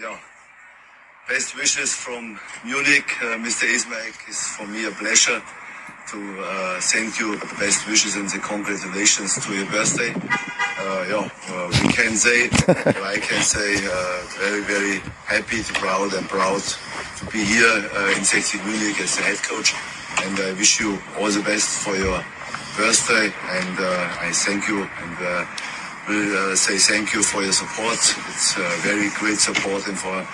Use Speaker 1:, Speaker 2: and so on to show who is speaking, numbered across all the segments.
Speaker 1: yeah, best wishes from Munich, uh, Mr. Ismail. It's for me a pleasure to uh, thank you the best wishes and the congratulations to your birthday. Uh, yeah, uh, we can say, I can say, uh, very, very happy, proud, and proud to be here uh, in 60 Munich as the head coach. And I wish you all the best for your birthday. And uh, I thank you and will uh, say thank you for your support. It's uh, very great support and for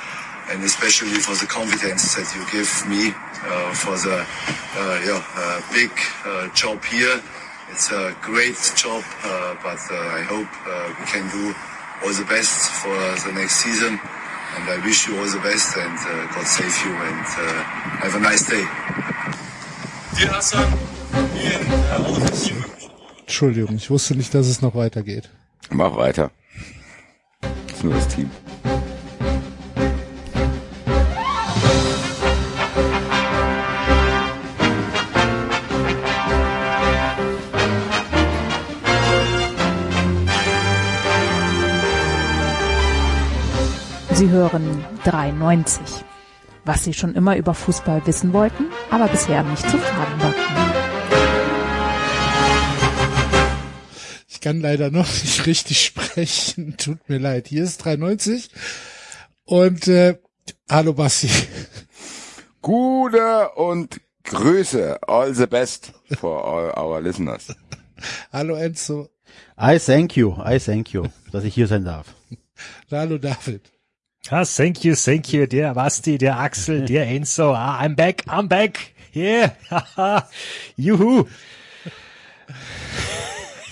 Speaker 1: and especially for the confidence that you give me uh, for the uh, yeah, uh, big uh, job here. It's a great job, uh, but uh, I hope uh, we can do all the best for the next season. And I wish you all the best and uh, God save you and uh, have a nice day.
Speaker 2: Dir Hassan, Ian, äh, alle fürs Team.
Speaker 3: Entschuldigung, ich wusste nicht, dass es noch weitergeht.
Speaker 4: Mach weiter. Das ist nur das Team.
Speaker 5: Sie hören 93. Was Sie schon immer über Fußball wissen wollten, aber bisher nicht zu fragen wagten.
Speaker 3: Ich kann leider noch nicht richtig sprechen. Tut mir leid. Hier ist 93. Und äh, hallo Basti.
Speaker 4: Gute und Grüße. All the best for all our listeners.
Speaker 3: Hallo Enzo.
Speaker 6: I thank you, I thank you, dass ich hier sein darf.
Speaker 3: Hallo David.
Speaker 7: Ah, thank you, thank you, der Basti, der Axel, der Enzo. Ah, I'm back, I'm back. Yeah. Juhu.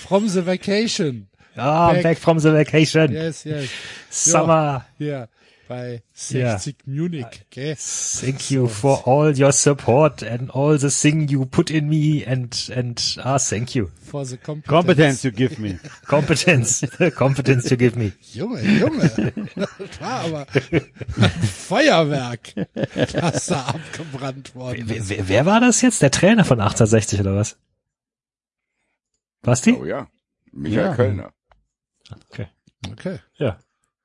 Speaker 3: From the vacation.
Speaker 7: Ah, I'm
Speaker 3: Back.
Speaker 7: back from the vacation.
Speaker 3: Yes, yes.
Speaker 7: Summer.
Speaker 3: Ja, bei 60 Munich. Okay.
Speaker 7: Thank you for all your support and all the thing you put in me and, and, ah, thank you.
Speaker 3: For the competence.
Speaker 6: Competence you give me.
Speaker 7: Competence. Competence you give me.
Speaker 3: Junge, Junge. Das war aber ein Feuerwerk, das da abgebrannt worden
Speaker 7: Wer, wer, wer war das jetzt? Der Trainer von 1860 oder was? Basti?
Speaker 4: Oh ja. Michael
Speaker 6: Ja.
Speaker 4: Kölner.
Speaker 7: Okay.
Speaker 3: Okay.
Speaker 7: Ja.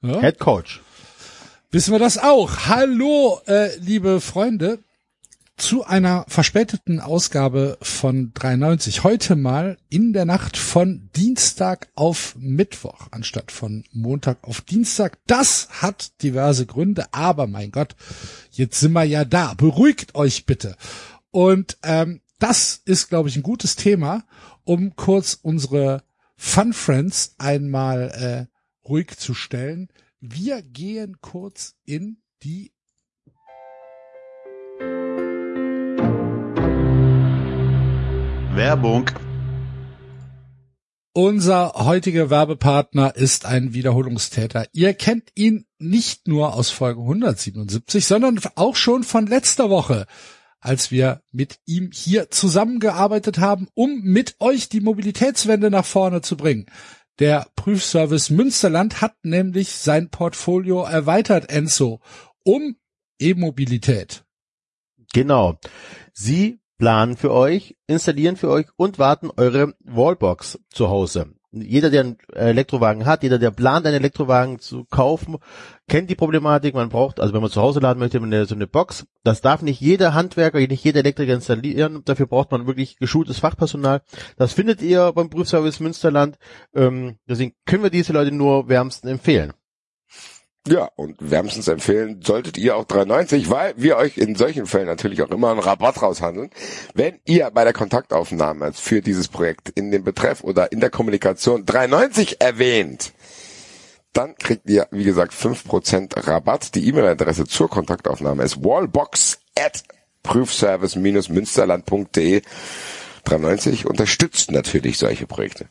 Speaker 3: Ja.
Speaker 6: Head Coach.
Speaker 3: Wissen wir das auch. Hallo, äh, liebe Freunde, zu einer verspäteten Ausgabe von 93. Heute mal in der Nacht von Dienstag auf Mittwoch anstatt von Montag auf Dienstag. Das hat diverse Gründe, aber mein Gott, jetzt sind wir ja da. Beruhigt euch bitte. Und ähm, das ist, glaube ich, ein gutes Thema, um kurz unsere Fun Friends einmal äh, ruhig zu stellen. Wir gehen kurz in die
Speaker 6: Werbung.
Speaker 3: Unser heutiger Werbepartner ist ein Wiederholungstäter. Ihr kennt ihn nicht nur aus Folge 177, sondern auch schon von letzter Woche, als wir mit ihm hier zusammengearbeitet haben, um mit euch die Mobilitätswende nach vorne zu bringen. Der Prüfservice Münsterland hat nämlich sein Portfolio erweitert, Enzo, um E-Mobilität.
Speaker 6: Genau. Sie planen für euch, installieren für euch und warten eure Wallbox zu Hause. Jeder, der einen Elektrowagen hat, jeder, der plant, einen Elektrowagen zu kaufen, kennt die Problematik. Man braucht, also wenn man zu Hause laden möchte, eine, so eine Box. Das darf nicht jeder Handwerker, nicht jeder Elektriker installieren. Dafür braucht man wirklich geschultes Fachpersonal. Das findet ihr beim Prüfservice Münsterland. Ähm, deswegen können wir diese Leute nur wärmsten empfehlen.
Speaker 4: Ja, und wärmstens empfehlen solltet ihr auch 390, weil wir euch in solchen Fällen natürlich auch immer einen Rabatt raushandeln. Wenn ihr bei der Kontaktaufnahme für dieses Projekt in dem Betreff oder in der Kommunikation 390 erwähnt, dann kriegt ihr, wie gesagt, 5% Rabatt. Die E-Mail-Adresse zur Kontaktaufnahme ist wallbox at prüfservice-münsterland.de 390 unterstützt natürlich solche Projekte.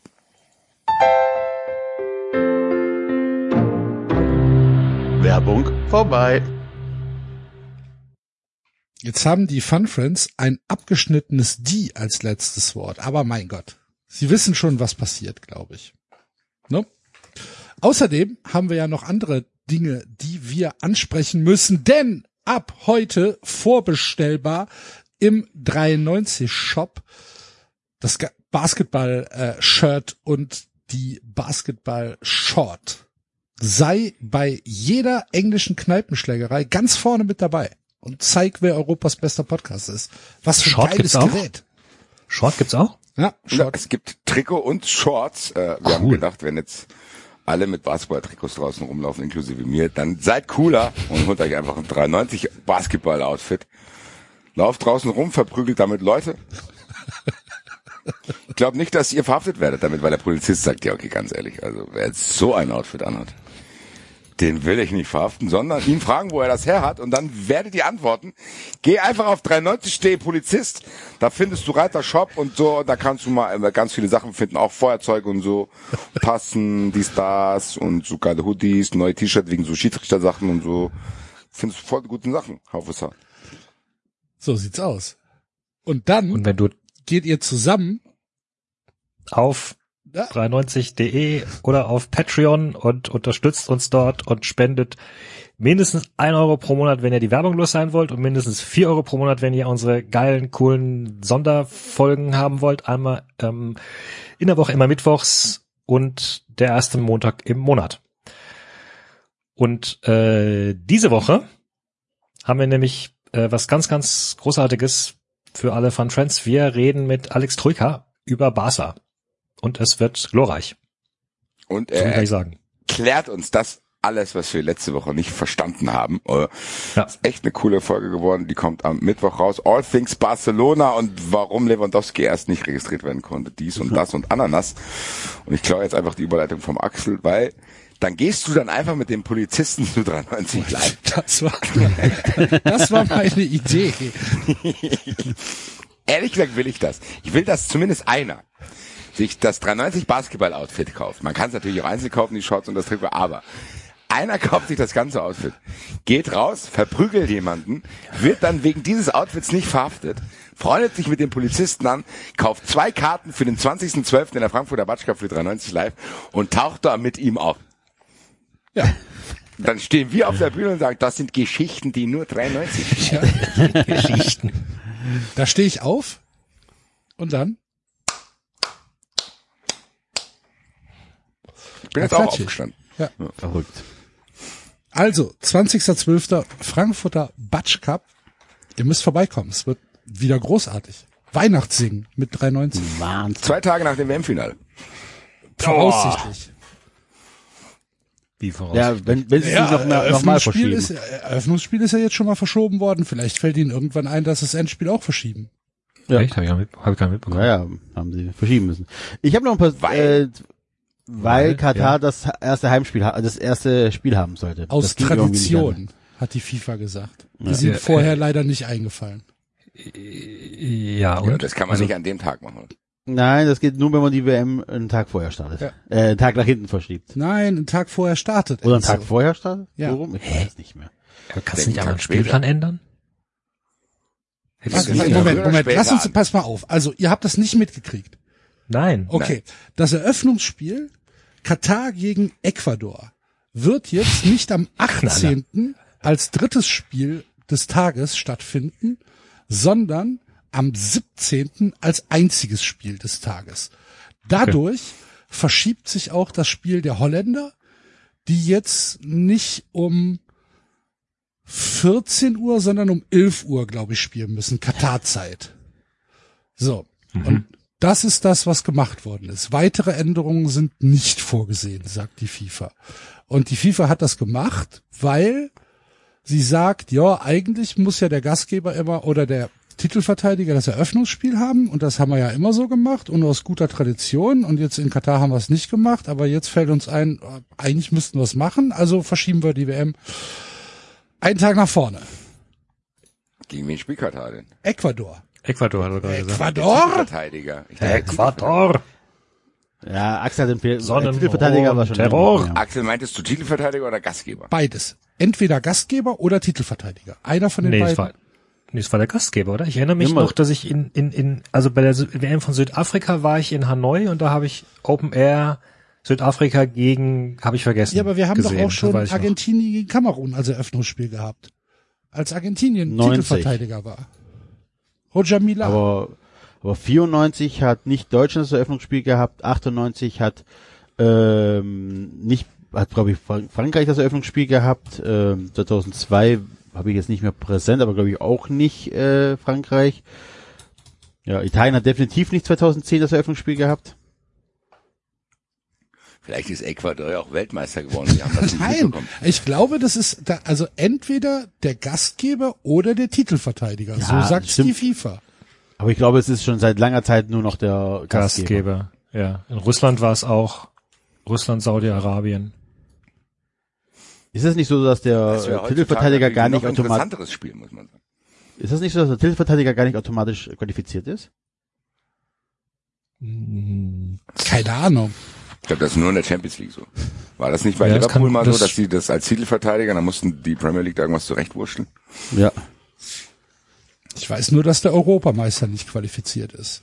Speaker 6: Werbung vorbei.
Speaker 3: Jetzt haben die Fun Friends ein abgeschnittenes Die als letztes Wort. Aber mein Gott, sie wissen schon, was passiert, glaube ich. Ne? Außerdem haben wir ja noch andere Dinge, die wir ansprechen müssen, denn ab heute vorbestellbar im 93 Shop das Basketball-Shirt und die Basketball-Short. Sei bei jeder englischen Kneipenschlägerei ganz vorne mit dabei und zeig, wer Europas bester Podcast ist. Was für ein
Speaker 7: Short
Speaker 3: geiles? Gerät.
Speaker 7: Short gibt's auch?
Speaker 3: Ja, Short.
Speaker 4: es gibt Trikot und Shorts. Äh, wir haben gedacht, wenn jetzt alle mit Basketball-Trikots draußen rumlaufen, inklusive mir, dann seid cooler und holt euch einfach ein 390 Basketball-Outfit. Lauft draußen rum, verprügelt damit Leute. Ich glaube nicht, dass ihr verhaftet werdet damit, weil der Polizist sagt, ja okay, ganz ehrlich, also wer jetzt so ein Outfit anhat, den will ich nicht verhaften, sondern ihn fragen, wo er das her hat und dann werdet ihr antworten. Geh einfach auf 390 Polizist, da findest du Reiter Shop und so, da kannst du mal äh, ganz viele Sachen finden, auch Feuerzeug und so, Tassen, die Stars und so geile Hoodies, neue T-Shirt wegen so Schiedsrichtersachen und so. Findest du voll die guten Sachen, Haufesser.
Speaker 3: So sieht's aus. Und dann
Speaker 7: Und wenn du
Speaker 3: geht ihr zusammen
Speaker 7: auf. 93.de oder auf Patreon und unterstützt uns dort und spendet mindestens ein Euro pro Monat, wenn ihr die Werbung los sein wollt und mindestens vier Euro pro Monat, wenn ihr unsere geilen, coolen Sonderfolgen haben wollt. Einmal ähm, in der Woche immer mittwochs und der erste Montag im Monat. Und äh, diese Woche haben wir nämlich äh, was ganz, ganz Großartiges für alle Fun Friends. Wir reden mit Alex Troika über Barca. Und es wird glorreich.
Speaker 4: Und
Speaker 7: So kann
Speaker 4: er
Speaker 7: ich sagen.
Speaker 4: erklärt uns das alles, was wir letzte Woche nicht verstanden haben. Äh,
Speaker 7: Ja.
Speaker 4: Ist echt eine coole Folge geworden. Die kommt am Mittwoch raus. All Things Barcelona und warum Lewandowski erst nicht registriert werden konnte. Dies und das und Ananas. Und ich klaue jetzt einfach die Überleitung vom Axel, weil dann gehst du dann einfach mit dem Polizisten zu 93 live.
Speaker 3: Das war, das war meine Idee.
Speaker 4: Ehrlich gesagt will ich das. Ich will, dass zumindest einer sich das 390 Basketball-Outfit kauft. Man kann es natürlich auch einzeln kaufen, die Shorts und das Trikot, aber einer kauft sich das ganze Outfit, geht raus, verprügelt jemanden, wird dann wegen dieses Outfits nicht verhaftet, freundet sich mit dem Polizisten an, kauft zwei Karten für den 20.12. in der Frankfurter Batschka für 390 live und taucht da mit ihm auf.
Speaker 3: Ja.
Speaker 4: Dann stehen wir auf der Bühne und sagen, das sind Geschichten, die nur 390.
Speaker 7: Geschichten.
Speaker 3: Da stehe ich auf und dann
Speaker 4: Ich bin jetzt
Speaker 3: Ja,
Speaker 4: auch
Speaker 3: klatschig.
Speaker 4: aufgestanden.
Speaker 3: ja.
Speaker 6: Verrückt.
Speaker 3: Also, 20.12. Frankfurter Batsch Cup. Ihr müsst vorbeikommen. Es wird wieder großartig. Weihnachtssingen mit 390.
Speaker 6: Wahnsinn.
Speaker 4: Zwei Tage nach dem WM-Finale.
Speaker 3: Voraussichtlich.
Speaker 7: Wie voraus.
Speaker 6: Ja, wenn, wenn sie
Speaker 3: Ja,
Speaker 6: sich noch, mal- noch mal
Speaker 3: Eröffnungsspiel,
Speaker 6: verschieben.
Speaker 3: ist, Eröffnungsspiel ist ja jetzt schon mal verschoben worden. Vielleicht fällt ihnen irgendwann ein, dass das Endspiel auch verschieben.
Speaker 6: Ja.
Speaker 7: Echt? Hab ich gar nicht, hab ich gar nicht mitbekommen.
Speaker 6: Naja, haben sie verschieben müssen. Ich habe noch ein paar,
Speaker 4: Weil-
Speaker 6: äh, weil
Speaker 7: Weil,
Speaker 6: Katar
Speaker 7: ja.
Speaker 6: das erste Heimspiel, das erste Spiel haben sollte.
Speaker 3: Aus Tradition, hat die FIFA gesagt. Die
Speaker 6: Ja.
Speaker 3: sind
Speaker 7: Ja,
Speaker 3: vorher leider nicht eingefallen.
Speaker 7: Ja, und?
Speaker 4: Ja, das kann man
Speaker 7: Also,
Speaker 4: nicht an dem Tag machen.
Speaker 6: Nein, das geht nur, wenn man die WM einen Tag vorher startet.
Speaker 3: Ja.
Speaker 6: Äh, einen Tag nach hinten verschiebt.
Speaker 3: Nein, einen Tag vorher startet.
Speaker 6: Oder einen. Tag vorher startet?
Speaker 3: Ja.
Speaker 6: Worum? Ich weiß nicht mehr.
Speaker 7: Ja, kannst du nicht einmal den Spielplan ändern? Hätte
Speaker 3: Was,
Speaker 7: ich
Speaker 4: Ja,
Speaker 7: nicht
Speaker 3: Moment, Moment, Moment, lass uns, pass mal auf. Also, ihr habt das nicht mitgekriegt.
Speaker 7: Nein.
Speaker 3: Okay. Das Eröffnungsspiel Katar gegen Ecuador wird jetzt nicht am 18. als drittes Spiel des Tages stattfinden, sondern am 17. als einziges Spiel des Tages. Dadurch verschiebt sich auch das Spiel der Holländer, die jetzt nicht um 14 Uhr, sondern um 11 Uhr, glaube ich, spielen müssen. Katarzeit. So. Und das ist das, was gemacht worden ist. Weitere Änderungen sind nicht vorgesehen, sagt die FIFA. Und die FIFA hat das gemacht, weil sie sagt, ja, eigentlich muss ja der Gastgeber immer oder der Titelverteidiger das Eröffnungsspiel haben und das haben wir ja immer so gemacht und aus guter Tradition und jetzt in Katar haben wir es nicht gemacht, aber jetzt fällt uns ein, eigentlich müssten wir es machen, also verschieben wir die WM einen Tag nach vorne.
Speaker 4: Gegen wen spielt Katar denn?
Speaker 3: Ecuador.
Speaker 7: Ecuador hat er gerade gesagt.
Speaker 3: Ecuador?
Speaker 4: Verteidiger.
Speaker 7: Ecuador.
Speaker 6: Ja, Axel hat den Pe-
Speaker 7: Sonnenbrand,
Speaker 6: Titelverteidiger war schon.
Speaker 7: Terror.
Speaker 6: Ja.
Speaker 4: Axel, meintest du Titelverteidiger oder Gastgeber?
Speaker 3: Beides. Entweder Gastgeber oder Titelverteidiger. Einer von den
Speaker 7: Nee,
Speaker 3: beiden.
Speaker 7: es war, nee, es war der Gastgeber, oder? Ich erinnere mich
Speaker 6: Immer.
Speaker 7: noch, dass ich in, in, in, also bei der WM von Südafrika war ich in Hanoi und da habe ich Open Air Südafrika gegen, habe ich vergessen.
Speaker 3: Ja, aber wir haben
Speaker 7: gesehen.
Speaker 3: doch auch schon. Argentinien gegen Kamerun als Eröffnungsspiel gehabt. Als Argentinien
Speaker 6: 90.
Speaker 3: Titelverteidiger war. Roger Mila.
Speaker 6: Aber, aber 94 hat nicht Deutschland das Eröffnungsspiel gehabt, 98 hat ähm, nicht hat, glaube ich, Frank Frankreich das Eröffnungsspiel gehabt. Ähm, 2002 habe ich jetzt nicht mehr präsent, aber glaube ich auch nicht äh, Frankreich. Ja, Italien hat definitiv nicht 2010 das Eröffnungsspiel gehabt.
Speaker 4: Vielleicht ist Ecuador ja auch Weltmeister geworden. Die haben das
Speaker 3: Nein, ich glaube, das ist da, also entweder der Gastgeber oder der Titelverteidiger.
Speaker 6: Ja,
Speaker 3: so sagt
Speaker 6: stimmt.
Speaker 3: die FIFA.
Speaker 6: Aber ich glaube, es ist schon seit langer Zeit nur noch der Gastgeber.
Speaker 7: Gastgeber. Ja. In Russland war es auch Russland, Saudi-Arabien.
Speaker 6: Ist es nicht so, dass der
Speaker 4: Das
Speaker 6: Titelverteidiger gar nicht automatisch,
Speaker 4: Spiel, muss man sagen.
Speaker 6: ist das nicht so, dass der Titelverteidiger gar nicht automatisch qualifiziert ist?
Speaker 3: Keine Ahnung.
Speaker 4: Ich glaube, das ist nur in der Champions League so. War das nicht bei
Speaker 7: Ja,
Speaker 4: Liverpool
Speaker 7: kann-
Speaker 4: mal so,
Speaker 7: das-
Speaker 4: dass die das als Titelverteidiger, dann mussten die Premier League da irgendwas zurechtwurschteln?
Speaker 6: Ja.
Speaker 3: Ich weiß nur, dass der Europameister nicht qualifiziert ist.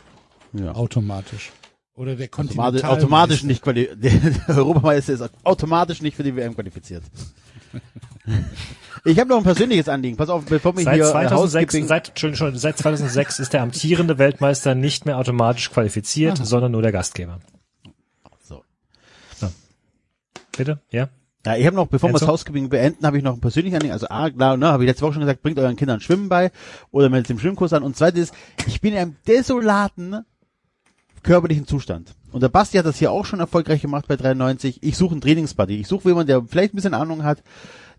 Speaker 6: Ja.
Speaker 3: Automatisch. Oder der
Speaker 6: Automatisch,
Speaker 3: Kontinentalmeister.
Speaker 6: automatisch nicht qualifiziert. Der Europameister ist automatisch nicht für die WM qualifiziert. Ich habe noch ein persönliches Anliegen. Pass auf, bevor wir
Speaker 7: Seit
Speaker 6: hier äh,
Speaker 7: 2006,
Speaker 6: Housekeeping-
Speaker 7: seit, Entschuldigung, seit 2006 ist der amtierende Weltmeister nicht mehr automatisch qualifiziert, sondern nur der Gastgeber.
Speaker 6: So.
Speaker 7: Bitte? Ja?
Speaker 6: Ja, ich habe noch, bevor wir das
Speaker 7: Enzo?
Speaker 6: Housekeeping beenden, habe ich noch ein persönliches Anliegen. Also A, klar, ne, habe ich letzte Woche schon gesagt, bringt euren Kindern Schwimmen bei oder meldet den Schwimmkurs an. Und zweites, ich bin in einem desolaten körperlichen Zustand. Und der Basti hat das hier auch schon erfolgreich gemacht bei 93. Ich suche einen Trainingsbuddy. Ich suche jemanden, der vielleicht ein bisschen Ahnung hat,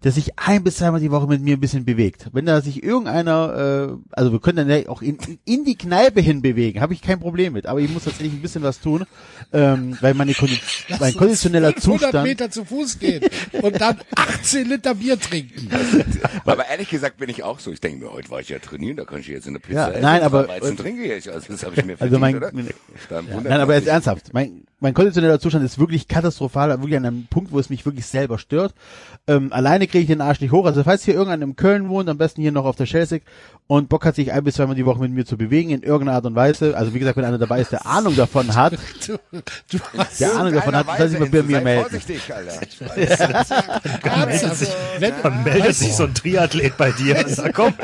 Speaker 6: der sich ein bis zweimal die Woche mit mir ein bisschen bewegt. Wenn da sich irgendeiner, äh, also wir können dann ja auch in, in die Kneipe hinbewegen, habe ich kein Problem mit. Aber ich muss tatsächlich ein bisschen was tun, ähm, weil meine Kondi mein konditioneller
Speaker 3: 500
Speaker 6: Zustand.
Speaker 3: Meter zu Fuß gehen und dann 18 Liter Bier trinken.
Speaker 4: Aber ehrlich gesagt bin ich auch so. Ich denke mir, heute war ich ja trainieren, da kann ich jetzt eine Pizza
Speaker 6: Ja,
Speaker 4: essen.
Speaker 6: nein, aber-
Speaker 4: Weizen trinke ich. Also das habe ich mir verdient,
Speaker 6: Also mein-
Speaker 4: oder? Dann
Speaker 6: Ja, nein, aber jetzt ernsthaft. Mein, mein konditioneller Zustand ist wirklich katastrophal, wirklich an einem Punkt, wo es mich wirklich selber stört. Ähm, alleine kriege ich den Arsch nicht hoch. Also falls hier irgendeiner in Köln wohnt, am besten hier noch auf der Schelsig und Bock hat, sich ein bis zweimal die Woche mit mir zu bewegen, in irgendeiner Art und Weise. Also wie gesagt, wenn einer dabei ist, der Ahnung davon hat,
Speaker 3: Du, du hast
Speaker 6: der Ahnung davon hat, soll sich mal bei mir melden.
Speaker 4: vorsichtig, Alter.
Speaker 3: ernsthaft. Wenn,
Speaker 7: Dann meldet sich so ein Triathlet bei dir sagt, komm,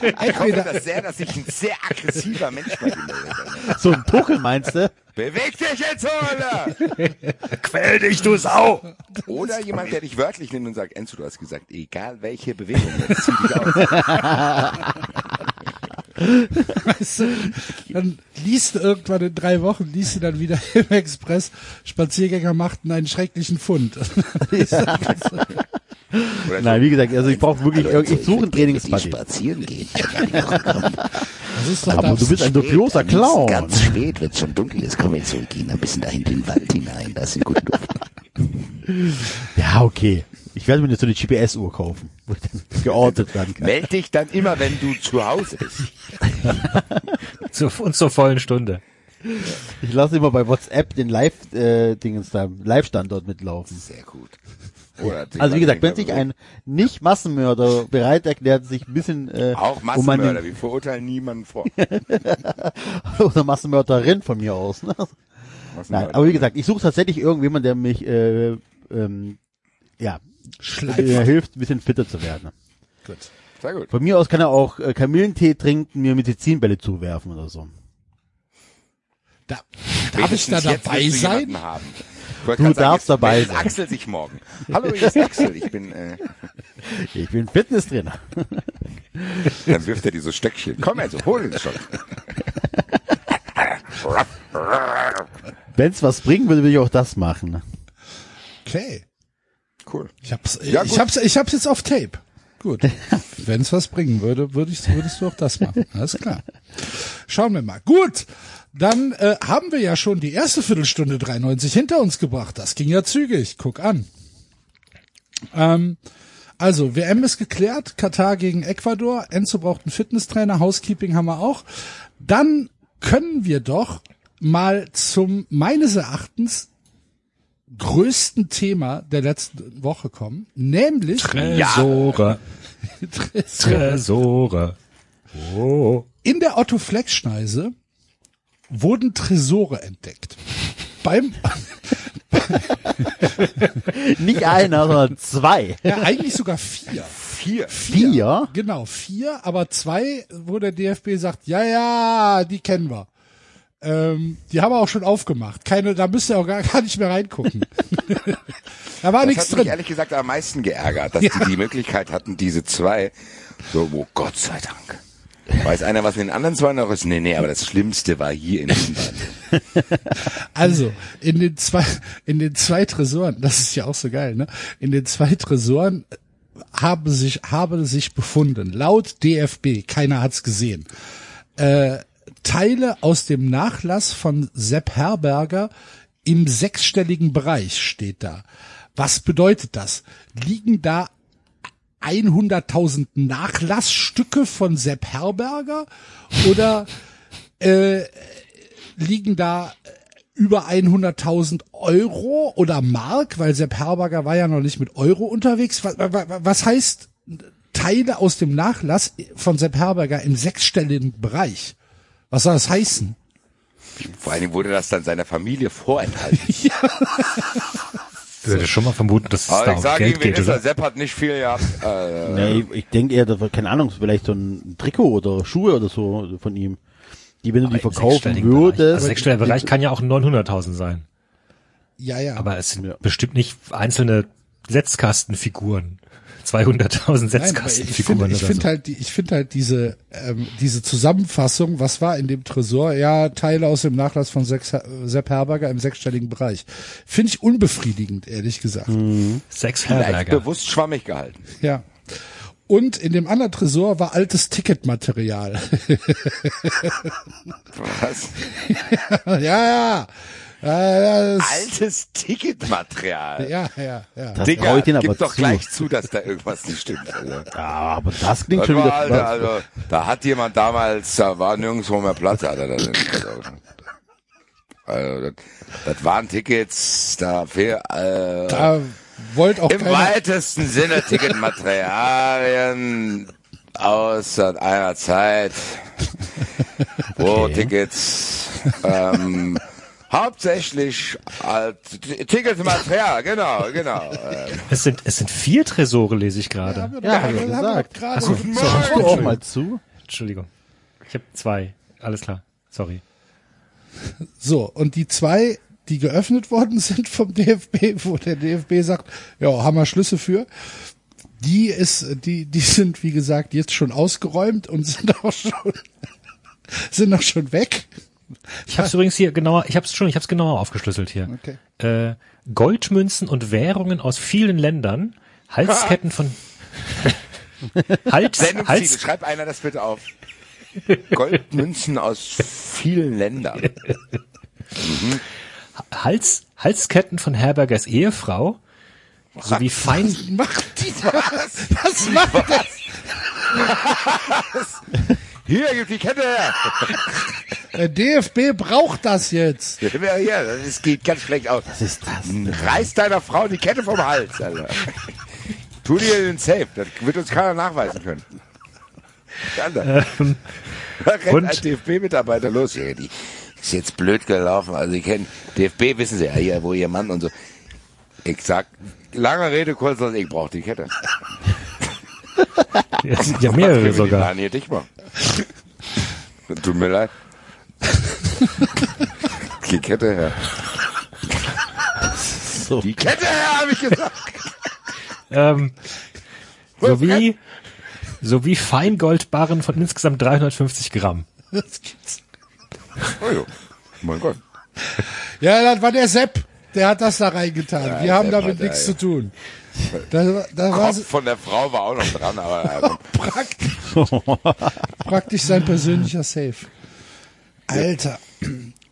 Speaker 4: Ich hoffe das sehr, dass sich ein sehr aggressiver Mensch bei dir. Alter.
Speaker 6: So ein Tuchel meinst du?
Speaker 4: Beweg dich jetzt, Alter!
Speaker 7: quäl dich, du Sau!
Speaker 4: Oder jemand, der dich wörtlich nimmt und sagt, Enzo, du hast gesagt, egal welche Bewegung, jetzt zieh dich aus.
Speaker 3: weißt du, dann liest du irgendwann in drei Wochen, liest du dann wieder im Express, Spaziergänger machten einen schrecklichen Fund.
Speaker 4: Oder
Speaker 6: Nein, wie gesagt, also ich brauche wirklich, irg- ich suche einen Trainingsbuddy.
Speaker 8: spazieren gehen.
Speaker 3: Das ist doch
Speaker 6: Aber du bist ein dubioser Clown.
Speaker 8: Ganz spät, wenn es schon dunkel ist, kommen wir zurückgehen, ein bisschen da hinten in den Wald hinein, da ist ein guter Duft.
Speaker 6: Ja, okay. Ich werde mir jetzt so eine GPS-Uhr kaufen, wo ich dann geortet werden kann.
Speaker 4: Meld dich dann immer, wenn du zu Hause bist.
Speaker 7: Zu, und zur vollen Stunde.
Speaker 6: Ich lasse immer bei WhatsApp den Live-Dingens da, Live-Standort mitlaufen.
Speaker 4: Sehr gut. Oder
Speaker 6: Also wie gesagt, wenn sich ein Nicht-Massenmörder bereit erklärt, sich ein bisschen äh,
Speaker 4: auch
Speaker 6: um
Speaker 4: Massenmörder,
Speaker 6: meine,
Speaker 4: wir verurteilen niemanden vor.
Speaker 6: oder Massenmörderin von mir aus. Ne? Nein, aber wie gesagt, ich suche tatsächlich irgendjemand, der mich äh, ähm, ja der hilft, ein bisschen fitter zu werden.
Speaker 4: Sehr gut.
Speaker 6: Von mir aus kann er auch äh, Kamillentee trinken, mir Medizinbälle zuwerfen oder so.
Speaker 3: Da, darf ich da dabei sein?
Speaker 4: Haben. Ich
Speaker 6: Du
Speaker 4: sagen,
Speaker 6: darfst
Speaker 4: jetzt
Speaker 6: dabei sein.
Speaker 4: Axel sich morgen. Hallo, hier ist Axel. Ich bin, äh,
Speaker 6: Ich bin Fitnesstrainer.
Speaker 4: dann wirft er diese Stöckchen. Komm also, hol den schon.
Speaker 6: Wenn's was bringen würde, würde ich auch das machen.
Speaker 3: Okay.
Speaker 4: Cool.
Speaker 3: Ich hab's,
Speaker 4: Ja,
Speaker 3: ich
Speaker 4: gut.
Speaker 3: hab's, ich hab's jetzt auf Tape. Gut. Wenn es was bringen würde, würde ich, würdest du auch das machen. Alles klar. Schauen wir mal. Gut. Dann äh, haben wir ja schon die erste Viertelstunde 93 hinter uns gebracht. Das ging ja zügig. Guck an. Ähm, also, WM ist geklärt. Katar gegen Ecuador. Enzo braucht einen Fitnesstrainer. Housekeeping haben wir auch. Dann können wir doch mal zum meines Erachtens größten Thema der letzten Woche kommen, nämlich
Speaker 7: Tresore. Tresore. Oh.
Speaker 3: in der Otto Flex Schneise wurden Tresore entdeckt. Beim
Speaker 6: Nicht einer, sondern zwei.
Speaker 3: ja, eigentlich sogar vier.
Speaker 4: Vier.
Speaker 6: Vier?
Speaker 3: Genau, vier, aber zwei, wo der DFB sagt, ja, ja, die kennen wir. Ähm, die haben wir auch schon aufgemacht. Keine, da müsst ihr auch gar, gar nicht mehr reingucken. da war
Speaker 4: Das
Speaker 3: nichts
Speaker 4: hat mich
Speaker 3: drin.
Speaker 4: ehrlich gesagt am meisten geärgert, dass
Speaker 3: Ja.
Speaker 4: die die Möglichkeit hatten, diese zwei, so, oh Gott sei Dank. Weiß einer, was in den anderen zwei noch ist? Nee, nee, aber das Schlimmste war hier in Band.
Speaker 3: Also, in den zwei, in den zwei Tresoren, das ist ja auch so geil, ne? In den zwei Tresoren haben sich, haben sich befunden, laut DFB, keiner hat's gesehen, äh, Teile aus dem Nachlass von Sepp Herberger im sechsstelligen Bereich steht da. Was bedeutet das? Liegen da 100.000 Nachlassstücke von Sepp Herberger oder äh, liegen da über 100.000 Euro oder Mark, weil Sepp Herberger war ja noch nicht mit Euro unterwegs. Was, was, heißt Teile aus dem Nachlass von Sepp Herberger im sechsstelligen Bereich? Was soll das heißen?
Speaker 4: Vor allen Dingen wurde das dann seiner Familie vorenthalten.
Speaker 7: Ich würde schon mal vermuten, dass es
Speaker 4: Aber
Speaker 7: da
Speaker 4: ich
Speaker 7: um
Speaker 4: sage
Speaker 7: Geld
Speaker 4: Ihnen,
Speaker 7: geht,
Speaker 4: er?
Speaker 7: oder?
Speaker 4: Sepp hat nicht viel gehabt. Äh,
Speaker 6: Nee, ich denke eher, das war, keine Ahnung, vielleicht so ein Trikot oder Schuhe oder so von ihm. Die, wenn du die verkaufen
Speaker 7: sechsstelligen Bereich.
Speaker 6: würdest.
Speaker 7: Also sechsstelliger Bereich kann ja auch 900.000 sein.
Speaker 3: Ja, ja.
Speaker 7: Aber es sind
Speaker 6: Ja.
Speaker 7: bestimmt nicht einzelne Setzkastenfiguren. 200.000
Speaker 3: Nein, aber ich
Speaker 7: Setzkastenfiguren
Speaker 3: finde ich finde
Speaker 7: so.
Speaker 3: halt, ich finde halt diese, ähm, diese Zusammenfassung, was war in dem Tresor? Ja, Teile aus dem Nachlass von Sex, äh, Sepp Herberger im sechsstelligen Bereich. Finde ich unbefriedigend, ehrlich gesagt.
Speaker 7: Sechs
Speaker 4: vielleicht
Speaker 7: Herberger.
Speaker 4: bewusst schwammig gehalten.
Speaker 3: Ja. Und in dem anderen Tresor war altes Ticketmaterial.
Speaker 4: Was?
Speaker 3: ja, ja. Ja, das,
Speaker 4: Altes Ticketmaterial.
Speaker 3: ja, ja, ja.
Speaker 6: Das
Speaker 4: Digga,
Speaker 6: ich
Speaker 4: gib
Speaker 6: aber
Speaker 4: doch
Speaker 6: zu.
Speaker 4: gleich zu, dass da irgendwas nicht stimmt. Also.
Speaker 6: Ja, aber das klingt
Speaker 4: Das
Speaker 6: schon
Speaker 4: war,
Speaker 6: wieder.
Speaker 4: Alter, also, da hat jemand damals, da war nirgendwo mehr Platz, Alter. Das, also, das, das waren Tickets, da fehl, äh,
Speaker 3: Da wollte auch
Speaker 4: im
Speaker 3: keiner,
Speaker 4: weitesten Sinne Ticketmaterialien aus einer Zeit, wo Tickets ähm, hauptsächlich als Ticketmaterial, genau, genau. Ähm,
Speaker 7: Es sind, es sind vier Tresore, lese ich gerade.
Speaker 6: Ja, hab ich
Speaker 3: haben wir
Speaker 6: gesagt.
Speaker 3: doch gerade
Speaker 7: so,
Speaker 6: Hörst du auch mal zu?
Speaker 7: Entschuldigung. Ich habe zwei. Alles klar. Sorry.
Speaker 3: So, und die zwei, die geöffnet worden sind vom DFB, wo der DFB sagt, ja, haben wir Schlüsse für, die ist, die, die sind, wie gesagt, jetzt schon ausgeräumt und sind auch schon, sind auch schon weg.
Speaker 7: Ich habe es übrigens hier genauer, ich habe es schon, ich habe es genauer aufgeschlüsselt hier.
Speaker 3: Okay.
Speaker 7: Äh, Goldmünzen und Währungen aus vielen Ländern, Halsketten von Hals, Hals,
Speaker 4: schreib einer das bitte auf. Goldmünzen aus vielen Ländern.
Speaker 7: Hals, Halsketten von Herbergers Ehefrau sowie fein,
Speaker 3: Macht die das? Was macht das?
Speaker 4: Hier, gib die Kette her.
Speaker 3: Der DFB braucht das jetzt.
Speaker 4: Hier, das geht ganz schlecht aus.
Speaker 6: Was ist das?
Speaker 4: Reiß deiner Frau die Kette vom Hals, Alter. Tu dir den Safe, das wird uns keiner nachweisen können. Alter. Da rennt
Speaker 7: und-
Speaker 4: ein DFB-Mitarbeiter los. Ja, die ist jetzt blöd gelaufen. Also ich kenne DFB, wissen Sie ja, hier, wo Ihr Mann und so. Ich sag, lange Rede, kurzer Sinn, ich brauche die Kette.
Speaker 7: Sind ja mehrere sogar.
Speaker 4: Nein, hier dich mal. Tut mir leid. Die Kette her.
Speaker 6: So.
Speaker 4: Die Kette her, habe ich gesagt.
Speaker 7: Ähm, sowie, sowie Feingoldbarren von insgesamt 350 Gramm.
Speaker 3: Das gibt's.
Speaker 4: Oh jo. Mein Gott.
Speaker 3: Ja, das war der Sepp. Der hat das da reingetan.
Speaker 4: Ja,
Speaker 3: Wir haben
Speaker 4: Sepp
Speaker 3: damit nichts
Speaker 4: ja.
Speaker 3: zu tun. Da, da
Speaker 4: Kopf von der Frau war auch noch dran, aber äh,
Speaker 3: praktisch, praktisch sein persönlicher Safe. Alter.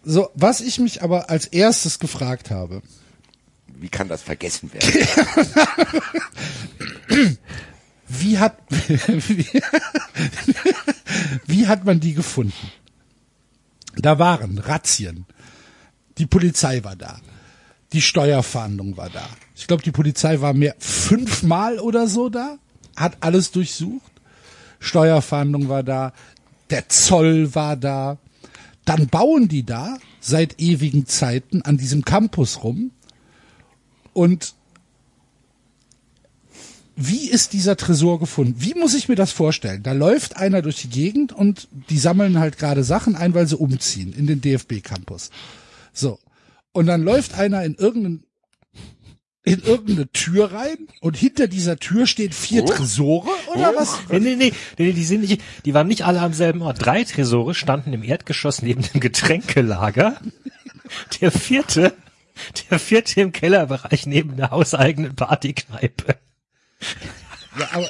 Speaker 3: So, was ich mich aber als erstes gefragt habe,
Speaker 4: wie kann das vergessen werden?
Speaker 3: wie hat, wie, wie hat man die gefunden? Da waren Razzien. Die Polizei war da. Die Steuerfahndung war da. Ich glaube, die Polizei war mehr fünfmal oder so da, hat alles durchsucht. Steuerfahndung war da. Der Zoll war da. Dann bauen die da seit ewigen Zeiten an diesem Campus rum und wie ist dieser Tresor gefunden? Wie muss ich mir das vorstellen? Da läuft einer durch die Gegend und die sammeln halt gerade Sachen ein, weil sie umziehen in den DFB-Campus. So. Und dann läuft einer in irgendeinen in irgendeine Tür rein und hinter dieser Tür stehen vier
Speaker 4: Oh.
Speaker 3: Tresore oder was?
Speaker 7: Nee, nee, nee, nee, die sind nicht, die waren nicht alle am selben Ort. Drei Tresore standen im Erdgeschoss neben dem Getränkelager. Der vierte, der vierte im Kellerbereich neben der hauseigenen Partykneipe.
Speaker 3: Ja, aber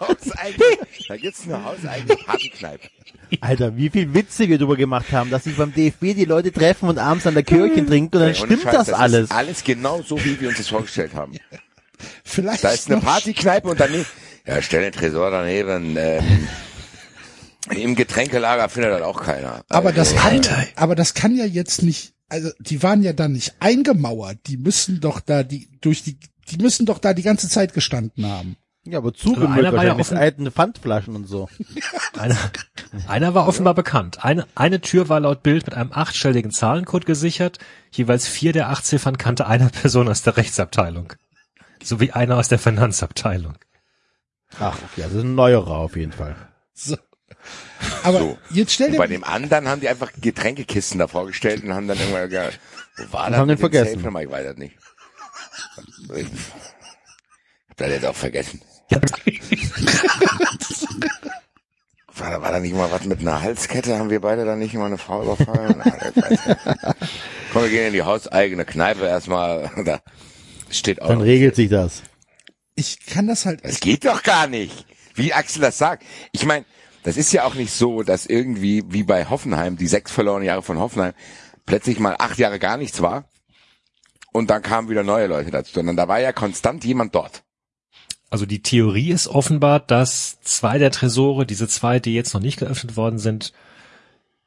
Speaker 4: Hauseigene, da gibt's eine hauseigene Partykneipe.
Speaker 6: Alter, wie viel Witze wir drüber gemacht haben, dass sich beim DFB die Leute treffen und abends an der Kirche trinken und dann
Speaker 4: Ey,
Speaker 6: stimmt
Speaker 4: Scheiß,
Speaker 6: das
Speaker 4: ist
Speaker 6: alles.
Speaker 4: alles genau so, wie wir uns das vorgestellt haben.
Speaker 3: vielleicht
Speaker 4: Da ist eine Partykneipe und daneben, ja, stell den Tresor daneben, ähm, im Getränkelager findet das auch keiner.
Speaker 3: Aber das
Speaker 4: Also,
Speaker 3: kann,
Speaker 7: Alter.
Speaker 3: aber das kann ja jetzt nicht, also die waren ja dann nicht eingemauert, die müssen doch da die durch die die müssen doch da die ganze Zeit gestanden haben.
Speaker 6: Ja, aber
Speaker 7: Also
Speaker 6: zugemüllt
Speaker 7: einer war ja
Speaker 6: wahrscheinlich mit
Speaker 7: offen-
Speaker 6: alten Pfandflaschen und so.
Speaker 7: Einer, einer war offenbar bekannt. Eine, eine Tür war laut Bild mit einem achtstelligen Zahlencode gesichert. Jeweils vier der acht Ziffern kannte eine Person aus der Rechtsabteilung. Sowie einer aus der Finanzabteilung.
Speaker 6: Ach, okay, also ein neuerer auf jeden Fall.
Speaker 3: So. Aber
Speaker 4: So.
Speaker 3: jetzt stell
Speaker 4: Und
Speaker 3: dir
Speaker 4: bei dem anderen haben die einfach Getränkekisten da vorgestellt und haben dann irgendwann gesagt, wo war
Speaker 6: Und
Speaker 4: das
Speaker 6: haben den vergessen.
Speaker 4: Safe? Ich weiß das nicht. Ich hab das jetzt auch vergessen.
Speaker 7: Ja,
Speaker 4: War, da- war da nicht mal was mit einer Halskette? Haben wir beide da nicht mal eine Frau überfallen? Ah. Komm, wir gehen in die hauseigene Kneipe erstmal. Da steht auch.
Speaker 6: Dann regelt sich das.
Speaker 3: ich kann das halt
Speaker 4: Das geht doch gar nicht. Wie Axel das sagt. Ich meine, das ist ja auch nicht so, dass irgendwie, wie bei Hoffenheim, die sechs verlorenen Jahre von Hoffenheim, plötzlich mal acht Jahre gar nichts war. Und dann kamen wieder neue Leute dazu. Sondern da war ja konstant jemand dort.
Speaker 7: Also die Theorie ist offenbar, dass zwei der Tresore, diese zwei, die jetzt noch nicht geöffnet worden sind,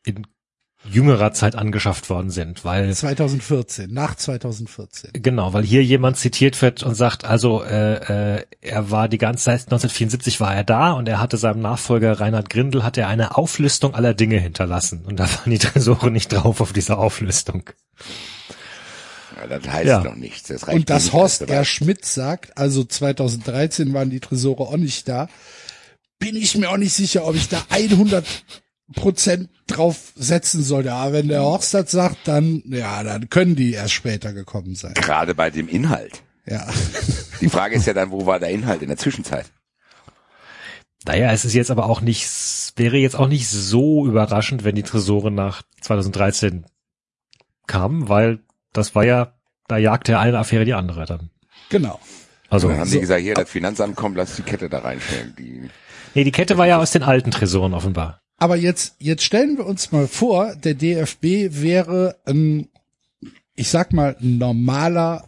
Speaker 7: in jüngerer Zeit angeschafft worden sind, weil
Speaker 3: 2014, nach 2014.
Speaker 7: Genau, weil hier jemand zitiert wird und sagt, also äh, äh, er war die ganze Zeit 1974 war er da und er hatte seinem Nachfolger Reinhard Grindel hat er eine Auflistung aller Dinge hinterlassen und da waren die Tresore nicht drauf auf dieser Auflistung.
Speaker 4: Ja, das heißt
Speaker 7: Ja.
Speaker 4: noch nichts. Das reicht
Speaker 3: Und dass
Speaker 4: nicht,
Speaker 3: Horst R. Schmidt sagt, also 2013 waren die Tresore auch nicht da, bin ich mir auch nicht sicher, ob ich da 100 Prozent drauf setzen sollte. Aber wenn der Horst das sagt, dann, ja, dann können die erst später gekommen sein.
Speaker 4: Gerade bei dem Inhalt.
Speaker 3: Ja.
Speaker 4: Die Frage ist ja dann, wo war der Inhalt in der Zwischenzeit?
Speaker 7: Naja, es ist jetzt aber auch nicht, wäre jetzt auch nicht so überraschend, wenn die Tresore nach 2013 kamen, weil das war ja, da jagte ja eine Affäre die andere dann.
Speaker 3: Genau.
Speaker 7: Also,
Speaker 4: dann haben
Speaker 3: so.
Speaker 4: die gesagt, hier, das Finanzamt kommt, lass die Kette da reinstellen. Die,
Speaker 7: nee, die Kette war ja aus den alten Tresoren offenbar.
Speaker 3: Aber jetzt, jetzt stellen wir uns mal vor, der DFB wäre ein, ich sag mal, ein normaler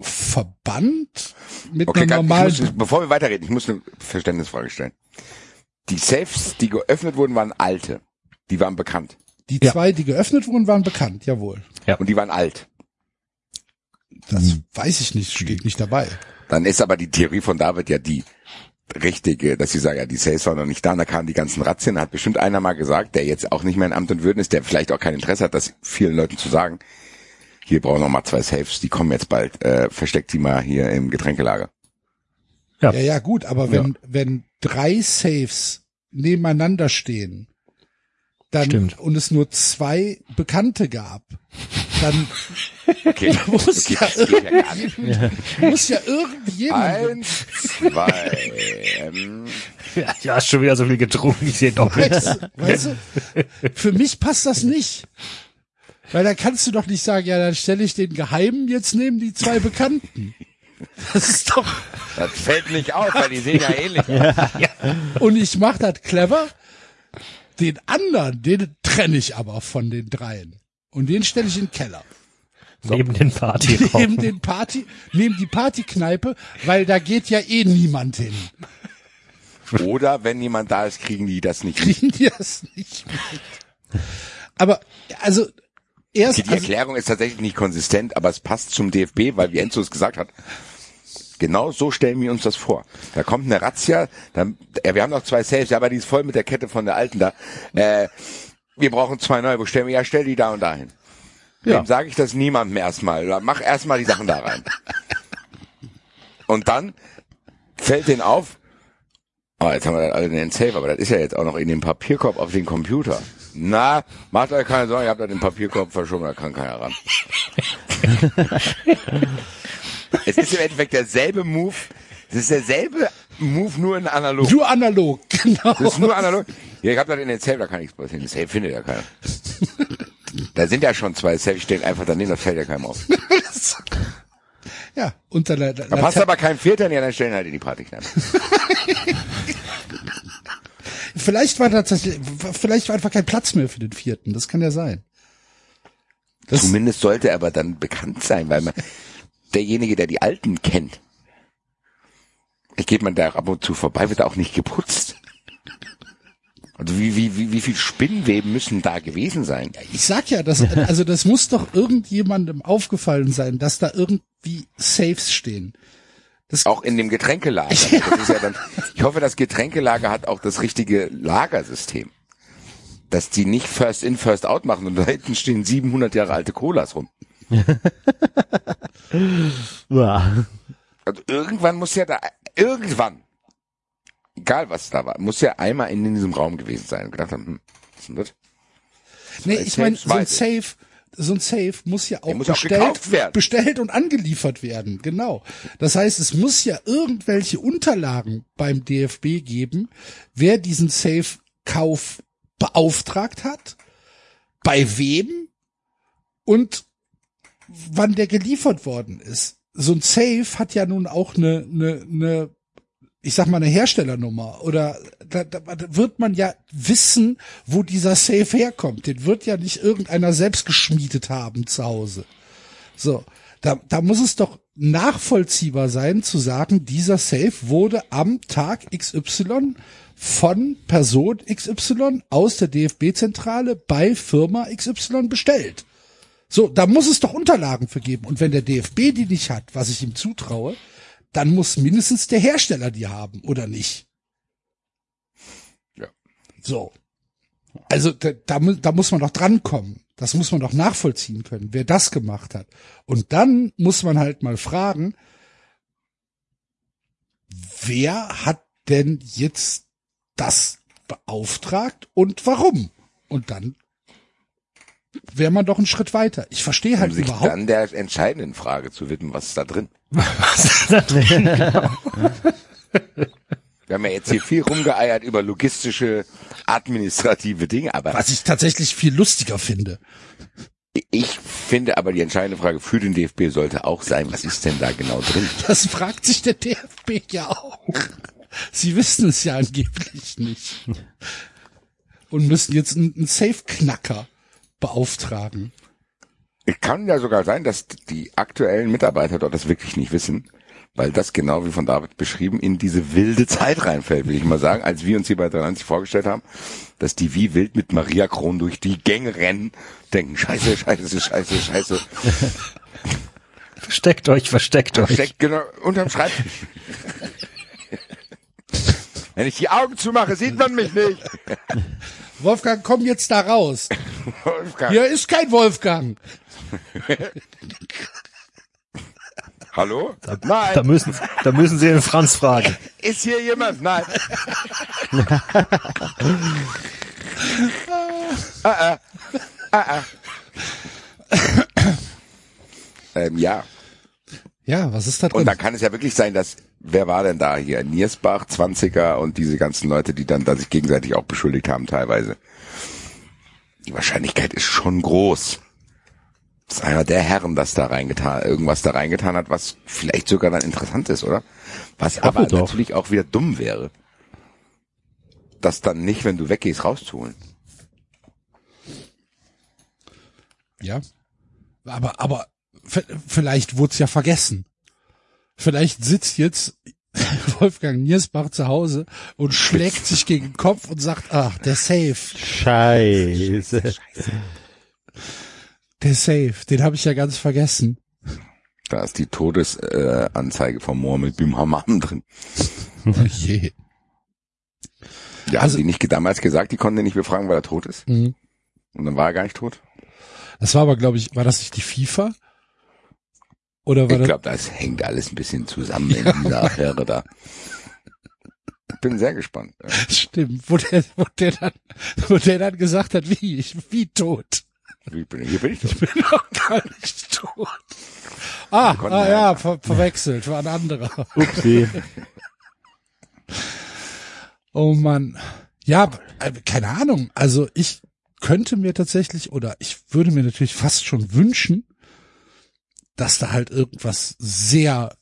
Speaker 3: Verband mit
Speaker 4: okay,
Speaker 3: einer
Speaker 4: ganz,
Speaker 3: normalen,
Speaker 4: ich muss, bevor wir weiterreden, ich muss eine Verständnisfrage stellen. Die Safes, die geöffnet wurden, waren alte. Die waren bekannt.
Speaker 3: die
Speaker 7: Ja.
Speaker 3: zwei, die geöffnet wurden, waren bekannt, jawohl.
Speaker 4: Und die waren alt.
Speaker 3: Das
Speaker 4: Mhm.
Speaker 3: weiß ich nicht, steht nicht dabei.
Speaker 4: Dann ist aber die Theorie von David ja die richtige, dass sie sagen, ja, die Sales waren noch nicht da, und da kamen die ganzen Razzien, da hat bestimmt einer mal gesagt, der jetzt auch nicht mehr in Amt und Würden ist, der vielleicht auch kein Interesse hat, das vielen Leuten zu sagen. Hier brauchen wir noch mal zwei Safes, die kommen jetzt bald, äh, versteckt die mal hier im Getränkelager.
Speaker 7: Ja.
Speaker 3: Ja, ja, gut, aber wenn, wenn drei Safes nebeneinander stehen, dann,
Speaker 7: Stimmt.
Speaker 3: und es nur zwei Bekannte gab, dann
Speaker 4: Okay,
Speaker 3: muss
Speaker 4: okay
Speaker 3: ja
Speaker 4: das geht ja gar nicht.
Speaker 3: muss ja irgendjemand,
Speaker 4: Eins, zwei, ähm,
Speaker 7: Ja, ja, hast schon wieder so viel getrunken, ich sehe doppelt.
Speaker 3: weißt, weißt du, für mich passt das nicht. Weil da kannst du doch nicht sagen, ja, dann stelle ich den Geheimen jetzt neben die zwei Bekannten. Das ist doch,
Speaker 4: das fällt nicht auf, weil die sehen ja ähnlich aus.
Speaker 3: und ich mach das clever. Den anderen, den trenne ich aber von den dreien. Und den stelle ich in den Keller.
Speaker 7: Neben den Partyraum.
Speaker 3: neben den Party, neben die Partykneipe, weil da geht ja eh niemand hin.
Speaker 4: Oder wenn jemand da ist, kriegen die das nicht mit.
Speaker 3: Kriegen die das nicht mit. Aber, also, erst,
Speaker 4: Die, die
Speaker 3: also,
Speaker 4: Erklärung ist tatsächlich nicht konsistent, aber es passt zum DFB, weil wie Enzo es gesagt hat, genau so stellen wir uns das vor. Da kommt eine Razzia, dann, äh, wir haben noch zwei Saves, aber die ist voll mit der Kette von der alten da. Äh, wir brauchen zwei neue, wo stellen wir? Ja, stell die da und dahin.
Speaker 6: Ja.
Speaker 4: Dem sage ich das niemandem erstmal. Mach erstmal die Sachen da rein. Und dann fällt denen auf, oh, jetzt haben wir das alle in den Safe, aber das ist ja jetzt auch noch in dem Papierkorb auf den Computer. Na, macht euch keine Sorgen, ihr habt da den Papierkorb verschoben, da kann keiner ran. es ist im Endeffekt derselbe Move, es ist derselbe Move, nur in analog.
Speaker 3: Nur analog, genau.
Speaker 4: Das ist nur analog. Ja, ich hab das in den Safe, da kann nichts passieren. Den Safe findet ja keiner. da sind ja schon zwei Safe, stehen einfach daneben, das fällt ja keinem auf.
Speaker 3: ja, unter der,
Speaker 4: Da passt aber kein Vierter, ja, dann stellen halt in die Partykneipe.
Speaker 3: Vielleicht war tatsächlich, vielleicht war einfach kein Platz mehr für den vierten. Das kann ja sein. Das,
Speaker 4: Zumindest sollte er aber dann bekannt sein, weil man, derjenige, der die Alten kennt, geht man da ab und zu vorbei, wird auch nicht geputzt. Also wie, wie, wie, wie viel Spinnweben müssen da gewesen sein?
Speaker 3: ich sag ja, das, also das muss doch irgendjemandem aufgefallen sein, dass da irgendwie Safes stehen. Das,
Speaker 4: Auch in dem Getränkelager. Ist ja dann, ich hoffe, das Getränkelager hat auch das richtige Lagersystem. Dass die nicht First in, First out machen und da hinten stehen 700 Jahre alte Colas rum. Also irgendwann muss ja da, irgendwann, egal was da war, muss ja einmal in diesem Raum gewesen sein und gedacht haben, hm, was ist denn das?
Speaker 3: nee,
Speaker 4: Bei
Speaker 3: ich meine, so ein. Safe, so ein Safe muss ja auch
Speaker 4: muss auch
Speaker 3: bestellt,
Speaker 4: werden.
Speaker 3: bestellt und angeliefert werden. Genau. Das heißt, es muss ja irgendwelche Unterlagen beim DFB geben, wer diesen Safe-Kauf beauftragt hat, bei wem und wann der geliefert worden ist. So ein Safe hat ja nun auch eine, eine, eine ich sag mal eine Herstellernummer oder da, da, wird man ja wissen, wo dieser Safe herkommt. Den wird ja nicht irgendeiner selbst geschmiedet haben zu Hause. So, da, da muss es doch nachvollziehbar sein zu sagen, dieser Safe wurde am Tag XY von Person XY aus der DFB-Zentrale bei Firma XY bestellt. So, da muss es doch Unterlagen für geben. Und wenn der DFB die nicht hat, was ich ihm zutraue, dann muss mindestens der Hersteller die haben, oder nicht?
Speaker 4: Ja.
Speaker 3: So. Also da, da, da muss man doch drankommen. Das muss man doch nachvollziehen können, wer das gemacht hat. Und dann muss man halt mal fragen, wer hat denn jetzt das beauftragt und warum? Und dann wäre man doch einen Schritt weiter. Ich verstehe halt
Speaker 4: Um sich
Speaker 3: überhaupt
Speaker 4: dann der entscheidenden Frage zu widmen, was ist da drin? Wir haben ja jetzt hier viel rumgeeiert über logistische, administrative Dinge, aber
Speaker 3: was ich tatsächlich viel lustiger finde.
Speaker 4: ich finde aber die entscheidende Frage für den DFB sollte auch sein, was ist denn da genau drin?
Speaker 3: Das fragt sich der DFB ja auch. Sie wissen es ja angeblich nicht. Und müssen jetzt einen, einen Safe-Knacker beauftragen.
Speaker 4: Es kann ja sogar sein, dass die aktuellen Mitarbeiter dort das wirklich nicht wissen, weil das genau wie von David beschrieben in diese wilde Zeit reinfällt, will ich mal sagen, als wir uns hier bei 93 vorgestellt haben, dass die wie wild mit Maria Kron durch die Gänge rennen, denken, scheiße, scheiße, scheiße, scheiße,
Speaker 7: Versteckt euch, versteckt euch.
Speaker 4: steckt genau unterm Schreibtisch. Wenn ich die Augen zumache, sieht man mich nicht.
Speaker 3: Wolfgang, komm jetzt da raus.
Speaker 4: Wolfgang,
Speaker 3: Hier ist kein Wolfgang.
Speaker 4: hallo? Nein,
Speaker 7: Da müssen, da müssen Sie den Franz fragen.
Speaker 4: ist hier jemand? Nein. ah, ah. Ah, ah. ähm, ja,
Speaker 3: Ja, was ist da drin?
Speaker 4: und dann kann es ja wirklich sein, dass, wer war denn da hier? Niersbach, 20er und diese ganzen Leute, die dann da sich gegenseitig auch beschuldigt haben teilweise. Die Wahrscheinlichkeit ist schon groß. Dass einer der Herren das da reingetan, irgendwas da reingetan hat, was vielleicht sogar dann interessant ist, oder? Was aber
Speaker 6: doch.
Speaker 4: natürlich auch wieder dumm wäre. Das dann nicht, wenn du weggehst, rauszuholen.
Speaker 3: Ja. Aber, aber vielleicht wurde es ja vergessen. Vielleicht sitzt jetzt Wolfgang Niersbach zu Hause und schlägt sich gegen den Kopf und sagt, ach, der Safe,
Speaker 6: Scheiße.
Speaker 3: der Safe, den habe ich ja ganz vergessen.
Speaker 4: Da ist die Todesanzeige äh, von Mohammed bin Hammam drin.
Speaker 3: Oh je.
Speaker 4: Ja,
Speaker 3: Also-
Speaker 4: haben die nicht damals gesagt, die konnten ihn nicht befragen, weil er tot ist?
Speaker 3: Mhm.
Speaker 4: Und dann war er gar nicht tot?
Speaker 3: Das war aber, glaube ich, war das nicht die FIFA? Oder war
Speaker 4: Ich
Speaker 3: das?
Speaker 4: glaube, das hängt alles ein bisschen zusammen in dieser Affäre da. Bin sehr gespannt.
Speaker 3: Stimmt, wo der, wo der dann, wo der dann gesagt hat, wie, ich, wie tot.
Speaker 4: Wie bin ich, hier bin ich doch.
Speaker 3: Ich bin noch gar nicht tot. Ah, ah
Speaker 4: ja
Speaker 3: ver verwechselt, war ein anderer.
Speaker 6: Upsi.
Speaker 3: Oh Mann. Ja, äh, keine Ahnung. Also ich könnte mir tatsächlich oder ich würde mir natürlich fast schon wünschen, dass da halt irgendwas sehr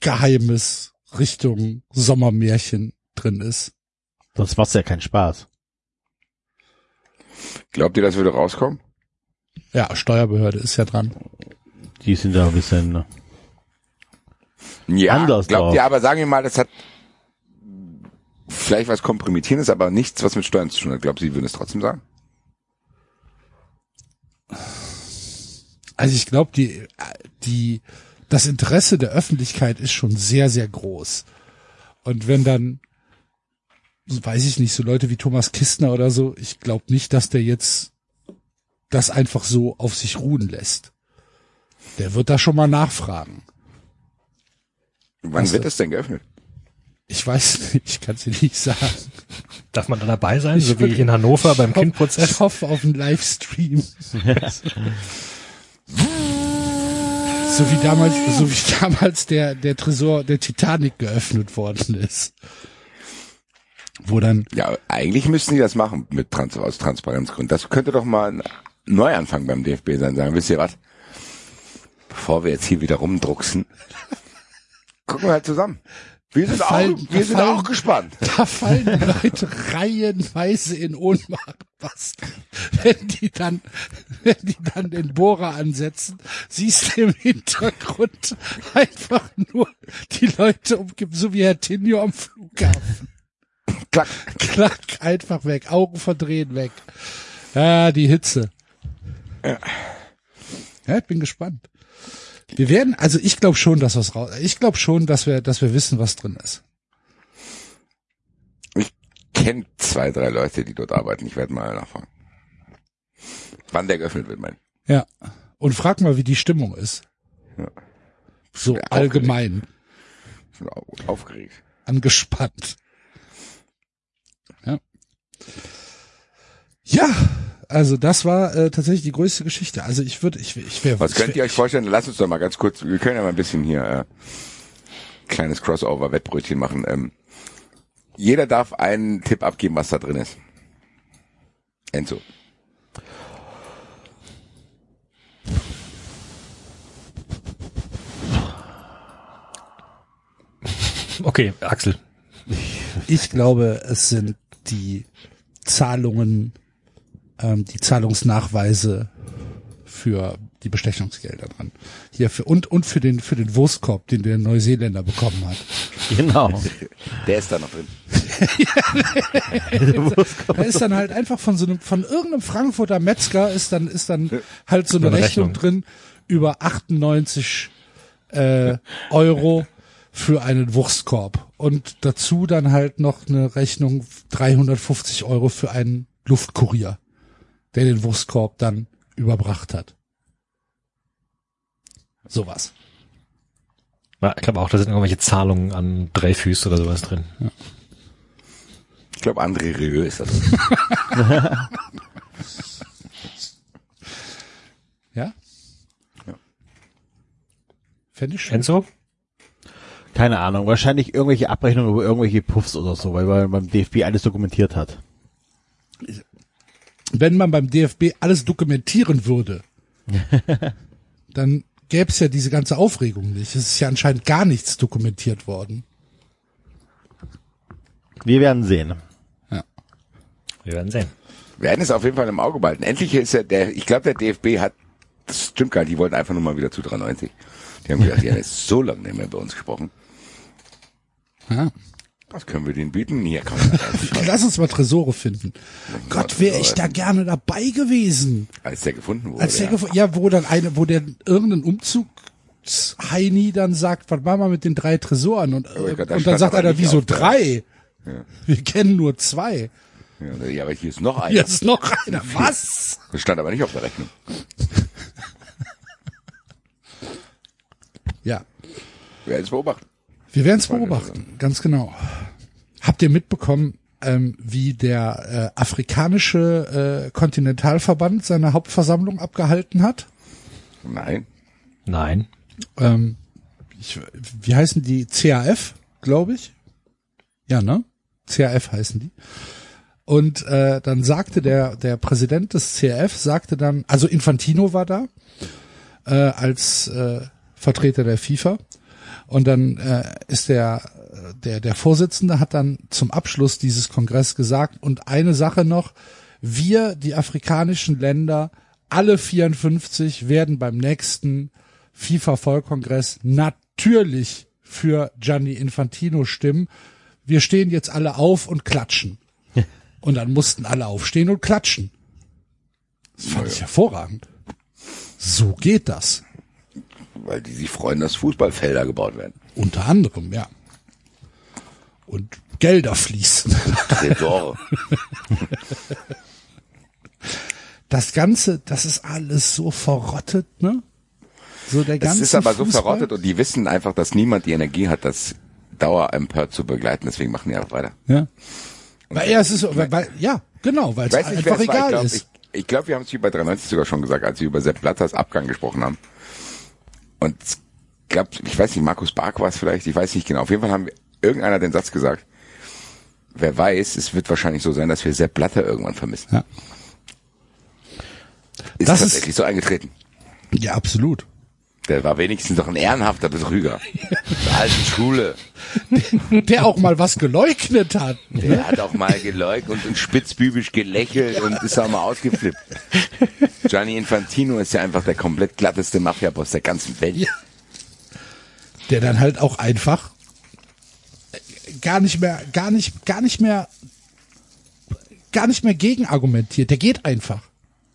Speaker 3: Geheimes Richtung Sommermärchen drin ist.
Speaker 6: Sonst macht's ja keinen Spaß.
Speaker 4: Glaubt ihr, das würde rauskommen?
Speaker 3: Ja, Steuerbehörde ist ja dran.
Speaker 6: Die sind da ein bisschen, ne?
Speaker 4: Ja,
Speaker 6: Anders
Speaker 4: glaubt
Speaker 6: drauf.
Speaker 4: ihr aber, sagen wir mal, das hat vielleicht was Kompromittierendes, aber nichts, was mit Steuern zu tun hat. Glaubt ihr, sie würden es trotzdem sagen?
Speaker 3: Also ich glaube, die, die, das Interesse der Öffentlichkeit ist schon sehr, sehr groß. Und wenn dann, weiß ich nicht, so Leute wie Thomas Kistner oder so, ich glaube nicht, dass der jetzt das einfach so auf sich ruhen lässt. Der wird da schon mal nachfragen.
Speaker 4: Wann
Speaker 3: Ach
Speaker 4: wird es denn geöffnet?
Speaker 3: Ich weiß nicht, ich kann es dir nicht sagen.
Speaker 7: Darf man da dabei sein,
Speaker 3: Ich
Speaker 7: so wie in Hannover beim
Speaker 3: Ich
Speaker 7: Kindprozess?
Speaker 3: hoffe auf einen Livestream. so wie damals, so wie damals der, der Tresor der Titanic geöffnet worden ist. Wo dann,
Speaker 4: Ja, eigentlich müssten die das machen mit Trans aus Transparenzgründen. Das könnte doch mal ein Neuanfang beim DFB sein. Sagen, wisst ihr was? Bevor wir jetzt hier wieder rumdrucksen, gucken wir halt zusammen. Wir sind,
Speaker 3: Da
Speaker 4: auch,
Speaker 3: fallen-
Speaker 4: wir sind
Speaker 3: fallen-
Speaker 4: auch gespannt.
Speaker 3: da fallen die Leute reihenweise in Ohnmacht, was, wenn die dann, wenn die dann den Bohrer ansetzen, siehst du im Hintergrund einfach nur die Leute umgeben, so wie Herr Tinio am Flughafen.
Speaker 4: Klack.
Speaker 3: Klack, einfach weg, Augen verdrehen weg. Ja, die Hitze. Ja, ich bin gespannt. Wir werden, also ich glaube schon, dass was raus, ich glaube schon, dass wir, dass wir wissen, was drin ist.
Speaker 4: Ich kenne zwei, drei Leute, die dort arbeiten. Ich werde mal nachfragen. Wann der geöffnet wird, mein.
Speaker 3: Ja. Und frag mal, wie die Stimmung ist.
Speaker 4: Ja.
Speaker 3: So
Speaker 4: Ja,
Speaker 3: allgemein
Speaker 4: Ich bin au- aufgeregt.
Speaker 3: angespannt. Ja. Ja, also das war äh, tatsächlich die größte Geschichte. Also ich würde, ich, ich wäre.
Speaker 4: Was könnt ihr euch vorstellen? Lasst uns doch mal ganz kurz, wir können ja mal ein bisschen hier äh, kleines Crossover-Wettbrötchen machen. Ähm, jeder darf einen Tipp abgeben, was da drin ist. Enzo.
Speaker 7: Okay, Axel.
Speaker 3: Ich glaube, es sind die Zahlungen, ähm, die Zahlungsnachweise für die Bestechungsgelder dran. Hier für und und für den für den Wurstkorb, den der Neuseeländer bekommen hat.
Speaker 6: Genau.
Speaker 4: Der ist da noch drin.
Speaker 3: Da ist dann halt einfach von so einem von irgendeinem Frankfurter Metzger ist dann ist dann halt so eine,
Speaker 7: eine
Speaker 3: Rechnung,
Speaker 7: Rechnung.
Speaker 3: drin über 98 äh, Euro für einen Wurstkorb und dazu dann halt noch eine Rechnung 350 Euro für einen Luftkurier, der den Wurstkorb dann überbracht hat. Sowas.
Speaker 7: Ja, ich glaube auch, da sind irgendwelche Zahlungen an Dreyfus oder sowas drin.
Speaker 4: Ich glaube, André Rieu ist das.
Speaker 3: Ja?
Speaker 4: Ja.
Speaker 3: Fände ich schön.
Speaker 7: Enzo?
Speaker 6: Keine Ahnung. Wahrscheinlich irgendwelche Abrechnungen über irgendwelche Puffs oder so, weil man beim DFB alles dokumentiert hat.
Speaker 3: Wenn man beim DFB alles dokumentieren würde, dann gäbe es ja diese ganze Aufregung nicht. Es ist ja anscheinend gar nichts dokumentiert worden.
Speaker 6: Wir werden sehen.
Speaker 7: Wir werden sehen.
Speaker 4: Wir werden es auf jeden Fall im Auge behalten. Endlich ist ja der, ich glaube, der DFB hat, das stimmt gar nicht, die wollten einfach nur mal wieder zu 93. Die haben gesagt, die haben jetzt so lange nicht mehr bei uns gesprochen.
Speaker 3: Ja.
Speaker 4: Was können wir denen bieten? Hier kann
Speaker 3: Lass uns mal Tresore finden. Gott, wäre ich da gerne dabei gewesen.
Speaker 4: Als der gefunden wurde.
Speaker 3: Als der
Speaker 4: ja.
Speaker 3: gef- ja, wo dann eine, wo der irgendein Umzug Heini dann sagt, was machen wir mit den drei Tresoren? Und, äh,
Speaker 4: Gott,
Speaker 3: und dann sagt einer, wieso drei?
Speaker 4: Ja.
Speaker 3: Wir kennen nur zwei.
Speaker 4: Ja, ja, aber hier ist noch einer.
Speaker 3: Hier ist noch einer. Was?
Speaker 4: Das stand aber nicht auf der Rechnung. Wir werden es beobachten.
Speaker 3: Wir werden es beobachten, ganz genau. Habt ihr mitbekommen, ähm, wie der äh, afrikanische äh, Kontinentalverband seine Hauptversammlung abgehalten hat?
Speaker 4: Nein.
Speaker 7: Nein.
Speaker 3: Ähm, ich, wie heißen die? CAF, glaube ich. Ja, ne? CAF heißen die. Und äh, dann sagte der der Präsident des CAF sagte dann, also Infantino war da äh, als äh, Vertreter der FIFA und dann äh, ist der der der Vorsitzende hat dann zum Abschluss dieses Kongress gesagt und eine Sache noch, wir die afrikanischen Länder alle 54 werden beim nächsten FIFA Vollkongress natürlich für Gianni Infantino stimmen. Wir stehen jetzt alle auf und klatschen. Und dann mussten alle aufstehen und klatschen. Das fand ich hervorragend. So geht das.
Speaker 4: Weil die sich freuen, dass Fußballfelder gebaut werden.
Speaker 3: Unter anderem, ja. Und Gelder fließen.
Speaker 4: Tresore.
Speaker 3: Das Ganze, das ist alles so verrottet, ne? So der
Speaker 4: Es
Speaker 3: ganze
Speaker 4: ist aber so
Speaker 3: Fußball.
Speaker 4: verrottet und die wissen einfach, dass niemand die Energie hat, das dauerempört zu begleiten. Deswegen machen die einfach weiter.
Speaker 3: Ja. Weil, ja, es ist, so, weil, weil, ja, genau, weil es einfach
Speaker 4: es war. Ich
Speaker 3: egal
Speaker 4: glaube,
Speaker 3: ist.
Speaker 4: ich, ich glaub, wir haben es wie bei 93 sogar schon gesagt, als wir über Sepp Blatters Abgang gesprochen haben. Und ich glaube, ich weiß nicht, Markus Bark war es vielleicht, ich weiß nicht genau. Auf jeden Fall haben wir irgendeiner den Satz gesagt. Wer weiß, es wird wahrscheinlich so sein, dass wir Sepp Blatter irgendwann vermissen.
Speaker 3: Ja.
Speaker 4: Ist
Speaker 3: Das ist-
Speaker 4: tatsächlich so eingetreten.
Speaker 3: Ja, absolut.
Speaker 4: Der war wenigstens doch ein ehrenhafter Betrüger. Der alten Schule.
Speaker 3: Der auch mal was geleugnet hat.
Speaker 4: Der hat auch mal geleugnet und spitzbübisch gelächelt und ist auch mal ausgeflippt. Gianni Infantino ist ja einfach der komplett glatteste Mafiaboss der ganzen Welt.
Speaker 3: Ja. Der dann halt auch einfach gar nicht mehr, gar nicht, gar nicht mehr, gar nicht mehr gegenargumentiert. Der geht einfach.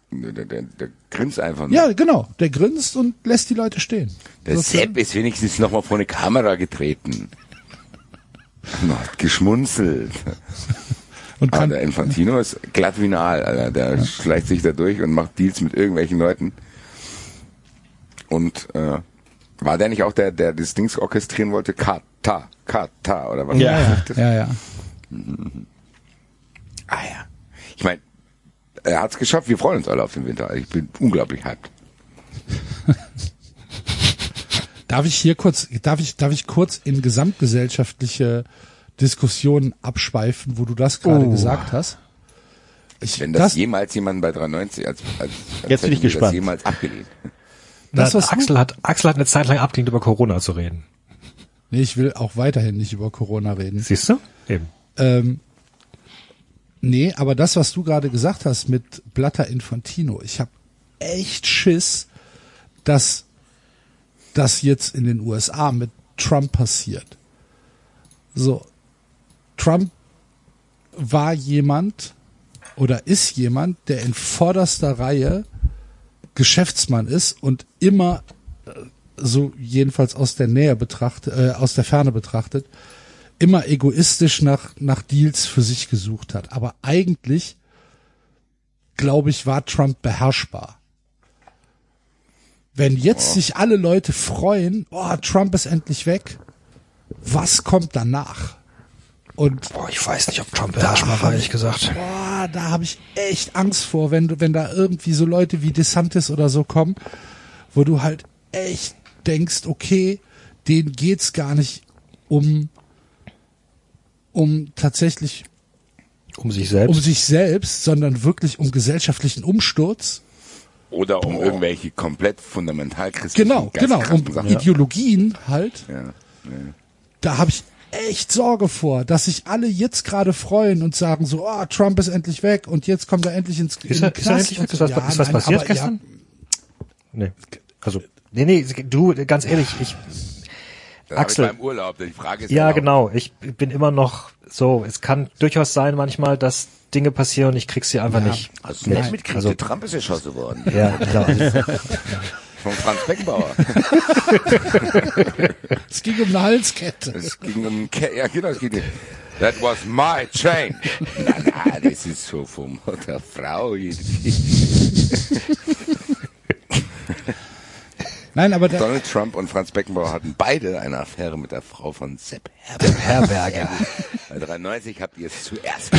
Speaker 4: Der, der, der, grinst einfach nur.
Speaker 3: Ja, genau. Der grinst und lässt die Leute stehen.
Speaker 4: Der
Speaker 3: Das-
Speaker 4: Sepp ist wenigstens noch mal vor eine Kamera getreten. Und hat geschmunzelt.
Speaker 3: und
Speaker 4: Aber
Speaker 3: kann,
Speaker 4: der Infantino ist glatt wie ein Aal, Alter. Der schleicht sich da durch und macht Deals mit irgendwelchen Leuten. Und äh, war der nicht auch der, der das Dings orchestrieren wollte? Kata, Kata oder was?
Speaker 3: ja, ja, ja, ja.
Speaker 4: Ah ja. Ich meine, er hat's geschafft. Wir freuen uns alle auf den Winter. Ich bin unglaublich hyped.
Speaker 3: Darf ich hier kurz, darf ich, darf ich kurz in gesamtgesellschaftliche Diskussionen abschweifen, wo du das gerade gesagt hast? Ich,
Speaker 4: Wenn das, jemals jemand bei 390 als, als, als
Speaker 6: Jetzt bin ich gespannt.
Speaker 4: Das jemals abgelehnt.
Speaker 3: das, was du-
Speaker 7: Axel hat, Axel hat eine Zeit lang abgelehnt, über Corona zu reden.
Speaker 3: nee, ich will auch weiterhin nicht über Corona reden.
Speaker 7: Siehst du? Eben.
Speaker 3: Ähm, nee, aber das, was du gerade gesagt hast mit Blatter Infantino, ich habe echt Schiss, dass das jetzt in den USA mit Trump passiert. So, Trump war jemand oder ist jemand, der in vorderster Reihe Geschäftsmann ist und immer äh, so jedenfalls aus der Nähe betrachtet, äh, aus der Ferne betrachtet, immer egoistisch nach, nach Deals für sich gesucht hat. Aber eigentlich, glaube ich, war Trump beherrschbar. Wenn jetzt sich alle Leute freuen, oh, Trump ist endlich weg, was kommt danach? Und
Speaker 7: Boah, ich weiß nicht, ob Trump beherrschbar war,
Speaker 3: ich-
Speaker 7: ehrlich gesagt.
Speaker 3: boah, da habe ich echt Angst vor, wenn du, wenn da irgendwie so Leute wie DeSantis oder so kommen, wo du halt echt denkst, okay, denen geht's gar nicht um um tatsächlich
Speaker 7: Um sich selbst.
Speaker 3: um sich selbst, sondern wirklich um gesellschaftlichen Umsturz.
Speaker 4: Oder um irgendwelche komplett fundamental christlichen
Speaker 3: Genau, genau, um
Speaker 4: Sachen.
Speaker 3: Ideologien halt.
Speaker 4: Ja. ja.
Speaker 3: Da habe ich echt Sorge vor, dass sich alle jetzt gerade freuen und sagen so, oh, Trump ist endlich weg und jetzt kommt er endlich ins
Speaker 7: ist
Speaker 3: in
Speaker 7: er, ist er endlich? Ist was,
Speaker 3: Ja,
Speaker 7: ist was
Speaker 3: nein,
Speaker 7: passiert
Speaker 3: aber
Speaker 7: gestern? Nee. Also, nee, nee, du, ganz ehrlich, ich, Axel.
Speaker 4: Ich beim Urlaub, die Frage ist
Speaker 7: ja,
Speaker 4: erlaubt.
Speaker 7: genau, ich bin immer noch so, es kann durchaus sein manchmal, dass Dinge passieren und ich krieg sie einfach nicht.
Speaker 4: Hast du nicht mitgekriegt,
Speaker 7: Also,
Speaker 4: der Trump ist erschossen worden.
Speaker 7: ja, genau.
Speaker 4: Von Franz Beckenbauer.
Speaker 3: Ja, es ging um eine Halskette.
Speaker 4: Es ging um, Ke ja genau, es ging um, That was my chain. Na, na, das ist so vom der Frau.
Speaker 3: Nein, aber
Speaker 4: Donald Trump und Franz Beckenbauer hatten beide eine Affäre mit der Frau von Sepp Herberger.
Speaker 7: Herberger.
Speaker 4: Bei 93 habt ihr es zuerst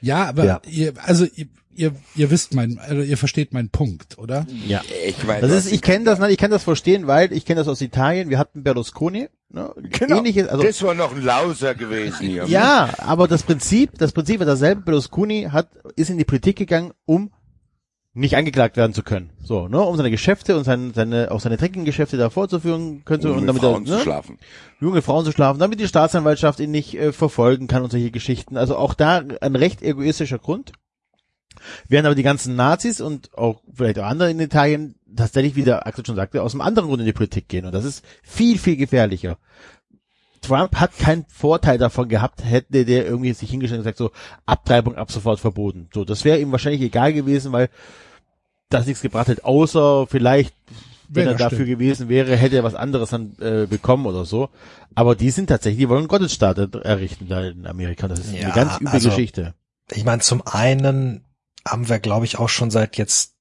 Speaker 3: ja, aber
Speaker 7: Ja.
Speaker 3: ihr, also ihr, ihr, ihr wisst mein, also ihr versteht meinen Punkt, oder?
Speaker 6: Ja.
Speaker 4: Ich meine,
Speaker 6: Das ist, ich kenne das, ne, ich kann das verstehen, weil ich kenne das aus Italien. Wir hatten Berlusconi, ne,
Speaker 4: Genau.
Speaker 6: ähnliches, also
Speaker 4: das war noch ein Lauser gewesen hier.
Speaker 6: ja, aber das Prinzip, das Prinzip war dasselbe. Berlusconi hat ist in die Politik gegangen, um nicht angeklagt werden zu können. So, ne, um seine Geschäfte und seine, seine auch seine dreckigen Geschäfte da fortzuführen könnte
Speaker 4: um
Speaker 6: und
Speaker 4: mit
Speaker 6: damit
Speaker 4: Frauen
Speaker 6: er,
Speaker 4: zu
Speaker 6: ne,
Speaker 4: schlafen.
Speaker 6: junge Frauen zu schlafen, damit die Staatsanwaltschaft ihn nicht äh, verfolgen kann und solche Geschichten. Also auch da ein recht egoistischer Grund. Während aber die ganzen Nazis und auch vielleicht auch andere in Italien tatsächlich, wie der Axel schon sagte, aus einem anderen Grund in die Politik gehen. Und das ist viel, viel gefährlicher. Trump hat keinen Vorteil davon gehabt, hätte der irgendwie sich hingestellt und gesagt, so, Abtreibung ab sofort verboten. So, das wäre ihm wahrscheinlich egal gewesen, weil das nichts gebracht hätte, außer vielleicht, wenn
Speaker 3: Ja,
Speaker 6: er dafür
Speaker 3: stimmt.
Speaker 6: gewesen wäre, hätte er was anderes dann äh, bekommen oder so. Aber die sind tatsächlich, die wollen Gottesstaat errichten da in Amerika. Das ist
Speaker 7: Ja,
Speaker 6: eine ganz üble
Speaker 7: also-
Speaker 6: Geschichte.
Speaker 7: Ich meine, zum einen haben wir, glaube ich, auch schon seit jetzt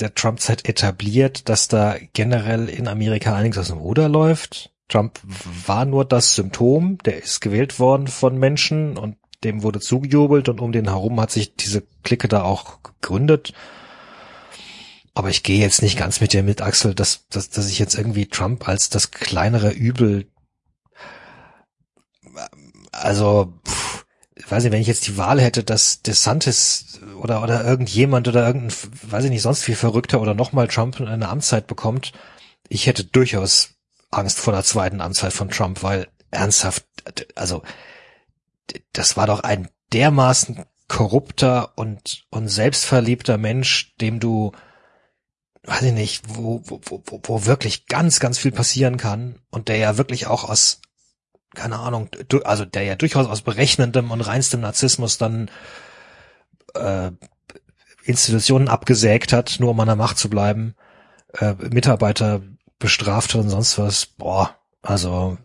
Speaker 7: der Trump-Zeit etabliert, dass da generell in Amerika einiges aus dem Ruder läuft. Trump war nur das Symptom, der ist gewählt worden von Menschen und dem wurde zugejubelt und um den herum hat sich diese Clique da auch gegründet. Aber ich gehe jetzt nicht ganz mit dir mit, Axel, dass, dass, dass ich jetzt irgendwie Trump als das kleinere Übel, also, pff, ich weiß nicht, wenn ich jetzt die Wahl hätte, dass DeSantis oder, oder irgendjemand oder irgendein, weiß ich nicht, sonst wie Verrückter oder nochmal Trump eine Amtszeit bekommt, ich hätte durchaus Angst vor der zweiten Amtszeit von Trump, weil ernsthaft, also, das war doch ein dermaßen korrupter und, und selbstverliebter Mensch, dem du, weiß ich nicht, wo, wo, wo, wo wirklich ganz, ganz viel passieren kann und der ja wirklich auch aus, keine Ahnung, also der ja durchaus aus berechnendem und reinstem Narzissmus dann äh, Institutionen abgesägt hat, nur um an der Macht zu bleiben, äh, Mitarbeiter bestraft hat und sonst was. Boah, also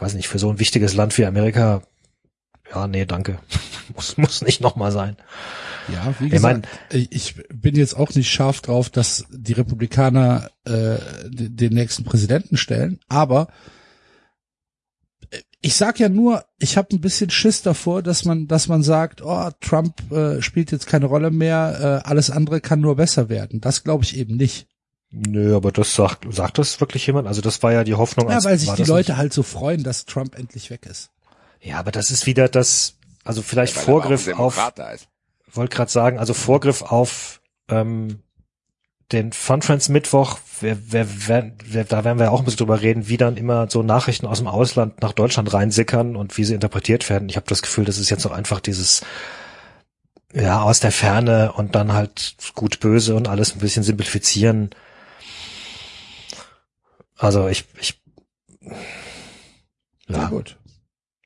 Speaker 7: weiß nicht, für so ein wichtiges Land wie Amerika, ja, nee, danke. muss, muss nicht nochmal sein.
Speaker 3: Ja, wie
Speaker 7: Ich mein-
Speaker 3: gesagt, ich bin jetzt auch nicht scharf drauf, dass die Republikaner äh, den nächsten Präsidenten stellen, aber äh, ich sag ja nur, ich habe ein bisschen Schiss davor, dass man, dass man sagt, oh, Trump äh, spielt jetzt keine Rolle mehr, äh, alles andere kann nur besser werden. Das glaube ich eben nicht.
Speaker 7: Nö, aber das sagt, sagt das wirklich jemand? Also das war ja die Hoffnung.
Speaker 3: Ja,
Speaker 7: als-
Speaker 3: weil sich die Leute
Speaker 7: nicht-
Speaker 3: halt so freuen, dass Trump endlich weg ist.
Speaker 7: Ja, aber das ist wieder das, also vielleicht Vorgriff auf,
Speaker 4: ist.
Speaker 7: Wollte gerade sagen, also Vorgriff auf ähm, den Fun Friends Mittwoch, wer, wer, wer, da werden wir auch ein bisschen drüber reden, wie dann immer so Nachrichten aus dem Ausland nach Deutschland reinsickern und wie sie interpretiert werden. Ich habe das Gefühl, das ist jetzt auch einfach dieses ja aus der Ferne und dann halt gut böse und alles ein bisschen simplifizieren. Also ich ich ja,
Speaker 3: gut.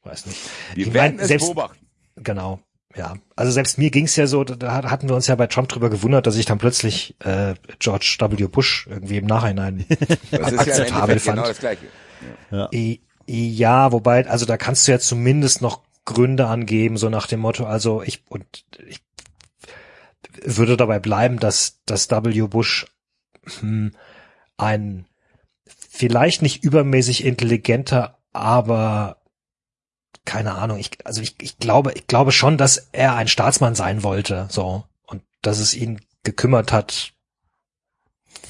Speaker 7: weiß nicht.
Speaker 4: Wir
Speaker 7: Ich
Speaker 4: werden
Speaker 7: mein,
Speaker 4: es
Speaker 7: selbst-
Speaker 4: beobachten.
Speaker 7: Genau, ja. Also selbst mir ging's ja so, da hatten wir uns ja bei Trump drüber gewundert, dass ich dann plötzlich äh, George W. Bush irgendwie im Nachhinein
Speaker 4: Das ist ja im
Speaker 7: akzeptabel
Speaker 4: Endeffekt genau
Speaker 7: fand.
Speaker 4: das Gleiche.
Speaker 7: I- Ja, wobei, also da kannst du ja zumindest noch Gründe angeben, so nach dem Motto, also ich und ich würde dabei bleiben, dass dass W. Bush hm, ein vielleicht nicht übermäßig intelligenter, aber keine Ahnung, ich, also ich, ich glaube, ich glaube schon, dass er ein Staatsmann sein wollte, so, und dass es ihn gekümmert hat,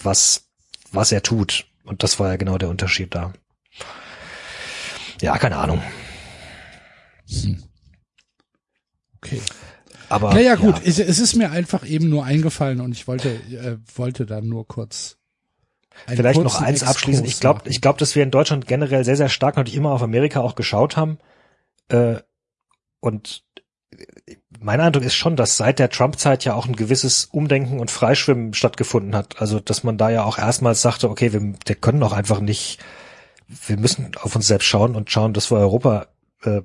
Speaker 7: was, was er tut. Und das war ja genau der Unterschied da. Ja, keine Ahnung.
Speaker 3: Okay.
Speaker 7: Aber.
Speaker 3: Naja, gut, Es, es ist mir einfach eben nur eingefallen und ich wollte, äh, wollte dann nur kurz. einen
Speaker 7: Vielleicht noch eins abschließen. Ich glaube, ich glaube, dass wir in Deutschland generell sehr, sehr stark natürlich immer auf Amerika auch geschaut haben. Äh, und mein Eindruck ist schon, dass seit der Trump-Zeit ja auch ein gewisses Umdenken und Freischwimmen stattgefunden hat. Also, dass man da ja auch erstmals sagte, okay, wir, wir können doch einfach nicht, wir müssen auf uns selbst schauen und schauen, dass wir Europa, äh,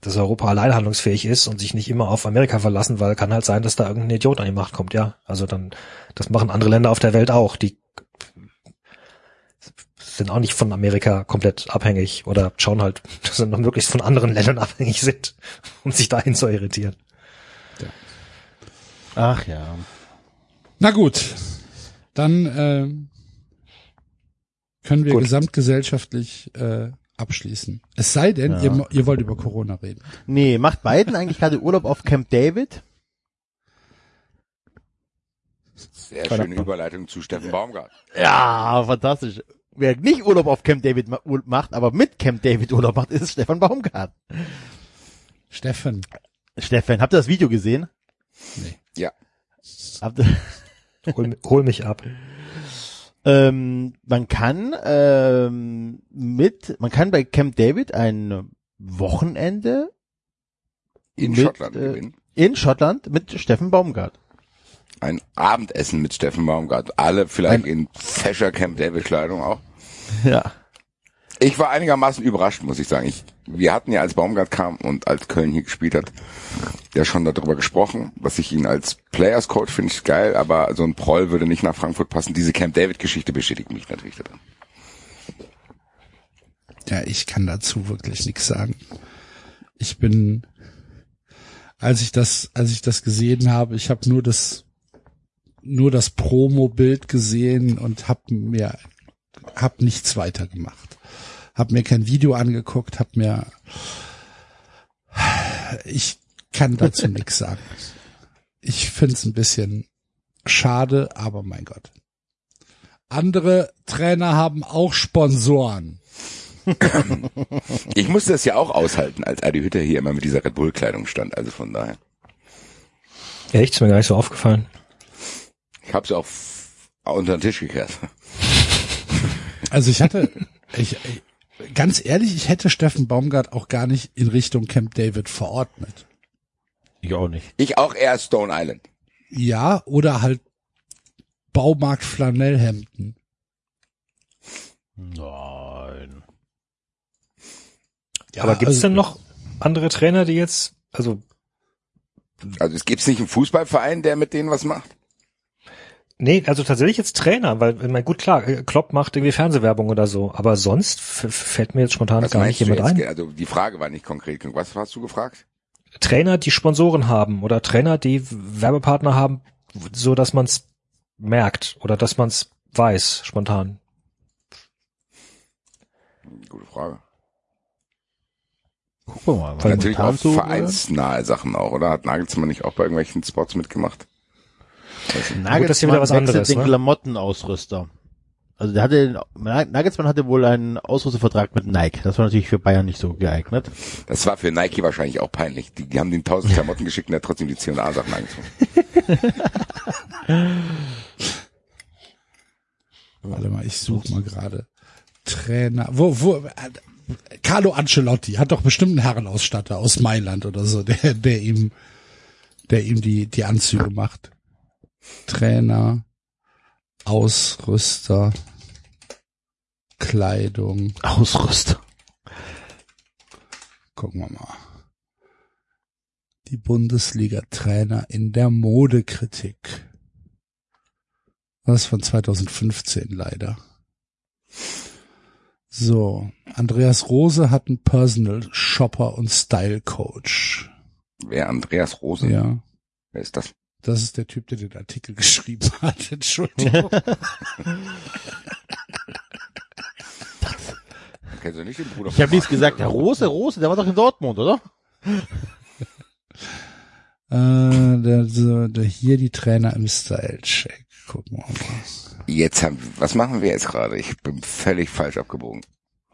Speaker 7: dass Europa allein handlungsfähig ist und sich nicht immer auf Amerika verlassen, weil kann halt sein, dass da irgendein Idiot an die Macht kommt, ja. Also dann, das machen andere Länder auf der Welt auch. Die sind auch nicht von Amerika komplett abhängig oder schauen halt, dass sie noch möglichst von anderen Ländern abhängig sind, um sich dahin zu irritieren.
Speaker 6: Ach ja.
Speaker 3: Na gut, dann äh, können wir
Speaker 7: Gut.
Speaker 3: gesamtgesellschaftlich äh, abschließen. Es sei denn,
Speaker 6: Ja.
Speaker 3: ihr, ihr wollt über Corona reden.
Speaker 6: Nee, macht Biden eigentlich gerade Urlaub auf Camp David?
Speaker 4: Sehr schöne Überleitung zu Steffen Baumgart.
Speaker 6: Ja, fantastisch. Wer nicht Urlaub auf Camp David macht, aber mit Camp David Urlaub macht, ist Stefan Baumgart.
Speaker 3: Steffen,
Speaker 6: Stefan, habt ihr das Video gesehen?
Speaker 4: Ja.
Speaker 6: Habt ihr,
Speaker 7: Hol, hol mich ab.
Speaker 6: ähm, man kann ähm, mit, man kann bei Camp David ein Wochenende
Speaker 4: In
Speaker 6: Mit,
Speaker 4: Schottland
Speaker 6: äh,
Speaker 4: gewinnen.
Speaker 6: in Schottland mit Steffen Baumgart.
Speaker 4: Ein Abendessen mit Steffen Baumgart. Alle vielleicht in fescher Camp David Kleidung auch.
Speaker 6: Ja.
Speaker 4: Ich war einigermaßen überrascht, muss ich sagen. Ich, wir hatten ja, als Baumgart kam und als Köln hier gespielt hat, ja schon darüber gesprochen, dass ich ihn als Players Coach finde ich geil, aber so ein Proll würde nicht nach Frankfurt passen. Diese Camp David Geschichte bestätigt mich natürlich daran.
Speaker 3: ja, ich kann dazu wirklich nichts sagen. Ich bin, als ich das, als ich das gesehen habe, ich habe nur das, nur das Promo-Bild gesehen und habe mir, hab nichts weiter gemacht. Hab mir kein Video angeguckt, hab mir, ich kann dazu nichts sagen. Ich find's ein bisschen schade, aber mein Gott. Andere Trainer haben auch Sponsoren.
Speaker 4: Ich musste das ja auch aushalten, als Adi Hütter hier immer mit dieser Red Bull Kleidung stand. Also von daher.
Speaker 7: Ja, echt, ist mir gar nicht so aufgefallen.
Speaker 4: Ich habe sie auch unter den Tisch gekehrt.
Speaker 3: Also ich hatte, ich, ganz ehrlich, ich hätte Steffen Baumgart auch gar nicht in Richtung Camp David verordnet.
Speaker 6: Ich auch nicht.
Speaker 4: Ich auch eher Stone Island.
Speaker 3: Ja, oder halt Baumarkt Flanellhemden.
Speaker 6: Nein.
Speaker 3: Ja,
Speaker 7: Aber gibt's
Speaker 3: also-
Speaker 7: denn noch andere Trainer, die jetzt, also
Speaker 4: Also es gibt nicht einen Fußballverein, der mit denen was macht.
Speaker 7: Nee, also tatsächlich jetzt Trainer, weil, ich meine, gut, klar, Klopp macht irgendwie Fernsehwerbung oder so, aber sonst fällt mir jetzt spontan
Speaker 4: Was
Speaker 7: gar nicht jemand
Speaker 4: jetzt?
Speaker 7: ein.
Speaker 4: Also die Frage war nicht konkret. Was hast du gefragt?
Speaker 7: Trainer, die Sponsoren haben oder Trainer, die Werbepartner haben, so dass man es merkt oder dass man es weiß, spontan.
Speaker 4: Gute Frage.
Speaker 6: Gucken wir mal.
Speaker 7: Weil
Speaker 4: Natürlich auch
Speaker 6: so,
Speaker 4: vereinsnahe Sachen auch, oder? Hat Nagelsmann nicht auch bei irgendwelchen Spots mitgemacht?
Speaker 6: Nagelsmann
Speaker 7: ist ja wieder was
Speaker 6: wechselt
Speaker 7: anderes,
Speaker 6: den
Speaker 7: ne?
Speaker 6: Klamottenausrüster. Also der hatte, Nagelsmann hatte wohl einen Ausrüstervertrag mit Nike. Das war natürlich für Bayern nicht so geeignet.
Speaker 4: Das war für Nike wahrscheinlich auch peinlich. Die, die haben den tausend Klamotten geschickt und er hat trotzdem die C&A-Sachen angezogen.
Speaker 3: Warte mal, ich suche mal gerade. Trainer. Wo, wo, äh, Carlo Ancelotti hat doch bestimmt einen Herrenausstatter aus Mailand oder so, der, der ihm, der ihm die, die Anzüge macht. Trainer, Ausrüster, Kleidung.
Speaker 6: Ausrüster.
Speaker 3: Gucken wir mal. Die Bundesliga-Trainer in der Modekritik. Das ist von 2015 leider. So, Andreas Rose hat einen Personal Shopper und Style Coach.
Speaker 4: Wer Andreas Rose?
Speaker 3: Ja,
Speaker 4: Wer ist das?
Speaker 3: Das ist der Typ, der den Artikel geschrieben hat. Entschuldigung.
Speaker 4: Kennst du nicht den Bruder
Speaker 6: Ich habe nichts gesagt. Der Rose, Rose, der war doch in Dortmund, oder?
Speaker 3: äh, der, der, hier die Trainer im Style Check. Gucken wir mal.
Speaker 4: Jetzt haben, was machen wir jetzt gerade? Ich bin völlig falsch abgebogen.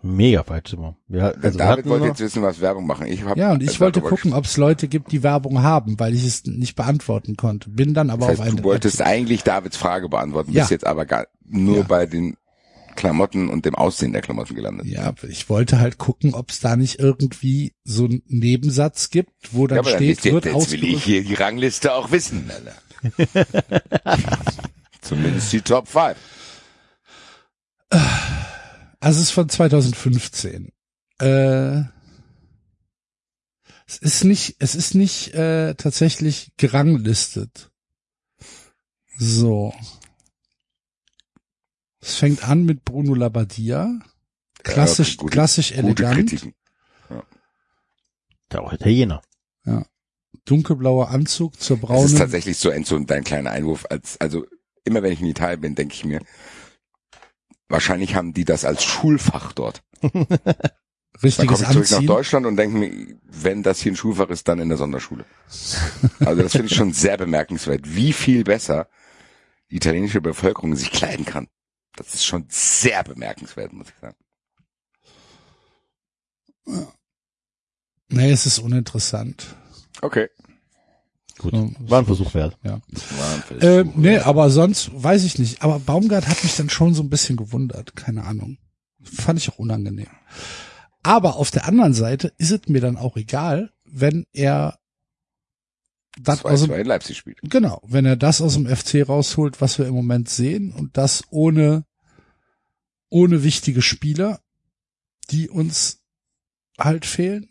Speaker 6: Mega falsch immer. Ja, also
Speaker 4: David wollte jetzt wissen, was Werbung machen. Ich hab,
Speaker 3: Ja, und ich wollte gucken, ob es Leute gibt, die Werbung haben, weil ich es nicht beantworten konnte. Bin dann aber
Speaker 4: Das
Speaker 3: auf
Speaker 4: heißt,
Speaker 3: eine
Speaker 4: du wolltest eigentlich Davids Frage beantworten,
Speaker 3: Ja.
Speaker 4: bist jetzt aber gar nur
Speaker 3: Ja.
Speaker 4: bei den Klamotten und dem Aussehen der Klamotten gelandet.
Speaker 3: Ja, ich wollte halt gucken, ob es da nicht irgendwie so einen Nebensatz gibt, wo dann
Speaker 4: Ja, aber dann
Speaker 3: steht,
Speaker 4: ihr,
Speaker 3: wird
Speaker 4: jetzt will ich hier die Rangliste auch wissen. Zumindest die Top 5.
Speaker 3: Also es ist von 2015. Äh, es ist nicht, es ist nicht äh, tatsächlich geranglistet. So. Es fängt an mit Bruno Labbadia. Klassisch,
Speaker 4: Ja, gute-
Speaker 3: klassisch elegant.
Speaker 4: Kritiken.
Speaker 6: Der auch Italiener.
Speaker 3: Dunkelblauer Anzug zur
Speaker 4: Das ist
Speaker 3: braunen.
Speaker 4: tatsächlich so, Enzo, dein kleiner Einwurf, als, also immer wenn ich in Italien bin, denke ich mir, wahrscheinlich haben die das als Schulfach dort. Dann
Speaker 3: Richtiges
Speaker 4: komme ich zurück nach
Speaker 3: Anziehen.
Speaker 4: Deutschland und denke mir, wenn das hier ein Schulfach ist, dann in der Sonderschule. Also das finde ich schon sehr bemerkenswert, wie viel besser die italienische Bevölkerung sich kleiden kann. Das ist schon sehr bemerkenswert, muss ich sagen.
Speaker 3: Nee, es ist uninteressant.
Speaker 4: Okay.
Speaker 6: Gut, war ein Versuch wert.
Speaker 3: Ja.
Speaker 4: Versuch.
Speaker 3: Äh, nee, aber sonst weiß ich nicht. Aber Baumgart hat mich dann schon so ein bisschen gewundert. Keine Ahnung. Fand ich auch unangenehm. Aber auf der anderen Seite ist es mir dann auch egal, wenn er das aus dem,
Speaker 4: in Leipzig spielt.
Speaker 3: genau, wenn er das aus dem FC rausholt, was wir im Moment sehen und das ohne, ohne wichtige Spieler, die uns halt fehlen,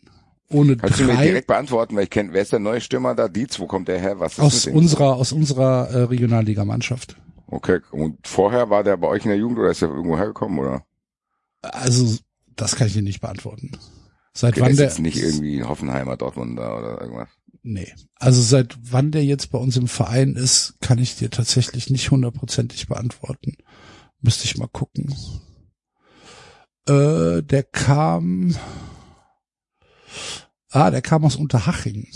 Speaker 3: ohne
Speaker 4: Kannst du mir
Speaker 3: drei
Speaker 4: direkt beantworten, weil ich kenne, wer ist der neue Stürmer da? Dietz, wo kommt der her? Was ist
Speaker 3: aus unserer, aus unserer äh, Regionalligamannschaft.
Speaker 4: Okay, und vorher war der bei euch in der Jugend oder ist er irgendwo hergekommen oder?
Speaker 3: Also, das kann ich dir nicht beantworten. Seit
Speaker 4: Okay, der
Speaker 3: wann
Speaker 4: ist
Speaker 3: der,
Speaker 4: jetzt nicht irgendwie Hoffenheimer, Dortmunder oder irgendwas.
Speaker 3: nee. Also seit wann der jetzt bei uns im Verein ist, kann ich dir tatsächlich nicht hundertprozentig beantworten. Müsste ich mal gucken. Äh, der kam, ah, der kam aus Unterhaching.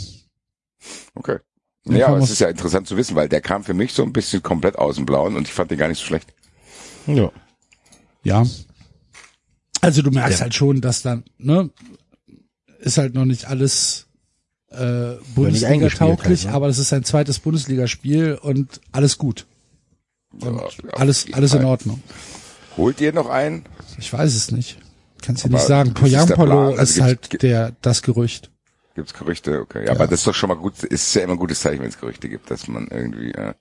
Speaker 4: Okay.
Speaker 3: Der
Speaker 4: Ja, aber es ist ja interessant zu wissen, weil der kam für mich so ein bisschen komplett aus dem Blauen und ich fand den gar nicht so schlecht.
Speaker 6: Ja.
Speaker 3: Ja. Also du merkst halt schon, dass dann, ne, ist halt noch nicht alles äh, Bundesliga
Speaker 6: eingespielt
Speaker 3: tauglich,
Speaker 6: halt, ne?
Speaker 3: aber es ist sein zweites Bundesligaspiel und alles gut. Und
Speaker 4: Ja,
Speaker 3: alles, alles in. Ordnung.
Speaker 4: Holt ihr noch einen?
Speaker 3: Ich weiß es nicht. Kannst du
Speaker 4: Aber
Speaker 3: nicht sagen.
Speaker 4: ist
Speaker 3: Poyampolo.
Speaker 4: Also
Speaker 3: ist
Speaker 4: gibt's-
Speaker 3: halt
Speaker 4: gibt-
Speaker 3: der, das Gerücht.
Speaker 4: Gibt's Gerüchte? Okay. Ja, aber das ist doch schon mal gut, ist ja immer ein gutes Zeichen, wenn es Gerüchte gibt, dass man irgendwie, äh,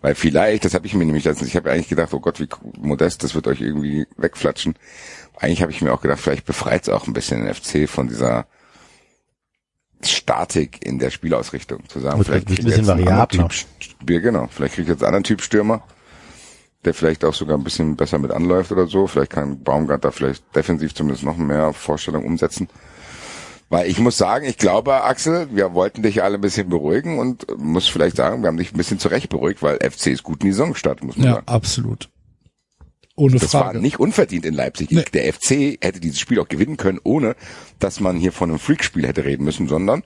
Speaker 4: weil vielleicht, das habe ich mir nämlich letztens, ich habe eigentlich gedacht, oh Gott, wie modest, das wird euch irgendwie wegflatschen. Eigentlich habe ich mir auch gedacht, vielleicht befreit es auch ein bisschen den FC von dieser Statik in der Spielausrichtung. Zu sagen, vielleicht
Speaker 6: ein
Speaker 4: kriegt
Speaker 6: bisschen
Speaker 4: jetzt einen anderen
Speaker 6: variabler.
Speaker 4: Typ, genau, vielleicht kriegt jetzt einen anderen Typ Stürmer, der vielleicht auch sogar ein bisschen besser mit anläuft oder so. Vielleicht kann Baumgart da vielleicht defensiv zumindest noch mehr Vorstellungen umsetzen. Weil ich muss sagen, ich glaube, Axel, wir wollten dich alle ein bisschen beruhigen und muss vielleicht sagen, wir haben dich ein bisschen zurecht beruhigt, weil FC ist gut in die Saison gestartet, muss man
Speaker 3: Ja,
Speaker 4: sagen.
Speaker 3: absolut. Ohne
Speaker 4: Das war
Speaker 3: Frage.
Speaker 4: nicht unverdient in Leipzig.
Speaker 3: Nee.
Speaker 4: Der FC hätte dieses Spiel auch gewinnen können, ohne dass man hier von einem Freakspiel hätte reden müssen, sondern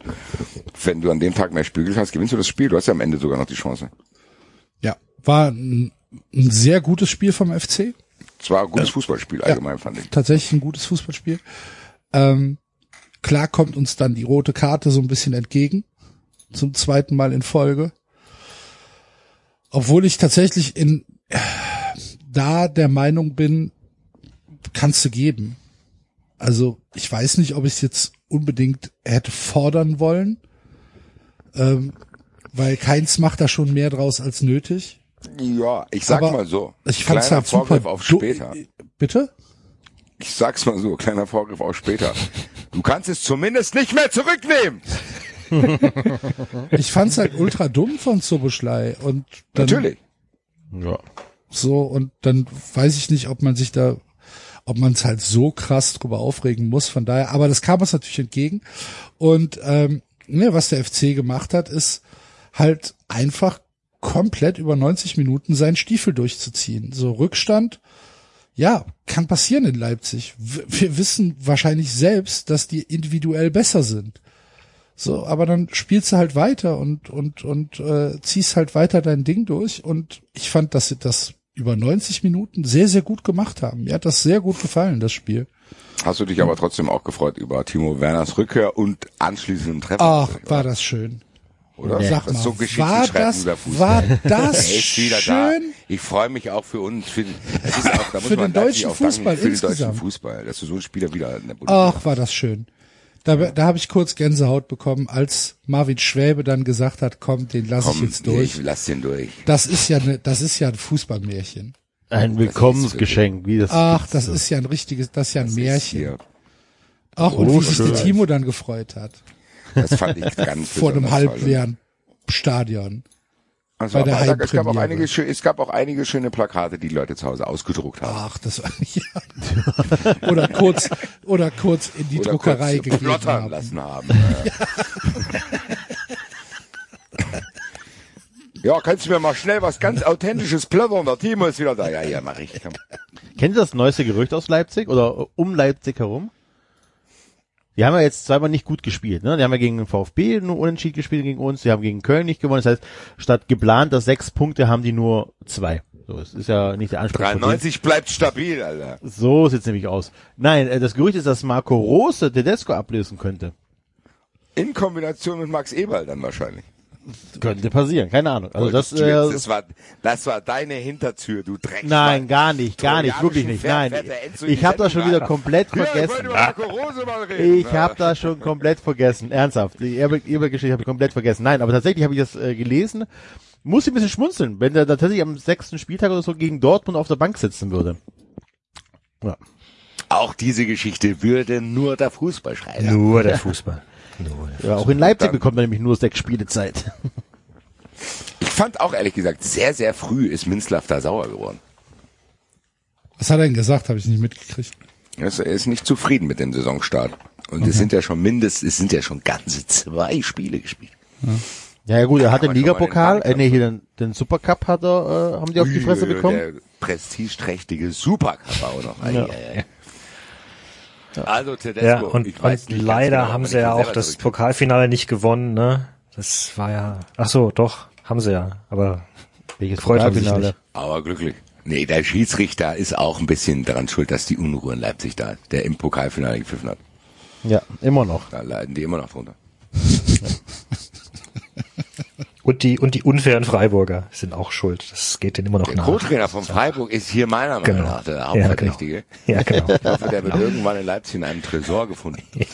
Speaker 4: wenn du an dem Tag mehr Spiegel hast, gewinnst du das Spiel. Du hast ja am Ende sogar noch die Chance.
Speaker 3: Ja, war ein, ein sehr gutes Spiel vom FC.
Speaker 4: Es war ein gutes Fußballspiel allgemein, fand ich.
Speaker 3: tatsächlich ein gutes Fußballspiel. Ähm, klar kommt uns dann die rote Karte so ein bisschen entgegen. Zum zweiten Mal in Folge. Obwohl ich tatsächlich in, da der Meinung bin, kannst du geben. Also ich weiß nicht, ob ich es jetzt unbedingt hätte fordern wollen, ähm, weil keins macht da schon mehr draus als nötig.
Speaker 4: Ja, ich sag
Speaker 3: Aber
Speaker 4: mal so.
Speaker 3: Ich fand's
Speaker 4: kleiner
Speaker 3: halt super.
Speaker 4: Vorgriff auf
Speaker 3: du-
Speaker 4: später.
Speaker 3: Bitte?
Speaker 4: Ich sag's mal so, kleiner Vorgriff auf später. Du kannst es zumindest nicht mehr zurücknehmen.
Speaker 3: Ich fand's halt ultra dumm von Soboschlei und dann
Speaker 4: Natürlich.
Speaker 6: Ja.
Speaker 3: so und dann weiß ich nicht, ob man sich da, ob man es halt so krass drüber aufregen muss. Von daher, aber das kam uns natürlich entgegen und ähm, ne, was der FC gemacht hat, ist halt einfach komplett über 90 Minuten seinen Stiefel durchzuziehen. So Rückstand, ja, kann passieren in Leipzig. Wir wissen wahrscheinlich selbst, dass die individuell besser sind. So, aber dann spielst du halt weiter und und und äh, ziehst halt weiter dein Ding durch. Und ich fand, dass sie das über 90 Minuten sehr sehr gut gemacht haben. Mir hat das sehr gut gefallen, das Spiel.
Speaker 4: Hast du dich aber trotzdem auch gefreut über Timo Werners Rückkehr und anschließenden Treffen?
Speaker 3: Ach, war das schön.
Speaker 4: Oder?
Speaker 3: Sag
Speaker 4: das ist
Speaker 3: mal,
Speaker 4: so
Speaker 3: war das
Speaker 4: über Fußball.
Speaker 3: war das
Speaker 4: Er ist wieder
Speaker 3: schön?
Speaker 4: da. Ich freue mich auch für uns, für, den- es ist auch, da muss
Speaker 3: Für
Speaker 4: man
Speaker 3: den deutschen
Speaker 4: auch danken,
Speaker 3: Fußball
Speaker 4: für den deutschen
Speaker 3: insgesamt.
Speaker 4: Fußball, dass du so einen Spieler wieder in der Bundesliga
Speaker 3: Ach, war das schön. Da, da habe ich kurz Gänsehaut bekommen, als Marvin Schwäbe dann gesagt hat, komm, den lasse ich jetzt durch.
Speaker 4: ich lass den durch.
Speaker 3: Das ist ja ne, das ist ja ein Fußballmärchen.
Speaker 6: Ein Willkommensgeschenk, wie das.
Speaker 3: Ach, das ist ja ein richtiges, das ist ja ein Märchen.
Speaker 4: Hier,
Speaker 3: Ach, und
Speaker 6: Oh,
Speaker 3: wie sich der. Timo dann gefreut hat.
Speaker 4: Das fand ich ganz
Speaker 3: Vor einem halbleeren Stadion.
Speaker 4: Also,
Speaker 3: bei der
Speaker 4: aber es gab auch einige, es gab auch einige schöne Plakate, die Leute zu Hause ausgedruckt haben.
Speaker 3: Ach, das war ja. oder kurz oder kurz in die
Speaker 4: Oder
Speaker 3: Druckerei
Speaker 4: kurz
Speaker 3: gegeben
Speaker 4: plottern
Speaker 3: haben.
Speaker 4: lassen haben. Äh, Ja, kannst du mir mal schnell was ganz Authentisches plöppern? Der Timo ist wieder da. Ja, ja, mach ich.
Speaker 6: Kennt ihr das neueste Gerücht aus Leipzig oder um Leipzig herum? Die haben ja jetzt zweimal nicht gut gespielt. Ne? Die haben ja gegen den VfB nur unentschieden gespielt gegen uns. Die haben gegen Köln nicht gewonnen. Das heißt, statt geplanter sechs Punkte haben die nur zwei. So, es ist ja nicht der Anspruch. von denen.
Speaker 4: 93 bleibt stabil, Alter.
Speaker 6: So sieht's nämlich aus. Nein, äh, das Gerücht ist, dass Marco Rose Tedesco ablösen könnte.
Speaker 4: In Kombination mit Max Eberl dann wahrscheinlich.
Speaker 6: Könnte passieren, keine Ahnung. Also das, äh,
Speaker 4: das war, das war deine Hintertür, du Dreck.
Speaker 6: nein, gar nicht, gar nicht, wirklich nicht. Nein, ich habe das schon wieder komplett vergessen. Ich habe das schon komplett vergessen, ernsthaft. Die Eberl-Geschichte habe ich komplett vergessen. Nein, aber tatsächlich habe ich das äh, gelesen. Muss ich ein bisschen schmunzeln, wenn der tatsächlich am sechsten Spieltag oder so gegen Dortmund auf der Bank sitzen würde. Ja.
Speaker 4: Auch diese Geschichte würde nur der Fußball schreiben.
Speaker 7: Nur der Fußball.
Speaker 6: Ja, auch in Leipzig bekommt man nämlich nur sechs Spielezeit.
Speaker 4: Ich fand auch ehrlich gesagt, sehr, sehr früh ist Minzlaff da sauer geworden.
Speaker 3: Was hat er denn gesagt? Habe ich nicht mitgekriegt.
Speaker 4: Er ist, er ist nicht zufrieden mit dem Saisonstart. Und es sind ja schon mindestens, es sind ja schon ganze zwei Spiele gespielt.
Speaker 6: Ja, ja gut, er hat den Ligapokal,
Speaker 4: den
Speaker 6: äh, nee, hier den, den Supercup hat er, äh, haben die auf die Fresse bekommen.
Speaker 4: Der prestigeträchtige Supercup auch noch. Ei,
Speaker 6: Ja.
Speaker 4: ei, ei. Also Tedesco,
Speaker 7: Ja, und,
Speaker 4: ich weiß
Speaker 7: und leider
Speaker 4: genau,
Speaker 7: haben sie ja auch das Pokalfinale nicht gewonnen, ne? Das war ja, ach so, doch, haben sie ja, aber
Speaker 6: Welches
Speaker 7: freut
Speaker 6: Pokalfinale?
Speaker 4: Aber glücklich. Nee, der Schiedsrichter ist auch ein bisschen daran schuld, dass die Unruhe in Leipzig da, der im Pokalfinale gepfiffen hat.
Speaker 6: Ja, immer noch.
Speaker 4: Da leiden die immer noch drunter.
Speaker 7: Und die, und die unfairen Freiburger sind auch schuld. Das geht denen immer noch
Speaker 4: Der
Speaker 7: nach.
Speaker 4: Co-Trainer von Freiburg ist hier meiner Meinung
Speaker 7: Genau.
Speaker 4: nach der
Speaker 7: Ja,
Speaker 4: Hauptverdächtige.
Speaker 7: Ja, genau.
Speaker 4: Ich hoffe, der wird irgendwann in Leipzig in einem Tresor gefunden.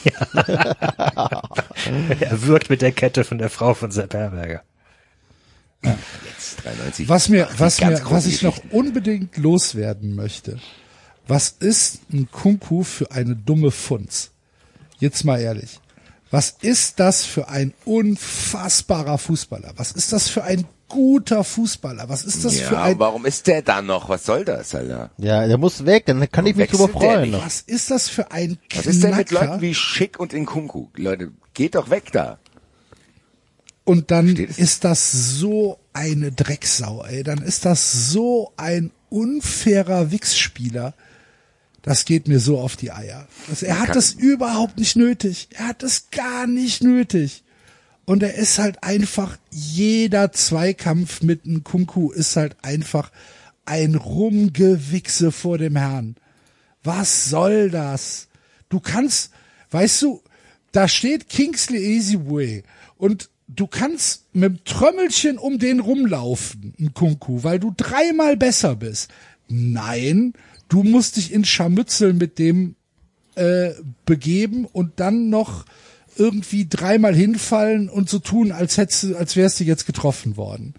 Speaker 7: er wirkt mit der Kette von der Frau von Sepp Herberger.
Speaker 4: Jetzt 93.
Speaker 3: Was mir, was mir, was ich noch unbedingt loswerden möchte. Was ist ein Kunku für eine dumme Funz? Jetzt mal ehrlich. Was ist das für ein unfassbarer Fußballer? Was ist das für ein guter Fußballer? Was ist das für
Speaker 4: Ja,
Speaker 3: ein,
Speaker 4: warum ist der da noch? Was soll das, Alter?
Speaker 6: Ja, der muss weg, dann kann ich mich drüber freuen.
Speaker 3: was ist das für ein
Speaker 4: Was ist denn mit
Speaker 3: Knacker?
Speaker 4: Leuten wie Schick und Inkunku? Leute, geht doch weg da.
Speaker 3: Und dann
Speaker 4: es?
Speaker 3: ist das so eine Drecksau, ey. Dann ist das so ein unfairer Wichsspieler. Das geht mir so auf die Eier. Das, er hat das überhaupt nicht nötig. Er hat das gar nicht nötig. Und er ist halt einfach, jeder Zweikampf mit einem Kunku ist halt einfach ein Rumgewichse vor dem Herrn. Was soll das? Du kannst, weißt du, da steht Kingsley Easyway und du kannst mit dem Trömmelchen um den rumlaufen, ein Kunku, weil du dreimal besser bist. Nein, du musst dich in Scharmützel mit dem äh, begeben und dann noch irgendwie dreimal hinfallen und so tun, als hättest als wärst du jetzt getroffen worden,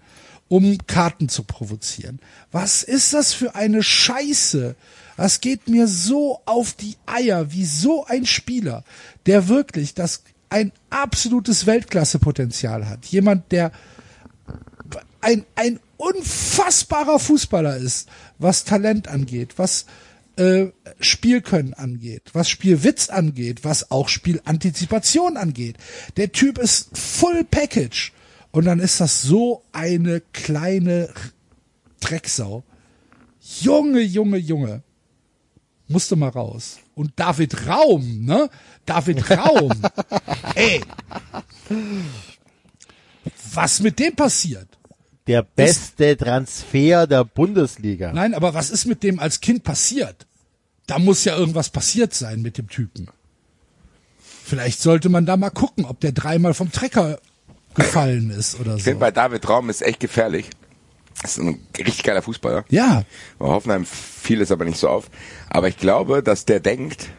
Speaker 3: um Karten zu provozieren. Was ist das für eine Scheiße? Das geht mir so auf die Eier, wie so ein Spieler, der wirklich das ein absolutes Weltklasse-Potenzial hat. Jemand, der ein, ein unfassbarer Fußballer ist, was Talent angeht, was äh, Spielkönnen angeht, was Spielwitz angeht, was auch Spielantizipation angeht. Der Typ ist Full Package. Und dann ist das so eine kleine Drecksau. Junge, Junge, Junge. Musste mal raus. Und David Raum, ne? David Raum. Ey. Was mit dem passiert?
Speaker 6: Der beste Transfer der Bundesliga.
Speaker 3: Nein, aber was ist mit dem als Kind passiert? Da muss ja irgendwas passiert sein mit dem Typen. Vielleicht sollte man da mal gucken, ob der dreimal vom Trecker gefallen ist oder
Speaker 4: Ich
Speaker 3: so.
Speaker 4: finde bei David Raum ist echt gefährlich. Das ist ein richtig geiler Fußballer.
Speaker 3: Ja,
Speaker 4: Bei Hoffenheim fiel es aber nicht so auf. Aber ich glaube, dass der denkt,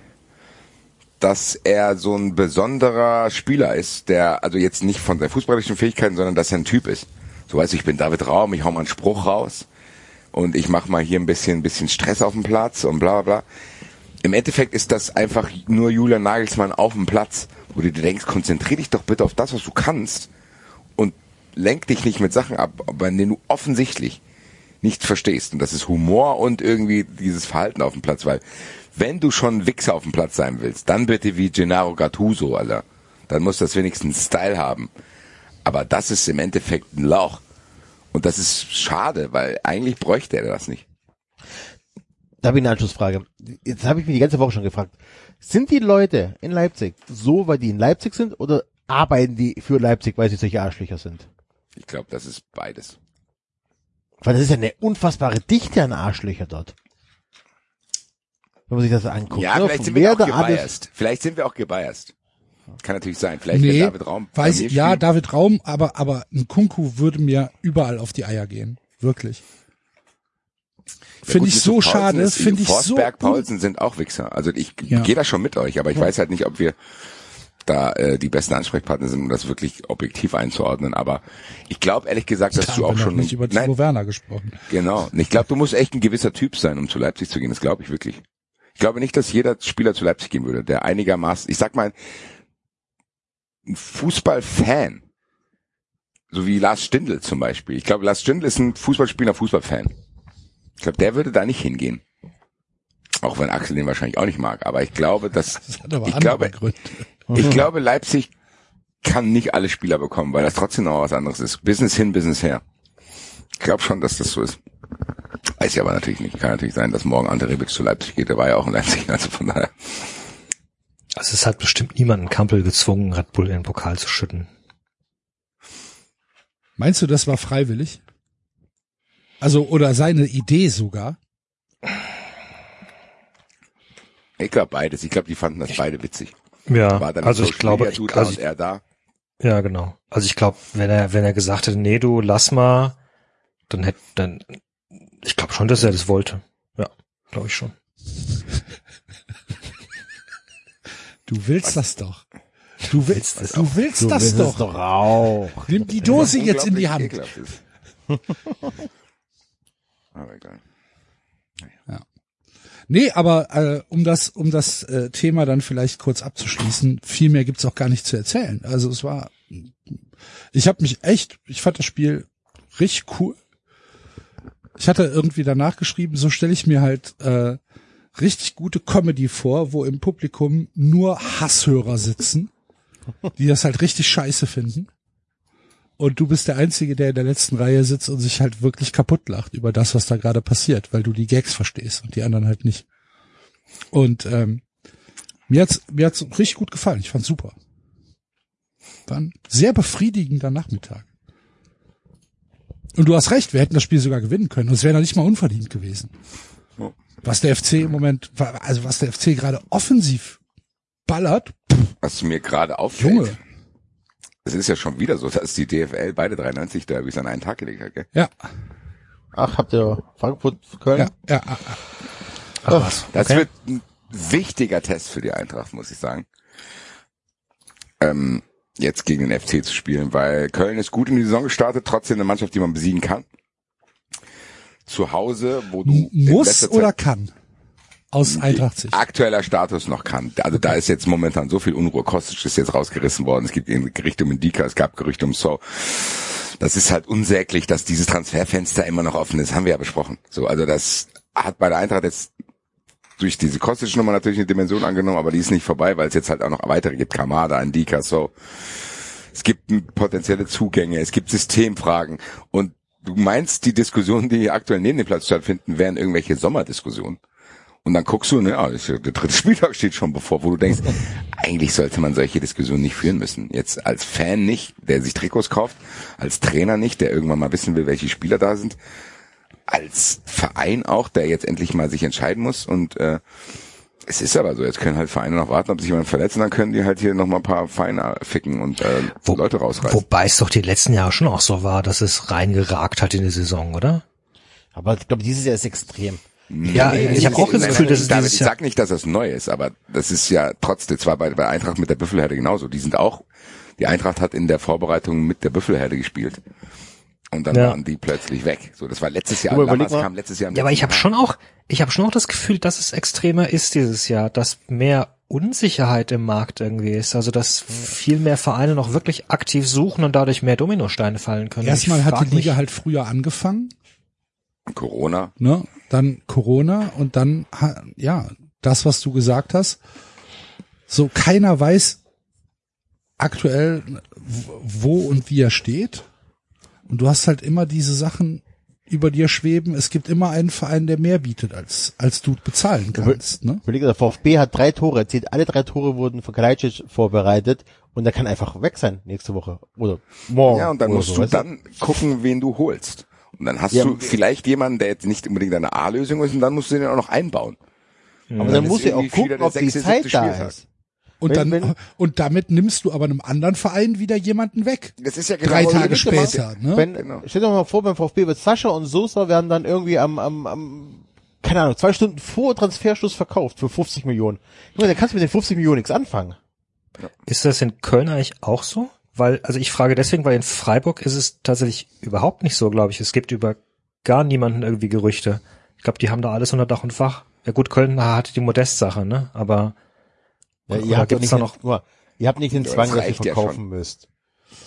Speaker 4: dass er so ein besonderer Spieler ist, der, also jetzt nicht von seinen fußballerischen Fähigkeiten, sondern dass er ein Typ ist. So weißt du, ich bin David Raum, ich hau mal einen Spruch raus und ich mach mal hier ein bisschen, ein bisschen Stress auf dem Platz und bla bla bla. Im Endeffekt ist das einfach nur Julian Nagelsmann auf dem Platz, wo du dir denkst, konzentrier dich doch bitte auf das, was du kannst und lenk dich nicht mit Sachen ab, bei denen du offensichtlich nicht verstehst. Und das ist Humor und irgendwie dieses Verhalten auf dem Platz, weil wenn du schon Wichser auf dem Platz sein willst, dann bitte wie Gennaro Gattuso, Alter. Dann muss das wenigstens Style haben. Aber das ist im Endeffekt ein Lauch. Und das ist schade, weil eigentlich bräuchte er das nicht.
Speaker 6: Da habe ich eine Anschlussfrage. Jetzt habe ich mich die ganze Woche schon gefragt. Sind die Leute in Leipzig so, weil die in Leipzig sind oder arbeiten die für Leipzig, weil sie solche Arschlöcher sind?
Speaker 4: Ich glaube, das ist beides.
Speaker 6: Weil das ist ja eine unfassbare Dichte an Arschlöcher dort. Wenn man sich das anguckt.
Speaker 4: Ja,
Speaker 6: ne?
Speaker 4: vielleicht sind wir auch gebiased. Vielleicht sind wir auch gebiased. Kann natürlich sein. Vielleicht
Speaker 3: Nee,
Speaker 4: David Raum
Speaker 3: weiß ich, ja. David Raum, aber, aber ein Kunku würde mir überall auf die Eier gehen. Wirklich.
Speaker 4: Ja,
Speaker 3: Finde ich so
Speaker 4: Paulsen
Speaker 3: schade, finde ich so.
Speaker 4: Forsberg,
Speaker 3: un-
Speaker 4: Paulsen sind auch Wichser. Also ich
Speaker 3: Ja.
Speaker 4: gehe da schon mit euch, aber ich weiß halt nicht, ob wir da äh, die besten Ansprechpartner sind, um das wirklich objektiv einzuordnen. Aber ich glaube ehrlich gesagt, dass
Speaker 3: Da
Speaker 4: du auch schon
Speaker 3: nicht über Timo Werner gesprochen.
Speaker 4: genau. Ich glaube, du musst echt ein gewisser Typ sein, um zu Leipzig zu gehen. Das glaube ich wirklich. Ich glaube nicht, dass jeder Spieler zu Leipzig gehen würde, der einigermaßen, ich sag mal, Fußballfan, so wie Lars Stindl zum Beispiel. Ich glaube, Lars Stindl ist ein Fußballspieler, Fußballfan. Ich glaube, der würde da nicht hingehen. Auch wenn Axel den wahrscheinlich auch nicht mag. Aber ich glaube, dass
Speaker 3: Das
Speaker 4: ich glaube,
Speaker 3: Gründe.
Speaker 4: ich glaube, Leipzig kann nicht alle Spieler bekommen, weil das trotzdem noch was anderes ist. Business hin, Business her. Ich glaube schon, dass das so ist. Weiß ich aber natürlich nicht. Kann natürlich sein, dass morgen Ante Rebic zu Leipzig geht. Der war ja auch in Leipzig. Also von daher.
Speaker 7: Also es hat bestimmt niemanden Kampel gezwungen, Red Bull in den Pokal zu schütten.
Speaker 3: Meinst du, das war freiwillig? Also, oder seine Idee sogar?
Speaker 4: Ich glaube beides. Ich glaube, die fanden das beide witzig.
Speaker 7: Ja,
Speaker 4: War dann
Speaker 7: also ich glaube,
Speaker 4: Dude
Speaker 7: also
Speaker 4: und er da.
Speaker 7: Ja, genau. Also ich glaube, wenn er, wenn er gesagt hätte, nee, du lass mal, dann hätte, dann, ich glaube schon, dass er das wollte. Ja, glaube ich schon.
Speaker 3: Du willst das doch. Du willst,
Speaker 7: das
Speaker 3: du willst
Speaker 6: Du
Speaker 3: das
Speaker 6: willst
Speaker 3: doch.
Speaker 6: doch auch.
Speaker 3: Nimm die Dose jetzt in die Hand.
Speaker 4: Aber egal.
Speaker 3: Nee, aber äh, um das, um das äh, Thema dann vielleicht kurz abzuschließen, viel mehr gibt's auch gar nicht zu erzählen. Also es war, ich habe mich echt, ich fand das Spiel richtig cool. Ich hatte irgendwie danach geschrieben, so stelle ich mir halt äh, richtig gute Comedy vor, wo im Publikum nur Hasshörer sitzen, die das halt richtig scheiße finden. Und du bist der Einzige, der in der letzten Reihe sitzt und sich halt wirklich kaputt lacht über das, was da gerade passiert, weil du die Gags verstehst und die anderen halt nicht. Und ähm, mir hat's mir hat's richtig gut gefallen. Ich fand's super. War ein sehr befriedigender Nachmittag. Und du hast recht, wir hätten das Spiel sogar gewinnen können. Und es wäre noch nicht mal unverdient gewesen. Was der FC im Moment, also was der FC gerade offensiv ballert,
Speaker 4: Was mir gerade auffällt.
Speaker 3: Junge.
Speaker 4: Es ist ja schon wieder so, dass die DFL beide 93 Derbys an einen Tag gelegt hat, gell?
Speaker 3: ja,
Speaker 6: Ach, habt ihr Frankfurt, Köln?
Speaker 3: ja, ja, ja.
Speaker 7: Ach was.
Speaker 4: Das
Speaker 7: okay.
Speaker 4: wird ein wichtiger Test für die Eintracht, muss ich sagen. Ähm, jetzt gegen den FC zu spielen, weil Köln ist gut in die Saison gestartet, trotzdem eine Mannschaft, die man besiegen kann. Zu Hause, wo du
Speaker 3: Muss oder
Speaker 4: Zeit
Speaker 3: kann? Aus Eintracht Sicht.
Speaker 4: aktueller Status noch kann. Also da ist jetzt momentan so viel Unruhe. Kostic ist jetzt rausgerissen worden. Es gibt Gerüchte um Indika, es gab Gerüchte um So. Das ist halt unsäglich, dass dieses Transferfenster immer noch offen ist. Haben wir ja besprochen. So, also das hat bei der Eintracht jetzt durch diese Kostic-Nummer natürlich eine Dimension angenommen, aber die ist nicht vorbei, weil es jetzt halt auch noch weitere gibt. Kamada, Indika, So. Es gibt potenzielle Zugänge, es gibt Systemfragen und du meinst, die Diskussionen, die aktuell neben dem Platz stattfinden, wären irgendwelche Sommerdiskussionen. Und dann guckst du, ne, ah, der dritte Spieltag steht schon bevor, wo du denkst, eigentlich sollte man solche Diskussionen nicht führen müssen. Jetzt als Fan nicht, der sich Trikots kauft, als Trainer nicht, der irgendwann mal wissen will, welche Spieler da sind, als Verein auch, der jetzt endlich mal sich entscheiden muss. Und äh, es ist aber so, jetzt können halt Vereine noch warten, ob sich jemand verletzt, und dann können die halt hier noch mal ein paar Vereine ficken und äh,
Speaker 7: Wo-
Speaker 4: Leute rausreißen.
Speaker 7: Wobei es doch die letzten Jahre schon auch so war, dass es reingeragt hat in die Saison, oder?
Speaker 6: Aber ich glaube, dieses Jahr ist extrem.
Speaker 7: Ja, ich habe auch das Gefühl, dass es
Speaker 4: David,
Speaker 7: dieses
Speaker 4: ich sag nicht, dass das neu ist, aber das ist ja trotzdem, zwar bei, bei Eintracht mit der Büffelherde genauso. Die sind auch, die Eintracht hat in der Vorbereitung mit der Büffelherde gespielt. Und dann
Speaker 7: Ja.
Speaker 4: waren die plötzlich weg. So, das war letztes Jahr. Lammers kam letztes Jahr. im
Speaker 7: Ja, aber ich habe schon auch, ich habe schon auch das Gefühl, dass es extremer ist dieses Jahr, dass mehr Unsicherheit im Markt irgendwie ist. Also dass viel mehr Vereine noch wirklich aktiv suchen und dadurch mehr Dominosteine fallen können.
Speaker 3: Erstmal
Speaker 7: Ich
Speaker 3: hat die
Speaker 7: mich-
Speaker 3: Liga halt früher angefangen.
Speaker 4: Corona.
Speaker 3: ne? Dann Corona und dann ja, das was du gesagt hast. So keiner weiß aktuell wo und wie er steht. Und du hast halt immer diese Sachen über dir schweben. Es gibt immer einen Verein, der mehr bietet, als, als du bezahlen kannst. Ne?
Speaker 6: Überleg, der VfB hat drei Tore erzielt. Alle drei Tore wurden von Kalajdzic vorbereitet und der kann einfach weg sein nächste Woche oder morgen.
Speaker 4: Ja, und dann musst
Speaker 6: so,
Speaker 4: du dann gucken, wen du holst. Und dann hast
Speaker 6: Ja,
Speaker 4: du vielleicht jemanden, der jetzt nicht unbedingt eine A-Lösung ist, und dann musst du den auch noch einbauen.
Speaker 6: Aber
Speaker 4: Dann
Speaker 6: dann musst du ja auch gucken, ob die Zeit da ist.
Speaker 3: Und
Speaker 6: Wenn-
Speaker 3: dann,
Speaker 6: wenn-
Speaker 3: und damit nimmst du aber einem anderen Verein wieder jemanden weg.
Speaker 4: Das ist ja genau
Speaker 3: Drei Tage später, ne?
Speaker 6: Wenn,
Speaker 4: Genau.
Speaker 6: Stell dir mal vor, beim VfB wird Sascha und Sosa werden dann irgendwie am, am, am keine Ahnung, zwei Stunden vor Transferschluss verkauft für 50 Millionen. Ich meine, da kannst du mit den 50 Millionen nichts anfangen.
Speaker 7: Ist das in Köln eigentlich auch so? Weil, also ich frage deswegen, weil in Freiburg ist es tatsächlich überhaupt nicht so, glaube ich. Es gibt über gar niemanden irgendwie Gerüchte. Ich glaube, die haben da alles unter Dach und Fach. Ja gut, Köln hatte die Modest-Sache, ne? Aber
Speaker 6: Ja, ihr habt nicht
Speaker 7: noch-
Speaker 6: mal, ihr habt nicht den Zwang,
Speaker 4: das
Speaker 6: dass ihr
Speaker 4: reicht ja
Speaker 6: verkaufen müsst.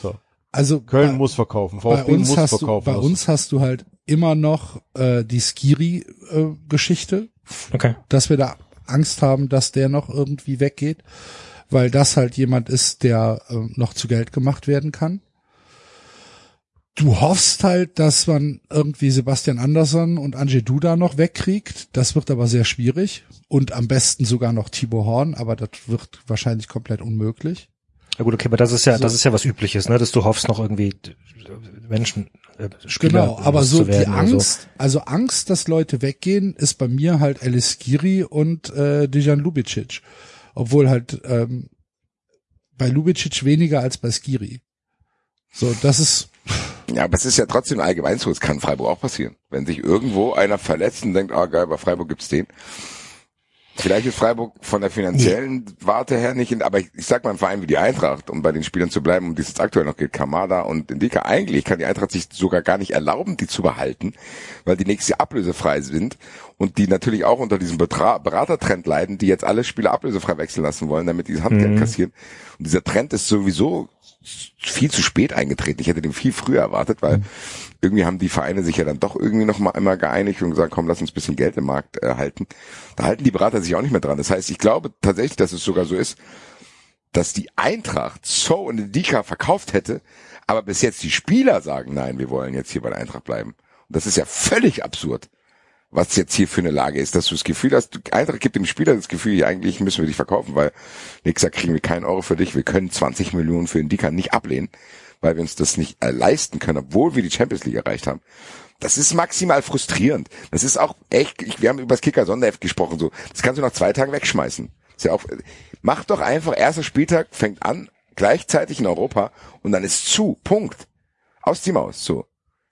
Speaker 6: So.
Speaker 3: Also
Speaker 6: Köln
Speaker 3: bei,
Speaker 6: muss verkaufen,
Speaker 3: bei
Speaker 6: VfB
Speaker 3: uns
Speaker 6: muss
Speaker 3: hast du,
Speaker 6: verkaufen.
Speaker 3: bei uns hast du halt immer noch äh, die Skiri-Geschichte,
Speaker 7: okay.
Speaker 3: dass wir da Angst haben, dass der noch irgendwie weggeht, weil das halt jemand ist, der äh, noch zu Geld gemacht werden kann. Du hoffst halt, dass man irgendwie Sebastian Andersson und Ange Duda noch wegkriegt. Das wird aber sehr schwierig. Und am besten sogar noch Tibor Horn, aber das wird wahrscheinlich komplett unmöglich.
Speaker 7: Ja gut, okay, aber das ist ja,
Speaker 3: So.
Speaker 7: das ist ja was Übliches, ne? Dass du hoffst, noch irgendwie äh, Menschen, äh, Spieler
Speaker 3: Genau, aber so die Angst, also Angst, dass Leute weggehen, ist bei mir halt Alice Giri und äh, Dejan Lubicic. Obwohl halt ähm, bei Lubicic weniger als bei Skiri. So, das ist
Speaker 4: Ja, aber es ist ja trotzdem allgemein so, es kann Freiburg auch passieren. Wenn sich irgendwo einer verletzt und denkt, ah geil, bei Freiburg gibt's den. Vielleicht ist Freiburg von der finanziellen Warte her nicht, in, aber ich, ich sag mal, ein Verein wie die Eintracht, um bei den Spielern zu bleiben, um die es jetzt aktuell noch geht, Kamada und Indika, eigentlich kann die Eintracht sich sogar gar nicht erlauben, die zu behalten, weil die nächstes Jahr ablösefrei sind und die natürlich auch unter diesem Betra Beratertrend leiden, die jetzt alle Spieler ablösefrei wechseln lassen wollen, damit die das Handgeld kassieren. Und dieser Trend ist sowieso viel zu spät eingetreten. Ich hätte den viel früher erwartet, weil irgendwie haben die Vereine sich ja dann doch irgendwie noch mal einmal geeinigt und gesagt, komm, lass uns bisschen Geld im Markt äh, halten. Da halten die Berater sich auch nicht mehr dran. Das heißt, ich glaube tatsächlich, dass es sogar so ist, dass die Eintracht So und Dika verkauft hätte, aber bis jetzt die Spieler sagen, nein, wir wollen jetzt hier bei der Eintracht bleiben. Und das ist ja völlig absurd, was jetzt hier für eine Lage ist, dass du das Gefühl hast, die Eintracht gibt dem Spieler das Gefühl, ja, eigentlich müssen wir dich verkaufen, weil nächstes kriegen wir keinen Euro für dich, wir können 20 Millionen für den Dika nicht ablehnen, weil wir uns das nicht äh, leisten können, obwohl wir die Champions League erreicht haben. Das ist maximal frustrierend. Das ist auch echt, ich, wir haben über das Kicker Sonderheft gesprochen, so. Das kannst du nach zwei Tagen wegschmeißen. Ist ja auch, mach doch einfach, erster Spieltag fängt an, gleichzeitig in Europa und dann ist zu. Punkt. Aus die Maus, so.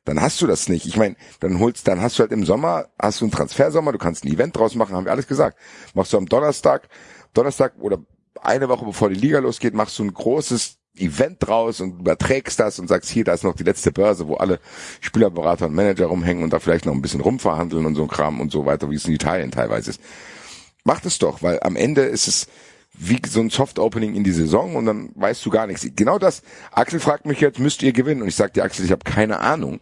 Speaker 4: Dann hast du das nicht. Ich meine, dann holst, dann hast du halt im Sommer, hast du einen Transfersommer, du kannst ein Event draus machen, haben wir alles gesagt. Machst du am Donnerstag, Donnerstag oder eine Woche bevor die Liga losgeht, machst du ein großes Event draus und überträgst das und sagst, hier, da ist noch die letzte Börse, wo alle Spielerberater und Manager rumhängen und da vielleicht noch ein bisschen rumverhandeln und so ein Kram und so weiter, wie es in Italien teilweise ist. Macht es doch, weil am Ende ist es wie so ein Soft-Opening in die Saison und dann weißt du gar nichts. Genau das, Axel fragt mich jetzt, müsst ihr gewinnen? Und ich sag dir, Axel, ich habe keine Ahnung,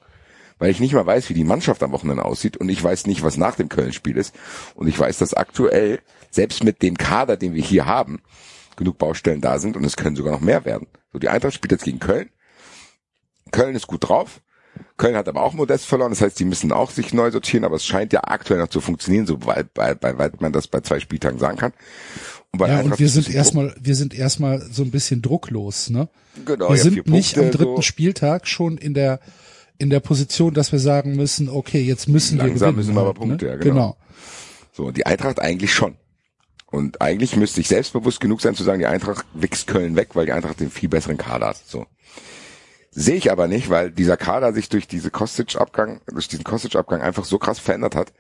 Speaker 4: weil ich nicht mal weiß, wie die Mannschaft am Wochenende aussieht und ich weiß nicht, was nach dem Köln-Spiel ist. Und ich weiß, dass aktuell, selbst mit dem Kader, den wir hier haben, genug Baustellen da sind und es können sogar noch mehr werden. So, die Eintracht spielt jetzt gegen Köln. Köln ist gut drauf. Köln hat aber auch Modest verloren, das heißt, die müssen auch sich neu sortieren, aber es scheint ja aktuell noch zu funktionieren, so weit, bei, bei, weit man das bei zwei Spieltagen sagen kann. Und bei
Speaker 3: ja,
Speaker 4: Eintracht
Speaker 3: und wir sind erstmal, wir sind erstmal so ein bisschen drucklos, ne?
Speaker 4: Genau,
Speaker 3: wir
Speaker 4: ja,
Speaker 3: sind nicht am
Speaker 4: Punkte,
Speaker 3: dritten
Speaker 4: so.
Speaker 3: Spieltag schon in der in der Position, dass wir sagen müssen, okay, jetzt müssen wir
Speaker 4: Langsam
Speaker 3: gewinnen.
Speaker 4: müssen wir aber
Speaker 3: halt,
Speaker 4: Punkte,
Speaker 3: ne?
Speaker 4: ja, genau.
Speaker 3: genau.
Speaker 4: So, und die Eintracht eigentlich schon. Und eigentlich müsste ich selbstbewusst genug sein zu sagen, die Eintracht wächst Köln weg, weil die Eintracht den viel besseren Kader hat. So. Sehe ich aber nicht, weil dieser Kader sich durch diese Kostic-Abgang, durch diesen Kostic-Abgang einfach so krass verändert hat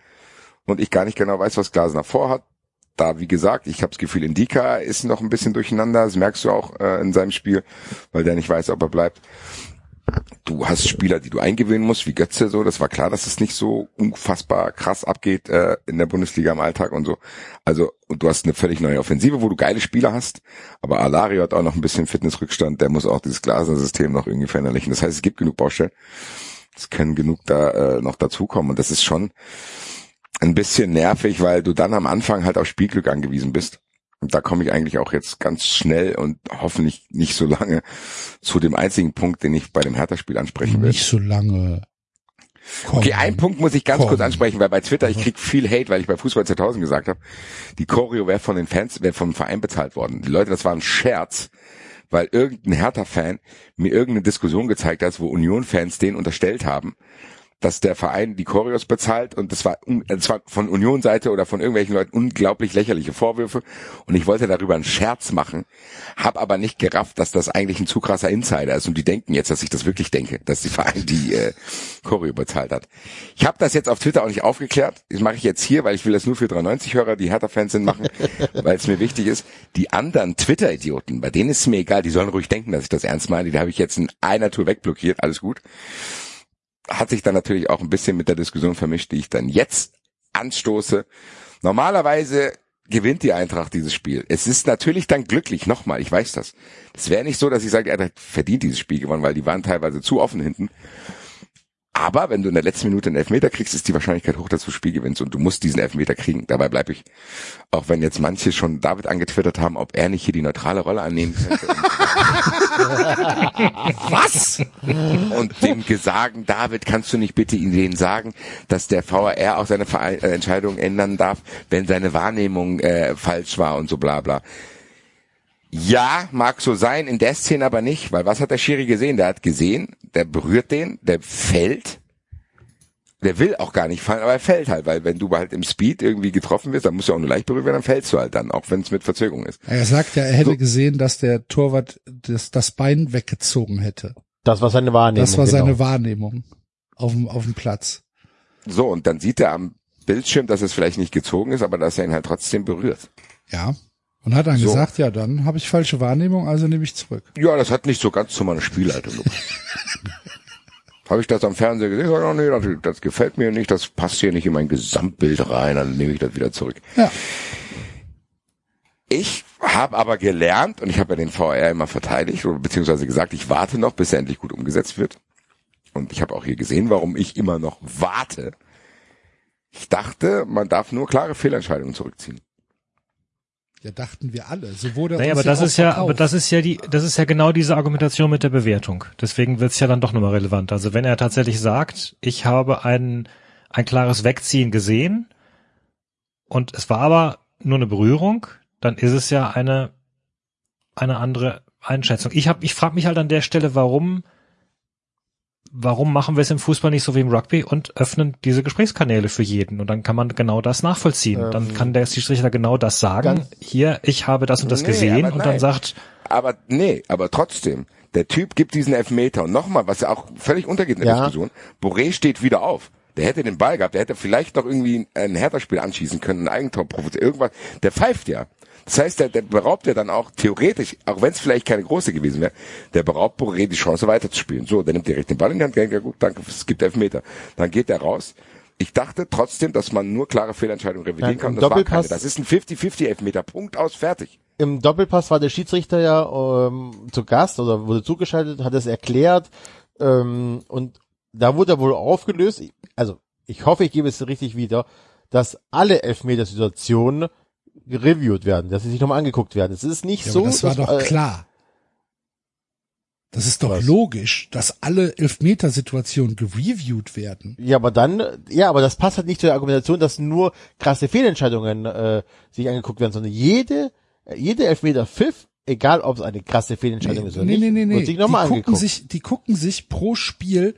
Speaker 4: und ich gar nicht genau weiß, was Glasner vorhat. Da, wie gesagt, ich habe das Gefühl, Indika ist noch ein bisschen durcheinander. Das merkst du auch äh, in seinem Spiel, weil der nicht weiß, ob er bleibt. Du hast Spieler, die du eingewöhnen musst, wie Götze so. Das war klar, dass es nicht so unfassbar krass abgeht äh, in der Bundesliga im Alltag und so. Also und du hast eine völlig neue Offensive, wo du geile Spieler hast. Aber Alario hat auch noch ein bisschen Fitnessrückstand. Der muss auch dieses Glasner-System noch irgendwie verinnerlichen. Das heißt, es gibt genug Baustellen. Es können genug da äh, noch dazukommen. Und das ist schon ein bisschen nervig, weil du dann am Anfang halt auf Spielglück angewiesen bist. Und da komme ich eigentlich auch jetzt ganz schnell und hoffentlich nicht so lange zu dem einzigen Punkt, den ich bei dem Hertha-Spiel ansprechen will.
Speaker 3: Nicht so lange. Komm,
Speaker 4: Okay, einen Punkt muss ich ganz
Speaker 3: Komm.
Speaker 4: kurz ansprechen, weil bei Twitter, ich krieg viel Hate, weil ich bei Fußball 2000 gesagt habe, die Choreo wäre von den Fans, wäre vom Verein bezahlt worden. Die Leute, das war ein Scherz, weil irgendein Hertha-Fan mir irgendeine Diskussion gezeigt hat, wo Union-Fans den unterstellt haben, dass der Verein die Choreos bezahlt und das war, un- das war von Union-Seite oder von irgendwelchen Leuten unglaublich lächerliche Vorwürfe. Und ich wollte darüber einen Scherz machen, hab aber nicht gerafft, dass das eigentlich ein zu krasser Insider ist. Und die denken jetzt, dass ich das wirklich denke, dass die Verein die äh, Choreo bezahlt hat. Ich habe das jetzt auf Twitter auch nicht aufgeklärt, das mache ich jetzt hier, weil ich will das nur für 93-Hörer, die Hertha-Fans sind, machen, weil es mir wichtig ist. Die anderen Twitter-Idioten, bei denen ist es mir egal, die sollen ruhig denken, dass ich das ernst meine, die habe ich jetzt in einer Tour wegblockiert, alles gut hat sich dann natürlich auch ein bisschen mit der Diskussion vermischt, die ich dann jetzt anstoße. Normalerweise gewinnt die Eintracht dieses Spiel. Es ist natürlich dann glücklich, nochmal, ich weiß das. Es wäre nicht so, dass ich sage, er hat verdient dieses Spiel gewonnen, weil die waren teilweise zu offen hinten. Aber wenn du in der letzten Minute einen Elfmeter kriegst, ist die Wahrscheinlichkeit hoch, dass du das Spiel gewinnst und du musst diesen Elfmeter kriegen. Dabei bleibe ich. Auch wenn jetzt manche schon David angetwittert haben, ob er nicht hier die neutrale Rolle annehmen könnte. Was? Und dem Gesagen, David, kannst du nicht bitte ihn denen sagen, dass der VAR auch seine äh, Entscheidung ändern darf, wenn seine Wahrnehmung äh, falsch war und so bla bla. Ja, mag so sein, in der Szene aber nicht, weil was hat der Schiri gesehen? Der hat gesehen, der berührt den, der fällt, der will auch gar nicht fallen, aber er fällt halt, weil wenn du halt im Speed irgendwie getroffen wirst, dann musst du auch nur leicht berührt werden, dann fällst du halt dann, auch wenn es mit Verzögerung ist.
Speaker 3: Er sagt ja, er hätte
Speaker 4: So.
Speaker 3: gesehen, dass der Torwart das, das Bein weggezogen hätte.
Speaker 6: Das war seine Wahrnehmung.
Speaker 3: Das war
Speaker 6: genau.
Speaker 3: seine Wahrnehmung auf dem, auf dem Platz.
Speaker 4: So, und dann sieht er am Bildschirm, dass es vielleicht nicht gezogen ist, aber dass er ihn halt trotzdem berührt.
Speaker 3: Ja. Und hat dann
Speaker 4: So.
Speaker 3: gesagt, ja, dann habe ich falsche Wahrnehmung, also nehme ich zurück.
Speaker 4: Ja, das hat nicht so ganz zu meiner Spielleitung gepasst. Habe ich das am Fernseher gesehen? Ja, oh, nee, das, das gefällt mir nicht, das passt hier nicht in mein Gesamtbild rein, dann nehme ich das wieder zurück.
Speaker 3: Ja.
Speaker 4: Ich habe aber gelernt, und ich habe ja den VR immer verteidigt, oder beziehungsweise gesagt, ich warte noch, bis er endlich gut umgesetzt wird. Und ich habe auch hier gesehen, warum ich immer noch warte. Ich dachte, man darf nur klare Fehlentscheidungen zurückziehen.
Speaker 3: Ja, dachten wir alle. So wurde
Speaker 7: Naja, aber das
Speaker 3: auch
Speaker 7: ist ja,
Speaker 3: verkauft.
Speaker 7: aber das ist ja die, das ist ja genau diese Argumentation mit der Bewertung. Deswegen wird's ja dann doch nochmal relevant. Also wenn er tatsächlich sagt, ich habe ein, ein klares Wegziehen gesehen und es war aber nur eine Berührung, dann ist es ja eine, eine andere Einschätzung. Ich hab, ich frage mich halt an der Stelle, warum, warum machen wir es im Fußball nicht so wie im Rugby und öffnen diese Gesprächskanäle für jeden und dann kann man genau das nachvollziehen. dann
Speaker 6: Ähm,
Speaker 7: kann der Schiedsrichter genau das sagen. Hier, ich habe das und das
Speaker 4: Nee,
Speaker 7: gesehen und dann sagt,
Speaker 4: Aber nee, aber trotzdem, der Typ gibt diesen Elfmeter und nochmal, was ja auch völlig untergeht in der
Speaker 6: Ja.
Speaker 4: Diskussion, Boré steht wieder auf. Der hätte den Ball gehabt, der hätte vielleicht noch irgendwie ein Hertha-Spiel anschießen können, ein Eigentor irgendwas. Der pfeift ja. Das heißt, der, der beraubt ja dann auch theoretisch, auch wenn es vielleicht keine große gewesen wäre, der beraubt Boré die Chance weiterzuspielen. So, der nimmt direkt den Ball in die Hand, denkt, ja gut, danke, es gibt Elfmeter. Dann geht er raus. Ich dachte trotzdem, dass man nur klare Fehlentscheidungen revidieren
Speaker 6: Nein,
Speaker 4: kann. Das war keine.
Speaker 6: Doppelpass-
Speaker 4: Das ist ein 50-50 Elfmeter. Punkt aus, fertig.
Speaker 6: Im Doppelpass war der Schiedsrichter ja ähm, zu Gast oder wurde zugeschaltet, hat es erklärt ähm, und da wurde er wohl aufgelöst. Also ich hoffe, ich gebe es richtig wieder, dass alle Elfmetersituationen gereviewt werden, dass sie sich nochmal angeguckt werden. Es ist nicht
Speaker 3: Ja,
Speaker 6: so,
Speaker 3: aber das war doch
Speaker 6: äh,
Speaker 3: klar. Das ist doch
Speaker 6: Was?
Speaker 3: logisch, dass alle Elfmetersituationen gereviewt werden.
Speaker 6: Ja, aber dann, ja, aber das passt halt nicht zu der Argumentation, dass nur krasse Fehlentscheidungen äh, sich angeguckt werden, sondern jede, jede Elfmeter Pfiff, egal ob es eine krasse Fehlentscheidung ist oder
Speaker 3: nee,
Speaker 6: nicht,
Speaker 3: nee, nee, nee.
Speaker 6: wird sich nochmal
Speaker 3: die gucken
Speaker 6: angeguckt.
Speaker 3: sich, die gucken sich pro Spiel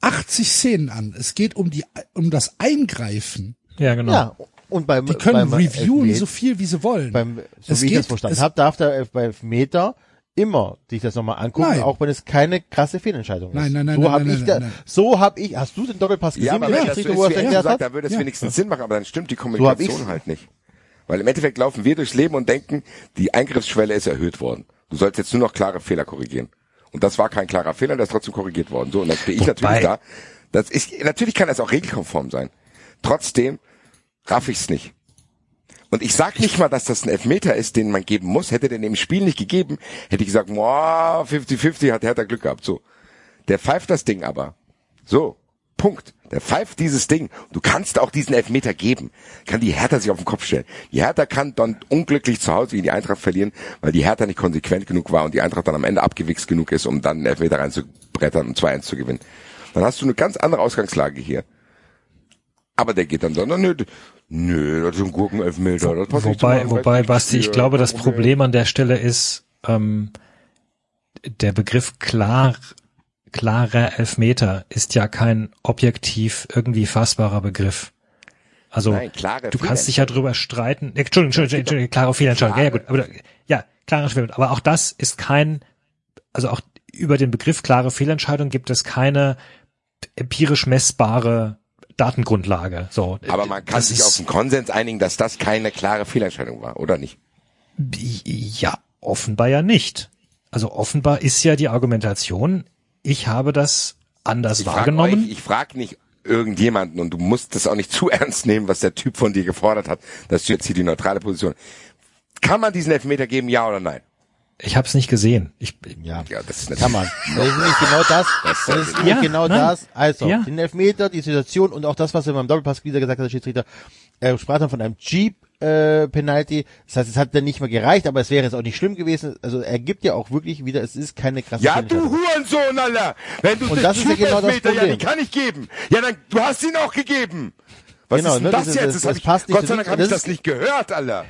Speaker 3: 80 Szenen an. Es geht um die, um das Eingreifen.
Speaker 7: ja genau.
Speaker 6: ja, und beim,
Speaker 3: Die können
Speaker 6: beim
Speaker 3: reviewen,
Speaker 6: Elfmet-
Speaker 3: so viel wie sie wollen.
Speaker 6: beim, so
Speaker 3: Es
Speaker 6: wie ich
Speaker 3: geht-
Speaker 6: das verstanden
Speaker 3: es-
Speaker 6: habe, darf der bei Elfmeter immer sich das nochmal angucken,
Speaker 3: Nein.
Speaker 6: auch wenn es keine krasse Fehlentscheidung ist.
Speaker 3: Nein, nein, nein,
Speaker 6: So
Speaker 3: nein,
Speaker 6: hab
Speaker 3: nein,
Speaker 6: ich
Speaker 3: nein,
Speaker 6: da,
Speaker 3: nein.
Speaker 6: so hab ich, hast du den Doppelpass gesehen,
Speaker 4: Ja, aber wenn das so
Speaker 6: Schiedsrichter,
Speaker 4: ist,
Speaker 6: wo er
Speaker 4: wie
Speaker 6: es
Speaker 4: er
Speaker 6: erklärt
Speaker 4: sagt,
Speaker 6: hat?
Speaker 4: dann würde es
Speaker 3: Ja.
Speaker 4: wenigstens Sinn machen, aber dann stimmt die Kommunikation halt nicht. Weil im Endeffekt laufen wir durchs Leben und denken, die Eingriffsschwelle ist erhöht worden. Du sollst jetzt nur noch klare Fehler korrigieren. Und das war kein klarer Fehler, der ist trotzdem korrigiert worden. So, und dann stehe ich
Speaker 7: Wobei-
Speaker 4: natürlich da. Das ist, natürlich kann das auch regelkonform sein. Trotzdem raff ich's nicht. Und ich sag nicht mal, dass das ein Elfmeter ist, den man geben muss. Hätte den im Spiel nicht gegeben, hätte ich gesagt, boah, 50-50 hat Hertha Glück gehabt. So. Der pfeift das Ding aber. So. Punkt. Der pfeift dieses Ding. Du kannst auch diesen Elfmeter geben. Kann die Hertha sich auf den Kopf stellen. Die Hertha kann dann unglücklich zu Hause gegen die Eintracht verlieren, weil die Hertha nicht konsequent genug war und die Eintracht dann am Ende abgewichst genug ist, um dann einen Elfmeter reinzubrettern und 2-1 zu gewinnen. Dann hast du eine ganz andere Ausgangslage hier. Aber der geht dann so, nö, nö, das ist ein Gurkenelfmeter. Das passt nicht
Speaker 7: Wobei,
Speaker 4: meinem
Speaker 7: wobei. Basti, ich glaube, das
Speaker 4: Okay.
Speaker 7: Problem an der Stelle ist, ähm, der Begriff klar, klarer Elfmeter ist ja kein objektiv irgendwie fassbarer Begriff. Also,
Speaker 4: Nein,
Speaker 7: du kannst dich ja drüber streiten. Entschuldigung, Entschuldigung, Entschuldigung, klare Fehlentscheidung. Ja, ja, gut, aber, ja, klare Fehlentscheidung. Aber auch das ist kein, also auch über den Begriff klare Fehlentscheidung gibt es keine empirisch messbare Datengrundlage. So,
Speaker 4: Aber man kann sich auf einen Konsens einigen, dass das keine klare Fehlentscheidung war, oder nicht?
Speaker 7: Ja, offenbar ja nicht. Also offenbar ist ja die Argumentation, ich habe das anders
Speaker 4: Ich
Speaker 7: wahrgenommen.
Speaker 4: euch, ich frage nicht irgendjemanden und du musst das auch nicht zu ernst nehmen, was der Typ von dir gefordert hat, dass du jetzt hier die neutrale Position. Kann man diesen Elfmeter geben, ja oder nein?
Speaker 7: Ich habe es nicht gesehen. Ich,
Speaker 6: Ja,
Speaker 4: Ja, das ist
Speaker 6: kann man. Das ist nämlich genau das. Das ist nämlich
Speaker 7: Ja,
Speaker 6: genau
Speaker 7: nein.
Speaker 6: das. Also,
Speaker 7: Ja.
Speaker 6: den Elfmeter, die Situation und auch das, was er beim Doppelpass wieder gesagt hat, der Schiedsrichter, er sprach dann von einem Jeep, äh, Penalty. Das heißt, es hat dann nicht mehr gereicht, aber es wäre jetzt auch nicht schlimm gewesen. Also er gibt ja auch wirklich wieder, es ist keine krasse
Speaker 4: Ja, du. Hurensohn, Alter! Wenn du
Speaker 6: Und
Speaker 4: den
Speaker 6: das ist ja genau das
Speaker 4: Chip-Elfmeter, ja,
Speaker 6: Problem.
Speaker 4: den kann ich geben. Ja, dann, du hast ihn auch gegeben. Was
Speaker 6: Genau,
Speaker 4: ist denn
Speaker 6: ne,
Speaker 4: das,
Speaker 6: das ist-
Speaker 4: jetzt?
Speaker 6: das-
Speaker 4: Das
Speaker 6: das
Speaker 4: ich,
Speaker 6: passt nicht
Speaker 4: Gott sei Dank habe ich
Speaker 6: Das
Speaker 4: das nicht gehört, Alter.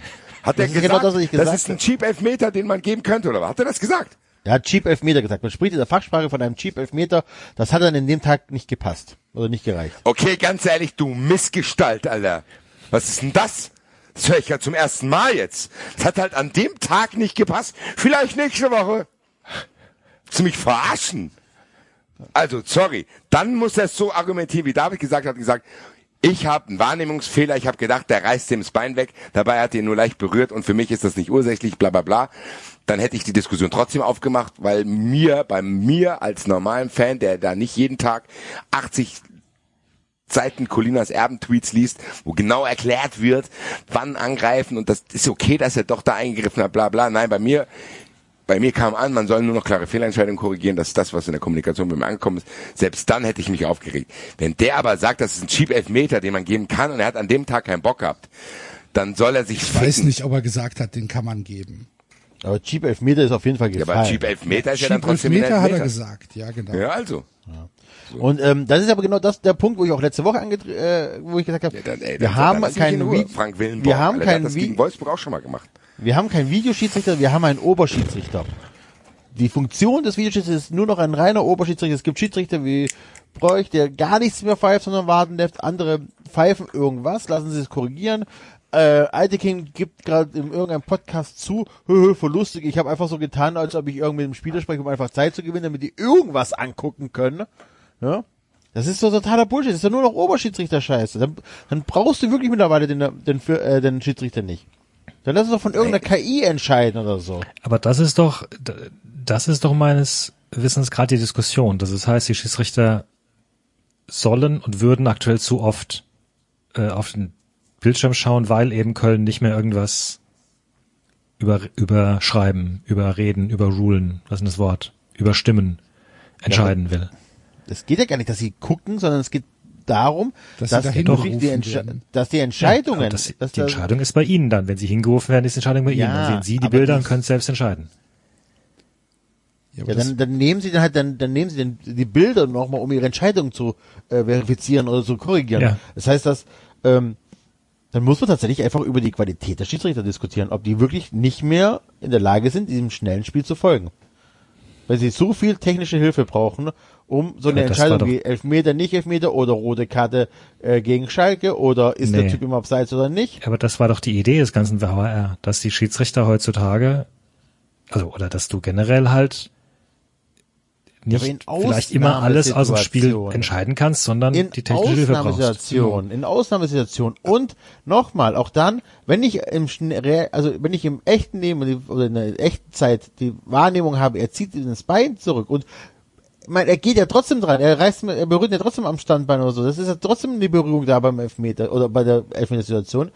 Speaker 4: Hat er
Speaker 6: ist
Speaker 4: gesagt,
Speaker 6: genau das, gesagt
Speaker 4: das ist ein Cheap-Elfmeter, den man geben könnte, oder was? Hat er das gesagt?
Speaker 6: Er hat Cheap Elfmeter gesagt. Man spricht in der Fachsprache von einem Cheap Elfmeter. Das hat dann in dem Tag nicht gepasst. Oder nicht gereicht.
Speaker 4: Okay, ganz ehrlich, du Missgestalt, Alter. Was ist denn das? Das höre ich ja zum ersten Mal jetzt. Das hat halt an dem Tag nicht gepasst. Vielleicht nächste Woche. Willst du mich verarschen? Also, sorry. Dann muss er es so argumentieren, wie David gesagt hat, gesagt, ich habe einen Wahrnehmungsfehler, ich habe gedacht, der reißt dem das Bein weg, dabei hat er ihn nur leicht berührt und für mich ist das nicht ursächlich, bla bla bla. Dann hätte ich die Diskussion trotzdem aufgemacht, weil mir, bei mir als normalen Fan, der da nicht jeden Tag 80 Seiten Colinas Erben-Tweets liest, wo genau erklärt wird, wann angreifen und das ist okay, dass er doch da eingegriffen hat, bla bla. Nein, bei mir, bei mir kam an, man soll nur noch klare Fehlentscheidungen korrigieren, das ist das, was in der Kommunikation bei mir angekommen ist. Selbst dann hätte ich mich aufgeregt. Wenn der aber sagt, das ist ein Cheap Elfmeter, den man geben kann und er hat an dem Tag keinen Bock gehabt, dann soll er sich
Speaker 3: Ich weiß nicht, ob er gesagt hat, den kann man geben.
Speaker 6: Aber Cheap Elfmeter ist auf jeden Fall
Speaker 4: Ja,
Speaker 6: gefallen.
Speaker 4: aber Cheap Elfmeter ist ja dann
Speaker 3: Cheap
Speaker 4: trotzdem ein
Speaker 3: Elfmeter hat er
Speaker 4: Elfmeter.
Speaker 3: gesagt, ja genau.
Speaker 4: Ja, also.
Speaker 6: Und ähm, das ist aber genau das der Punkt, wo ich auch letzte Woche ange äh, wo ich gesagt habe,
Speaker 4: Ja, dann, ey,
Speaker 6: wir haben keinen
Speaker 4: Frank Willenborg,
Speaker 6: wir haben
Speaker 4: Alter, der hat
Speaker 6: keinen
Speaker 4: das gegen Wolfsburg auch schon mal gemacht.
Speaker 6: Wir haben keinen Videoschiedsrichter, wir haben einen Oberschiedsrichter. Die Funktion des Videoschiedsrichters ist nur noch ein reiner Oberschiedsrichter. Es gibt Schiedsrichter wie Bräuch, der gar nichts mehr pfeift, sondern warten lässt. Andere pfeifen irgendwas, lassen sie es korrigieren. Äh, Altekin gibt gerade in irgendeinem Podcast zu, hö, hö, voll lustig. Ich habe einfach so getan, als ob ich irgendwie mit dem Spieler spreche, um einfach Zeit zu gewinnen, damit die irgendwas angucken können. Ja? Das ist so totaler Bullshit. Das ist ja nur noch Oberschiedsrichter-Scheiße. Dann, dann brauchst du wirklich mittlerweile den, den, für, äh, den Schiedsrichter nicht. Dann lass es doch von irgendeiner KI entscheiden oder so.
Speaker 7: Aber das ist doch, das ist doch meines Wissens gerade die Diskussion. Das heißt, die Schiedsrichter sollen und würden aktuell zu oft äh, auf den Bildschirm schauen, weil eben Köln nicht mehr irgendwas über, überschreiben, überreden, überrulen, was ist denn das Wort? Überstimmen, entscheiden will.
Speaker 6: Es geht ja gar nicht, dass sie gucken, sondern es geht darum,
Speaker 3: Dass
Speaker 6: dass, die, dass die Entscheidungen,
Speaker 7: Ja, das,
Speaker 6: dass
Speaker 7: die Entscheidung ist bei Ihnen dann. Wenn Sie hingerufen werden, ist die Entscheidung bei Ihnen.
Speaker 6: Ja,
Speaker 7: Dann sehen Sie die Bilder und können selbst entscheiden.
Speaker 3: Ja,
Speaker 6: ja, dann, dann nehmen sie dann halt, dann, dann nehmen sie den, die Bilder nochmal, um ihre Entscheidung zu äh, verifizieren oder zu korrigieren.
Speaker 7: Ja.
Speaker 6: Das heißt, dass ähm, dann muss man tatsächlich einfach über die Qualität der Schiedsrichter diskutieren, ob die wirklich nicht mehr in der Lage sind, diesem schnellen Spiel zu folgen. Weil sie so viel technische Hilfe brauchen, um so eine
Speaker 7: war
Speaker 6: Entscheidung wie Elfmeter, nicht Elfmeter oder rote Karte äh, gegen Schalke oder ist der
Speaker 7: Nee.
Speaker 6: Typ im Abseits oder nicht.
Speaker 7: Aber das war doch die Idee des ganzen VAR, dass die Schiedsrichter heutzutage, also oder dass du generell halt nicht vielleicht immer alles aus dem Spiel entscheiden kannst, sondern
Speaker 6: in
Speaker 7: die technische Hilfe brauchst.
Speaker 6: Ausnahmesituationen, in Ausnahmesituationen und nochmal, auch dann, wenn ich im also wenn ich im echten Leben oder in der echten Zeit die Wahrnehmung habe, er zieht ins Bein zurück und ich meine, er geht ja trotzdem dran, er reißt, mir- er berührt ja trotzdem am Standbein oder so. Das ist ja trotzdem eine Berührung da beim Elfmeter oder bei der Elfmeter-Situation.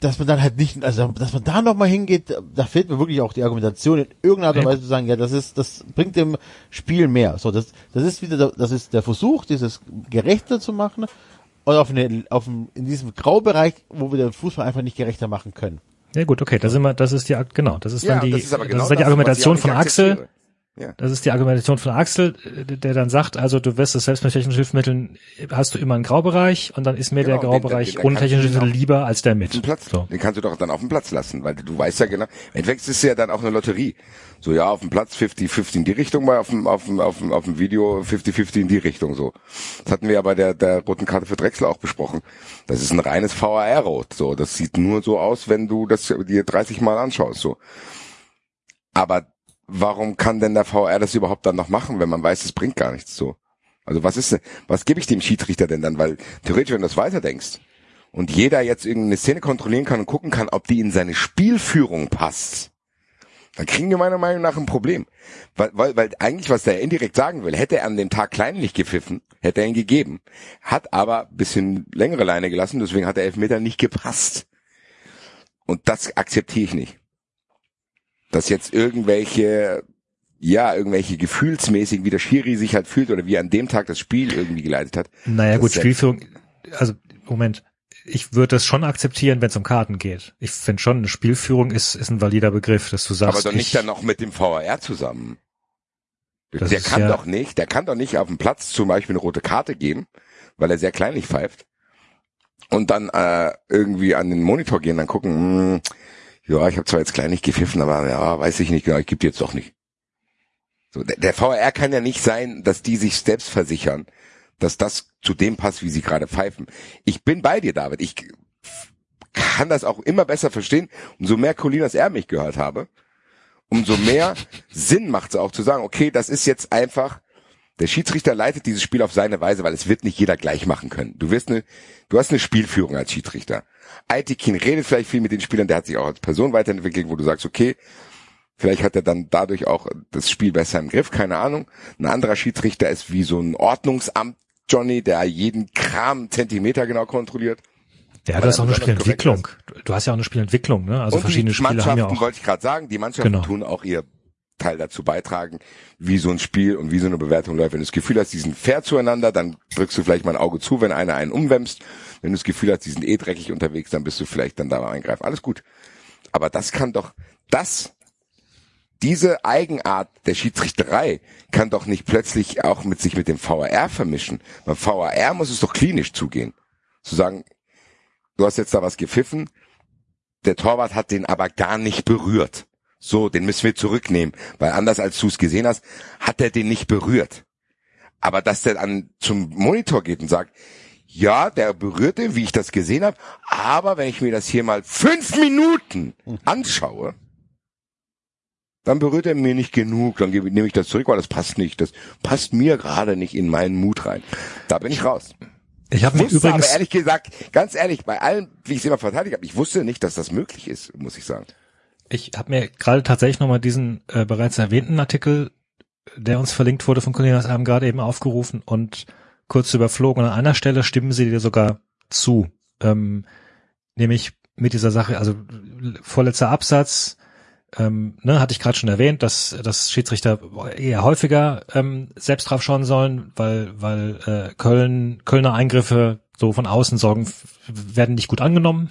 Speaker 6: dass man dann halt nicht, also dass man da nochmal hingeht, da fehlt mir wirklich auch die Argumentation in irgendeiner Art und Weise zu sagen, ja, das ist, das bringt dem Spiel mehr. So, das, das ist wieder, der- das ist der Versuch, dieses gerechter zu machen und auf eine, auf ein, in diesem Graubereich, wo wir den Fußball einfach nicht gerechter machen können.
Speaker 7: Ja gut, okay, da sind wir, das ist die, genau, das ist
Speaker 4: Ja,
Speaker 7: dann die,
Speaker 4: das ist aber
Speaker 7: das
Speaker 4: genau
Speaker 7: ist dann die
Speaker 4: das, ich
Speaker 7: Argumentation von Axel.
Speaker 4: Ja.
Speaker 7: Das ist die Argumentation von Axel, äh, der dann sagt, also du wirst es selbst mit technischen Hilfsmitteln, hast du immer einen Graubereich und dann ist mir
Speaker 4: Genau,
Speaker 7: der
Speaker 4: den-
Speaker 7: Graubereich
Speaker 4: den- den
Speaker 7: ohne
Speaker 4: kannst du
Speaker 7: technische Hilfsmittel lieber als der mit.
Speaker 4: Den Platz,
Speaker 7: So.
Speaker 4: den kannst du doch dann auf dem Platz lassen, weil du weißt ja genau, im Endeffekt ist es ja dann auch eine Lotterie. So, ja, auf dem Platz 50-50 in die Richtung, mal auf dem, auf dem, auf dem, auf dem Video 50-50 in die Richtung, so. Das hatten wir ja bei der, der roten Karte für Drechsler auch besprochen. Das ist ein reines VAR-Rot, so. Das sieht nur so aus, wenn du das dir 30 Mal anschaust, so. Aber warum kann denn der VR das überhaupt dann noch machen, wenn man weiß, es bringt gar nichts so? Also was ist was gebe ich dem Schiedsrichter denn dann? Weil theoretisch, wenn du das weiterdenkst und jeder jetzt irgendeine Szene kontrollieren kann und gucken kann, ob die in seine Spielführung passt, dann kriegen wir meiner Meinung nach ein Problem. Weil, weil, weil eigentlich, was der indirekt sagen will, hätte er an dem Tag kleinlich gepfiffen, hätte er ihn gegeben, hat aber bisschen längere Leine gelassen, deswegen hat der Elfmeter nicht gepasst. Und das akzeptiere ich nicht. Dass jetzt irgendwelche, ja, irgendwelche gefühlsmäßig, wie der Schiri sich halt fühlt oder wie er an dem Tag das Spiel irgendwie geleitet hat.
Speaker 7: Naja gut, Spielführung, also Moment, ich würde das schon akzeptieren, wenn es um Karten geht. Ich finde schon, eine Spielführung ist, ist ein valider Begriff, dass du sagst,
Speaker 4: Aber doch nicht
Speaker 7: ich,
Speaker 4: dann noch mit dem VAR zusammen. Der kann
Speaker 7: ja-
Speaker 4: doch nicht, der kann doch nicht auf dem Platz zum Beispiel eine rote Karte geben, weil er sehr kleinlich pfeift. Und dann äh, irgendwie an den Monitor gehen, dann gucken, hm, ja, ich habe zwar jetzt kleinlich gepfiffen, aber ja, weiß ich nicht genau, ich gebe dir jetzt doch nicht. So, der, der VAR kann ja nicht sein, dass die sich selbst versichern, dass das zu dem passt, wie sie gerade pfeifen. Ich bin bei dir, David. Ich kann das auch immer besser verstehen. Umso mehr Colinas er mich gehört habe, umso mehr Sinn macht es auch zu sagen, okay, das ist jetzt einfach, der Schiedsrichter leitet dieses Spiel auf seine Weise, weil es wird nicht jeder gleich machen können. Du wirst eine, du hast eine Spielführung als Schiedsrichter. Aitikin redet vielleicht viel mit den Spielern, der hat sich auch als Person weiterentwickelt, wo du sagst, okay, vielleicht hat er dann dadurch auch das Spiel besser im Griff, keine Ahnung. Ein anderer Schiedsrichter ist wie so ein Ordnungsamt Johnny, der jeden Kram Zentimeter genau kontrolliert.
Speaker 7: der hat
Speaker 4: weil
Speaker 7: das
Speaker 4: er
Speaker 7: auch eine Spielentwicklung. Du, du hast ja auch eine Spielentwicklung, ne? Also
Speaker 4: und
Speaker 7: verschiedene
Speaker 4: die
Speaker 7: Spiele haben
Speaker 4: Mannschaften,
Speaker 7: ja auch.
Speaker 4: wollte ich gerade sagen, die Mannschaften
Speaker 7: Genau.
Speaker 4: tun auch ihr Teil dazu beitragen, wie so ein Spiel und wie so eine Bewertung läuft. Wenn du das Gefühl hast, die sind fair zueinander, dann drückst du vielleicht mal ein Auge zu, wenn einer einen umwämst. Wenn du das Gefühl hast, die sind eh dreckig unterwegs, dann bist du vielleicht dann da mal eingreifen. Alles gut. Aber das kann doch, das, diese Eigenart der Schiedsrichterei kann doch nicht plötzlich auch mit sich mit dem VAR vermischen. Beim VAR muss es doch klinisch zugehen. Zu sagen, du hast jetzt da was gepfiffen, der Torwart hat den aber gar nicht berührt. So, den müssen wir zurücknehmen, weil anders als du es gesehen hast, hat er den nicht berührt. Aber dass der dann zum Monitor geht und sagt, ja, der berührt den, wie ich das gesehen habe, aber wenn ich mir das hier mal fünf Minuten anschaue, dann berührt er mir nicht genug, dann nehme ich das zurück, weil das passt nicht. Das passt mir gerade nicht in meinen Mut rein. Da bin ich raus.
Speaker 7: Ich habe mir übrigens,
Speaker 4: aber ehrlich gesagt, ganz ehrlich, bei allem, wie ich es immer verteidigt habe, ich wusste nicht, dass das möglich ist, muss ich sagen.
Speaker 7: Ich habe mir gerade tatsächlich nochmal diesen äh, bereits erwähnten Artikel, der uns verlinkt wurde von Colinas Abend gerade eben aufgerufen und kurz überflogen. Und an einer Stelle stimmen sie dir sogar zu. Ähm, nämlich mit dieser Sache, also vorletzter Absatz, ähm, ne, hatte ich gerade schon erwähnt, dass, dass Schiedsrichter eher häufiger ähm, selbst drauf schauen sollen, weil, weil äh, Köln, Kölner Eingriffe so von außen sorgen, werden nicht gut angenommen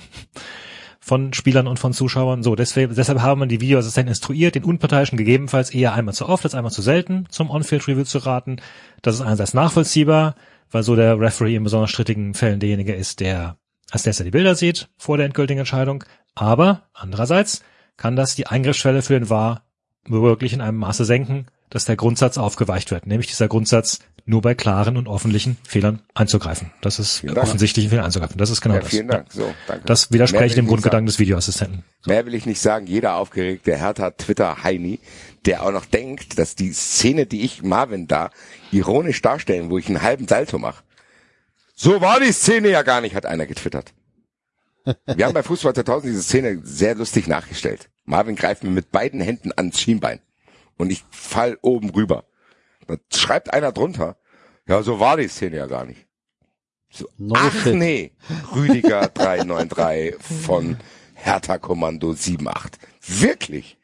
Speaker 7: von Spielern und von Zuschauern. So, deswegen, deshalb haben wir die Videoassistenten instruiert, den Unparteiischen gegebenenfalls eher einmal zu oft als einmal zu selten zum On-Field-Review zu raten. Das ist einerseits nachvollziehbar, weil so der Referee in besonders strittigen Fällen derjenige ist, der als letzter die Bilder sieht vor der endgültigen Entscheidung. Aber andererseits kann das die Eingriffsschwelle für den VAR wirklich in einem Maße senken, dass der Grundsatz aufgeweicht wird, nämlich dieser Grundsatz, nur bei klaren und offensichtlichen Fehlern einzugreifen. Das ist
Speaker 4: Vielen
Speaker 7: offensichtlichen Fehlern einzugreifen. Das ist genau
Speaker 4: ja,
Speaker 7: das.
Speaker 4: vielen Dank. So, danke.
Speaker 7: Das widerspricht
Speaker 4: ich
Speaker 7: dem Grundgedanken des Videoassistenten.
Speaker 4: Mehr will ich nicht sagen. Jeder aufgeregte Hertha Twitter Heini, der auch noch denkt, dass die Szene, die ich Marvin da ironisch darstellen, wo ich einen halben Salto mache. So war die Szene ja gar nicht, hat einer getwittert. Wir haben bei Fußball 2000 diese Szene sehr lustig nachgestellt. Marvin greift mir mit beiden Händen ans Schienbein und ich fall oben rüber. Da schreibt einer drunter, ja, so war die Szene ja gar nicht. So,
Speaker 6: No
Speaker 4: ach
Speaker 6: shit.
Speaker 4: nee, Rüdiger 393 von Hertha Kommando 78. Wirklich?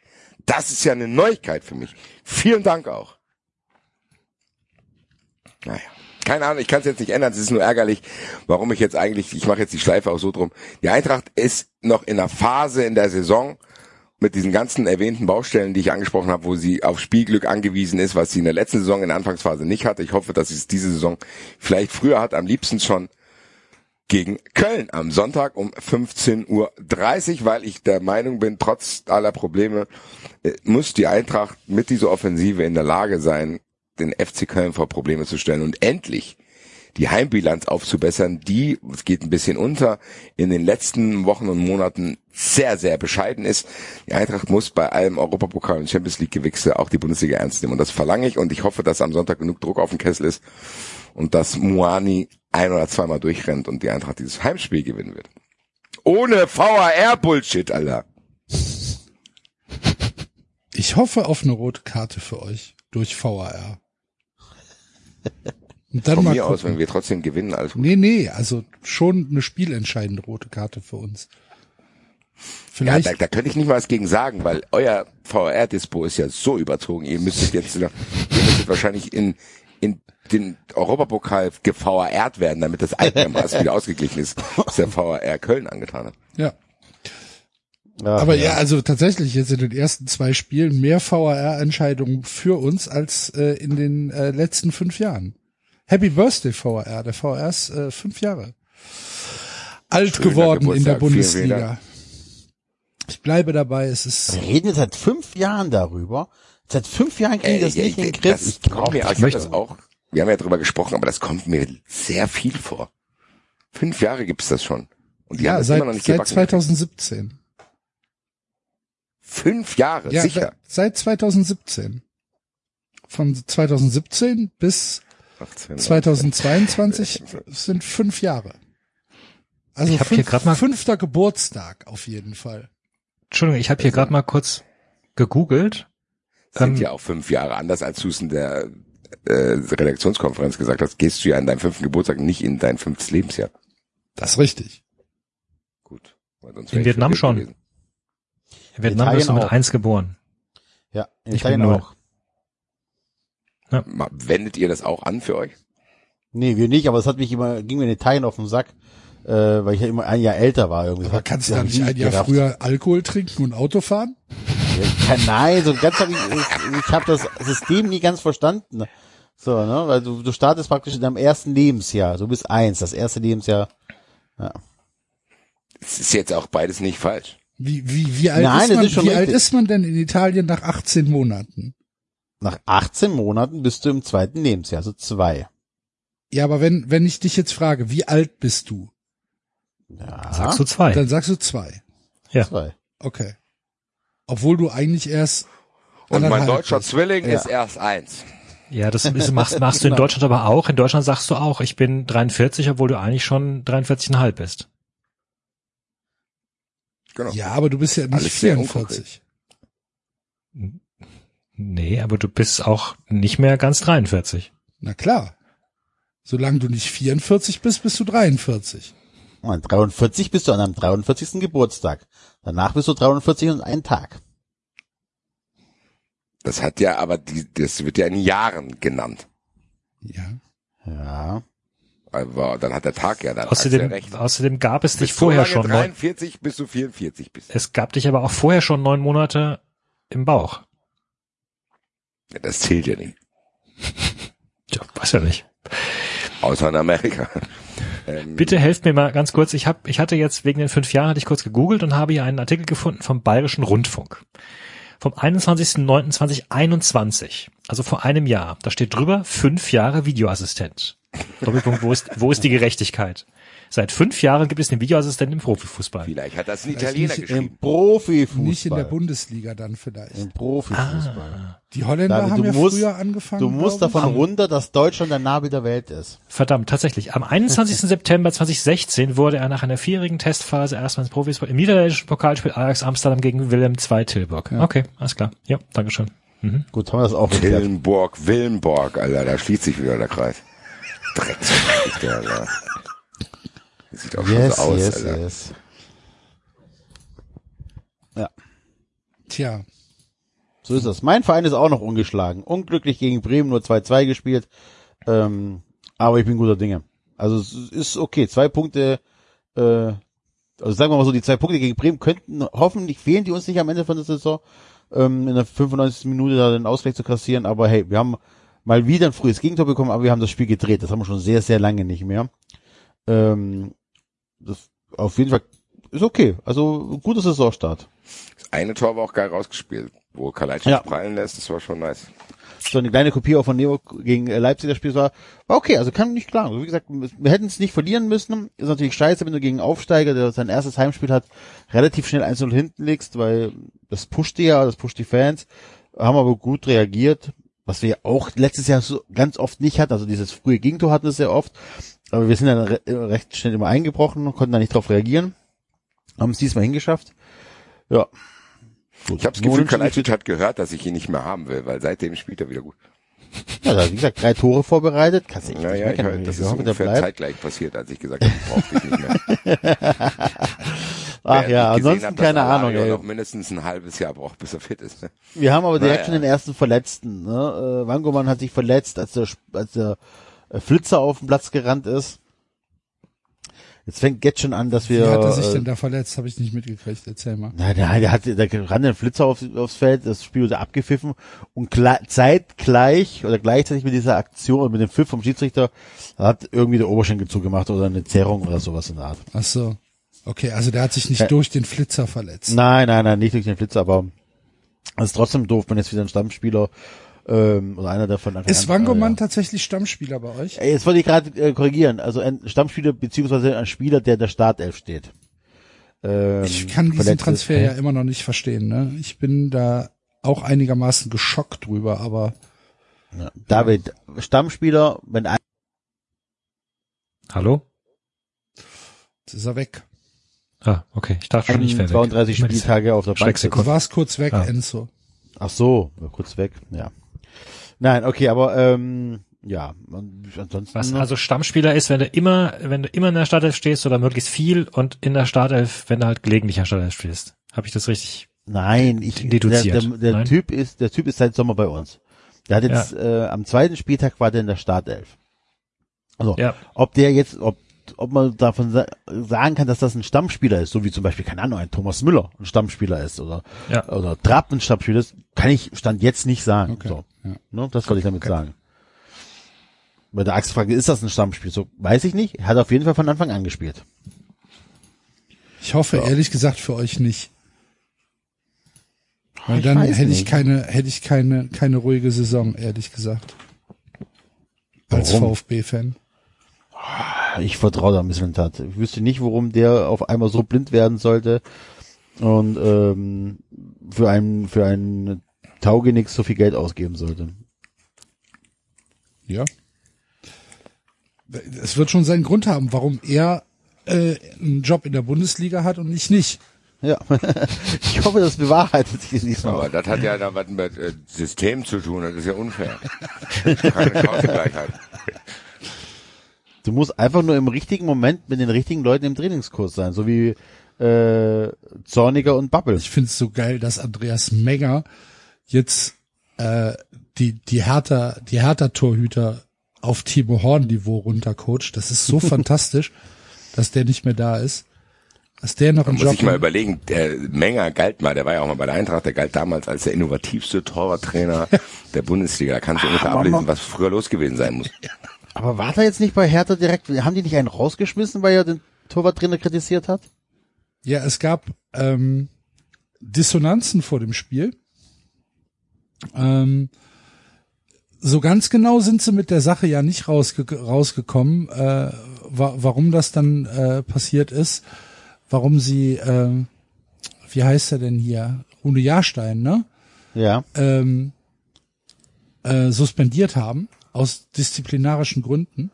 Speaker 4: Das ist ja eine Neuigkeit für mich. Vielen Dank auch. Naja. Keine Ahnung, ich kann es jetzt nicht ändern, es ist nur ärgerlich, warum ich jetzt eigentlich, ich mache jetzt die Schleife auch so drum. Die Eintracht ist noch in einer Phase in der Saison mit diesen ganzen erwähnten Baustellen, die ich angesprochen habe, wo sie auf Spielglück angewiesen ist, was sie in der letzten Saison in der Anfangsphase nicht hatte. Ich hoffe, dass sie es diese Saison vielleicht früher hat, am liebsten schon gegen Köln am Sonntag um 15.30 Uhr, weil ich der Meinung bin, trotz aller Probleme äh, muss die Eintracht mit dieser Offensive in der Lage sein, den FC Köln vor Probleme zu stellen und endlich die Heimbilanz aufzubessern, die, es geht ein bisschen unter, in den letzten Wochen und Monaten sehr, sehr bescheiden ist. Die Eintracht muss bei allem Europapokal und Champions League Gewichse auch die Bundesliga ernst nehmen. Und das verlange ich und ich hoffe, dass am Sonntag genug Druck auf den Kessel ist und dass Muani ein oder zweimal durchrennt und die Eintracht dieses Heimspiel gewinnen wird. Ohne VAR-Bullshit, Alter.
Speaker 3: Ich hoffe auf eine rote Karte für euch durch VAR. Und dann
Speaker 4: Von
Speaker 3: mal
Speaker 4: mir aus,
Speaker 3: gucken.
Speaker 4: wenn wir trotzdem gewinnen, also
Speaker 3: Nee, nee, also schon eine spielentscheidende rote Karte für uns.
Speaker 4: Ja,
Speaker 3: Vielleicht,
Speaker 4: da, da könnte ich nicht mal was gegen sagen, weil euer VR-Dispo ist ja so überzogen. Ihr müsstet jetzt, ihr müsstet wahrscheinlich in, in den Europapokal gevrt werden, damit das einigermaßen wieder ausgeglichen ist, was der VR Köln angetan hat.
Speaker 3: ja.
Speaker 6: Ach,
Speaker 3: Aber ja. also tatsächlich jetzt in den ersten zwei Spielen mehr VAR-Entscheidungen für uns als äh, in den äh, letzten fünf Jahren. Happy Birthday VAR. Der VAR ist äh, fünf Jahre alt
Speaker 4: Schöner
Speaker 3: geworden in der
Speaker 4: Geburtstag. Vielen, vielen
Speaker 3: Bundesliga. Ich bleibe dabei, es ist
Speaker 6: Wir reden jetzt seit fünf Jahren darüber. Seit fünf Jahren kriegen die das nicht in den Griff.
Speaker 4: Das
Speaker 6: Ich
Speaker 4: kommt
Speaker 6: glaub,
Speaker 4: mir,
Speaker 6: das
Speaker 4: ich
Speaker 6: möchte-
Speaker 4: das auch, wir haben ja drüber gesprochen, aber das kommt mir sehr viel vor. Fünf Jahre gibt's das schon. Und die haben
Speaker 3: ja
Speaker 4: das
Speaker 3: seit,
Speaker 4: immer noch nicht
Speaker 3: seit
Speaker 4: gebacken.
Speaker 3: 2017.
Speaker 4: Fünf Jahre,
Speaker 3: Ja,
Speaker 4: sicher.
Speaker 3: seit 2017. Von 2017 bis
Speaker 4: 18,
Speaker 3: 2022 sind fünf Jahre. Also
Speaker 7: Ich hab hier
Speaker 3: fünf,
Speaker 7: grad mal-
Speaker 3: fünfter Geburtstag auf jeden Fall.
Speaker 7: Entschuldigung, ich habe hier gerade mal kurz gegoogelt.
Speaker 4: sind
Speaker 7: Ähm,
Speaker 4: ja auch fünf Jahre anders, als du es in der äh, Redaktionskonferenz gesagt hast, gehst du ja an deinem fünften Geburtstag nicht in dein fünftes Lebensjahr.
Speaker 3: Das ist richtig.
Speaker 4: Gut. Weil sonst
Speaker 7: In Vietnam schon.
Speaker 4: gewesen.
Speaker 7: In Vietnam bist du mit
Speaker 6: auch.
Speaker 7: eins geboren.
Speaker 6: Ja, in
Speaker 7: Ich
Speaker 6: Italien auch.
Speaker 4: Ma- Wendet ihr das auch an für euch?
Speaker 6: Nee, wir nicht, aber es hat mich immer, ging mir in Italien auf den Sack, äh, weil ich ja immer ein Jahr älter war irgendwie.
Speaker 3: Aber kannst du da
Speaker 6: ich
Speaker 3: nicht ein Jahr
Speaker 6: gerafft.
Speaker 3: früher Alkohol trinken und Auto fahren?
Speaker 6: Ja, kann- nein, so ganz hab ich, ich, ich habe das System nie ganz verstanden. So, ne, weil du, du startest praktisch in deinem ersten Lebensjahr. Du bist eins, das erste Lebensjahr.
Speaker 4: Es ist jetzt auch beides nicht falsch.
Speaker 3: Wie, wie, wie alt,
Speaker 6: Nein,
Speaker 3: ist,
Speaker 6: das
Speaker 3: man,
Speaker 6: ist schon
Speaker 3: wie alt ist man denn in Italien nach 18 Monaten?
Speaker 6: Nach 18 Monaten bist du im zweiten Lebensjahr, also zwei.
Speaker 3: Ja, aber wenn, wenn ich dich jetzt frage, wie alt bist du?
Speaker 6: Ja,
Speaker 7: Sagst du zwei?
Speaker 3: Dann sagst du zwei.
Speaker 7: ja.
Speaker 6: zwei.
Speaker 3: Okay. Obwohl du eigentlich erst
Speaker 4: Und mein deutscher
Speaker 3: bist.
Speaker 4: Zwilling
Speaker 6: Ja.
Speaker 4: ist erst eins.
Speaker 7: Ja, das ist, machst, machst du in Deutschland aber auch. In Deutschland sagst du auch, ich bin 43, obwohl du eigentlich schon 43,5 bist.
Speaker 4: Genau.
Speaker 3: Ja, aber du bist ja nicht
Speaker 4: Alles sehr
Speaker 3: 44.
Speaker 7: Nee, aber du bist auch nicht mehr ganz 43.
Speaker 3: Na klar. Solange du nicht 44 bist, bist du 43.
Speaker 6: Und 43 bist du an deinem 43. Geburtstag. Danach bist du 43 und einen Tag.
Speaker 4: Das hat ja, aber die, das wird ja in Jahren genannt.
Speaker 3: Ja.
Speaker 6: Ja.
Speaker 4: Aber dann hat der Tag ja dann
Speaker 7: Außerdem,
Speaker 4: ja recht.
Speaker 7: außerdem gab es dich
Speaker 4: Bist
Speaker 7: vorher schon neun,
Speaker 4: 43 bis du 44 bist.
Speaker 7: es gab dich aber auch vorher schon neun Monate im Bauch.
Speaker 4: Ja, das zählt ja nicht.
Speaker 7: Ja, weiß ja nicht.
Speaker 4: Außer in Amerika. Ähm,
Speaker 7: Bitte helft mir mal ganz kurz. Ich hab, ich hatte jetzt wegen den fünf Jahren hatte ich kurz gegoogelt und habe hier einen Artikel gefunden vom Bayerischen Rundfunk. Vom 21.09.2021, also vor einem Jahr. Da steht drüber, fünf Jahre Videoassistent. Doppelpunkt, wo ist, wo ist die Gerechtigkeit? Seit fünf Jahren gibt es den Videoassistenten im Profifußball.
Speaker 4: Vielleicht hat das ein
Speaker 3: Vielleicht
Speaker 4: Italiener
Speaker 3: nicht
Speaker 4: geschrieben.
Speaker 6: Im Profifußball.
Speaker 3: Nicht in der Bundesliga dann vielleicht.
Speaker 6: Im Profifußball.
Speaker 3: Die Holländer
Speaker 6: David,
Speaker 3: haben ja
Speaker 6: musst-
Speaker 3: früher angefangen.
Speaker 6: Du musst davon runter, dass Deutschland der Nabel der Welt ist.
Speaker 7: Verdammt, tatsächlich. Am 21. September 2016 wurde er nach einer vierjährigen Testphase erstmals Profisport im niederländischen Pokalspiel Ajax Amsterdam gegen Willem II Tilburg. Okay, alles klar. Ja, Dankeschön. Mhm.
Speaker 6: Gut, haben wir das auch.
Speaker 4: Willenborg, Willenborg, Alter, da schließt sich wieder der Kreis. Drecksgeschichte, Alter. Sieht auch schon
Speaker 6: Yes,
Speaker 4: so aus,
Speaker 6: yes,
Speaker 4: Alter.
Speaker 6: yes.
Speaker 3: Tja,
Speaker 6: So ist das. Mein Verein ist auch noch ungeschlagen. Unglücklich gegen Bremen, nur 2-2 gespielt. Ähm, aber ich bin guter Dinge. Also es ist okay. Zwei Punkte, äh, also sagen wir mal so, die zwei Punkte gegen Bremen könnten, hoffentlich fehlen die uns nicht am Ende von der Saison, ähm, in der 95. Minute da den Ausgleich zu kassieren. Aber hey, wir haben mal wieder ein frühes Gegentor bekommen, aber wir haben das Spiel gedreht. Das haben wir schon sehr, sehr lange nicht mehr. Ähm, das auf jeden Fall ist okay. Also guter Saisonstart.
Speaker 4: Das eine Tor war auch geil rausgespielt, wo Kalajdzic
Speaker 6: Ja.
Speaker 4: prallen lässt, das war schon nice.
Speaker 6: so eine kleine Kopie auch von Neo gegen äh, Leipzig das Spiel war, war okay, also kann nicht klagen. Also wie gesagt, wir hätten es nicht verlieren müssen. Ist natürlich scheiße, wenn du gegen Aufsteiger, der sein erstes Heimspiel hat, relativ schnell 1-0 hinten liegst, weil das pusht die ja, das pusht die Fans, haben aber gut reagiert, was wir auch letztes Jahr so ganz oft nicht hatten, also dieses frühe Gegentor hatten wir sehr oft, aber wir sind dann re recht schnell immer eingebrochen, konnten da nicht drauf reagieren, haben es diesmal hingeschafft. Ja. Gut.
Speaker 4: Ich habe das Gefühl, Kalajdzic hat gehört, dass ich ihn nicht mehr haben will, weil seitdem spielt er wieder gut.
Speaker 6: Ja, da, wie gesagt, drei Tore vorbereitet. Kannst du echt
Speaker 4: Naja,
Speaker 6: nicht
Speaker 4: ich,
Speaker 6: meckern.
Speaker 4: das
Speaker 6: Ich
Speaker 4: ist ungefähr zeitgleich passiert, als ich gesagt habe, ich brauche dich nicht mehr.
Speaker 6: Ach ja, ansonsten
Speaker 4: dass
Speaker 6: keine Ahnung. Ey.
Speaker 4: noch mindestens ein halbes Jahr braucht, bis er fit ist. ne?
Speaker 6: Wir haben aber direkt
Speaker 4: Naja.
Speaker 6: schon den ersten Verletzten. Ne? Äh, Wangoman hat sich verletzt, als der, als der äh, Flitzer auf den Platz gerannt ist. Jetzt fängt jetzt schon an, dass wir.
Speaker 3: wie hat er sich
Speaker 6: äh,
Speaker 3: denn da verletzt? Habe ich nicht mitgekriegt. Erzähl mal.
Speaker 6: Nein, der, der hat, der ran den Flitzer auf, aufs Feld, das Spiel wurde abgepfiffen und gle- zeitgleich oder gleichzeitig mit dieser Aktion, mit dem Pfiff vom Schiedsrichter, hat irgendwie der Oberschenkel zugemacht oder eine Zerrung oder sowas in der Art.
Speaker 3: Ach so. Okay, also der hat sich nicht
Speaker 6: Äh,
Speaker 3: durch den Flitzer verletzt.
Speaker 6: Nein, nein, nein, nicht durch den Flitzer, aber es ist trotzdem doof, wenn jetzt wieder ein Stammspieler ähm, oder einer davon Anfang
Speaker 3: Ist
Speaker 6: an-
Speaker 3: Wangoman
Speaker 6: äh, ja.
Speaker 3: tatsächlich Stammspieler bei euch?
Speaker 6: Ey, Jetzt wollte ich gerade äh, korrigieren, also ein Stammspieler beziehungsweise ein Spieler, der in der Startelf steht. Ähm,
Speaker 3: Ich kann diesen
Speaker 6: verletzt ist.
Speaker 3: Transfer ja immer noch nicht verstehen. Ne? Ich bin da auch einigermaßen geschockt drüber, aber
Speaker 6: Ja. David, Stammspieler, wenn ein
Speaker 7: Hallo?
Speaker 3: jetzt ist er weg.
Speaker 7: Ah, okay. Ich dachte schon, ich wäre weg.
Speaker 6: 32
Speaker 7: Immer diese
Speaker 6: Spieltage auf der Bank.
Speaker 3: Du warst kurz weg,
Speaker 7: Ah.
Speaker 3: Enzo.
Speaker 6: Ach so, kurz weg, ja. Nein, okay, aber ähm, ja, und ansonsten
Speaker 7: Was also Stammspieler ist, wenn du immer, wenn du immer in der Startelf stehst oder möglichst viel und in der Startelf, wenn du halt gelegentlich in der Startelf stehst. Habe ich das richtig?
Speaker 6: Nein, ich, der,
Speaker 7: Deduziert.
Speaker 6: der, der
Speaker 7: Nein?
Speaker 6: Typ ist, der Typ ist seit Sommer bei uns. Der hat jetzt äh, am zweiten Spieltag war der in der Startelf. Also,
Speaker 7: Ja.
Speaker 6: ob der jetzt, ob, ob man davon sa sagen kann, dass das ein Stammspieler ist, so wie zum Beispiel, keine Ahnung, ein Thomas Müller ein Stammspieler ist oder,
Speaker 7: Ja.
Speaker 6: oder Trapp ein Stammspieler ist, kann ich Stand jetzt nicht sagen.
Speaker 3: Okay,
Speaker 6: So,
Speaker 3: ja.
Speaker 6: ne, das wollte ich damit sagen. Bei der Achsfrage, ist das ein Stammspiel? So, weiß ich nicht. Er hat auf jeden Fall von Anfang an gespielt.
Speaker 3: Ich hoffe ehrlich gesagt für euch nicht. Weil
Speaker 6: Ich
Speaker 3: dann hätte ich
Speaker 6: nicht.
Speaker 3: keine, hätte ich keine, keine ruhige Saison, ehrlich gesagt. Als? VfB-Fan.
Speaker 6: Ich vertraue da ein bisschen Tat. Ich wüsste nicht, warum der auf einmal so blind werden sollte und ähm, für einen für einen Taugenix so viel Geld ausgeben sollte.
Speaker 3: Ja. Es wird schon seinen Grund haben, warum er äh, einen Job in der Bundesliga hat und ich nicht.
Speaker 6: Ja, ich hoffe, das bewahrheitet sich diesmal.
Speaker 4: Aber das hat ja da was mit äh, System zu tun, das ist ja unfair. Keine Chancengleichheit.
Speaker 6: Du musst einfach nur im richtigen Moment mit den richtigen Leuten im Trainingskurs sein, so wie äh, Zorniger und Bubble.
Speaker 3: Ich finde es so geil, dass Andreas Menger jetzt äh, die die Hertha die Hertha Torhüter auf Timo Horn Niveau runtercoacht. Das ist so fantastisch, dass der nicht mehr da ist. Dass der noch einen
Speaker 4: Muss
Speaker 3: Job
Speaker 4: ich mal überlegen, der Menger galt mal, der war ja auch mal bei der Eintracht, der galt damals als der innovativste Torwarttrainer der Bundesliga. Da kannst du ungefähr
Speaker 6: Aber
Speaker 4: ablesen, was früher los gewesen sein muss.
Speaker 6: Aber war er jetzt nicht bei Hertha direkt, haben die nicht einen rausgeschmissen, weil er den Torwarttrainer kritisiert hat?
Speaker 3: Ja, es gab ähm, Dissonanzen vor dem Spiel. Ähm, so ganz genau sind sie mit der Sache ja nicht rausge rausgekommen, äh, wa warum das dann äh, passiert ist, warum sie, äh, wie heißt er denn hier, Rune Jahrstein, ne?
Speaker 6: Ja.
Speaker 3: ähm, äh, suspendiert haben, aus disziplinarischen Gründen.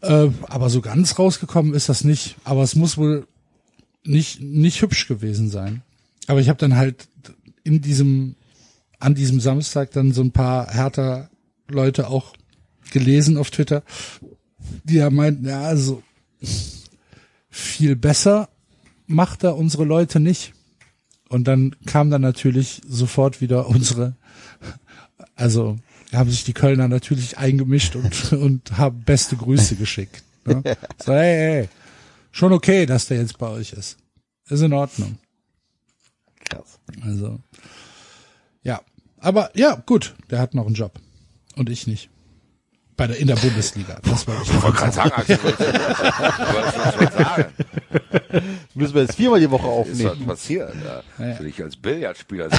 Speaker 3: Äh, aber so ganz rausgekommen ist das nicht. Aber es muss wohl nicht, nicht hübsch gewesen sein. Aber ich habe dann halt in diesem, an diesem Samstag dann so ein paar härter Leute auch gelesen auf Twitter, die ja meinten, ja, also viel besser macht er unsere Leute nicht. Und dann kam dann natürlich sofort wieder unsere, also haben sich die Kölner natürlich eingemischt und, und haben beste Grüße geschickt. Ne? So, hey, hey, schon okay, dass der jetzt bei euch ist. Ist in Ordnung.
Speaker 6: Krass.
Speaker 3: Also, ja. Aber ja, gut, der hat noch einen Job. Und ich nicht. Bei der, in der Bundesliga. Das wollte ich
Speaker 4: Ich wollte gerade sagen, Axel, sagen.
Speaker 6: Müssen wir jetzt viermal die Woche
Speaker 4: Was ist was
Speaker 6: aufnehmen.
Speaker 4: passiert? Ja,
Speaker 3: Ja.
Speaker 4: Will ich als Billardspieler.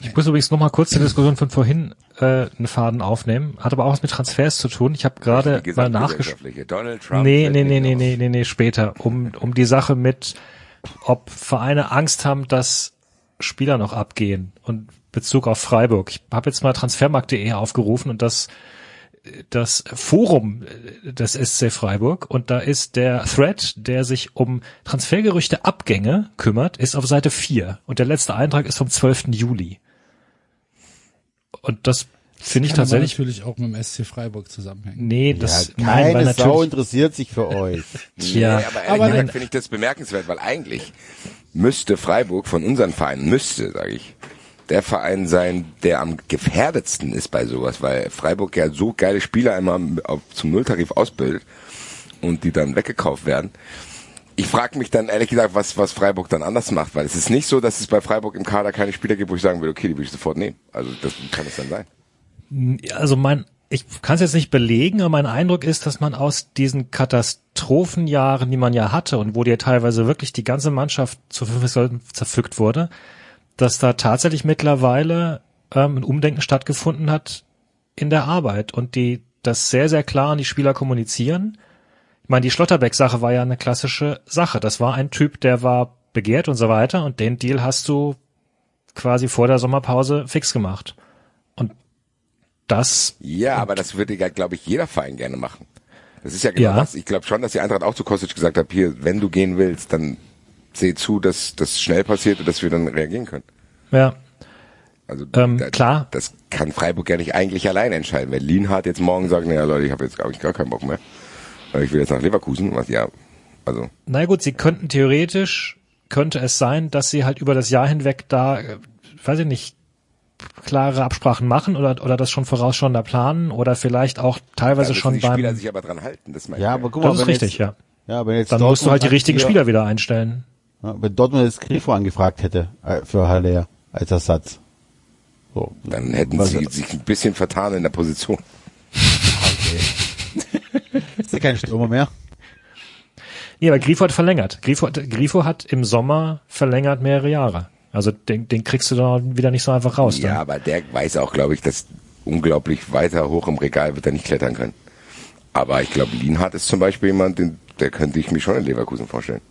Speaker 7: Ich muss übrigens noch mal kurz die Diskussion von vorhin äh, einen Faden aufnehmen. Hat aber auch was mit Transfers zu tun. Ich habe gerade mal nachgeschaut. Nee, nee, nee, nee, nee, nee, nee, später. Um, um die Sache mit, ob Vereine Angst haben, dass Spieler noch abgehen und Bezug auf Freiburg. Ich habe jetzt mal transfermarkt.de aufgerufen und das das Forum des SC Freiburg und da ist der Thread, der sich um Transfergerüchte Abgänge kümmert, ist auf Seite 4 und der letzte Eintrag ist vom 12. Juli. Und das finde ich tatsächlich
Speaker 3: natürlich auch mit dem SC Freiburg zusammenhängen.
Speaker 7: nee, das
Speaker 6: ja,
Speaker 7: nein,
Speaker 6: keine Sau
Speaker 7: natürlich
Speaker 6: interessiert sich für euch.
Speaker 7: Tja,
Speaker 4: nee, aber ehrlich gesagt
Speaker 3: nein.
Speaker 4: finde ich das bemerkenswert, weil eigentlich müsste Freiburg von unseren Vereinen, müsste, sage ich, der Verein sein, der am gefährdetsten ist bei sowas, weil Freiburg ja so geile Spieler einmal auf, zum Nulltarif ausbildet und die dann weggekauft werden. Ich frage mich dann ehrlich gesagt, was, was Freiburg dann anders macht, weil es ist nicht so, dass es bei Freiburg im Kader keine Spieler gibt, wo ich sagen würde, okay, die will ich sofort nehmen. Also das kann es dann sein.
Speaker 7: Also mein, ich kann es jetzt nicht belegen, aber mein Eindruck ist, dass man aus diesen Katastrophenjahren, die man ja hatte und wo dir teilweise wirklich die ganze Mannschaft zu fünf Leuten zerpflückt wurde, dass da tatsächlich mittlerweile ähm, ein Umdenken stattgefunden hat in der Arbeit und die das sehr, sehr klar an die Spieler kommunizieren. Ich meine, die Schlotterbeck-Sache war ja eine klassische Sache. Das war ein Typ, der war begehrt und so weiter und den Deal hast du quasi vor der Sommerpause fix gemacht. Und das
Speaker 4: Ja, aber das würde ja, glaube ich, jeder Verein gerne machen. Das ist ja genau
Speaker 7: Ja.
Speaker 4: das. Ich glaube schon, dass die Eintracht auch zu Kostic gesagt hat, hier, wenn du gehen willst, dann seh zu, dass das schnell passiert und dass wir dann reagieren können.
Speaker 7: Ja,
Speaker 4: Also
Speaker 7: Ähm,
Speaker 4: da,
Speaker 7: klar.
Speaker 4: das kann Freiburg ja nicht eigentlich alleine entscheiden. Wenn Lienhardt jetzt morgen sagt, naja Leute, ich habe jetzt glaube ich gar keinen Bock mehr. Äh, Ich will jetzt nach Leverkusen, was ja, also
Speaker 7: na gut, sie könnten theoretisch, könnte es sein, dass sie halt über das Jahr hinweg da, äh, weiß ich nicht, klare Absprachen machen oder, oder das schon vorausschauen da planen oder vielleicht auch teilweise schon
Speaker 4: die Spieler
Speaker 7: beim,
Speaker 4: sich aber dran halten. Das meine
Speaker 6: Ja, aber guck mal,
Speaker 7: das ist
Speaker 6: wenn
Speaker 7: richtig,
Speaker 6: jetzt,
Speaker 7: ja.
Speaker 6: Ja, wenn jetzt
Speaker 7: Dann musst du halt die
Speaker 6: Dortmund
Speaker 7: richtigen
Speaker 6: hier-
Speaker 7: Spieler wieder einstellen.
Speaker 6: Ja, wenn Dortmund jetzt Grifo angefragt hätte äh, für Haller als Ersatz. So.
Speaker 4: Dann hätten
Speaker 6: Was-
Speaker 4: sie sich ein bisschen vertan in der Position.
Speaker 6: Ist ja kein Stürmer mehr.
Speaker 7: Nee, aber Grifo hat verlängert. Grifo, Grifo hat im Sommer verlängert mehrere Jahre. Also den, den kriegst du dann wieder nicht so einfach raus.
Speaker 4: Ja,
Speaker 7: dann.
Speaker 4: aber der weiß auch, glaube ich, dass unglaublich weiter hoch im Regal wird er nicht klettern können. Aber ich glaube, Lienhardt ist zum Beispiel jemand, den, der könnte ich mir schon in Leverkusen vorstellen.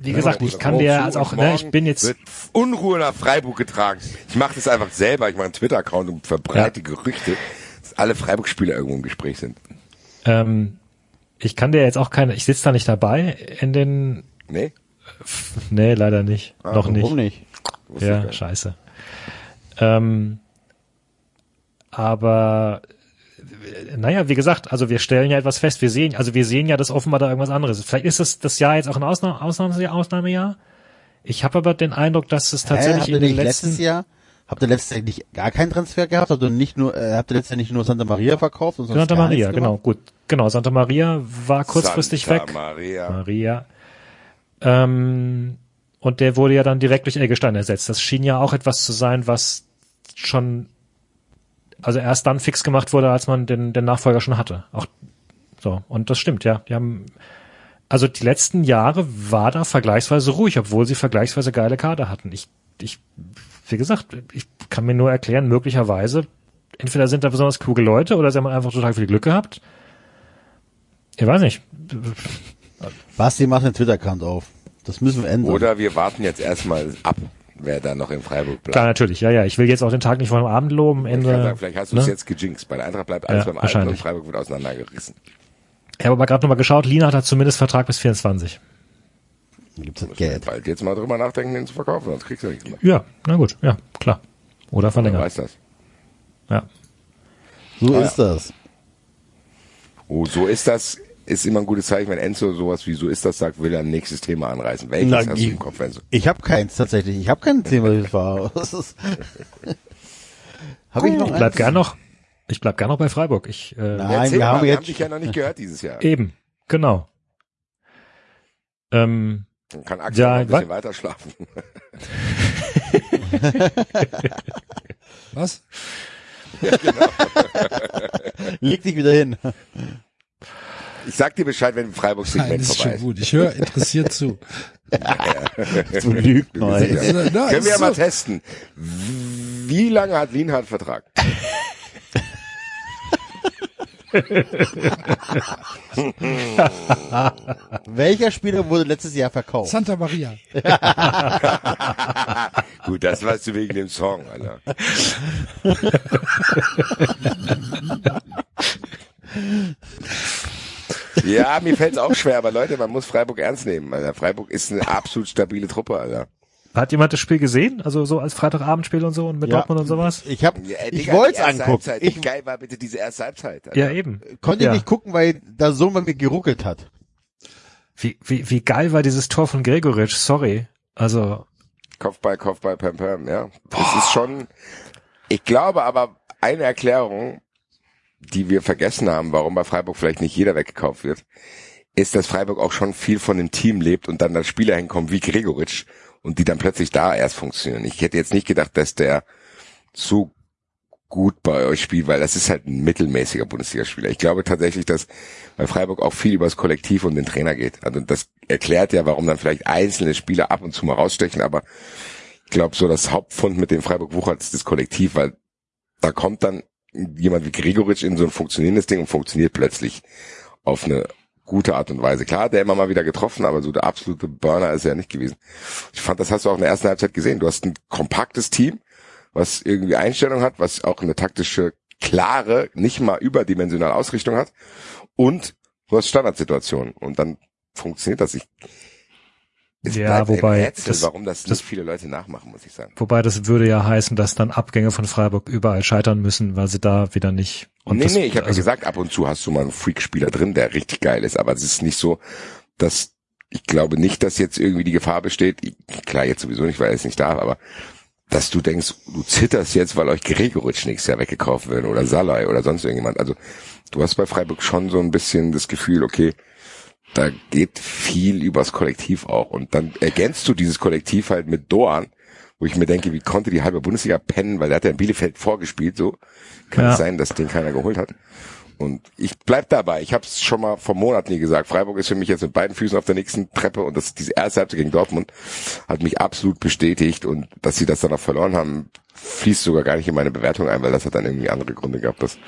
Speaker 7: Wie gesagt, ich kann dir also auch, ne, ich bin jetzt,
Speaker 4: Wird Unruhe nach Freiburg getragen. Ich mache das einfach selber. Ich mache einen Twitter-Account und verbreite Gerüchte, dass alle Freiburg-Spieler irgendwo im Gespräch sind.
Speaker 7: ähm, ich kann dir jetzt auch keine, ich sitze da nicht dabei in den,
Speaker 4: Nee?
Speaker 7: nee, leider nicht, noch nicht.
Speaker 6: Warum nicht?
Speaker 7: Ja,
Speaker 4: nicht.
Speaker 7: scheiße. Ähm, aber naja, wie gesagt, also wir stellen ja etwas fest. Wir sehen, also wir sehen ja, dass offenbar da irgendwas anderes ist. Vielleicht ist das das Jahr jetzt auch ein Ausnahme, Ausnahme, Ausnahmejahr. Ich habe aber den Eindruck, dass es
Speaker 6: Hä,
Speaker 7: tatsächlich
Speaker 6: habt
Speaker 7: in den letzten
Speaker 6: letztes Jahr, habt ihr nicht gar keinen Transfer gehabt? Habt ihr nicht nur, äh, habt ihr nicht nur Santa Maria verkauft? Und sonst
Speaker 7: Santa Maria, genau, gut, genau. Santa Maria war kurzfristig
Speaker 4: Santa
Speaker 7: weg.
Speaker 4: Maria.
Speaker 7: Maria. Ähm, und der wurde ja dann direkt durch Eggestein ersetzt. Das schien ja auch etwas zu sein, was schon, also erst dann fix gemacht wurde, als man den, den Nachfolger schon hatte. Auch so. Und das stimmt, ja. Die haben, also die letzten Jahre war da vergleichsweise ruhig, obwohl sie vergleichsweise geile Kader hatten. Ich, ich, wie gesagt, ich kann mir nur erklären, möglicherweise, entweder sind da besonders kluge Leute oder sie haben einfach total viel Glück gehabt. Ich weiß nicht.
Speaker 6: Basti macht einen Twitter-Account auf. Das müssen wir ändern.
Speaker 4: Oder wir warten jetzt erstmal ab, wer da noch in Freiburg bleibt.
Speaker 7: Klar, natürlich, ja, ja. Ich will jetzt auch den Tag nicht vor dem Abend loben.
Speaker 4: Ich kann
Speaker 7: Ende,
Speaker 4: sagen, vielleicht hast du es
Speaker 7: ne?
Speaker 4: jetzt gejinxt. Bei der Eintracht bleibt alles
Speaker 7: Ja,
Speaker 4: beim Alten und
Speaker 7: wahrscheinlich.
Speaker 4: Freiburg wird auseinandergerissen.
Speaker 7: Ich habe aber gerade nochmal geschaut, Lina hat zumindest Vertrag bis 24.
Speaker 6: Gibt's das Geld.
Speaker 4: bald jetzt mal drüber nachdenken, den zu verkaufen, sonst kriegst du nichts mehr.
Speaker 7: Ja, na gut, ja, klar. Oder
Speaker 4: Wer
Speaker 7: verlängert.
Speaker 4: weiß das.
Speaker 7: Ja.
Speaker 6: So
Speaker 4: Ah,
Speaker 6: ist das.
Speaker 4: Oh, so ist das. Ist immer ein gutes Zeichen, wenn Enzo sowas wie so ist das sagt, will er ein nächstes Thema anreißen. Welches
Speaker 6: Na,
Speaker 4: hast du
Speaker 6: ich-
Speaker 4: im Kopf, Enzo?
Speaker 6: Ich habe keins tatsächlich. Ich habe kein Thema, das war. Habe ich noch
Speaker 7: Ich bleib gern noch, ich bleib gern noch bei Freiburg. Ich, äh,
Speaker 6: Nein,
Speaker 4: Erzähl
Speaker 6: wir
Speaker 4: mal,
Speaker 6: haben
Speaker 4: wir
Speaker 6: jetzt
Speaker 4: haben dich ja noch nicht gehört dieses Jahr.
Speaker 7: eben, genau. Ähm,
Speaker 4: Dann kann Axel
Speaker 7: Ja,
Speaker 4: noch ein bisschen
Speaker 7: wa-
Speaker 4: weiter schlafen.
Speaker 3: Was?
Speaker 6: leg dich wieder hin.
Speaker 4: Ich sag dir Bescheid, wenn Freiburgs
Speaker 3: Nein,
Speaker 4: Segment
Speaker 3: ist
Speaker 4: vorbei
Speaker 3: schon
Speaker 4: ist.
Speaker 3: gut. Ich höre interessiert zu.
Speaker 6: Du
Speaker 4: ja-
Speaker 3: Na,
Speaker 4: Können wir ja mal testen. Wie lange hat Lienhardt Vertrag?
Speaker 6: Welcher Spieler wurde letztes Jahr verkauft?
Speaker 3: Santa Maria.
Speaker 4: Gut, das weißt du wegen dem Song, Alter. Ja, mir fällt's auch schwer, aber Leute, man muss Freiburg ernst nehmen, Alter. Freiburg ist eine absolut stabile Truppe, Alter.
Speaker 7: Hat jemand das Spiel gesehen? Also so als Freitagabendspiel und so und mit
Speaker 6: Ja.
Speaker 7: Dortmund und sowas?
Speaker 6: Ich hab,
Speaker 4: Ja,
Speaker 6: ich wollte es angucken.
Speaker 4: Halbzeit.
Speaker 6: Ich
Speaker 4: Wie geil war bitte diese erste Halbzeit? Alter.
Speaker 7: Ja, eben.
Speaker 6: konnte
Speaker 7: ja.
Speaker 6: nicht gucken, weil da so bei mir geruckelt hat.
Speaker 7: Wie, wie, wie geil war dieses Tor von Gregoritsch? Sorry. Also,
Speaker 4: Kopfball, Kopfball, Pam Pam, ja. Das ist schon, ich glaube aber, eine Erklärung, die wir vergessen haben, warum bei Freiburg vielleicht nicht jeder weggekauft wird, ist, dass Freiburg auch schon viel von dem Team lebt und dann da Spieler hinkommen wie Gregoritsch und die dann plötzlich da erst funktionieren. Ich hätte jetzt nicht gedacht, dass der so gut bei euch spielt, weil das ist halt ein mittelmäßiger Bundesligaspieler. Ich glaube tatsächlich, dass bei Freiburg auch viel über das Kollektiv und den Trainer geht. Also das erklärt ja, warum dann vielleicht einzelne Spieler ab und zu mal rausstechen, aber ich glaube so das Hauptfund mit dem Freiburg wuchert ist das Kollektiv, weil da kommt dann jemand wie Gregoritsch in so ein funktionierendes Ding und funktioniert plötzlich auf eine gute Art und Weise. Klar, der immer mal wieder getroffen, aber so der absolute Burner ist er nicht gewesen. Ich fand, das hast du auch in der ersten Halbzeit gesehen. Du hast ein kompaktes Team, was irgendwie Einstellung hat, was auch eine taktische, klare, nicht mal überdimensionale Ausrichtung hat. Und du hast Standardsituationen. Und dann funktioniert das. Ich, es
Speaker 7: Ja, wobei
Speaker 4: Rätsel,
Speaker 7: das-
Speaker 4: warum das,
Speaker 7: das-
Speaker 4: nicht viele Leute nachmachen, muss ich sagen.
Speaker 7: wobei das würde ja heißen, dass dann Abgänge von Freiburg überall scheitern müssen, weil sie da wieder nicht. Und
Speaker 4: nee,
Speaker 7: das,
Speaker 4: nee, ich habe ja
Speaker 7: also,
Speaker 4: gesagt, ab und zu hast du mal einen Freak-Spieler drin, der richtig geil ist, aber es ist nicht so, dass ich glaube nicht, dass jetzt irgendwie die Gefahr besteht, ich- klar jetzt sowieso nicht, weil er es nicht darf, aber dass du denkst, du zitterst jetzt, weil euch Gregoritsch nächstes Jahr weggekauft wird oder Salai oder sonst irgendjemand. Also du hast bei Freiburg schon so ein bisschen das Gefühl, okay, da geht viel übers Kollektiv auch und dann ergänzt du dieses Kollektiv halt mit Doan, wo ich mir denke, wie konnte die halbe Bundesliga pennen, weil der hat ja in Bielefeld vorgespielt, so kann
Speaker 7: Ja.
Speaker 4: es sein, dass den keiner geholt hat. Und ich bleib dabei. Ich habe es schon mal vor Monaten nie gesagt. Freiburg ist für mich jetzt mit beiden Füßen auf der nächsten Treppe und das diese erste Halbzeit gegen Dortmund hat mich absolut bestätigt und dass sie das dann auch verloren haben, fließt sogar gar nicht in meine Bewertung ein, weil das hat dann irgendwie andere Gründe gehabt, dass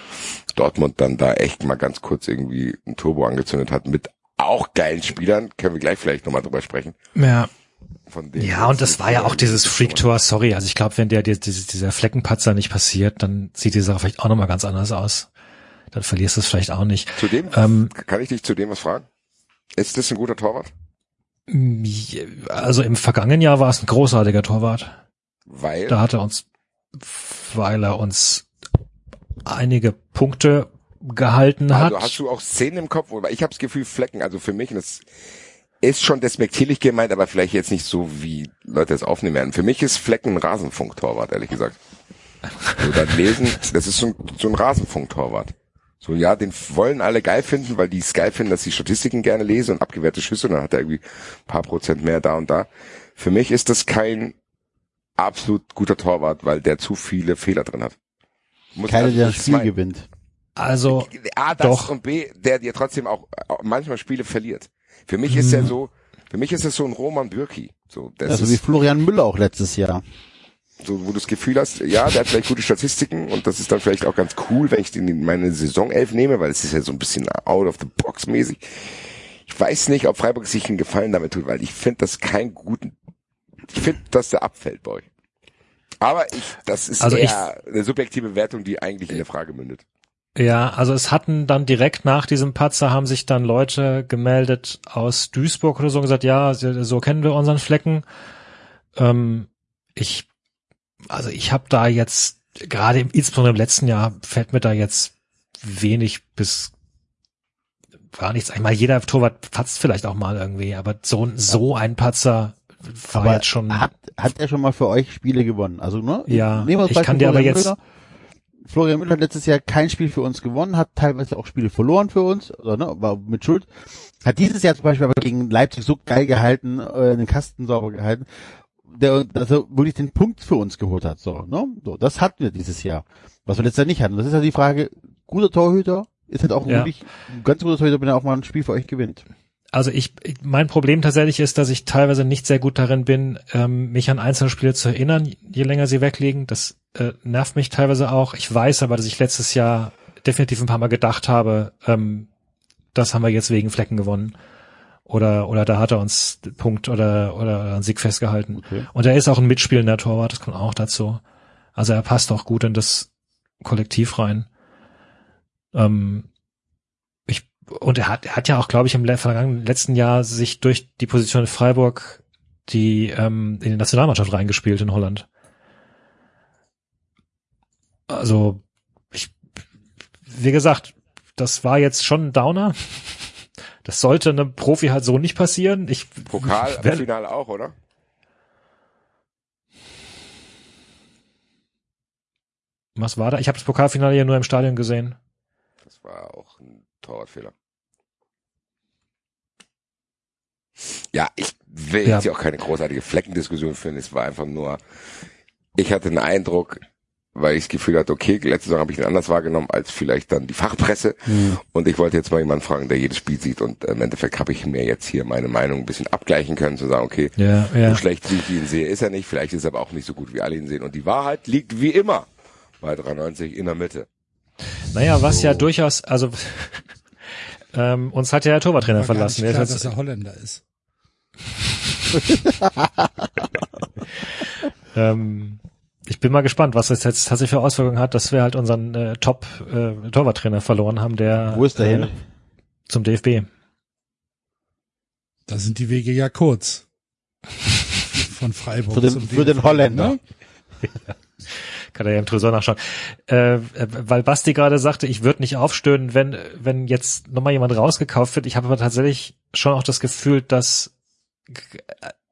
Speaker 4: Dortmund dann da echt mal ganz kurz irgendwie ein Turbo angezündet hat mit auch geilen Spielern. Können wir gleich vielleicht nochmal drüber sprechen.
Speaker 7: ja. Ja, und das war ja auch dieses Freak-Tor, sorry. Also ich glaube, wenn der, der dieser dieser Fleckenpatzer nicht passiert, dann sieht die Sache vielleicht auch nochmal ganz anders aus. Dann verlierst du es vielleicht auch nicht.
Speaker 4: Zu dem,
Speaker 7: Ähm,
Speaker 4: kann ich dich zu dem was fragen? Ist das ein guter Torwart?
Speaker 7: Also im vergangenen Jahr war es ein großartiger Torwart.
Speaker 4: Weil,
Speaker 7: Da hat er uns, weil er uns einige Punkte gehalten hat.
Speaker 4: also hast du auch Szenen im Kopf? Oder ich habe das Gefühl, Flecken, also für mich, und das ist schon despektierlich gemeint, aber vielleicht jetzt nicht so, wie Leute es aufnehmen werden. Für mich ist Flecken ein Rasenfunk-Torwart, ehrlich gesagt. So dann lesen, das ist so ein, so ein Rasenfunk-Torwart. So, ja, den wollen alle geil finden, weil die es geil finden, dass die Statistiken gerne lesen und abgewehrte Schüsse, und dann hat er irgendwie ein paar Prozent mehr da und da. Für mich ist das kein absolut guter Torwart, weil der zu viele Fehler drin hat. Muss
Speaker 6: Keiner,
Speaker 4: also
Speaker 6: der das Spiel
Speaker 4: meinen.
Speaker 6: gewinnt.
Speaker 7: Also
Speaker 4: A, das
Speaker 7: Doch.
Speaker 4: und B, der dir trotzdem auch auch manchmal Spiele verliert. Für mich ist er so, für mich ist es so ein Roman Bürki. So, das
Speaker 6: Also wie
Speaker 4: ist
Speaker 6: Florian Müller auch letztes Jahr.
Speaker 4: so, wo du das Gefühl hast, ja, der hat vielleicht gute Statistiken und das ist dann vielleicht auch ganz cool, wenn ich den in meine Saisonelf nehme, weil es ist ja so ein bisschen out of the box mäßig. Ich weiß nicht, ob Freiburg sich einen Gefallen damit tut, weil ich finde das keinen guten, ich finde, dass der abfällt bei euch. Aber ich, das ist
Speaker 7: Also
Speaker 4: eher eine subjektive Wertung, die eigentlich in der Frage mündet.
Speaker 7: Ja, also es hatten dann direkt nach diesem Patzer haben sich dann Leute gemeldet aus Duisburg oder so und gesagt, ja, so kennen wir unseren Flecken. Ähm, ich also ich habe da jetzt, gerade im, insbesondere im letzten Jahr, fällt mir da jetzt wenig bis gar nichts. Einmal jeder Torwart patzt vielleicht auch mal irgendwie, aber so, so ein Patzer war
Speaker 6: Aber
Speaker 7: jetzt schon.
Speaker 6: hat, hat er schon mal für euch Spiele gewonnen? Also, ne?
Speaker 7: Ja, ich kann dir aber jetzt-
Speaker 6: Müller. Florian Müller hat letztes Jahr kein Spiel für uns gewonnen, hat teilweise auch Spiele verloren für uns, oder, ne, war mit Schuld. Hat dieses Jahr zum Beispiel aber gegen Leipzig so geil gehalten, äh, den Kasten sauber gehalten, der, dass er wirklich den Punkt für uns geholt hat. So, ne? so, das hatten wir dieses Jahr, was wir letztes Jahr nicht hatten. Das ist ja die Frage, guter Torhüter ist halt auch
Speaker 7: Ja.
Speaker 6: wirklich ein ganz guter Torhüter, wenn er auch mal ein Spiel für euch gewinnt.
Speaker 7: Also ich, mein Problem tatsächlich ist, dass ich teilweise nicht sehr gut darin bin, ähm, mich an einzelne Spiele zu erinnern, je länger sie wegliegen. Das äh, nervt mich teilweise auch. Ich weiß aber, dass ich letztes Jahr definitiv ein paar Mal gedacht habe, ähm, das haben wir jetzt wegen Flecken gewonnen. Oder, oder da hat er uns Punkt oder, oder einen Sieg festgehalten.
Speaker 6: Okay.
Speaker 7: Und er ist auch ein mitspielender Torwart, das kommt auch dazu. Also er passt auch gut in das Kollektiv rein. Ähm, und er hat, er hat ja auch, glaube ich, im vergangenen letzten Jahr sich durch die Position in Freiburg die ähm, in die Nationalmannschaft reingespielt in Holland. Also, ich, wie gesagt, das war jetzt schon ein Downer. Das sollte einem Profi halt so nicht passieren. Ich
Speaker 4: Pokal,
Speaker 7: werde-
Speaker 4: Finale auch, oder?
Speaker 7: Was war da? Ich habe das Pokalfinale ja nur im Stadion gesehen.
Speaker 4: Das war auch ein Torwartfehler. Ja, ich will
Speaker 7: Ja.
Speaker 4: jetzt hier auch keine großartige Fleckendiskussion führen. Es war einfach nur, ich hatte den Eindruck, weil ich das Gefühl hatte, okay, letzte Saison habe ich ihn anders wahrgenommen als vielleicht dann die Fachpresse. Und ich wollte jetzt mal jemanden fragen, der jedes Spiel sieht. Und im Endeffekt habe ich mir jetzt hier meine Meinung ein bisschen abgleichen können, zu sagen, okay,
Speaker 7: Ja, ja.
Speaker 4: so schlecht wie ich ihn sehe, ist er nicht. Vielleicht ist er aber auch nicht so gut, wie alle ihn sehen. Und die Wahrheit liegt wie immer bei 93 in der Mitte.
Speaker 7: Naja, was ja durchaus, also ähm, uns hat ja der Torwarttrainer verlassen.
Speaker 3: klar, dass er Holländer ist.
Speaker 7: ähm, ich bin mal gespannt, was das jetzt tatsächlich für Auswirkungen hat, dass wir halt unseren äh, Top äh, Torwarttrainer verloren haben, der
Speaker 6: Wo ist der
Speaker 7: äh,
Speaker 6: hin?
Speaker 7: zum DFB.
Speaker 3: Da sind die Wege ja kurz. Von Freiburg
Speaker 6: Für den-
Speaker 3: zum
Speaker 6: für den
Speaker 3: DFB,
Speaker 6: Holländer.
Speaker 3: ne?
Speaker 7: Kann er ja im Tresor nachschauen. Äh, weil Basti gerade sagte, ich würde nicht aufstöhnen, wenn, wenn jetzt nochmal jemand rausgekauft wird. Ich habe aber tatsächlich schon auch das Gefühl, dass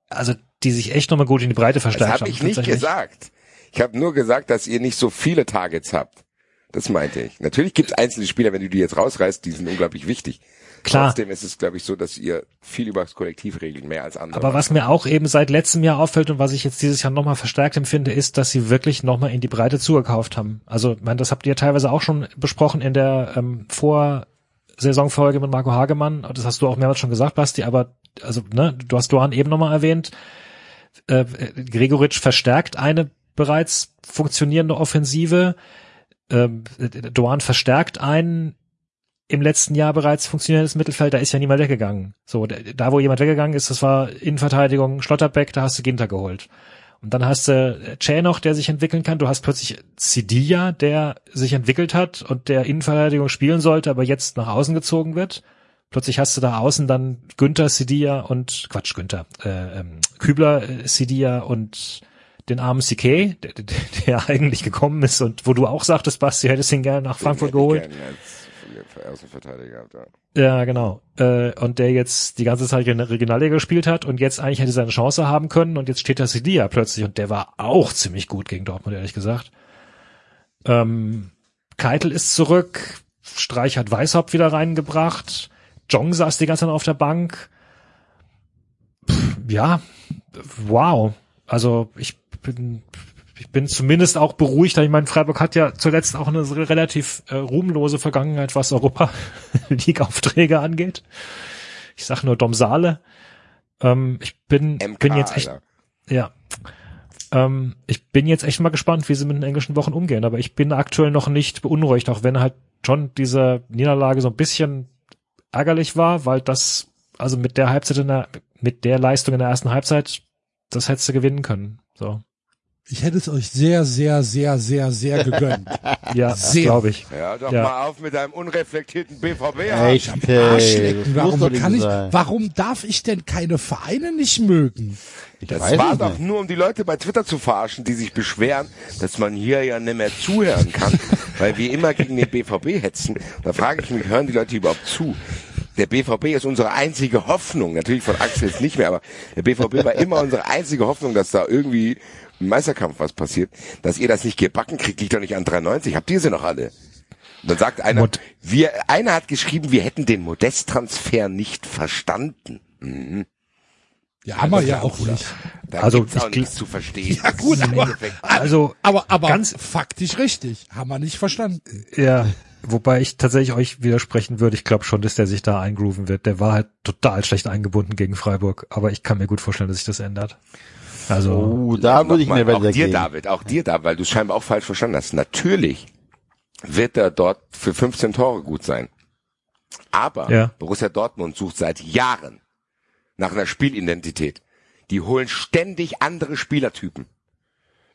Speaker 7: also die sich echt nochmal gut in die Breite
Speaker 4: Das
Speaker 7: verstärkt
Speaker 4: habe
Speaker 7: haben.
Speaker 4: ich nicht gesagt. Ich habe nur gesagt, dass ihr nicht so viele Targets habt. Das meinte ich. Natürlich gibt es einzelne Spieler, wenn du die jetzt rausreißt, die sind unglaublich wichtig.
Speaker 7: Klar.
Speaker 4: Trotzdem ist es, glaube ich, so, dass ihr viel über das Kollektiv regelt, mehr als andere.
Speaker 7: Aber was mir auch eben seit letztem Jahr auffällt und was ich jetzt dieses Jahr nochmal verstärkt empfinde, ist, dass sie wirklich nochmal in die Breite zugekauft haben. Also, ich meine, das habt ihr teilweise auch schon besprochen in der ähm, Vorsaisonfolge mit Marco Hagemann. Das hast du auch mehrmals schon gesagt, Basti, aber also, ne, du hast Doan eben nochmal erwähnt. Äh, Gregoritsch verstärkt eine bereits funktionierende Offensive. Ähm, Doan verstärkt einen im letzten Jahr bereits funktionierendes Mittelfeld, da ist ja niemand weggegangen. So, da wo jemand weggegangen ist, das war Innenverteidigung Schlotterbeck, da hast du Ginter geholt. Und dann hast du Che noch, der sich entwickeln kann. Du hast plötzlich Sidia, der sich entwickelt hat und der Innenverteidigung spielen sollte, aber jetzt nach außen gezogen wird. Plötzlich hast du da außen dann Günther, Sidia und Quatsch, Günther, äh, ähm, Kübler, äh, Sidia und den armen CK, der, der, der eigentlich gekommen ist und wo du auch sagtest, Basti, hättest ihn gerne nach Frankfurt geholt.
Speaker 4: Außenverteidiger ja.
Speaker 7: Ja, genau. Äh, und der jetzt die ganze Zeit in der Regionalliga gespielt hat und jetzt eigentlich hätte seine Chance haben können und jetzt steht da Sidia plötzlich und der war auch ziemlich gut gegen Dortmund, ehrlich gesagt. Ähm, Keitel ist zurück, Streich hat Weißhaupt wieder reingebracht, Jong saß die ganze Zeit auf der Bank. Pff, ja, wow. Also ich bin ich bin zumindest auch beruhigt. Ich meine, Freiburg hat ja zuletzt auch eine relativ äh, ruhmlose Vergangenheit, was Europa League-Aufträge angeht. Ich sag nur Domsale. Ähm, ich bin,
Speaker 4: MK,
Speaker 7: bin jetzt echt,
Speaker 4: Alter.
Speaker 7: ja. Ähm, ich bin jetzt echt mal gespannt, wie sie mit den englischen Wochen umgehen. Aber ich bin aktuell noch nicht beunruhigt, auch wenn halt schon diese Niederlage so ein bisschen ärgerlich war, weil das, also mit der Halbzeit in der, mit der Leistung in der ersten Halbzeit, das hättest du gewinnen können. So.
Speaker 3: Ich hätte es euch sehr, sehr, sehr, sehr, sehr gegönnt.
Speaker 7: Ja,
Speaker 3: Sehr.
Speaker 7: glaube ich.
Speaker 4: Hör doch
Speaker 7: Ja.
Speaker 4: mal auf mit deinem unreflektierten BVB.
Speaker 6: Echt,
Speaker 3: Warum kann ich,
Speaker 6: sein.
Speaker 3: warum darf ich denn keine Vereine nicht mögen?
Speaker 6: Ich
Speaker 4: Das
Speaker 6: weiß
Speaker 4: war doch
Speaker 6: nicht.
Speaker 4: nur, um die Leute bei Twitter zu verarschen, die sich beschweren, dass man hier ja nicht mehr zuhören kann, weil wir immer gegen den BVB hetzen. Da frage ich mich, hören die Leute überhaupt zu? Der BVB ist unsere einzige Hoffnung, natürlich von Axel jetzt nicht mehr, aber der BVB war immer unsere einzige Hoffnung, dass da irgendwie Meisterkampf was passiert. Dass ihr das nicht gebacken kriegt, liegt doch nicht an 93. Habt ihr sie noch alle? Und dann sagt einer,
Speaker 7: Mod-
Speaker 4: wir, einer hat geschrieben, wir hätten den Modest-Transfer nicht verstanden.
Speaker 3: Ja, haben wir ja auch nicht.
Speaker 4: Da
Speaker 7: Also,
Speaker 4: gibt's auch nichts zu verstehen.
Speaker 3: Ja, gut, aber-.
Speaker 7: Also
Speaker 3: Aber, aber
Speaker 7: Ganz-
Speaker 3: faktisch richtig. Haben wir nicht verstanden.
Speaker 7: Ja, wobei ich tatsächlich euch widersprechen würde. Ich glaube schon, dass der sich da eingrooven wird. Der war halt total schlecht eingebunden gegen Freiburg. Aber ich kann mir gut vorstellen, dass sich das ändert. Also,
Speaker 6: Oh, da würde ich mir
Speaker 4: auch dir,
Speaker 6: gehen.
Speaker 4: David, auch dir, David, weil du es scheinbar auch falsch verstanden hast. Natürlich wird er dort für 15 Tore gut sein. Aber
Speaker 7: Ja.
Speaker 4: Borussia Dortmund sucht seit Jahren nach einer Spielidentität. Die holen ständig andere Spielertypen.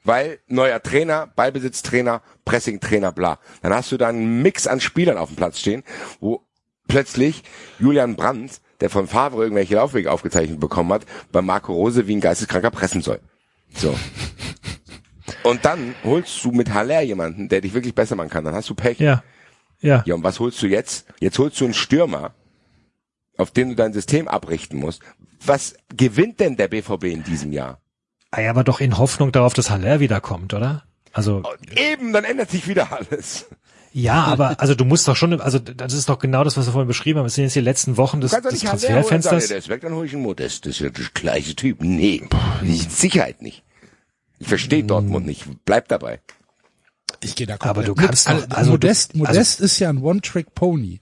Speaker 4: Weil neuer Trainer, Ballbesitztrainer, Pressingtrainer, bla. Dann hast du da einen Mix an Spielern auf dem Platz stehen, wo plötzlich Julian Brandt, der von Favre irgendwelche Laufwege aufgezeichnet bekommen hat, bei Marco Rose wie ein Geisteskranker pressen soll. So. Und dann holst du mit Haller jemanden, der dich wirklich besser machen kann. Dann hast du Pech.
Speaker 7: ja. Ja.
Speaker 4: Ja, und was holst du jetzt? Jetzt holst du einen Stürmer, auf den du dein System abrichten musst. Was gewinnt denn der BVB in diesem Jahr?
Speaker 7: Ah, ja, aber doch in Hoffnung darauf, dass Haller wiederkommt, oder? Also,
Speaker 4: eben, dann ändert sich wieder alles.
Speaker 7: Ja, aber, also du musst doch schon, also das ist doch genau das, was wir vorhin beschrieben haben. Es sind jetzt die letzten Wochen des,
Speaker 4: Du
Speaker 7: des Transferfensters.
Speaker 4: der ist weg, dann hole ich einen Modest. Das ist ja der gleiche Typ. Nee, nicht, Sicherheit nicht. Ich verstehe Dortmund nicht. Bleib dabei.
Speaker 3: Ich gehe da
Speaker 7: Aber du
Speaker 3: mit.
Speaker 7: kannst
Speaker 3: Also,
Speaker 7: doch- also
Speaker 3: Modest,
Speaker 7: du- also-
Speaker 3: Modest ist ja ein One-Trick-Pony.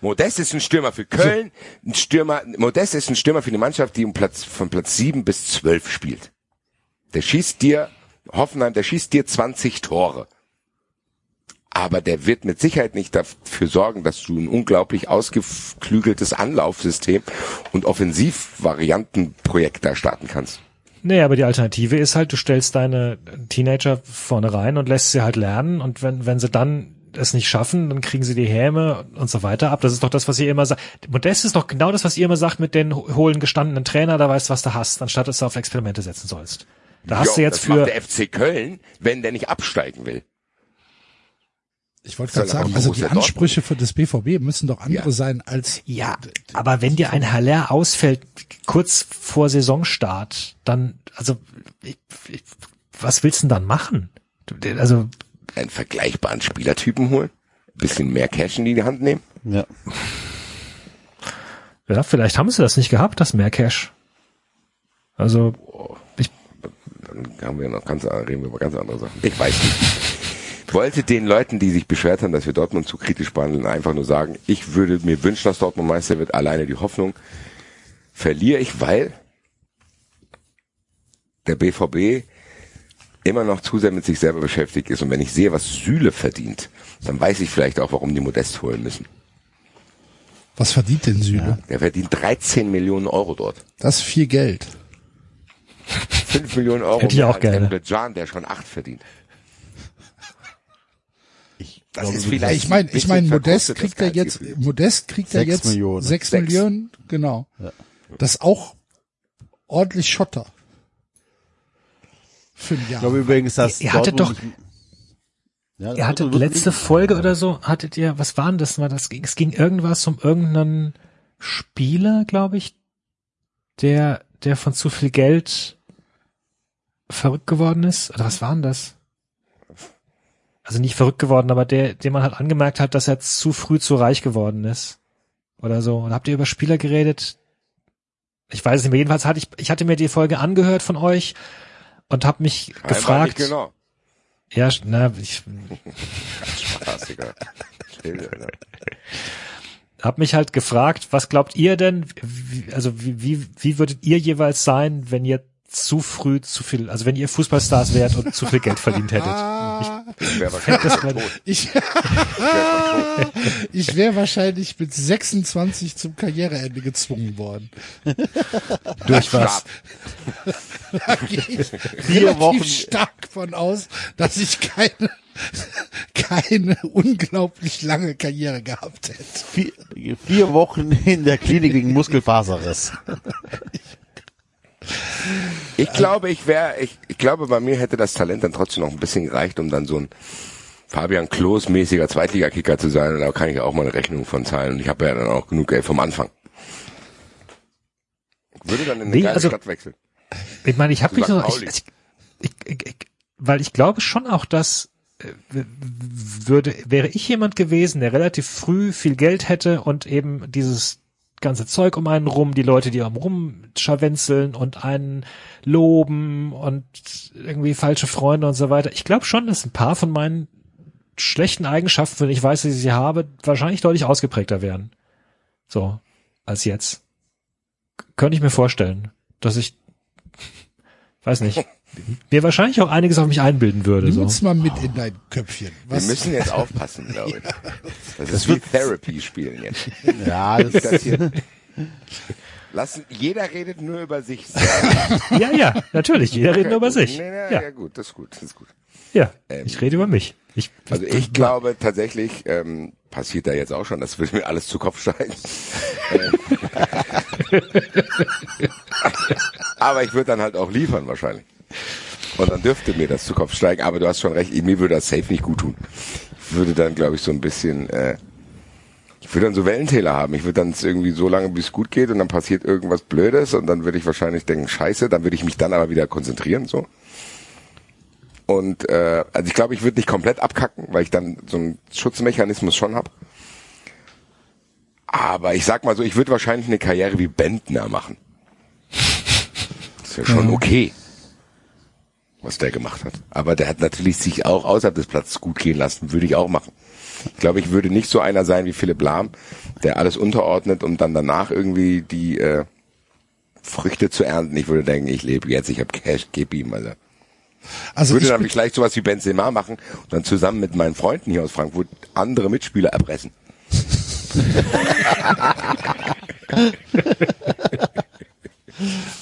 Speaker 4: Modest ist ein Stürmer für Köln, ein Stürmer, Modest ist ein Stürmer für eine Mannschaft, die um Platz, von Platz 7 bis 12 spielt. Der schießt dir, Hoffenheim, der schießt dir 20 Tore. Aber der wird mit Sicherheit nicht dafür sorgen, dass du ein unglaublich ausgeklügeltes Anlaufsystem und Offensivvariantenprojekt da starten kannst.
Speaker 7: Nee, aber die Alternative ist halt, du stellst deine Teenager vorne rein und lässt sie halt lernen und wenn, wenn sie dann es nicht schaffen, dann kriegen sie die Häme und so weiter ab. Das ist doch das, was ihr immer sagt. Modest ist doch genau das, was ihr immer sagt mit den hohlen gestandenen Trainer, da weißt du, was du hast, anstatt dass du auf Experimente setzen sollst. Da hast
Speaker 4: Jo,
Speaker 7: du jetzt
Speaker 4: das
Speaker 7: für,
Speaker 4: macht der FC Köln, wenn der nicht absteigen will.
Speaker 3: Ich wollte gerade sagen, also die Ansprüche für das BVB müssen doch andere
Speaker 4: Ja.
Speaker 3: sein als
Speaker 7: ja, aber wenn dir ein Haller ausfällt, kurz vor Saisonstart, dann, also, ich, ich, was willst du denn dann machen? Du- Also,
Speaker 4: Einen vergleichbaren Spielertypen holen, bisschen mehr Cash in die Hand nehmen.
Speaker 6: Ja.
Speaker 7: Ja, vielleicht haben sie das nicht gehabt, das mehr Cash. Also, ich,
Speaker 4: Dann haben wir noch ganz, reden wir über ganz andere Sachen. Ich weiß nicht. Ich wollte den Leuten, die sich beschwert haben, dass wir Dortmund zu kritisch behandeln, einfach nur sagen, ich würde mir wünschen, dass Dortmund Meister wird. Alleine die Hoffnung verliere ich, weil der BVB immer noch zu sehr mit sich selber beschäftigt ist. Und wenn ich sehe, was Süle verdient, dann weiß ich vielleicht auch, warum die Modest holen müssen.
Speaker 3: was verdient denn Süle?
Speaker 4: Der verdient 13 Millionen Euro dort.
Speaker 3: Das ist viel Geld.
Speaker 4: 5 Millionen Euro
Speaker 7: Hätte ich
Speaker 4: mehr
Speaker 7: auch
Speaker 4: als
Speaker 7: gerne.
Speaker 4: Emre Can, der schon 8 verdient.
Speaker 6: Ich
Speaker 4: Das
Speaker 6: glaube,
Speaker 4: ist vielleicht-
Speaker 3: Ich meine, ich meine, Modest kriegt er jetzt,
Speaker 4: Gehaltsgefühl.
Speaker 3: Modest kriegt er
Speaker 6: Sechs
Speaker 3: jetzt
Speaker 6: Millionen.
Speaker 3: sechs
Speaker 4: Sechs.
Speaker 3: Millionen, genau.
Speaker 6: Ja.
Speaker 3: Das ist auch ordentlich Schotter. Für ein
Speaker 6: Ich
Speaker 3: Jahr.
Speaker 6: glaube übrigens, dass
Speaker 7: Ihr hattet
Speaker 6: Dortmund
Speaker 7: doch-
Speaker 6: Ja,
Speaker 7: ihr hattet letzte Folge oder so, hattet ihr, was war denn das mal? Das ging, es ging irgendwas um irgendeinen Spieler, glaube ich, der, der von zu viel Geld verrückt geworden ist. Oder was war denn das? Also nicht verrückt geworden, aber der, dem man halt angemerkt hat, dass er zu früh zu reich geworden ist. Oder so. Und habt ihr über Spieler geredet? Ich weiß es nicht mehr. Jedenfalls hatte ich, ich hatte mir die Folge angehört von euch und habe mich
Speaker 4: Scheinbar
Speaker 7: gefragt.
Speaker 4: Genau.
Speaker 7: Ja, na, ich
Speaker 4: Spaß, Digga. Chill, Alter.
Speaker 7: hab mich halt gefragt, was glaubt ihr denn, wie, also wie, wie, wie würdet ihr jeweils sein, wenn ihr zu früh zu viel, also wenn ihr Fußballstars wärt und zu viel Geld verdient hättet?
Speaker 4: Ich wäre wahrscheinlich.
Speaker 3: Ich,
Speaker 4: Ich wär
Speaker 3: ich wahrscheinlich mit 26 zum Karriereende gezwungen worden.
Speaker 7: Durch was?
Speaker 3: Da gehe ich
Speaker 6: Vier
Speaker 3: relativ
Speaker 6: Wochen-
Speaker 3: stark von aus, dass ich keine, keine unglaublich lange Karriere gehabt hätte.
Speaker 6: Vier, vier Wochen in der Klinik wegen Muskelfaserriss.
Speaker 4: Ich glaube, ich wäre, ich, ich glaube, bei mir hätte das Talent dann trotzdem noch ein bisschen gereicht, um dann so ein Fabian Klos mäßiger Zweitligakicker zu sein. Und da kann ich auch mal eine Rechnung von zahlen. Und ich habe ja dann auch genug Geld vom Anfang. Ich würde dann in eine
Speaker 7: Nee,
Speaker 4: geile
Speaker 7: also-
Speaker 4: Stadt wechseln.
Speaker 7: Ich meine, ich habe mich so, ich, ich, ich, weil ich glaube schon auch, dass äh, würde wäre ich jemand gewesen, der relativ früh viel Geld hätte und eben dieses ganze Zeug um einen rum, die Leute, die am rumscharwenzeln und einen loben und irgendwie falsche Freunde und so weiter. Ich glaube schon, dass ein paar von meinen schlechten Eigenschaften, wenn ich weiß, dass ich sie habe, wahrscheinlich deutlich ausgeprägter wären. So, als jetzt. Könnte ich mir vorstellen, dass ich, weiß nicht, mir wahrscheinlich auch einiges auf mich einbilden würde.
Speaker 3: Nimm
Speaker 7: So.
Speaker 3: uns mal mit in dein Köpfchen.
Speaker 4: Wir
Speaker 3: Was,
Speaker 4: müssen jetzt aufpassen, glaube ich. Das ist wie Therapy spielen jetzt.
Speaker 6: Ja, das,
Speaker 4: Das hier. Lassen, jeder redet nur über sich.
Speaker 7: Ja, ja, natürlich. Jeder redet nur über sich.
Speaker 4: Nee, nee, ja.
Speaker 7: Ja,
Speaker 4: gut, das ist gut, das ist gut.
Speaker 7: ja.
Speaker 4: Ähm,
Speaker 7: Ich rede über mich. Ich,
Speaker 4: Also ich glaube tatsächlich, ähm, passiert da jetzt auch schon, das würde mir alles zu Kopf steigen. Ähm, aber ich würde dann halt auch liefern wahrscheinlich. Und dann dürfte mir das zu Kopf steigen, aber du hast schon recht, mir würde das safe nicht gut tun. Ich würde dann, glaube ich, so ein bisschen, äh, ich würde dann so Wellentäler haben. Ich würde dann irgendwie so lange, bis es gut geht und dann passiert irgendwas Blödes und dann würde ich wahrscheinlich denken, scheiße, dann würde ich mich dann aber wieder konzentrieren, so. Und äh, also ich glaube, ich würde nicht komplett abkacken, weil ich dann so einen Schutzmechanismus schon hab. Aber ich sag mal so, ich würde wahrscheinlich eine Karriere wie Bentner machen. Das ist ja schon okay, was der gemacht hat. Aber der hat natürlich sich auch außerhalb des Platzes gut gehen lassen, würde ich auch machen. Ich glaube, ich würde nicht so einer sein wie Philipp Lahm, der alles unterordnet, um dann danach irgendwie die äh, Früchte zu ernten. Ich würde denken, ich lebe jetzt, ich habe Cash, gib ihm, Alter.
Speaker 3: also
Speaker 4: würde
Speaker 3: ich,
Speaker 4: dann vielleicht sowas wie Benzema machen und dann zusammen mit meinen Freunden hier aus Frankfurt andere Mitspieler erpressen.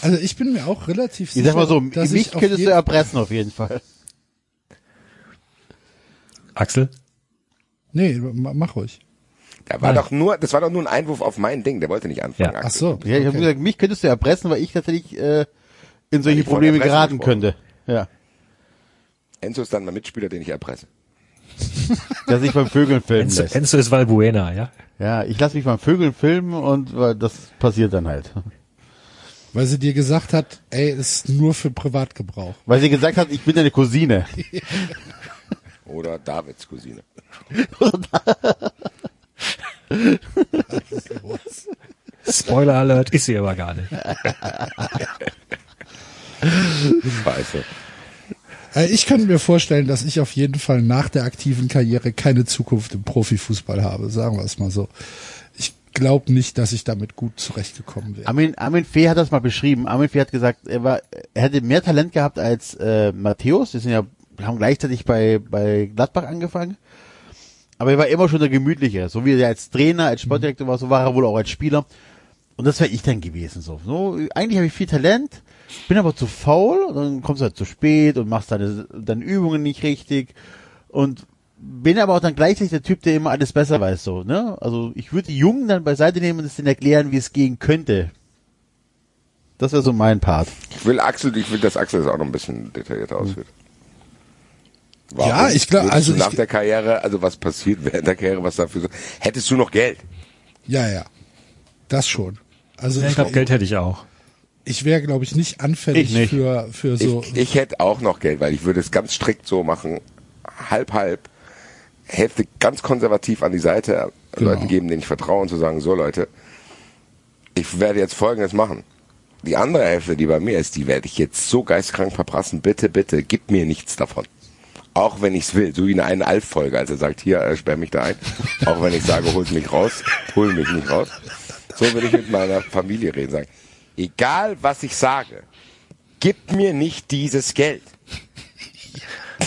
Speaker 3: also ich bin mir auch relativ
Speaker 6: ich
Speaker 3: sicher,
Speaker 6: sag mal so,
Speaker 3: dass
Speaker 6: mich
Speaker 3: ich
Speaker 6: könntest du erpressen auf jeden Fall.
Speaker 7: Axel?
Speaker 3: Nee, ma- mach ruhig.
Speaker 4: Da war
Speaker 7: Nein.
Speaker 4: doch nur, das war doch nur ein Einwurf auf mein Ding, der wollte nicht anfangen.
Speaker 7: Ja.
Speaker 3: Ach
Speaker 4: Axel.
Speaker 3: so.
Speaker 6: Ja, ich habe gesagt, mich könntest du erpressen, weil ich tatsächlich äh, in solche
Speaker 4: ich
Speaker 6: Probleme geraten
Speaker 4: gesprochen.
Speaker 6: könnte. Ja.
Speaker 4: Enzo ist dann mein Mitspieler, den ich erpresse.
Speaker 6: Der sich beim Vögeln filmen
Speaker 7: Enzo,
Speaker 6: lässt.
Speaker 7: Enzo ist Valbuena, ja?
Speaker 6: Ja, ich lasse mich beim Vögeln filmen und das passiert dann halt.
Speaker 3: Weil sie dir gesagt hat, ey, ist nur für Privatgebrauch.
Speaker 6: Weil sie gesagt hat, ich bin deine Cousine.
Speaker 4: Oder Davids Cousine.
Speaker 7: Spoiler Alert, ist sie aber gar nicht.
Speaker 4: Scheiße.
Speaker 3: Äh, Ich könnte mir vorstellen, dass ich auf jeden Fall nach der aktiven Karriere keine Zukunft im Profifußball habe, sagen wir es mal so. Glaube nicht, dass ich damit gut zurechtgekommen wäre.
Speaker 6: Armin, Armin Fee hat das mal beschrieben. Armin Fee hat gesagt, er war, er hätte mehr Talent gehabt als äh, Matthäus. Die sind ja, haben gleichzeitig bei, bei Gladbach angefangen. Aber er war immer schon der Gemütliche. So wie er als Trainer, als Sportdirektor war, so war er wohl auch als Spieler. Und das wäre ich dann gewesen. So, so eigentlich habe ich viel Talent, bin aber zu faul. Und dann kommst du halt zu spät und machst deine, deine Übungen nicht richtig. Und bin aber auch dann gleichzeitig der Typ, der immer alles besser weiß. So, ne? Also ich würde die Jungen dann beiseite nehmen und es denen erklären, wie es gehen könnte. Das wäre so mein Part.
Speaker 4: Ich will Axel, ich will, dass Axel das auch noch ein bisschen detaillierter ausführt. Warum
Speaker 3: Ja, ich glaub-
Speaker 4: würdest
Speaker 3: also
Speaker 4: nach
Speaker 3: ich-
Speaker 4: der Karriere, also was passiert während der Karriere, was dafür so, hättest du noch Geld?
Speaker 3: Ja, ja. Das schon. Also
Speaker 7: Ich
Speaker 3: ich,
Speaker 7: glaube, Geld hätte ich auch.
Speaker 3: ich wäre, glaube ich, nicht anfällig
Speaker 6: Ich nicht.
Speaker 3: für für so.
Speaker 4: Ich, ich hätte auch noch Geld, weil ich würde es ganz strikt so machen, halb halb, Hälfte ganz konservativ an die Seite
Speaker 3: Genau.
Speaker 4: Leuten geben, denen ich vertraue und zu sagen, so Leute, ich werde jetzt Folgendes machen. Die andere Hälfte, die bei mir ist, die werde ich jetzt so geistkrank verprassen. Bitte, bitte, gib mir nichts davon. Auch wenn ich's will, so wie in einer Alf-Folge, als er sagt, hier, äh, sperr mich da ein. Auch wenn ich sage, holt mich raus, hol mich nicht raus. So würde ich mit meiner Familie reden, sagen, egal was ich sage, gib mir nicht dieses Geld.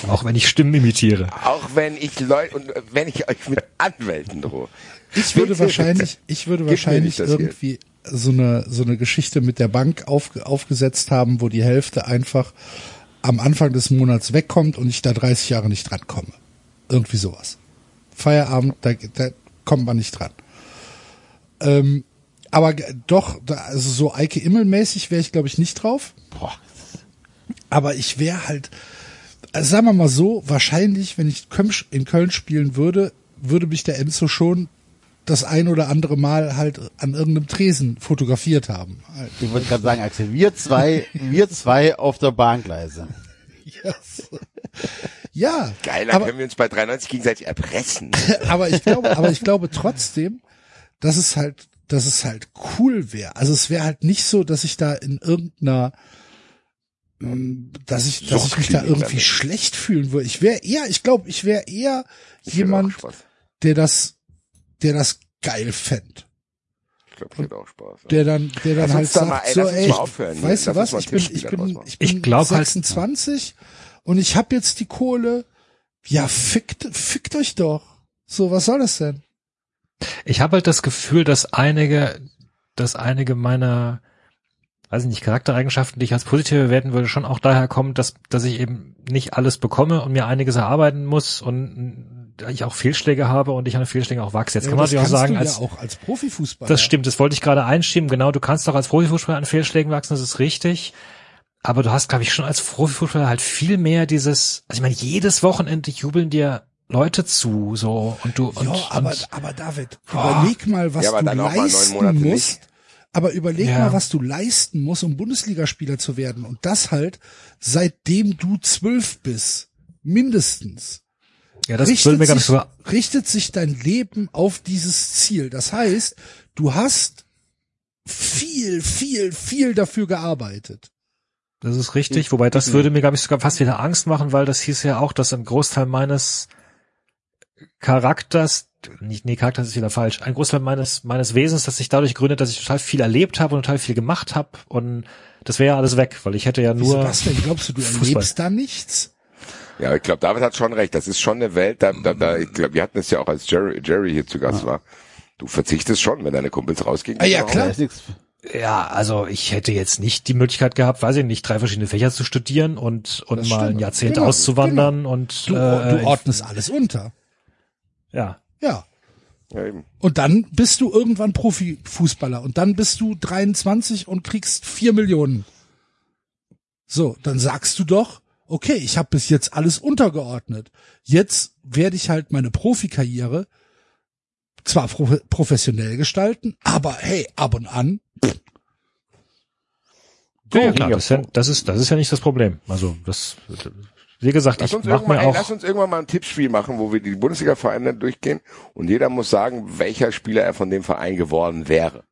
Speaker 7: Auch wenn ich Stimmen imitiere.
Speaker 4: Auch wenn ich Leute und äh, wenn ich euch mit Anwälten drohe.
Speaker 3: Ich würde wahrscheinlich, ich würde wahrscheinlich irgendwie so eine so eine Geschichte mit der Bank auf, aufgesetzt haben, wo die Hälfte einfach am Anfang des Monats wegkommt und ich da 30 Jahre nicht dran komme. Irgendwie sowas. Feierabend, da, da kommt man nicht dran. Ähm, aber doch, da, also so Eike Immel-mäßig wäre ich, glaube ich, nicht drauf.
Speaker 6: Boah.
Speaker 3: Aber ich wäre halt, also sagen wir mal so, wahrscheinlich, wenn ich in Köln spielen würde, würde mich der Enzo schon das ein oder andere Mal halt an irgendeinem Tresen fotografiert haben.
Speaker 6: Ich wollte gerade sagen, Axel, wir zwei, wir zwei auf der Bahngleise.
Speaker 3: Yes. Ja,
Speaker 4: Geil, dann
Speaker 3: aber,
Speaker 4: können wir uns bei 93 gegenseitig erpressen.
Speaker 3: aber ich glaube, aber ich glaube trotzdem, dass es halt, dass es halt cool wäre. Also es wäre halt nicht so, dass ich da in irgendeiner, dass ich, dass ich mich da irgendwie schlecht fühlen würde. Ich wäre eher, ich glaube, ich wäre eher
Speaker 4: Ich
Speaker 3: jemand, der das, der das geil fänd.
Speaker 4: Ich glaube, ich hätte auch Spaß.
Speaker 3: Der dann, der dann
Speaker 4: Lass
Speaker 3: halt sagt,
Speaker 4: mal- ey,
Speaker 3: so, ey,
Speaker 4: hier.
Speaker 3: weißt du was, ich bin, ich bin, ich bin
Speaker 7: Ich glaub halt-
Speaker 3: 26 und ich habe jetzt die Kohle. Ja, fickt, fickt euch doch. So, was soll das denn?
Speaker 7: Ich habe halt das Gefühl, dass einige, dass einige meiner, weiß ich nicht, Charaktereigenschaften, die ich als positiv bewerten würde, schon auch daher kommen, dass, dass ich eben nicht alles bekomme und mir einiges erarbeiten muss und ich auch Fehlschläge habe und ich an Fehlschlägen auch wachse. Jetzt
Speaker 3: Ja,
Speaker 7: kann man
Speaker 3: das
Speaker 7: natürlich auch
Speaker 3: kannst
Speaker 7: sagen,
Speaker 3: du
Speaker 7: als,
Speaker 3: ja auch als Profifußballer.
Speaker 7: das stimmt, das wollte ich gerade einschieben. Genau, du kannst doch als Profifußballer an Fehlschlägen wachsen, das ist richtig. Aber du hast, glaube ich, schon als Profifußballer halt viel mehr dieses, also ich meine, jedes Wochenende jubeln dir Leute zu, so, und du, und,
Speaker 3: Ja, aber,
Speaker 7: und,
Speaker 3: aber David, überleg mal, was
Speaker 4: Ja, aber
Speaker 3: du
Speaker 4: dann auch mal neun
Speaker 3: leisten
Speaker 4: Monate
Speaker 3: musst.
Speaker 4: nicht.
Speaker 3: Aber überleg
Speaker 7: Ja.
Speaker 3: mal, was du leisten musst, um Bundesligaspieler zu werden. Und das halt, seitdem du zwölf bist. Mindestens.
Speaker 7: ja, das mir,
Speaker 3: richtet,
Speaker 7: ich,
Speaker 3: sich,
Speaker 7: sogar
Speaker 3: richtet sich dein Leben auf dieses Ziel. Das heißt, du hast viel, viel, viel dafür gearbeitet.
Speaker 7: Das ist richtig, wobei das würde mir, glaube ich, sogar fast wieder Angst machen, weil das hieß ja auch, dass ein Großteil meines Charakters, nicht, nee, Charakter ist wieder falsch, ein Großteil meines, meines Wesens, das sich dadurch gründet, dass ich total viel erlebt habe und total viel gemacht habe und das wäre ja alles weg, weil ich hätte ja nur,
Speaker 3: was denn? Glaubst du, du
Speaker 7: Fußball.
Speaker 3: erlebst da nichts?
Speaker 4: Ja, ich glaube, David hat schon recht. Das ist schon eine Welt, da, da, da ich glaube, wir hatten es ja auch, als Jerry, Jerry hier zu Gast war. Du verzichtest schon, wenn deine Kumpels rausgehen.
Speaker 3: Ah, ja, klar.
Speaker 7: Ja, also ich hätte jetzt nicht die Möglichkeit gehabt, weiß ich nicht, drei verschiedene Fächer zu studieren und, und
Speaker 3: Das
Speaker 7: mal ein
Speaker 3: stimmt.
Speaker 7: Jahrzehnt
Speaker 3: Genau,
Speaker 7: auszuwandern und,
Speaker 3: Du,
Speaker 7: äh,
Speaker 3: du ordnest alles unter.
Speaker 7: Ja.
Speaker 3: Ja.
Speaker 4: Ja, eben.
Speaker 3: Und dann bist du irgendwann Profifußballer und dann bist du 23 und kriegst vier Millionen. So, dann sagst du doch, okay, ich habe bis jetzt alles untergeordnet. Jetzt werde ich halt meine Profikarriere zwar pro professionell gestalten, aber hey, ab und an,
Speaker 7: Ja, ja, klar, das ist ja, das ist, das ist ja nicht das Problem. Also, das, wie gesagt,
Speaker 4: Lass
Speaker 7: ich
Speaker 4: uns,
Speaker 7: mach
Speaker 4: irgendwann,
Speaker 7: mir
Speaker 4: ey,
Speaker 7: auch,
Speaker 4: lass uns irgendwann mal ein Tippspiel machen, wo wir die Bundesliga-Vereine durchgehen und jeder muss sagen, welcher Spieler er von dem Verein geworden wäre.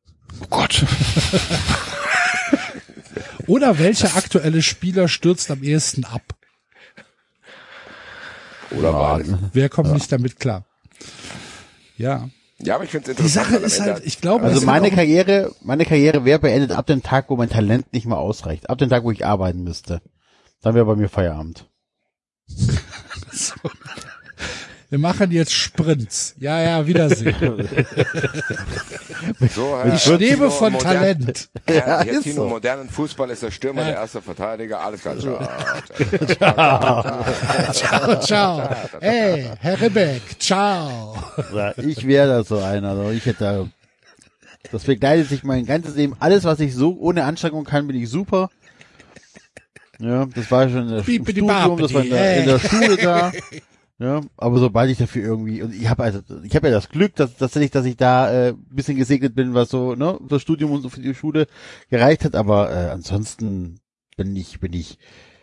Speaker 7: oh Gott.
Speaker 3: oder welcher aktuelle Spieler stürzt am ehesten ab?
Speaker 4: Oder beides.
Speaker 3: Wer kommt nicht damit klar? Ja.
Speaker 4: Ja, aber ich finde es
Speaker 3: Die
Speaker 4: interessant.
Speaker 3: Sache
Speaker 4: weil am
Speaker 3: ist halt, ich glaube,
Speaker 6: Also meine Karriere, meine Karriere wäre beendet ab dem Tag, wo mein Talent nicht mehr ausreicht. Ab dem Tag, wo ich arbeiten müsste. Dann wäre bei mir Feierabend.
Speaker 3: wir machen jetzt Sprints. Ja, ja, Wiedersehen.
Speaker 4: so,
Speaker 3: Ich lebe von Talent.
Speaker 4: Ja,
Speaker 6: ist
Speaker 4: jetzt Tino,
Speaker 6: so.
Speaker 4: modernen Fußball ist der Stürmer, der erste Verteidiger, alles klar.
Speaker 3: Ciao, ciao. Hey, Herr Rebeck, ciao.
Speaker 6: Ich wäre da so einer. Also ich hätte da, das begleitet sich mein ganzes Leben. Alles, was ich so ohne Anstrengung kann, bin ich super. Ja, das war schon in der, im
Speaker 3: Bipidi
Speaker 6: Studium, das war in der, in der
Speaker 3: babidi,
Speaker 6: Schule da. Ja, aber sobald ich dafür irgendwie und ich habe also ich habe ja das Glück, dass tatsächlich, dass ich da äh, ein bisschen gesegnet bin, was so ne das Studium und so für die Schule gereicht hat. Aber äh, ansonsten bin ich bin ich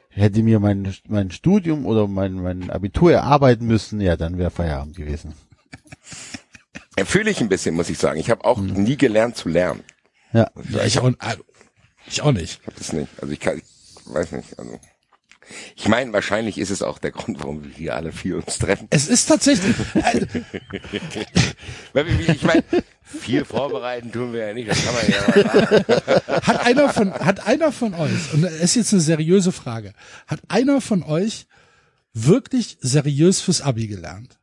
Speaker 6: hätte mir mein mein Studium oder mein mein Abitur erarbeiten müssen, ja dann wäre Feierabend gewesen.
Speaker 4: Fühle ich ein bisschen, muss ich sagen. Ich habe auch nie gelernt zu lernen.
Speaker 6: Ja.
Speaker 3: Ja, ich, auch, also, ich auch nicht.
Speaker 4: Ich hab das nicht. Also ich kann, ich weiß nicht. Also ich meine, wahrscheinlich ist es auch der Grund, warum wir hier alle vier uns treffen.
Speaker 3: Es ist tatsächlich, äh,
Speaker 4: wir, ich meine, viel vorbereiten tun wir ja nicht. Das kann man ja mal sagen.
Speaker 3: hat einer von, hat einer von euch, und das ist jetzt eine seriöse Frage, hat einer von euch wirklich seriös fürs Abi gelernt?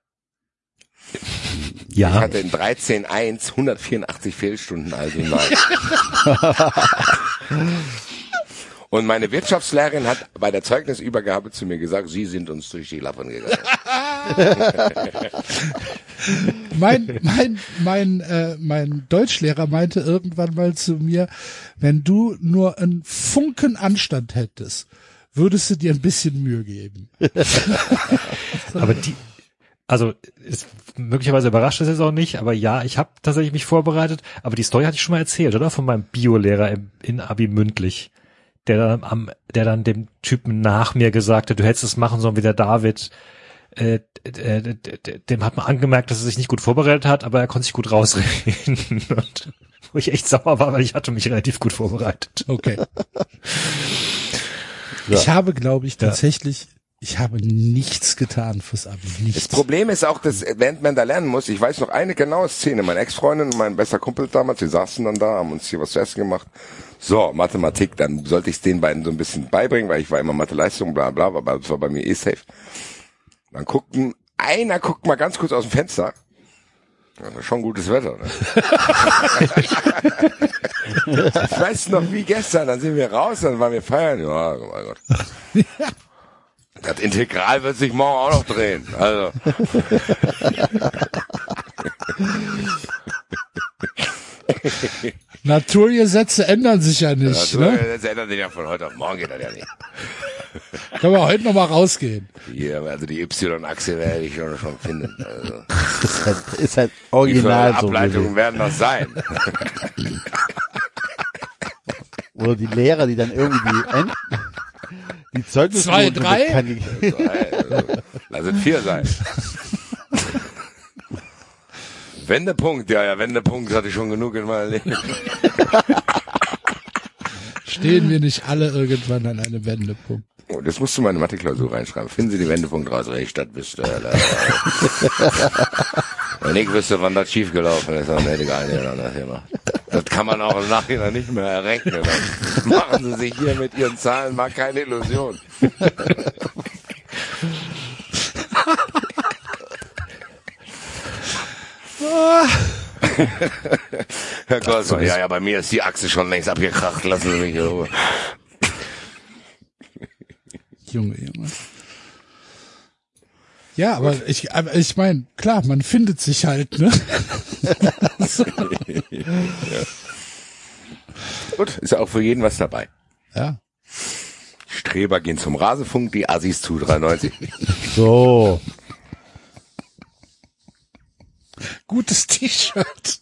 Speaker 4: Ich
Speaker 7: Ja,
Speaker 4: hatte in 13.1 184 Fehlstunden, also nein. Und meine Wirtschaftslehrerin hat bei der Zeugnisübergabe zu mir gesagt, Sie sind uns durch die Lappen gegangen.
Speaker 3: mein, mein, mein, äh, mein Deutschlehrer meinte irgendwann mal zu mir, wenn du nur einen Funken Anstand hättest, würdest du dir ein bisschen Mühe geben.
Speaker 7: Aber die, also ist, möglicherweise überrascht es jetzt auch nicht, aber ja, ich habe tatsächlich mich vorbereitet, aber die Story hatte ich schon mal erzählt, oder? Von meinem Biolehrer in Abi mündlich, der dann am, der dann dem Typen nach mir gesagt hat, du hättest es machen sollen wie der David. Äh, äh, dem hat man angemerkt, dass er sich nicht gut vorbereitet hat, aber er konnte sich gut rausreden. Und wo ich echt sauer war, weil ich hatte mich relativ gut vorbereitet.
Speaker 3: Okay. Ich habe, glaube ich, tatsächlich, ich habe nichts getan fürs Abi.
Speaker 4: Das
Speaker 3: Nichts.
Speaker 4: Problem ist auch, dass während man da lernen muss, ich weiß noch eine genaue Szene, meine Ex-Freundin und mein bester Kumpel damals, wir saßen dann da, haben uns hier was zu essen gemacht. So, Mathematik, dann sollte ich es den beiden so ein bisschen beibringen, weil ich war immer Mathe-Leistung, bla bla, aber das war bei mir eh safe. Dann guckten, einer guckt mal ganz kurz aus dem Fenster. Das ist schon gutes Wetter, ne? ich weiß noch wie gestern, dann sind wir raus, dann waren wir feiern. Ja, oh mein Gott. Das Integral wird sich morgen auch noch drehen. Also.
Speaker 3: Naturgesetze ändern sich ja nicht.
Speaker 4: Das,
Speaker 3: ne?
Speaker 4: das ändert sich ja von heute auf morgen geht das ja nicht.
Speaker 3: Können wir heute noch mal rausgehen.
Speaker 4: Hier, also die Y-Achse werde ich schon, schon finden. Also,
Speaker 6: Ist halt, ist halt original so.
Speaker 4: Ableitungen werden das sein?
Speaker 6: Oder die Lehrer, die dann irgendwie die, die Zeugnisse
Speaker 3: Zwei, drei?
Speaker 6: kann-
Speaker 4: Also, Lass es vier sein. Wendepunkt, ja, ja, Wendepunkt hatte ich schon genug in meinem Leben.
Speaker 3: Stehen wir nicht alle irgendwann an einem Wendepunkt?
Speaker 4: Oh, das musst du mal in eine Mathe-Klausur reinschreiben. Finden Sie die Wendepunkt raus, welche Stadt bist du? Wenn ich wüsste, wann das schiefgelaufen ist, dann hätte ich eine anders gemacht. Das kann man auch im Nachhinein nicht mehr errechnen. Machen Sie sich hier mit Ihren Zahlen mal keine Illusion. Herr Goldmann, ja, ja, bei mir ist die Achse schon längst abgekracht. Lassen Sie mich in Ruhe.
Speaker 3: Junge, Junge. Ja, aber ich, aber ich meine, klar, man findet sich halt, ne?
Speaker 4: Gut, ist ja auch für jeden was dabei.
Speaker 3: Ja.
Speaker 4: Streber gehen zum Rasefunk, die Assis zu 93.
Speaker 6: So.
Speaker 3: Gutes T-Shirt.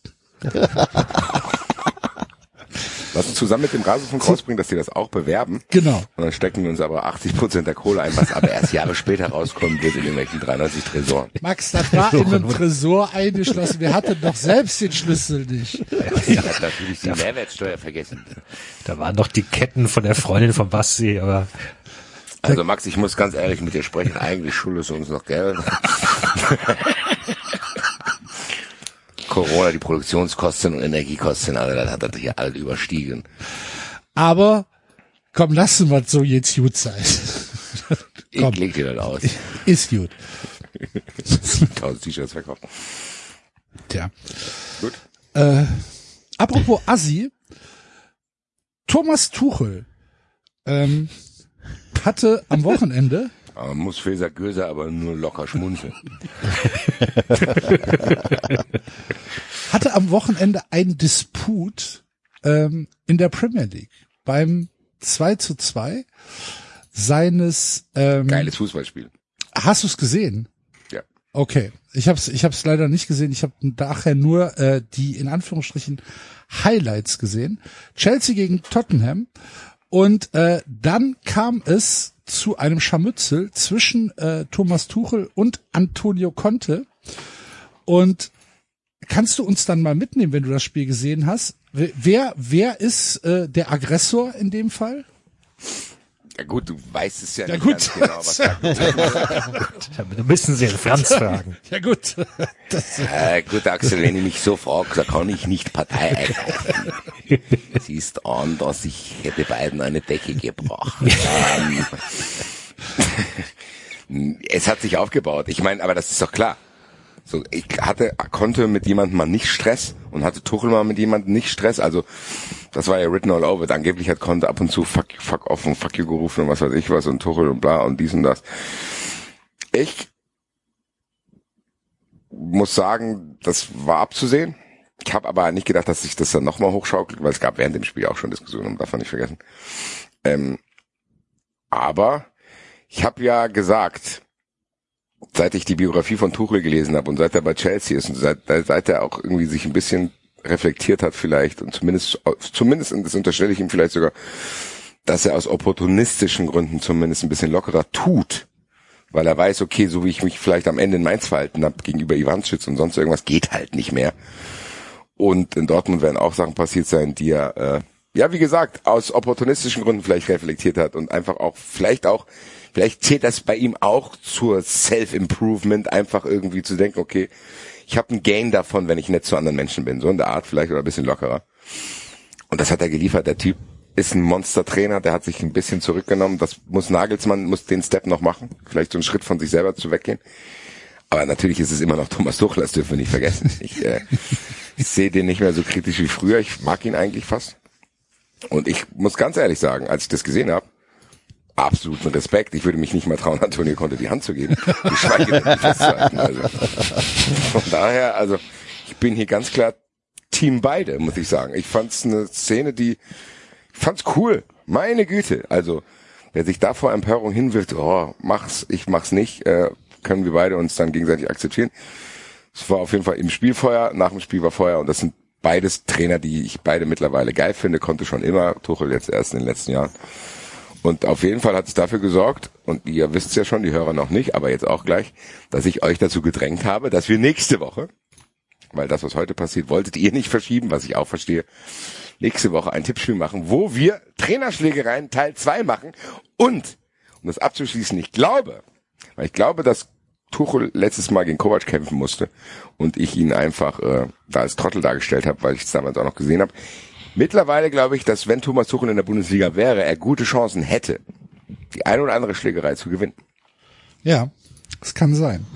Speaker 4: Was zusammen mit dem Rasefunk rausbringt, dass die das auch bewerben.
Speaker 3: Genau.
Speaker 4: Und dann stecken wir uns aber 80 Prozent der Kohle ein, was aber erst Jahre später rauskommen wird in irgendwelchen 93 Tresoren.
Speaker 3: Max, das war in einem Tresor eingeschlossen. Wir hatten doch selbst den Schlüssel nicht.
Speaker 4: Ich habe natürlich die Mehrwertsteuer vergessen.
Speaker 7: Da waren noch die Ketten von der Freundin von Basti, aber
Speaker 4: Also Max, ich muss ganz ehrlich mit dir sprechen. Eigentlich schuldest du uns noch Geld. Corona, die Produktionskosten und Energiekosten, also das hat das hier alles überstiegen.
Speaker 3: Aber komm, lassen wir es so jetzt gut sein.
Speaker 4: Ich
Speaker 3: Komm.
Speaker 4: leg dir das aus.
Speaker 3: Ist gut.
Speaker 4: 1000 T-Shirts verkaufen.
Speaker 3: Tja.
Speaker 4: Gut.
Speaker 3: Äh, apropos Assi, Thomas Tuchel ähm, hatte am Wochenende
Speaker 4: man muss Feser Göser aber nur locker schmunzeln.
Speaker 3: hatte am Wochenende einen Disput ähm, in der Premier League beim 2 zu 2 seines ähm,
Speaker 4: Geiles Fußballspiel.
Speaker 3: Hast du es gesehen?
Speaker 4: Ja.
Speaker 3: Okay, ich habe es ich hab's leider nicht gesehen. Ich habe nachher nur äh, die in Anführungsstrichen Highlights gesehen. Chelsea gegen Tottenham und äh, dann kam es zu einem Scharmützel zwischen äh, Thomas Tuchel und Antonio Conte und kannst du uns dann mal mitnehmen, wenn du das Spiel gesehen hast? Wer wer ist äh, der Aggressor in dem Fall?
Speaker 4: Ja gut, du weißt es ja,
Speaker 3: Ja,
Speaker 4: nicht
Speaker 3: gut.
Speaker 4: ganz genau, was da
Speaker 7: da müssen Sie den Franz fragen.
Speaker 3: Ja gut.
Speaker 4: Äh, gut, Axel, wenn du mich so fragst, da kann ich nicht Partei ergreifen. Siehst an, dass ich hätte beiden eine Decke gebracht. ähm, es hat sich aufgebaut. Ich meine, aber das ist doch klar. So, ich hatte, konnte mit jemandem mal nicht Stress und hatte Tuchel mal mit jemandem nicht Stress. Also, das war ja written all over. Angeblich hat Conte ab und zu fuck, fuck off und fuck you gerufen und was weiß ich was und Tuchel und bla und dies und das. Ich muss sagen, das war abzusehen. Ich habe aber nicht gedacht, dass sich das dann nochmal hochschaukelt, weil es gab während dem Spiel auch schon Diskussionen, darf man nicht vergessen. Ähm, aber ich habe ja gesagt, seit ich die Biografie von Tuchel gelesen habe und seit er bei Chelsea ist und seit, seit er auch irgendwie sich ein bisschen reflektiert hat vielleicht und zumindest, zumindest, das unterstelle ich ihm vielleicht sogar, dass er aus opportunistischen Gründen zumindest ein bisschen lockerer tut, weil er weiß, okay, so wie ich mich vielleicht am Ende in Mainz verhalten habe gegenüber Ivanschitz und sonst irgendwas, geht halt nicht mehr. Und in Dortmund werden auch Sachen passiert sein, die er, äh, ja, wie gesagt, aus opportunistischen Gründen vielleicht reflektiert hat und einfach auch, vielleicht auch, vielleicht zählt das bei ihm auch zur Self-Improvement, einfach irgendwie zu denken, okay, ich habe einen Gain davon, wenn ich nett zu anderen Menschen bin, so in der Art vielleicht oder ein bisschen lockerer. Und das hat er geliefert, der Typ ist ein Monstertrainer, der hat sich ein bisschen zurückgenommen. Das muss Nagelsmann, muss den Step noch machen. Vielleicht so einen Schritt von sich selber zu weggehen. Aber natürlich ist es immer noch Thomas Tuchel, das dürfen wir nicht vergessen. Ich, äh, ich sehe den nicht mehr so kritisch wie früher. Ich mag ihn eigentlich fast. Und ich muss ganz ehrlich sagen, als ich das gesehen habe, absoluten Respekt. Ich würde mich nicht mal trauen, Antonio Conte die Hand zu geben. Geschweige denn die festzuhalten. Also, von daher, also ich bin hier ganz klar Team beide, muss ich sagen. Ich fand es eine Szene, die fand's cool. Meine Güte. Also, wer sich da vor Empörung hinwirft, oh, mach's, ich mach's nicht, äh, können wir beide uns dann gegenseitig akzeptieren. Es war auf jeden Fall im Spiel Feuer, nach dem Spiel war Feuer und das sind beides Trainer, die ich beide mittlerweile geil finde, konnte schon immer, Tuchel jetzt erst in den letzten Jahren. Und auf jeden Fall hat es dafür gesorgt, und ihr wisst ja schon, die Hörer noch nicht, aber jetzt auch gleich, dass ich euch dazu gedrängt habe, dass wir nächste Woche, weil das, was heute passiert, wolltet ihr nicht verschieben, was ich auch verstehe, nächste Woche ein Tippspiel machen, wo wir Trainerschlägereien Teil 2 machen und, um das abzuschließen, ich glaube, weil ich glaube, dass Tuchel letztes Mal gegen Kovac kämpfen musste und ich ihn einfach äh, da als Trottel dargestellt habe, weil ich es damals auch noch gesehen habe. Mittlerweile glaube ich, dass wenn Thomas Tuchel in der Bundesliga wäre, er gute Chancen hätte, die eine oder andere Schlägerei zu gewinnen.
Speaker 3: Ja, das kann sein.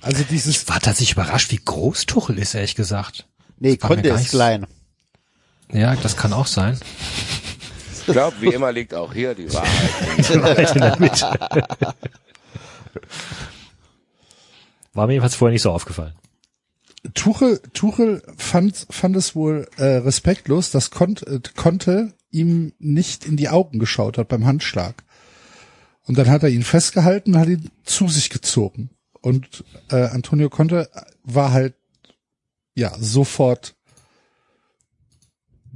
Speaker 3: Also dieses
Speaker 7: Ich war tatsächlich überrascht, wie groß Tuchel ist, ehrlich gesagt.
Speaker 6: Nee,
Speaker 7: gar
Speaker 6: ist
Speaker 7: nicht-
Speaker 6: klein.
Speaker 7: Ja, das kann auch sein.
Speaker 4: Ich glaube, wie immer liegt auch hier die Wahrheit.
Speaker 7: in der Mitte. War mir jedenfalls vorher nicht so aufgefallen.
Speaker 3: Tuchel, Tuchel fand, fand es wohl äh, respektlos, dass Kont, äh, Conte ihm nicht in die Augen geschaut hat beim Handschlag. Und dann hat er ihn festgehalten und hat ihn zu sich gezogen. Und äh, Antonio Conte war halt ja sofort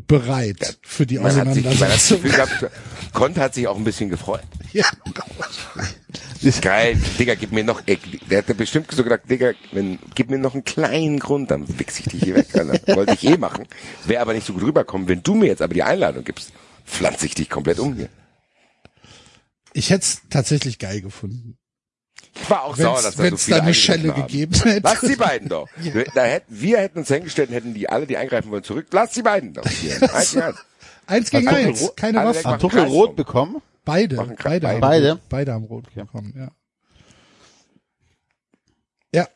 Speaker 3: bereit für die
Speaker 4: Man hat sich, man hat
Speaker 3: Auseinandersetzung.
Speaker 4: Gefühl gehabt, Conte hat sich auch ein bisschen gefreut.
Speaker 3: ja.
Speaker 4: Geil, Digga, gib mir noch, ey, der hat bestimmt so gedacht, Digga, wenn, gib mir noch einen kleinen Grund, dann wichse ich dich hier weg. Alter. Wollte ich eh machen. Wäre aber nicht so gut rüberkommen. Wenn du mir jetzt aber die Einladung gibst, pflanze ich dich komplett um hier.
Speaker 3: Ich hätte es tatsächlich geil gefunden.
Speaker 4: Ich war auch sauer, dass
Speaker 3: Wenn's,
Speaker 4: da so
Speaker 3: wenn's
Speaker 4: viele
Speaker 3: da eine Schelle
Speaker 4: haben.
Speaker 3: gegeben hätte.
Speaker 4: Lass die beiden doch. Da hätten, wir hätten uns hingestellt und hätten die alle, die eingreifen wollen, zurück. Lass die beiden doch. Hier. Eins gegen eins.
Speaker 3: Eins gegen eins, keine
Speaker 4: weg-
Speaker 6: Hat Tuchel rot bekommen?
Speaker 3: Beide, beide, haben
Speaker 6: beide?
Speaker 3: Rot, beide haben rot bekommen, ja. Ja,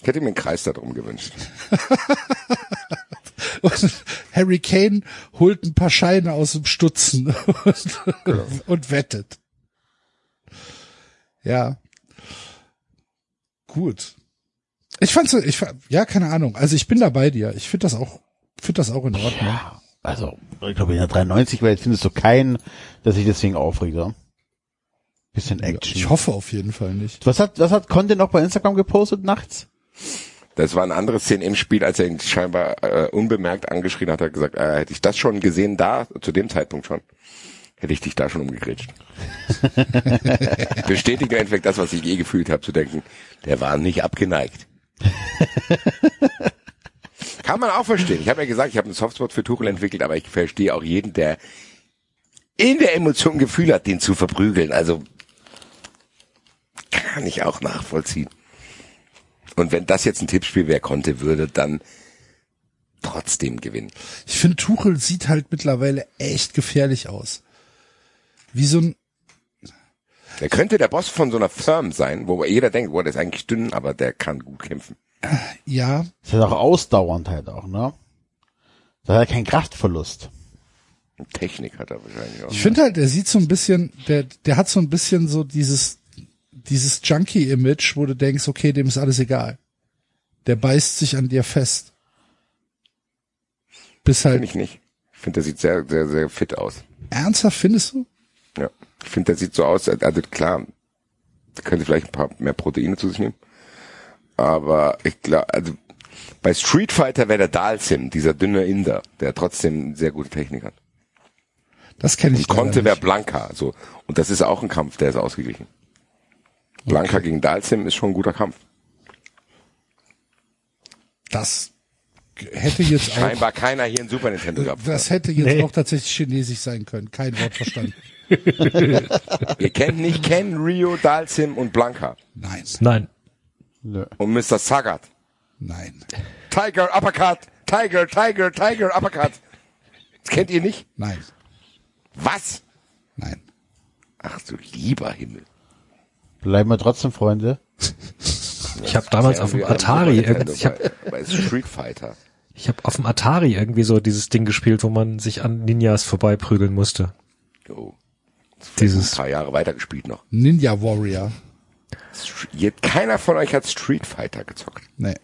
Speaker 4: Ich hätte mir einen Kreis da drum gewünscht.
Speaker 3: und Harry Kane holt ein paar Scheine aus dem Stutzen und, und wettet. Ja. Gut. Ich fand's, ich fand, ja, keine Ahnung. Also ich bin da bei dir. Ich finde das auch, finde das auch in Ordnung.
Speaker 6: Also, ich glaube, in der 93 Welt findest du keinen, der sich deswegen aufregt, oder? Bisschen Action.
Speaker 3: Ich hoffe auf jeden Fall nicht.
Speaker 6: was hat, was hat Conte noch bei Instagram gepostet nachts?
Speaker 4: Das war eine andere Szene im Spiel, als er ihn scheinbar äh, unbemerkt angeschrien hat, hat er gesagt, äh, hätte ich das schon gesehen da, zu dem Zeitpunkt schon, hätte ich dich da schon umgegrätscht. Bestätigt im Endeffekt das, was ich eh gefühlt habe, zu denken, der war nicht abgeneigt. Kann man auch verstehen. Ich habe ja gesagt, ich habe einen Softspot für Tuchel entwickelt, aber ich verstehe auch jeden, der in der Emotion Gefühl hat, den zu verprügeln. Also kann ich auch nachvollziehen. Und wenn das jetzt ein Tippspiel wäre, konnte, würde dann trotzdem gewinnen.
Speaker 3: Ich finde, Tuchel sieht halt mittlerweile echt gefährlich aus. Wie so ein,
Speaker 4: Der könnte der Boss von so einer Firm sein, wo jeder denkt, boah, der ist eigentlich dünn, aber der kann gut kämpfen.
Speaker 3: Ja,
Speaker 6: Ist ja auch ausdauernd halt auch, ne? Da hat er keinen Kraftverlust.
Speaker 4: Technik hat er wahrscheinlich auch.
Speaker 3: ich finde halt, der sieht so ein bisschen, der, der hat so ein bisschen so dieses, dieses Junkie-Image, wo du denkst, okay, dem ist alles egal. Der beißt sich an dir fest. Bis
Speaker 4: Finde
Speaker 3: halt,
Speaker 4: ich nicht. Ich finde, der sieht sehr, sehr, sehr fit aus.
Speaker 3: ernsthaft findest du?
Speaker 4: Ja. Ich finde, der sieht so aus, als- also klar, könnte vielleicht ein paar mehr Proteine zu sich nehmen. Aber ich glaube, also bei Street Fighter wäre der Dalsim, dieser dünne Inder, der trotzdem sehr gute Technik hat.
Speaker 3: Das kenne ich
Speaker 4: Und konnte
Speaker 3: leider
Speaker 4: wäre. Blanca, so. Und das ist auch ein Kampf, der ist ausgeglichen. Blanca gegen Dalsim ist schon ein guter Kampf.
Speaker 3: Das hätte jetzt auch,
Speaker 4: Scheinbar keiner hier in Super Nintendo gehabt.
Speaker 3: das hätte jetzt
Speaker 7: Nee.
Speaker 3: auch tatsächlich chinesisch sein können. Kein Wort verstanden.
Speaker 4: Ihr kennt nicht Ken, Rio, Dalsim und Blanca.
Speaker 3: Nein,
Speaker 7: Nein.
Speaker 4: Und Mr. Sagat.
Speaker 3: nein,
Speaker 4: Tiger, Uppercut. Tiger, Tiger, Tiger, Uppercut. Das kennt ihr nicht?
Speaker 3: nein,
Speaker 4: Was?
Speaker 3: nein.
Speaker 4: Ach du lieber Himmel.
Speaker 6: Bleiben wir trotzdem Freunde.
Speaker 7: Ich habe damals auf dem Atari,
Speaker 4: Super
Speaker 7: irgend-
Speaker 4: Nintendo
Speaker 7: ich habe
Speaker 4: bei, bei Street Fighter.
Speaker 7: ich hab auf dem Atari irgendwie so dieses Ding gespielt, wo man sich an Ninjas vorbeiprügeln musste.
Speaker 4: Ein
Speaker 7: Dieses,
Speaker 4: paar Jahre weitergespielt noch.
Speaker 3: Ninja Warrior.
Speaker 4: Keiner von euch hat Street Fighter gezockt.
Speaker 3: Nee.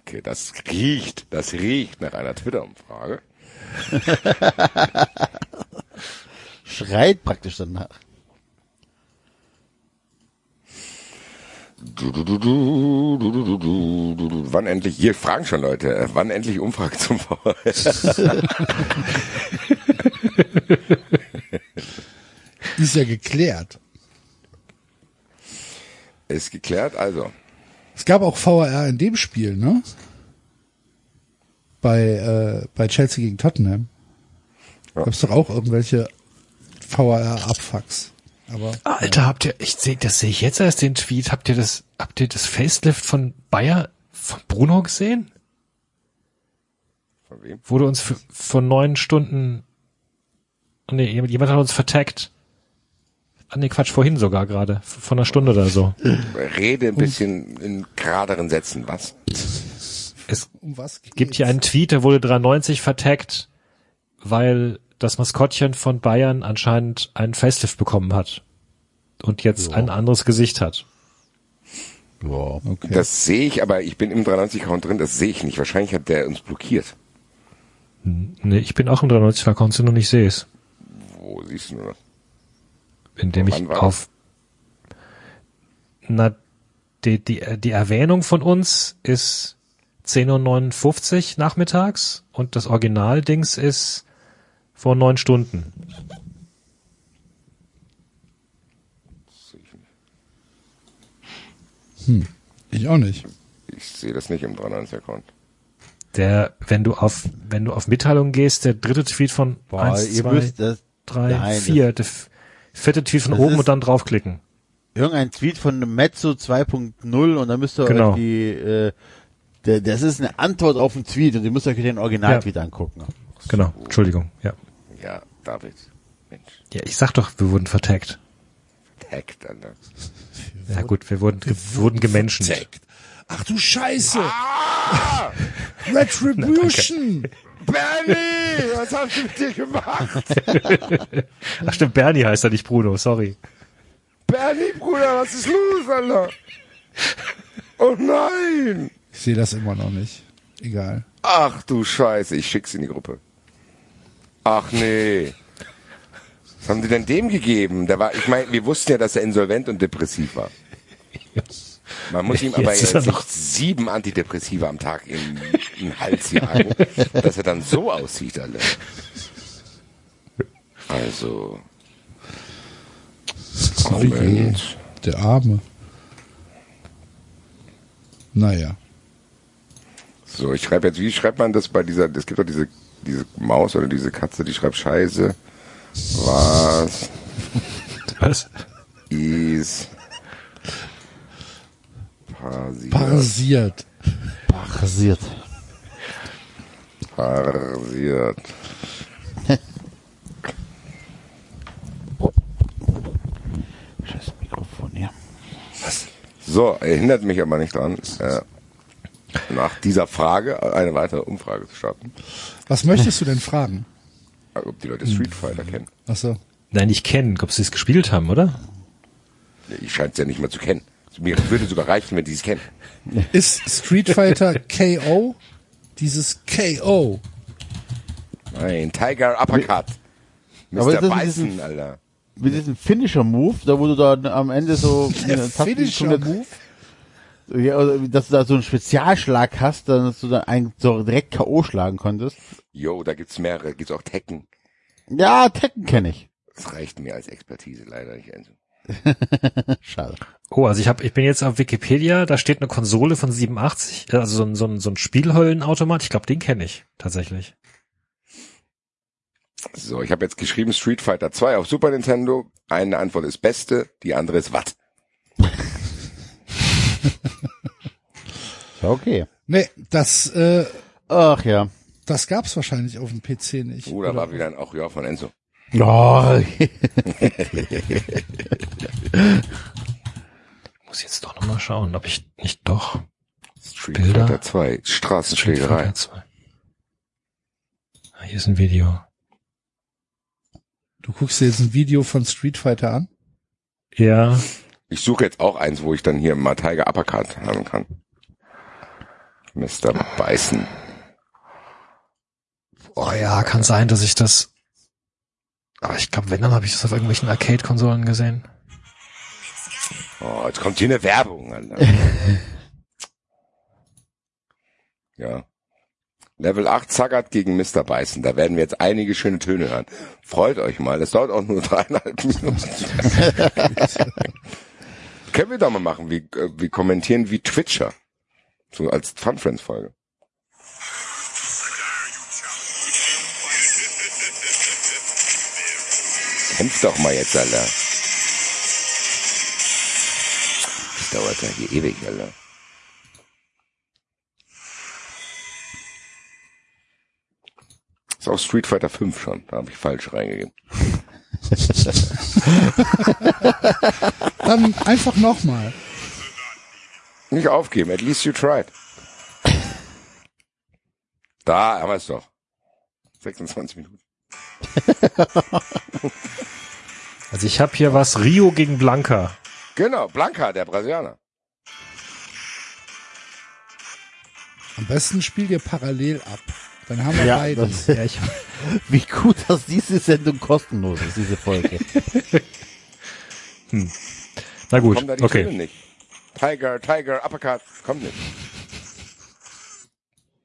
Speaker 4: Okay, das riecht, das riecht nach einer Twitter-Umfrage.
Speaker 6: Schreit praktisch danach.
Speaker 4: Du, du, du, du, du, du, du, du, Wann endlich, hier fragen schon Leute, äh, wann endlich Umfrage zum VR?
Speaker 3: Ist ja geklärt.
Speaker 4: Ist geklärt, also.
Speaker 3: Es gab auch VAR in dem Spiel, ne? Bei, äh, bei Chelsea gegen Tottenham.
Speaker 4: Ja.
Speaker 3: Gab's doch auch irgendwelche VAR-Abfucks. Aber
Speaker 7: Alter, habt ihr, ich sehe, das sehe ich jetzt erst den Tweet. Habt ihr das, habt ihr das Facelift von Bayer, von Bruno gesehen?
Speaker 4: Von wem?
Speaker 7: Wurde uns für, vor neun Stunden, nee, jemand, jemand hat uns vertaggt. Ah nee, Quatsch, vorhin sogar gerade. Von einer Stunde oder so.
Speaker 4: Rede ein bisschen in geraderen Sätzen, was?
Speaker 7: Es
Speaker 3: um was geht's?
Speaker 7: gibt hier einen Tweet, der wurde 390 vertaggt, weil das Maskottchen von Bayern anscheinend einen Facelift bekommen hat. Und jetzt ein anderes Gesicht hat.
Speaker 6: Ja.
Speaker 3: Okay.
Speaker 4: Das sehe ich, aber ich bin im 93-Account drin, das sehe ich nicht. Wahrscheinlich hat der uns blockiert.
Speaker 7: Nee, ich bin auch im 390er-Account und ich sehe es.
Speaker 4: Wo siehst du das?
Speaker 7: Indem ich
Speaker 4: Wann war
Speaker 7: auf, na, die, die, die Erwähnung von uns ist 10.59 Uhr nachmittags und das Originaldings ist vor neun Stunden.
Speaker 3: ich auch nicht.
Speaker 4: Ich sehe das nicht im 93-Account.
Speaker 7: Der, wenn du auf, wenn du auf Mitteilungen gehst, der dritte Tweet von
Speaker 6: Boah,
Speaker 7: eins,
Speaker 6: ihr
Speaker 7: zwei,
Speaker 6: müsst das,
Speaker 7: drei,
Speaker 6: Nein,
Speaker 7: vier, der f- vierte Tweet von
Speaker 6: Das
Speaker 7: oben und dann draufklicken.
Speaker 6: irgendein Tweet von Mezzo 2.0 und dann müsst ihr
Speaker 7: Genau.
Speaker 6: euch die, äh, der, das ist eine Antwort auf einen Tweet und ihr müsst euch den Original-Tweet angucken.
Speaker 7: Genau, Entschuldigung, ja.
Speaker 4: Ja, David. Mensch,
Speaker 7: Ja, ich sag doch, wir wurden vertaggt.
Speaker 4: hackt, Alter.
Speaker 7: Ja gut, wir wurden, ge wurden gemenschen.
Speaker 3: Vertaggt. Ach du Scheiße!
Speaker 4: Ah!
Speaker 3: Retribution!
Speaker 4: Bernie, was hast du mit dir gemacht?
Speaker 7: Ach stimmt, Bernie heißt er nicht Bruno, sorry.
Speaker 4: Bernie, Bruder, was ist los, Alter? Oh nein!
Speaker 3: Ich sehe das immer noch nicht. Egal.
Speaker 4: Ach du Scheiße, ich schick's in die Gruppe. Ach nee. Was haben die denn dem gegeben? Der war, ich meine, wir wussten ja, dass er insolvent und depressiv war. Man muss ihm aber
Speaker 7: Jetzt
Speaker 4: jetzt
Speaker 7: noch-
Speaker 4: nicht sieben Antidepressiva am Tag in in den Hals jagen, dass er dann so aussieht, Alter. Also. Oh Mensch.
Speaker 3: Der Arme. Naja.
Speaker 4: So, ich schreibe jetzt, wie schreibt man das bei dieser, es gibt doch diese, diese Maus oder diese Katze, die schreibt Scheiße. Was
Speaker 7: Was?
Speaker 4: ist passiert?
Speaker 3: Parasiert.
Speaker 6: Passiert.
Speaker 4: passiert?
Speaker 6: Scheiß Mikrofon hier.
Speaker 4: So, erinnert mich aber nicht dran. Äh, nach dieser Frage eine weitere Umfrage zu starten,
Speaker 3: Was möchtest du denn fragen?
Speaker 4: ob die Leute Street Fighter kennen.
Speaker 3: Ach so.
Speaker 7: Nein, nicht kennen, ob sie es gespielt haben, oder?
Speaker 4: Ich scheint es ja nicht mal zu kennen. Mir würde sogar reichen, wenn die es kennen.
Speaker 3: Ist Street Fighter KO dieses KO?
Speaker 4: Nein, Tiger Uppercut.
Speaker 6: Aber ist
Speaker 4: Mr.
Speaker 6: das
Speaker 4: Bison,
Speaker 6: diesen-
Speaker 4: Alter.
Speaker 6: Mit diesem Finisher-Move, da wo du da am Ende so
Speaker 3: Finisher-Move?
Speaker 6: Ja, oder dass du da so einen Spezialschlag hast, dann dass du dann einen so direkt K.O. schlagen konntest.
Speaker 4: Jo, da gibt's mehrere, gibt's auch Tekken.
Speaker 6: Ja, Tekken kenne ich.
Speaker 4: Das reicht mir als Expertise leider nicht. Also.
Speaker 6: Schade.
Speaker 7: Oh, also ich habe, ich bin jetzt auf Wikipedia, da steht eine Konsole von 87, äh, also so ein, so ein, so ein Spielhöllenautomat. Ich glaube, den kenne ich tatsächlich.
Speaker 4: So, ich habe jetzt geschrieben Street Fighter 2 auf Super Nintendo. Eine Antwort ist beste, die andere ist Watt.
Speaker 6: Okay.
Speaker 3: Nee, das, äh,
Speaker 6: Ach ja.
Speaker 3: das gab's wahrscheinlich auf dem PC nicht.
Speaker 4: Oh, da war wieder ein auch ja von Enzo.
Speaker 6: Oh,
Speaker 7: muss jetzt doch nochmal schauen, ob ich nicht doch.
Speaker 4: Street
Speaker 7: Bilder.
Speaker 4: Fighter 2,
Speaker 7: Street
Speaker 4: Straßenschlägerei.
Speaker 7: Fighter 2. Ah, hier ist ein Video.
Speaker 3: Du guckst dir jetzt ein Video von Street Fighter an?
Speaker 7: Ja,
Speaker 4: Ich suche jetzt auch eins, wo ich dann hier mal Tiger Uppercut haben kann. Mr. Bison.
Speaker 7: oh ja, kann sein, dass ich das. Aber ich glaube, wenn, dann habe ich das auf irgendwelchen Arcade-Konsolen gesehen.
Speaker 4: Oh, jetzt kommt hier eine Werbung. Alter. ja. Level 8 Zagat gegen Mr. Bison. Da werden wir jetzt einige schöne Töne hören. Freut euch mal. Das dauert auch nur dreieinhalb Minuten. Können wir doch mal machen. Wir, äh, wir kommentieren wie Twitcher. So als Fun Friends Folge. Kämpf doch mal jetzt, Alter. Das dauert ja hier ewig, Alter. Ist auch Street Fighter 5 schon. Da habe ich falsch reingegeben.
Speaker 3: Dann einfach nochmal.
Speaker 4: Nicht aufgeben. At least you tried. Da haben wir es doch. 26 Minuten.
Speaker 7: Also ich habe hier was Rio gegen Blanca.
Speaker 4: Genau, Blanca, der Brasilianer.
Speaker 3: Am besten spiel dir parallel ab. Dann haben wir
Speaker 6: ja,
Speaker 3: beides.
Speaker 6: das,
Speaker 7: Ja, ich,
Speaker 6: wie gut, dass diese Sendung kostenlos ist, diese Folge.
Speaker 7: na gut,
Speaker 4: da die
Speaker 7: okay.
Speaker 4: Töne nicht. Tiger, Tiger, Uppercut. Kommt nicht.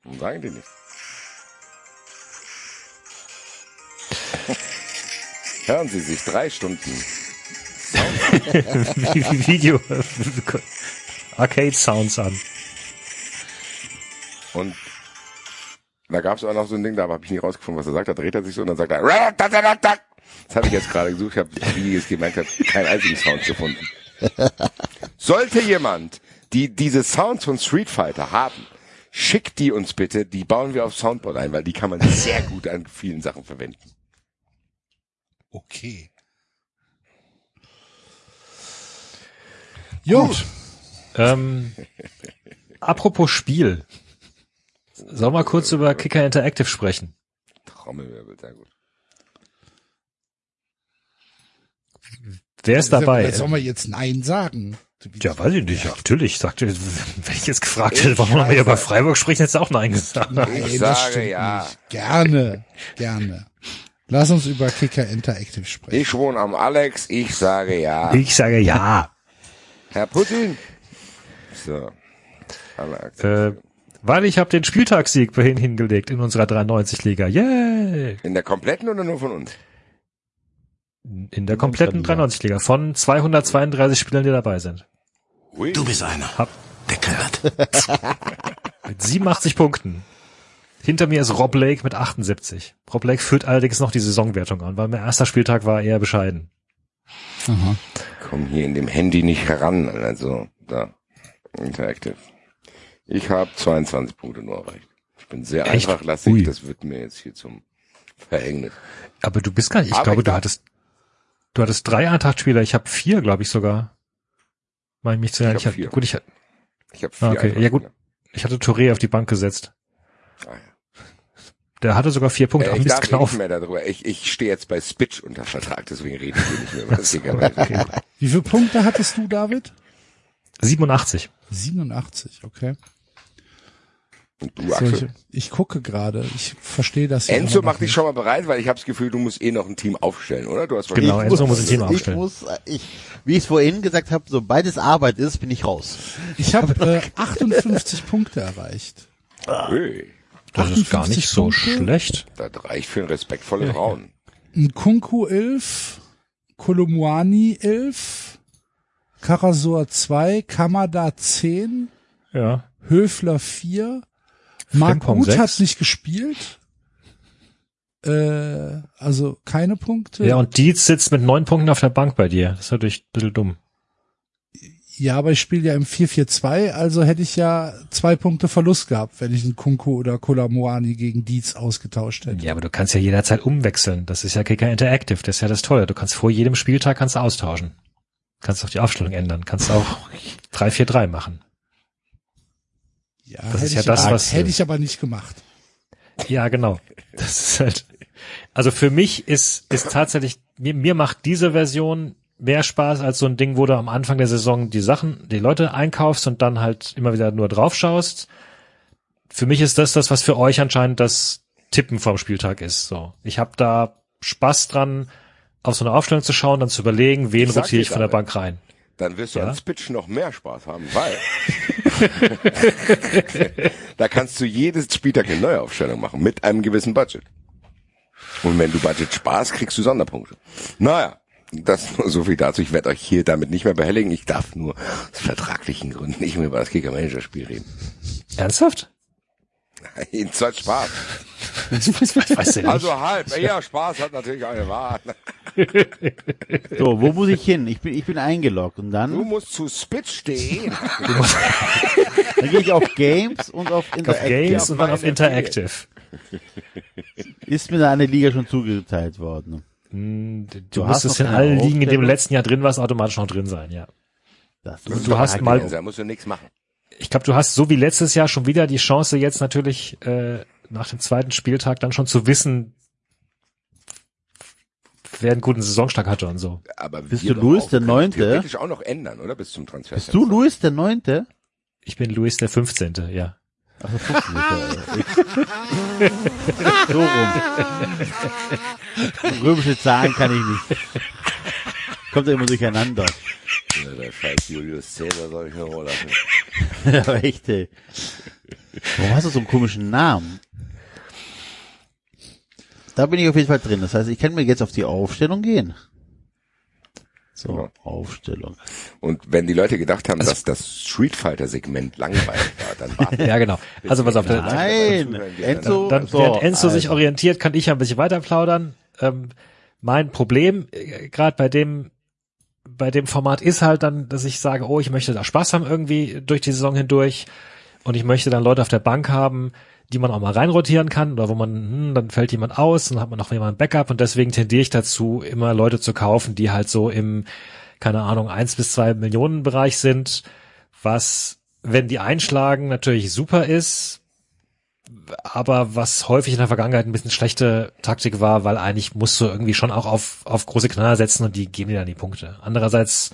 Speaker 4: Warum sagen die nicht? Hören Sie sich drei Stunden.
Speaker 7: Video Arcade Sounds an.
Speaker 4: Und da gab es auch noch so ein Ding, da habe ich nicht rausgefunden, was er sagt. Da dreht er sich so und dann sagt er, das habe ich jetzt gerade gesucht, ich habe, wie ich es gemerkt habe, keinen einzigen Sound gefunden. Sollte jemand, die diese Sounds von Street Fighter haben, schickt die uns bitte, die bauen wir auf Soundboard ein, weil die kann man sehr gut an vielen Sachen verwenden.
Speaker 3: Okay. Gut.
Speaker 7: Ähm, apropos Spiel. Sollen wir kurz über Kicker Interactive sprechen?
Speaker 4: Trommelwirbel, sehr gut.
Speaker 7: Wer ist dabei?
Speaker 3: Sollen wir jetzt Nein sagen?
Speaker 7: Ja, weiß ich nicht. Ja, natürlich. Sagte, wenn ich jetzt gefragt hätte, warum wir über Freiburg sprechen, hättest du auch Nein gesagt.
Speaker 3: Nein,
Speaker 4: Ich
Speaker 3: das
Speaker 4: sage
Speaker 3: stimmt
Speaker 4: ja.
Speaker 3: nicht. Gerne, gerne. Lass uns über Kicker Interactive sprechen.
Speaker 4: Ich wohne am Alex, ich sage ja.
Speaker 7: Ich sage ja.
Speaker 4: Herr Putin. So. Alle
Speaker 7: Äh, weil ich habe den Spieltagssieg vorhin hingelegt in unserer 93-Liga. Yay!
Speaker 4: In der kompletten oder nur von uns?
Speaker 7: In der kompletten 93-Liga von 232 Spielern, die dabei sind.
Speaker 4: Hui.
Speaker 8: Du bist einer.
Speaker 7: Hab-
Speaker 8: Der.
Speaker 7: Mit 87 Punkten. Hinter mir ist Rob Lake mit 78. Rob Lake führt allerdings noch die Saisonwertung an, weil mein erster Spieltag war eher bescheiden.
Speaker 3: Aha.
Speaker 4: Komm hier in dem Handy nicht heran, also da. Interactive. Ich habe 22 Punkte nur erreicht. Ich bin sehr
Speaker 7: Echt?
Speaker 4: einfach lassig,
Speaker 7: Ui.
Speaker 4: das wird mir jetzt hier zum Verhängnis.
Speaker 7: Aber du bist gar nicht, ich
Speaker 4: Aber
Speaker 7: glaube,
Speaker 4: ich
Speaker 7: du hattest, du hattest drei Eintracht-Spieler, ich habe vier, glaube ich sogar. Mein mich zu
Speaker 4: Ich
Speaker 7: erinnern. Ich
Speaker 4: vier.
Speaker 7: gut, ich,
Speaker 4: Ich habe vier
Speaker 7: Ah, okay. Ja, gut. Ich hatte Touré auf die Bank gesetzt.
Speaker 4: Ah, ja.
Speaker 7: Der hatte sogar vier Punkte.
Speaker 4: Äh, ich darf
Speaker 7: Knauf.
Speaker 4: nicht mehr darüber. Ich, ich stehe jetzt bei Spitch unter Vertrag, deswegen rede ich hier nicht mehr über das.
Speaker 7: Okay.
Speaker 3: Wie viele Punkte hattest du, David?
Speaker 7: 87.
Speaker 3: 87, okay.
Speaker 4: Und du,
Speaker 3: So, ich,
Speaker 4: Axel.
Speaker 3: ich gucke gerade. Ich verstehe das
Speaker 4: Enzo,
Speaker 3: aber
Speaker 4: mach
Speaker 3: noch
Speaker 4: dich schon mal bereit, weil ich habe das Gefühl, du musst eh noch ein Team aufstellen, oder? Du hast
Speaker 7: Genau,
Speaker 4: wahrscheinlich-
Speaker 7: Enzo muss ein Team
Speaker 6: ich
Speaker 7: aufstellen.
Speaker 6: muss, äh, ich, wie ich es vorhin gesagt habe, sobald es Arbeit ist, bin ich raus.
Speaker 3: Ich habe äh, 58 Punkte erreicht.
Speaker 4: Hey,
Speaker 7: Das ist gar
Speaker 3: 58
Speaker 7: nicht so
Speaker 3: Punkte.
Speaker 7: schlecht.
Speaker 4: das reicht für ein respektvolles Rauen.
Speaker 3: Nkunku 11, Kolumuani 11, Karasor 2, Kamada 10,
Speaker 7: Ja.
Speaker 3: Höfler 4, Marc
Speaker 7: Frimpong
Speaker 3: Gut hat nicht gespielt. Äh, also keine Punkte.
Speaker 7: Ja, und Dietz sitzt mit neun Punkten auf der Bank bei dir. Das ist natürlich ein bisschen dumm.
Speaker 3: Ja, aber ich spiele ja im 4-4-2, also hätte ich ja zwei Punkte Verlust gehabt, wenn ich einen Kunku oder Kolamoani gegen Dietz ausgetauscht hätte.
Speaker 7: Ja, aber du kannst ja jederzeit umwechseln. Das ist ja Kicker Interactive. Das ist ja das Tolle. Du kannst vor jedem Spieltag kannst du austauschen. Kannst auch die Aufstellung ändern. Kannst auch 3-4-3 machen.
Speaker 3: Ja,
Speaker 7: Das
Speaker 3: hätte
Speaker 7: ist ja
Speaker 3: ich
Speaker 7: das,
Speaker 3: aber,
Speaker 7: was-
Speaker 3: hätte ich aber nicht gemacht.
Speaker 7: Ja, genau. Das ist halt. Also für mich ist, ist tatsächlich, mir, mir macht diese Version mehr Spaß als so ein Ding, wo du am Anfang der Saison die Sachen, die Leute einkaufst und dann halt immer wieder nur drauf schaust. Für mich ist das das, was für euch anscheinend das Tippen vom Spieltag ist. So. Ich habe da Spaß dran, auf so eine Aufstellung zu schauen, dann zu überlegen, wen rotiere ich von der
Speaker 4: damit.
Speaker 7: Bank rein.
Speaker 4: Dann wirst du
Speaker 7: Ja.
Speaker 4: an Spitch noch mehr Spaß haben, weil da kannst du jedes Spieltag eine Neuaufstellung machen mit einem gewissen Budget. Und wenn du Budget sparst, kriegst du Sonderpunkte. Naja, das nur so viel dazu. Ich werde euch hier damit nicht mehr behelligen. Ich darf nur aus vertraglichen Gründen nicht mehr über das Kicker-Manager-Spiel reden.
Speaker 7: Ernsthaft?
Speaker 4: Jedenfalls Zeit Spaß.
Speaker 7: Weißt du nicht?
Speaker 4: Also halb. Ja, Spaß hat natürlich eine Wahrheit.
Speaker 6: So, wo muss ich hin? Ich bin, ich bin eingeloggt und
Speaker 4: Du
Speaker 6: dann,
Speaker 4: musst zu Spitch.de.
Speaker 6: dann gehe ich auf Games und auf
Speaker 7: auf
Speaker 6: Interactive.
Speaker 7: Games und dann auf Interactive.
Speaker 6: Ist mir da eine Liga schon zugeteilt worden?
Speaker 7: Du,
Speaker 6: Du
Speaker 7: musst
Speaker 6: hast
Speaker 7: es in allen Ligen, in dem du letzten Jahr drin warst, automatisch noch drin sein, ja.
Speaker 6: Das
Speaker 7: Du
Speaker 4: doch
Speaker 7: hast mal-
Speaker 4: Da musst du nichts machen.
Speaker 7: Ich glaube, du hast so wie letztes Jahr schon wieder die Chance, jetzt natürlich äh, nach dem zweiten Spieltag dann schon zu wissen, wer einen guten Saisonstart hatte und so.
Speaker 4: Aber
Speaker 6: Bist
Speaker 4: wir
Speaker 6: du
Speaker 4: auch.
Speaker 6: der Neunte?
Speaker 4: Theoretisch auch noch ändern, oder? Bis zum Transfer.
Speaker 6: Bist du Louis der Neunte?
Speaker 7: Ich bin Luis der 15., ja.
Speaker 6: Ich- so rum. Römische Zahlen kann ich nicht. Kommt ja immer durcheinander.
Speaker 4: Ja, der scheiß Julius Caesar soll ich noch lassen.
Speaker 6: Aber echt, ey. Warum hast du so einen komischen Namen? Da bin ich auf jeden Fall drin. Das heißt, ich kann mir jetzt auf die Aufstellung gehen. So,
Speaker 4: Ja.
Speaker 6: Aufstellung.
Speaker 4: Und wenn die Leute gedacht haben,
Speaker 7: Also
Speaker 4: dass das Street Fighter Segment langweilig war, dann war
Speaker 7: Ja, genau. Also pass auf, der,
Speaker 6: Nein, Enzo,
Speaker 7: dann,
Speaker 6: so,
Speaker 7: während Enzo sich
Speaker 6: also.
Speaker 7: orientiert, kann ich ja ein bisschen weiter plaudern. Ähm, mein Problem, äh, gerade bei dem, bei dem Format ist halt dann, dass ich sage, oh, ich möchte da Spaß haben irgendwie durch die Saison hindurch und ich möchte dann Leute auf der Bank haben, die man auch mal reinrotieren kann oder wo man, hm, dann fällt jemand aus, dann hat man noch jemand Backup und deswegen tendiere ich dazu, immer Leute zu kaufen, die halt so im, keine Ahnung, eins bis zwei Millionen Bereich sind, was, wenn die einschlagen, natürlich super ist, aber was häufig in der Vergangenheit ein bisschen schlechte Taktik war, weil eigentlich musst du irgendwie schon auch auf, auf große Knaller setzen und die geben dir dann die Punkte. Andererseits,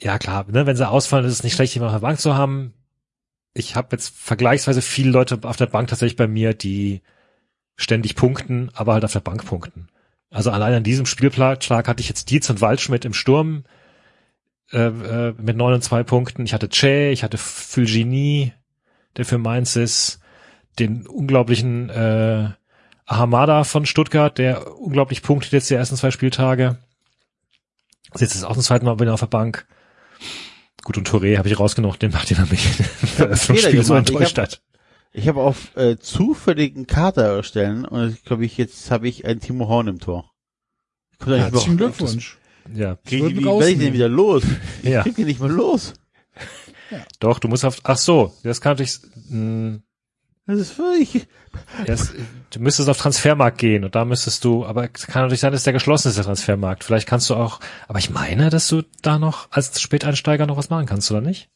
Speaker 7: ja klar, ne, wenn sie ausfallen, ist es nicht schlecht, jemanden auf der Bank zu haben. Ich habe jetzt vergleichsweise viele Leute auf der Bank tatsächlich bei mir, die ständig punkten, aber halt auf der Bank punkten. Also allein an diesem Spielschlag hatte ich jetzt Dietz und Waldschmidt im Sturm äh, äh, mit neun und zwei Punkten. Ich hatte Che, ich hatte Fulgini, der für Mainz ist, den unglaublichen äh, Ahamada von Stuttgart, der unglaublich punktet jetzt die ersten zwei Spieltage. Sitzt jetzt auch zum zweiten Mal wieder auf der Bank. Gut, und Touré habe ich rausgenommen, den macht den mich
Speaker 6: Fehler
Speaker 7: Spiel so
Speaker 6: gemacht. Ich
Speaker 7: enttäuscht
Speaker 6: hab-
Speaker 7: hat.
Speaker 6: Ich habe auf äh, zufälligen Kater erstellen und ich glaube ich jetzt habe ich einen Timo Horn im Tor. Ich komm da nicht
Speaker 3: Herzlichen Glückwunsch.
Speaker 7: Ja,
Speaker 6: Krieg ich, wie werde ich
Speaker 3: rausnehmen.
Speaker 6: wieder los? Ich
Speaker 7: ja.
Speaker 6: krieg den nicht mehr los.
Speaker 7: Doch, du musst auf, ach so, das kann natürlich, mh,
Speaker 6: Das ist völlig.
Speaker 7: das, du müsstest auf Transfermarkt gehen und da müsstest du, aber es kann natürlich sein, dass der geschlossen ist, der Transfermarkt. Vielleicht kannst du auch, aber ich meine, dass du da noch als Späteinsteiger noch was machen kannst, oder nicht?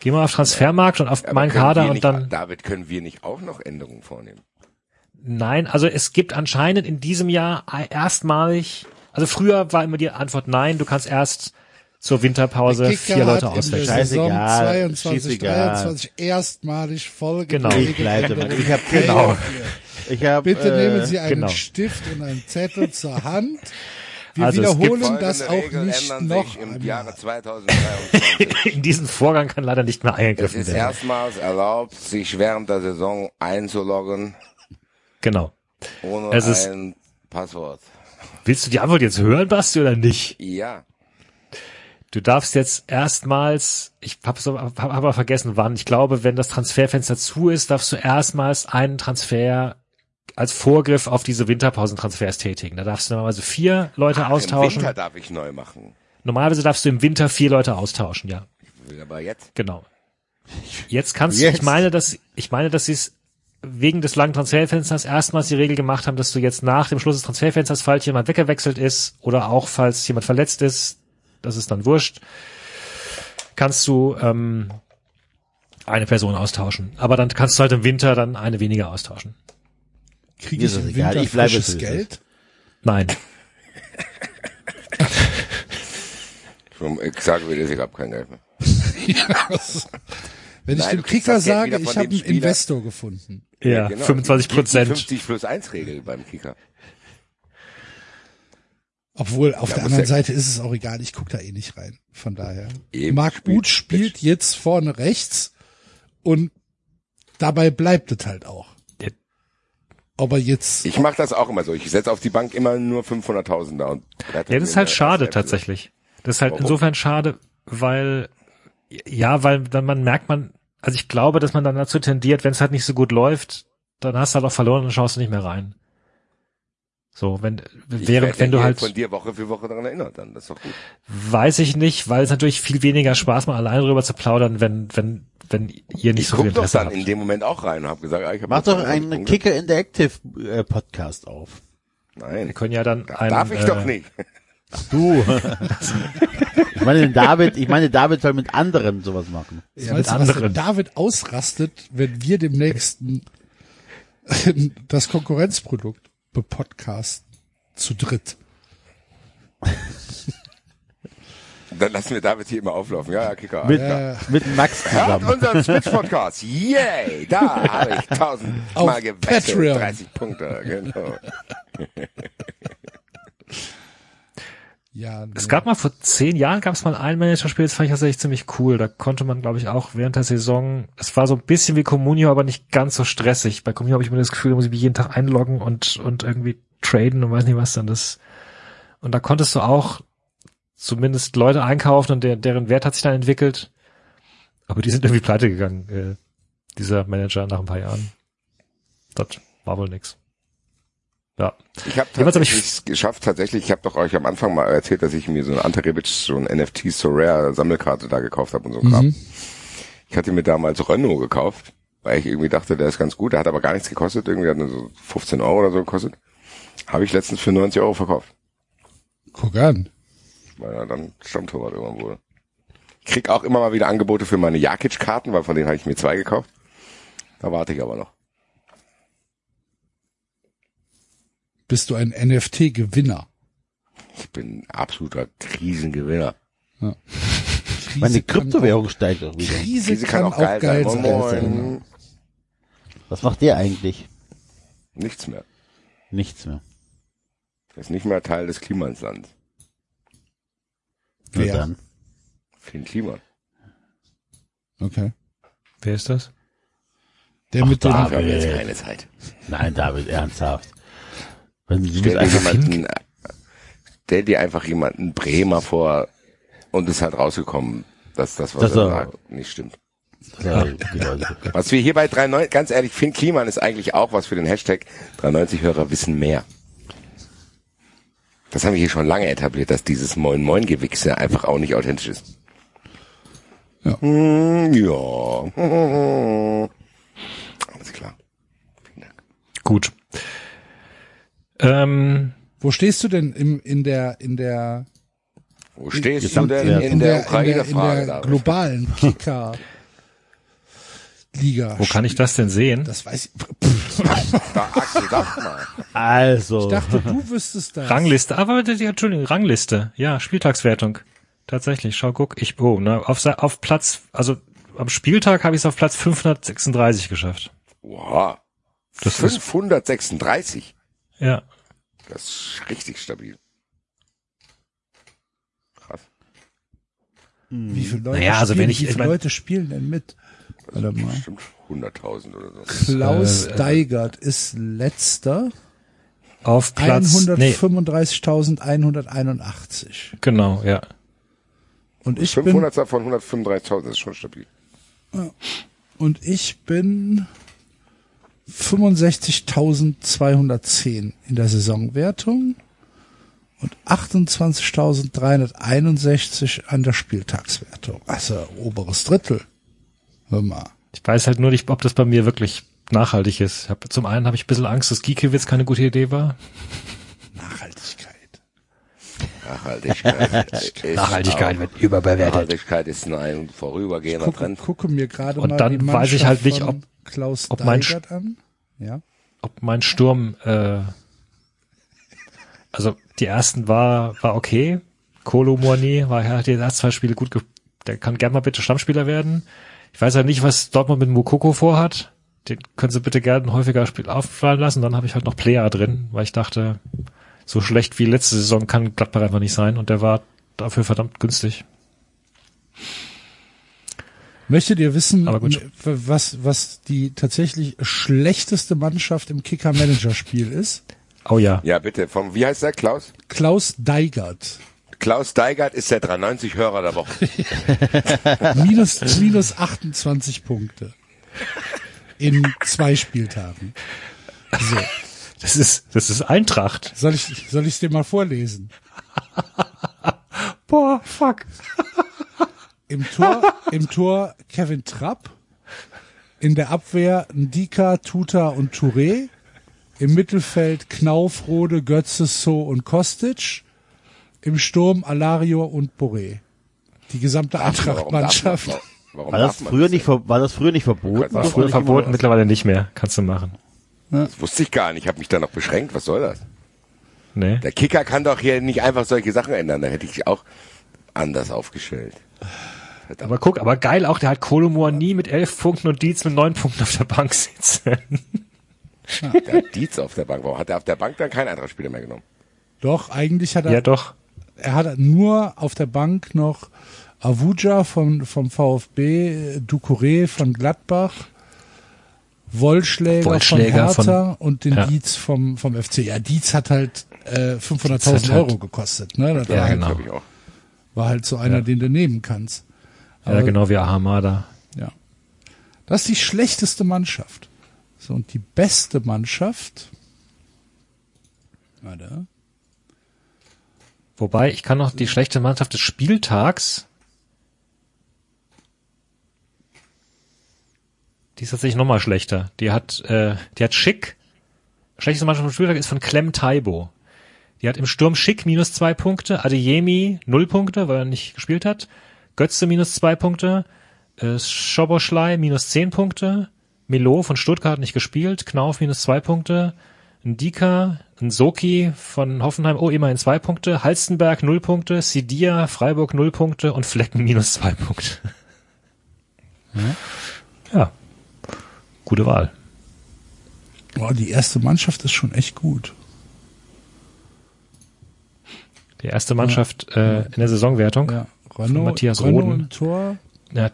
Speaker 7: Geh mal auf Transfermarkt und auf
Speaker 4: Aber
Speaker 7: meinen Kader
Speaker 4: wir
Speaker 7: und
Speaker 4: nicht,
Speaker 7: dann.
Speaker 4: David, können wir nicht auch noch Änderungen vornehmen?
Speaker 7: Nein, also es gibt anscheinend in diesem Jahr erstmalig, also früher war immer die Antwort nein, du kannst erst zur Winterpause vier Leute auswechseln.
Speaker 3: der Saison
Speaker 6: Scheißegal,
Speaker 3: 22,
Speaker 6: schießegal.
Speaker 3: 23 erstmalig voll
Speaker 7: Genau.
Speaker 6: Ich. Ich habe genau. Ich habe
Speaker 3: Bitte
Speaker 6: äh,
Speaker 3: nehmen Sie einen
Speaker 7: genau.
Speaker 3: Stift und einen Zettel zur Hand. Wir
Speaker 7: Also es
Speaker 3: wiederholen das auch
Speaker 4: Regeln
Speaker 3: nicht noch
Speaker 4: im
Speaker 3: einmal.
Speaker 4: Jahre 2023.
Speaker 7: In diesen Vorgang kann leider nicht mehr
Speaker 4: es
Speaker 7: eingegriffen
Speaker 4: ist
Speaker 7: werden.
Speaker 4: erstmals erlaubt, sich während der Saison einzuloggen,
Speaker 7: Genau.
Speaker 4: ohne
Speaker 7: Es ist-
Speaker 4: ein Passwort.
Speaker 7: Willst du die Antwort jetzt hören, Basti, oder nicht?
Speaker 4: Ja.
Speaker 7: Du darfst jetzt erstmals, ich habe hab, aber vergessen wann, ich glaube, wenn das Transferfenster zu ist, darfst du erstmals einen Transfer als Vorgriff auf diese Winterpausentransfers tätigen. Da darfst du normalerweise vier Leute
Speaker 4: Im
Speaker 7: austauschen.
Speaker 4: Winter darf ich neu machen.
Speaker 7: Normalerweise darfst du im Winter vier Leute austauschen, ja.
Speaker 4: Will aber jetzt.
Speaker 7: Genau. Jetzt kannst du,
Speaker 6: Jetzt.
Speaker 7: ich meine, dass, ich meine, dass sie es wegen des langen Transferfensters erstmals die Regel gemacht haben, dass du jetzt nach dem Schluss des Transferfensters, falls jemand weggewechselt ist oder auch falls jemand verletzt ist, das ist dann wurscht, kannst du ähm, eine Person austauschen. Aber dann kannst du halt im Winter dann eine weniger austauschen.
Speaker 3: Kriege ich im Winter
Speaker 6: ich bleibe
Speaker 3: frisches Geld?
Speaker 7: Nein.
Speaker 4: Ich sage wieder, ich habe kein Geld mehr.
Speaker 3: Wenn ich
Speaker 4: Nein,
Speaker 3: dem Kicker sage, ich habe einen. Investor gefunden.
Speaker 7: Ja,
Speaker 4: genau.
Speaker 7: 25
Speaker 4: Die
Speaker 7: Prozent.
Speaker 4: 50 plus 1 Regel beim Kicker.
Speaker 3: Obwohl, auf
Speaker 4: Ja,
Speaker 3: der anderen
Speaker 4: ja-
Speaker 3: Seite ist es auch egal, ich gucke da eh nicht rein. Von daher.
Speaker 4: Eben,
Speaker 3: Marc
Speaker 4: spielt-
Speaker 3: Uth spielt jetzt vorne rechts und dabei bleibt es halt auch.
Speaker 7: Ja.
Speaker 3: Ob er jetzt,
Speaker 4: Ich mache das auch immer so. Ich setze auf die Bank immer nur 500.000 da. Und
Speaker 7: Ja, das ist halt schade tatsächlich. Das ist halt
Speaker 4: Warum?
Speaker 7: insofern schade, weil ja, weil dann man merkt man, also ich glaube, dass man dann dazu tendiert, wenn es halt nicht so gut läuft, dann hast du halt auch verloren und schaust du nicht mehr rein. So, wenn
Speaker 4: Ich
Speaker 7: während wenn du
Speaker 4: hier
Speaker 7: halt
Speaker 4: von dir Woche für Woche daran erinnert, dann das ist doch gut.
Speaker 7: weiß ich nicht, weil es natürlich viel weniger Spaß macht, alleine drüber zu plaudern, wenn wenn wenn ihr nicht
Speaker 4: Ich
Speaker 7: so viel
Speaker 4: guck doch
Speaker 7: Interesse
Speaker 4: dann
Speaker 7: habt.
Speaker 4: in dem Moment auch rein und habe gesagt, ah, ich hab
Speaker 6: Mach doch
Speaker 4: 25
Speaker 6: einen
Speaker 4: Punkte.
Speaker 6: Kicker Interactive äh, Podcast auf.
Speaker 4: Nein,
Speaker 7: Wir können ja dann einen,
Speaker 4: darf ich
Speaker 7: äh,
Speaker 4: doch nicht.
Speaker 6: Du. ich meine David, ich meine David soll mit anderen sowas machen.
Speaker 3: ja,
Speaker 7: mit anderen.
Speaker 3: der David ausrastet, wenn wir demnächst das Konkurrenzprodukt bepodcasten. Zu dritt.
Speaker 4: Dann lassen wir David hier immer auflaufen. Ja, ja, Kicker.
Speaker 6: Mit,
Speaker 4: alles klar.
Speaker 6: mit Max
Speaker 4: Hört
Speaker 6: zusammen.
Speaker 4: unseren Switch-Podcast. Yay! Da habe ich tausendmal gewechselt.
Speaker 3: Patreon.
Speaker 4: 30 Punkte, genau.
Speaker 3: Ja,
Speaker 7: Es gab mal vor zehn Jahren gab es mal ein Managerspiel, das fand ich tatsächlich ziemlich cool. Da konnte man, glaube ich, auch während der Saison, es war so ein bisschen wie Communio, aber nicht ganz so stressig. Bei Communio habe ich immer das Gefühl, da muss ich mich jeden Tag einloggen und, und irgendwie traden und weiß nicht was dann das. Und da konntest du auch zumindest Leute einkaufen und der, deren Wert hat sich dann entwickelt. Aber die sind irgendwie pleite gegangen, äh, dieser Manager nach ein paar Jahren. Das war wohl nix. Ja.
Speaker 4: Ich habe
Speaker 7: hab ich-
Speaker 4: tatsächlich es geschafft, tatsächlich, ich habe doch euch am Anfang mal erzählt, dass ich mir so eine Ante Rebic, so ein NFT So Rare Sammelkarte da gekauft habe und so ein Kram. Ich hatte mir damals Renault gekauft, weil ich irgendwie dachte, der ist ganz gut, der hat aber gar nichts gekostet, irgendwie hat nur so 15 Euro oder so gekostet. Habe ich letztens für 90 Euro verkauft,
Speaker 3: Guck an.
Speaker 4: weil er dann Stammtorwart irgendwann wurde. Ich krieg auch immer mal wieder Angebote für meine Jakic-Karten, weil von denen habe ich mir zwei gekauft. Da warte ich aber noch.
Speaker 3: Bist du ein NFT-Gewinner?
Speaker 4: Ich bin ein absoluter Krisengewinner.
Speaker 6: Meine Kryptowährung steigt auch wieder.
Speaker 3: Krise,
Speaker 4: Krise
Speaker 3: kann, auch geil, sein.
Speaker 4: Moin.
Speaker 6: Was macht der eigentlich?
Speaker 4: Nichts mehr.
Speaker 6: Nichts mehr.
Speaker 4: Er ist nicht mehr Teil des Klimaslands.
Speaker 6: Nur
Speaker 3: Wer?
Speaker 6: dann.
Speaker 4: Für den Klima.
Speaker 3: Okay.
Speaker 7: Wer ist das?
Speaker 3: Der mit
Speaker 6: da.
Speaker 3: dem,
Speaker 4: Dafür haben wir jetzt
Speaker 6: David.
Speaker 4: keine Zeit.
Speaker 6: Nein, David, ernsthaft.
Speaker 4: Stell dir
Speaker 6: einfach
Speaker 4: jemanden, stell dir einfach jemanden Bremer vor und es ist halt rausgekommen, dass das, was
Speaker 6: Das
Speaker 4: er sagt, nicht stimmt.
Speaker 6: Ja, genau.
Speaker 4: Was wir hier bei 390, ganz ehrlich, Finn Kliman ist eigentlich auch was für den Hashtag 390-Hörer wissen mehr. Das haben wir hier schon lange etabliert, dass dieses Moin Moin Gewichse einfach auch nicht authentisch ist.
Speaker 3: Ja.
Speaker 4: Hm, ja. Alles klar. Vielen Dank.
Speaker 7: Gut. Ähm,
Speaker 3: wo stehst du denn im, in der, in der,
Speaker 4: Wo stehst du
Speaker 6: Gesamtwert.
Speaker 4: denn in,
Speaker 3: in
Speaker 4: der,
Speaker 3: der, in der, in der globalen Kicker Liga.
Speaker 7: Wo kann ich das denn sehen?
Speaker 3: Das weiß ich.
Speaker 4: Da, Axel, sag mal.
Speaker 6: Also.
Speaker 3: Ich dachte, du wüsstest das.
Speaker 7: Rangliste, aber ja, Entschuldigung, Rangliste. Ja, Spieltagswertung. Tatsächlich, schau, guck, ich, oh, na, auf, auf Platz, also am Spieltag habe ich es auf Platz 536 geschafft.
Speaker 4: Wow.
Speaker 7: Das ist,
Speaker 4: 536.
Speaker 7: ja.
Speaker 4: Das ist richtig stabil. Krass.
Speaker 3: Wie viele Leute,
Speaker 7: Naja, also
Speaker 3: spielen,
Speaker 7: wenn ich-
Speaker 3: wie viele Leute spielen denn mit? Warte mal.
Speaker 4: Bestimmt 100.000 oder so.
Speaker 3: Klaus
Speaker 7: äh,
Speaker 3: Deigert ist letzter.
Speaker 7: Auf Platz, nee,
Speaker 3: 135.181.
Speaker 7: genau, ja.
Speaker 3: Und ich bin,
Speaker 4: 500 von 135.000 ist schon stabil.
Speaker 3: und ich bin 65.210 in der Saisonwertung und 28.361 an der Spieltagswertung. Also oberes Drittel. Hör mal.
Speaker 7: Ich weiß halt nur nicht, ob das bei mir wirklich nachhaltig ist. Hab, zum einen habe ich ein bisschen Angst, dass Giekewitz keine gute Idee war.
Speaker 3: Nachhaltigkeit.
Speaker 4: Nachhaltigkeit. ist
Speaker 7: Nachhaltigkeit wird überbewertet.
Speaker 4: Nachhaltigkeit ist nur ein vorübergehender
Speaker 3: Gucke,
Speaker 4: Trend.
Speaker 3: gucke mir gerade
Speaker 7: Und
Speaker 3: mal
Speaker 7: dann
Speaker 3: die
Speaker 7: weiß ich halt nicht, ob-
Speaker 3: Klaus
Speaker 7: ob mein
Speaker 3: an. Ja.
Speaker 7: Ob mein Sturm, äh, also die ersten war, war okay. Kolo Moani war ja die ersten zwei Spiele gut, ge der kann gern mal bitte Stammspieler werden. Ich weiß ja nicht, was Dortmund mit Mukoko vorhat. Den können sie bitte gerne häufiger Spiel auffallen lassen. Dann habe ich halt noch Player drin, weil ich dachte, so schlecht wie letzte Saison kann Gladbach einfach nicht sein. Und der war dafür verdammt günstig.
Speaker 3: Möchtet ihr wissen, was, was die tatsächlich schlechteste Mannschaft im Kicker-Manager-Spiel ist?
Speaker 7: Oh ja.
Speaker 4: Ja, bitte. Vom, wie heißt der, Klaus?
Speaker 3: Klaus Deigert.
Speaker 4: Klaus Deigert ist der 93 Hörer der Woche.
Speaker 3: Minus, minus 28 Punkte. In zwei Spieltagen. So.
Speaker 7: Das ist, das ist Eintracht.
Speaker 3: Soll ich, soll ich dir mal vorlesen?
Speaker 7: Boah, fuck.
Speaker 3: Im Tor, im Tor Kevin Trapp. In der Abwehr Ndika, Tuta und Touré. Im Mittelfeld Knauf, Rode, Götze, So und Kostic. Im Sturm Alario und Boré. Die gesamte Eintracht-Mannschaft.
Speaker 4: Warum
Speaker 6: War das früher nicht, war das früher nicht verboten?
Speaker 4: War
Speaker 7: Früher
Speaker 6: nicht
Speaker 7: verboten, mittlerweile nicht mehr. Kannst du machen.
Speaker 4: Das wusste ich gar nicht. Ich habe mich da noch beschränkt. Was soll das?
Speaker 7: Nee.
Speaker 4: Der Kicker kann doch hier nicht einfach solche Sachen ändern. Da hätte ich auch anders aufgestellt.
Speaker 7: Aber guck, aber geil auch, der hat Kolomoa nie mit elf Punkten und Dietz mit neun Punkten auf der Bank sitzen.
Speaker 4: Der hat Dietz auf der Bank. Warum hat er auf der Bank dann keinen Eintrachtspieler mehr genommen?
Speaker 3: Doch, eigentlich hat er,
Speaker 7: ja, doch.
Speaker 3: er hat nur auf der Bank noch Avuja vom, vom VfB, Ducouré von Gladbach, Wollschläger,
Speaker 7: Wollschläger
Speaker 3: von
Speaker 7: von-
Speaker 3: Hertha und den
Speaker 7: ja.
Speaker 3: Dietz vom, vom FC. Ja, Dietz hat halt äh, 500.000
Speaker 7: Dietz hat halt-
Speaker 3: Euro gekostet. Ne? Das
Speaker 7: Ja,
Speaker 3: war,
Speaker 7: genau.
Speaker 4: Glaube ich auch.
Speaker 3: war halt so einer, den du nehmen kannst.
Speaker 7: Ja, genau wie Ahamada.
Speaker 3: Ja. Das ist die schlechteste Mannschaft. So, und die beste Mannschaft. Warte.
Speaker 7: Wobei, ich kann noch die schlechte Mannschaft des Spieltags. Die ist tatsächlich nochmal schlechter. Die hat, äh, die hat Schick. Schlechteste Mannschaft vom Spieltag ist von Clem Taibo. Die hat im Sturm Schick minus zwei Punkte, Adeyemi null Punkte, weil er nicht gespielt hat. Götze minus zwei Punkte, äh, Schoboschlei minus zehn Punkte, Melo von Stuttgart nicht gespielt, Knauf minus zwei Punkte, Ndika, Nsoki von Hoffenheim, oh, immerhin zwei Punkte, Halstenberg null Punkte, Sidia, Freiburg null Punkte und Flecken minus zwei Punkte. Ja. Gute Wahl.
Speaker 3: Boah, die erste Mannschaft ist schon echt gut.
Speaker 7: Die erste Mannschaft äh, in der Saisonwertung.
Speaker 3: Ja.
Speaker 7: Von
Speaker 3: Renault,
Speaker 7: Matthias
Speaker 3: Renault
Speaker 7: Roden.
Speaker 3: im Tor,
Speaker 7: Ja,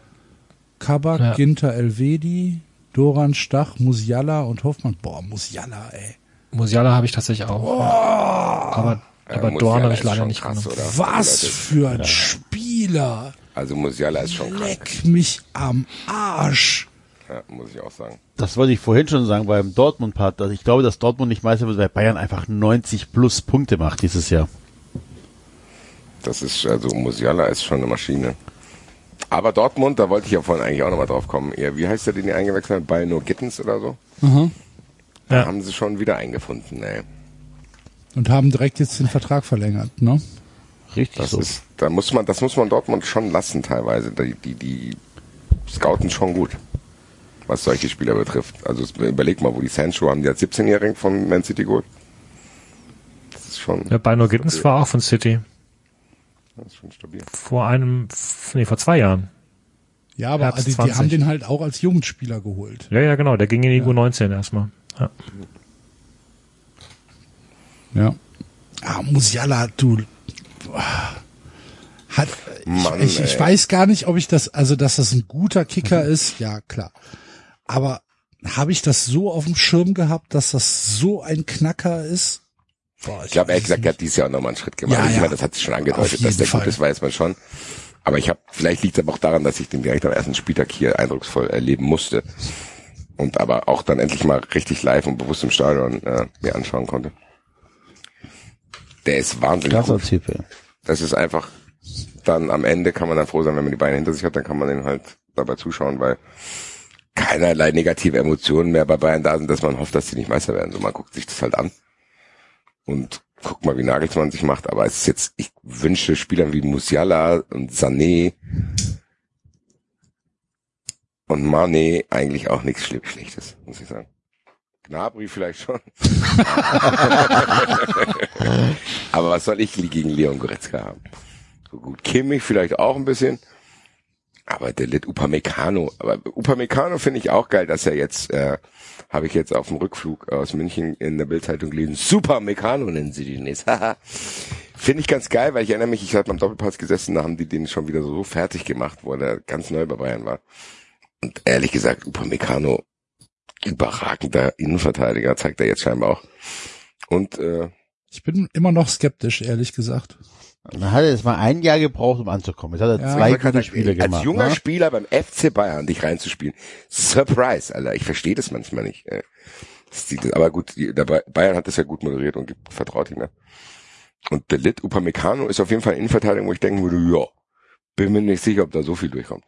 Speaker 3: Kabak,
Speaker 7: Ja.
Speaker 3: Ginter Elvedi, Doran Stach, Musiala und Hoffmann. Boah, Musiala, ey.
Speaker 7: Musiala habe ich tatsächlich auch. Aber, aber
Speaker 4: Musiala
Speaker 7: Dorn habe ich
Speaker 4: ist
Speaker 7: leider nicht
Speaker 4: krass, oder?
Speaker 3: Was für ein Spieler.
Speaker 4: Also Musiala ist schon krank.
Speaker 3: Leck mich am Arsch.
Speaker 4: Ja, muss ich auch sagen.
Speaker 6: Das wollte ich vorhin schon sagen beim Dortmund-Part. dass Ich glaube, dass Dortmund nicht Meister wird, weil Bayern einfach 90 plus Punkte macht dieses Jahr.
Speaker 4: Das ist, also Musiala ist schon eine Maschine. Aber Dortmund, da wollte ich ja vorhin eigentlich auch nochmal drauf kommen. Eher, wie heißt der, den ihr eingewechselt habt? Bei No Gittens oder so? Da
Speaker 7: Ja.
Speaker 4: haben sie schon wieder eingefunden, ey.
Speaker 3: Und haben direkt jetzt den Vertrag verlängert, ne?
Speaker 6: Richtig
Speaker 4: Das
Speaker 6: so.
Speaker 4: ist, da muss man, das muss man Dortmund schon lassen teilweise. Die, die, die scouten schon gut. Was solche Spieler betrifft. Also überleg mal, wo die Sancho haben, die als 17-Jährigen von Man City geholt. Das ist schon,
Speaker 7: Ja, Bino Gittens war auch von City.
Speaker 4: das ist schon stabil.
Speaker 7: Vor einem, nee, vor zwei Jahren.
Speaker 3: Ja, aber
Speaker 7: Herbst
Speaker 3: die, die
Speaker 7: 20.
Speaker 3: haben den halt auch als Jugendspieler geholt.
Speaker 7: Ja, ja, genau. Der ging in die U19 erstmal. Ja.
Speaker 3: Ja. Ah, Musiala, du. Hat,
Speaker 4: Mann,
Speaker 3: ich, ich, ich weiß gar nicht, ob ich das, also dass das ein guter Kicker ist, ja klar. Aber habe ich das so auf dem Schirm gehabt, dass das so ein Knacker ist? Boah,
Speaker 4: Ich glaube, ehrlich gesagt,
Speaker 3: es
Speaker 4: er hat dieses Jahr auch nochmal einen Schritt gemacht.
Speaker 3: Ja,
Speaker 4: ich
Speaker 3: ja.
Speaker 4: meine, das hat sich schon
Speaker 3: Auf
Speaker 4: angedeutet,
Speaker 3: jeden
Speaker 4: dass der
Speaker 3: Fall.
Speaker 4: gut ist, weiß man schon. Aber ich habe, vielleicht liegt es aber auch daran, dass ich den direkt am ersten Spieltag hier eindrucksvoll erleben musste. Und aber auch dann endlich mal richtig live und bewusst im Stadion äh, mir anschauen konnte. Der ist wahnsinnig
Speaker 6: Krasser
Speaker 4: gut.
Speaker 6: Typ, ey.
Speaker 4: Das ist einfach, dann am Ende kann man dann froh sein, wenn man die Beine hinter sich hat, dann kann man den halt dabei zuschauen, weil keinerlei negative Emotionen mehr bei Bayern da sind, dass man hofft, dass sie nicht Meister werden. So, man guckt sich das halt an und guckt mal, wie Nagelsmann sich macht. Aber es ist jetzt, ich wünsche Spielern wie Musiala und Sané und Mane eigentlich auch nichts Schlechtes, muss ich sagen. Gnabry vielleicht schon. Aber was soll ich gegen Leon Goretzka haben? So gut. Kimmich vielleicht auch ein bisschen. Aber der Lit Upamecano. Aber Upamecano finde ich auch geil, dass er jetzt, äh, habe ich jetzt auf dem Rückflug aus München in der Bildzeitung gelesen, Super Meccano nennen sie den jetzt. Finde ich ganz geil, weil ich erinnere mich, ich hatte beim Doppelpass gesessen, da haben die den schon wieder so fertig gemacht, wo er ganz neu bei Bayern war. Und ehrlich gesagt, Upamecano, überragender Innenverteidiger, zeigt er jetzt scheinbar auch. Und äh,
Speaker 3: Ich bin immer noch skeptisch, ehrlich gesagt.
Speaker 6: Dann hat er jetzt mal ein Jahr gebraucht, um anzukommen. Jetzt hat er
Speaker 3: Ja,
Speaker 6: zwei gute
Speaker 4: sagen,
Speaker 6: Spiele
Speaker 4: als
Speaker 6: gemacht.
Speaker 4: junger
Speaker 6: ne?
Speaker 4: Spieler beim FC Bayern dich reinzuspielen. Surprise, Alter. Ich verstehe das manchmal nicht. Aber gut, Bayern hat das ja gut moderiert und vertraut ihm. Ne? Und der Lit Upamecano ist auf jeden Fall eine Innenverteidigung, wo ich denken würde, ja, bin mir nicht sicher, ob da so viel durchkommt.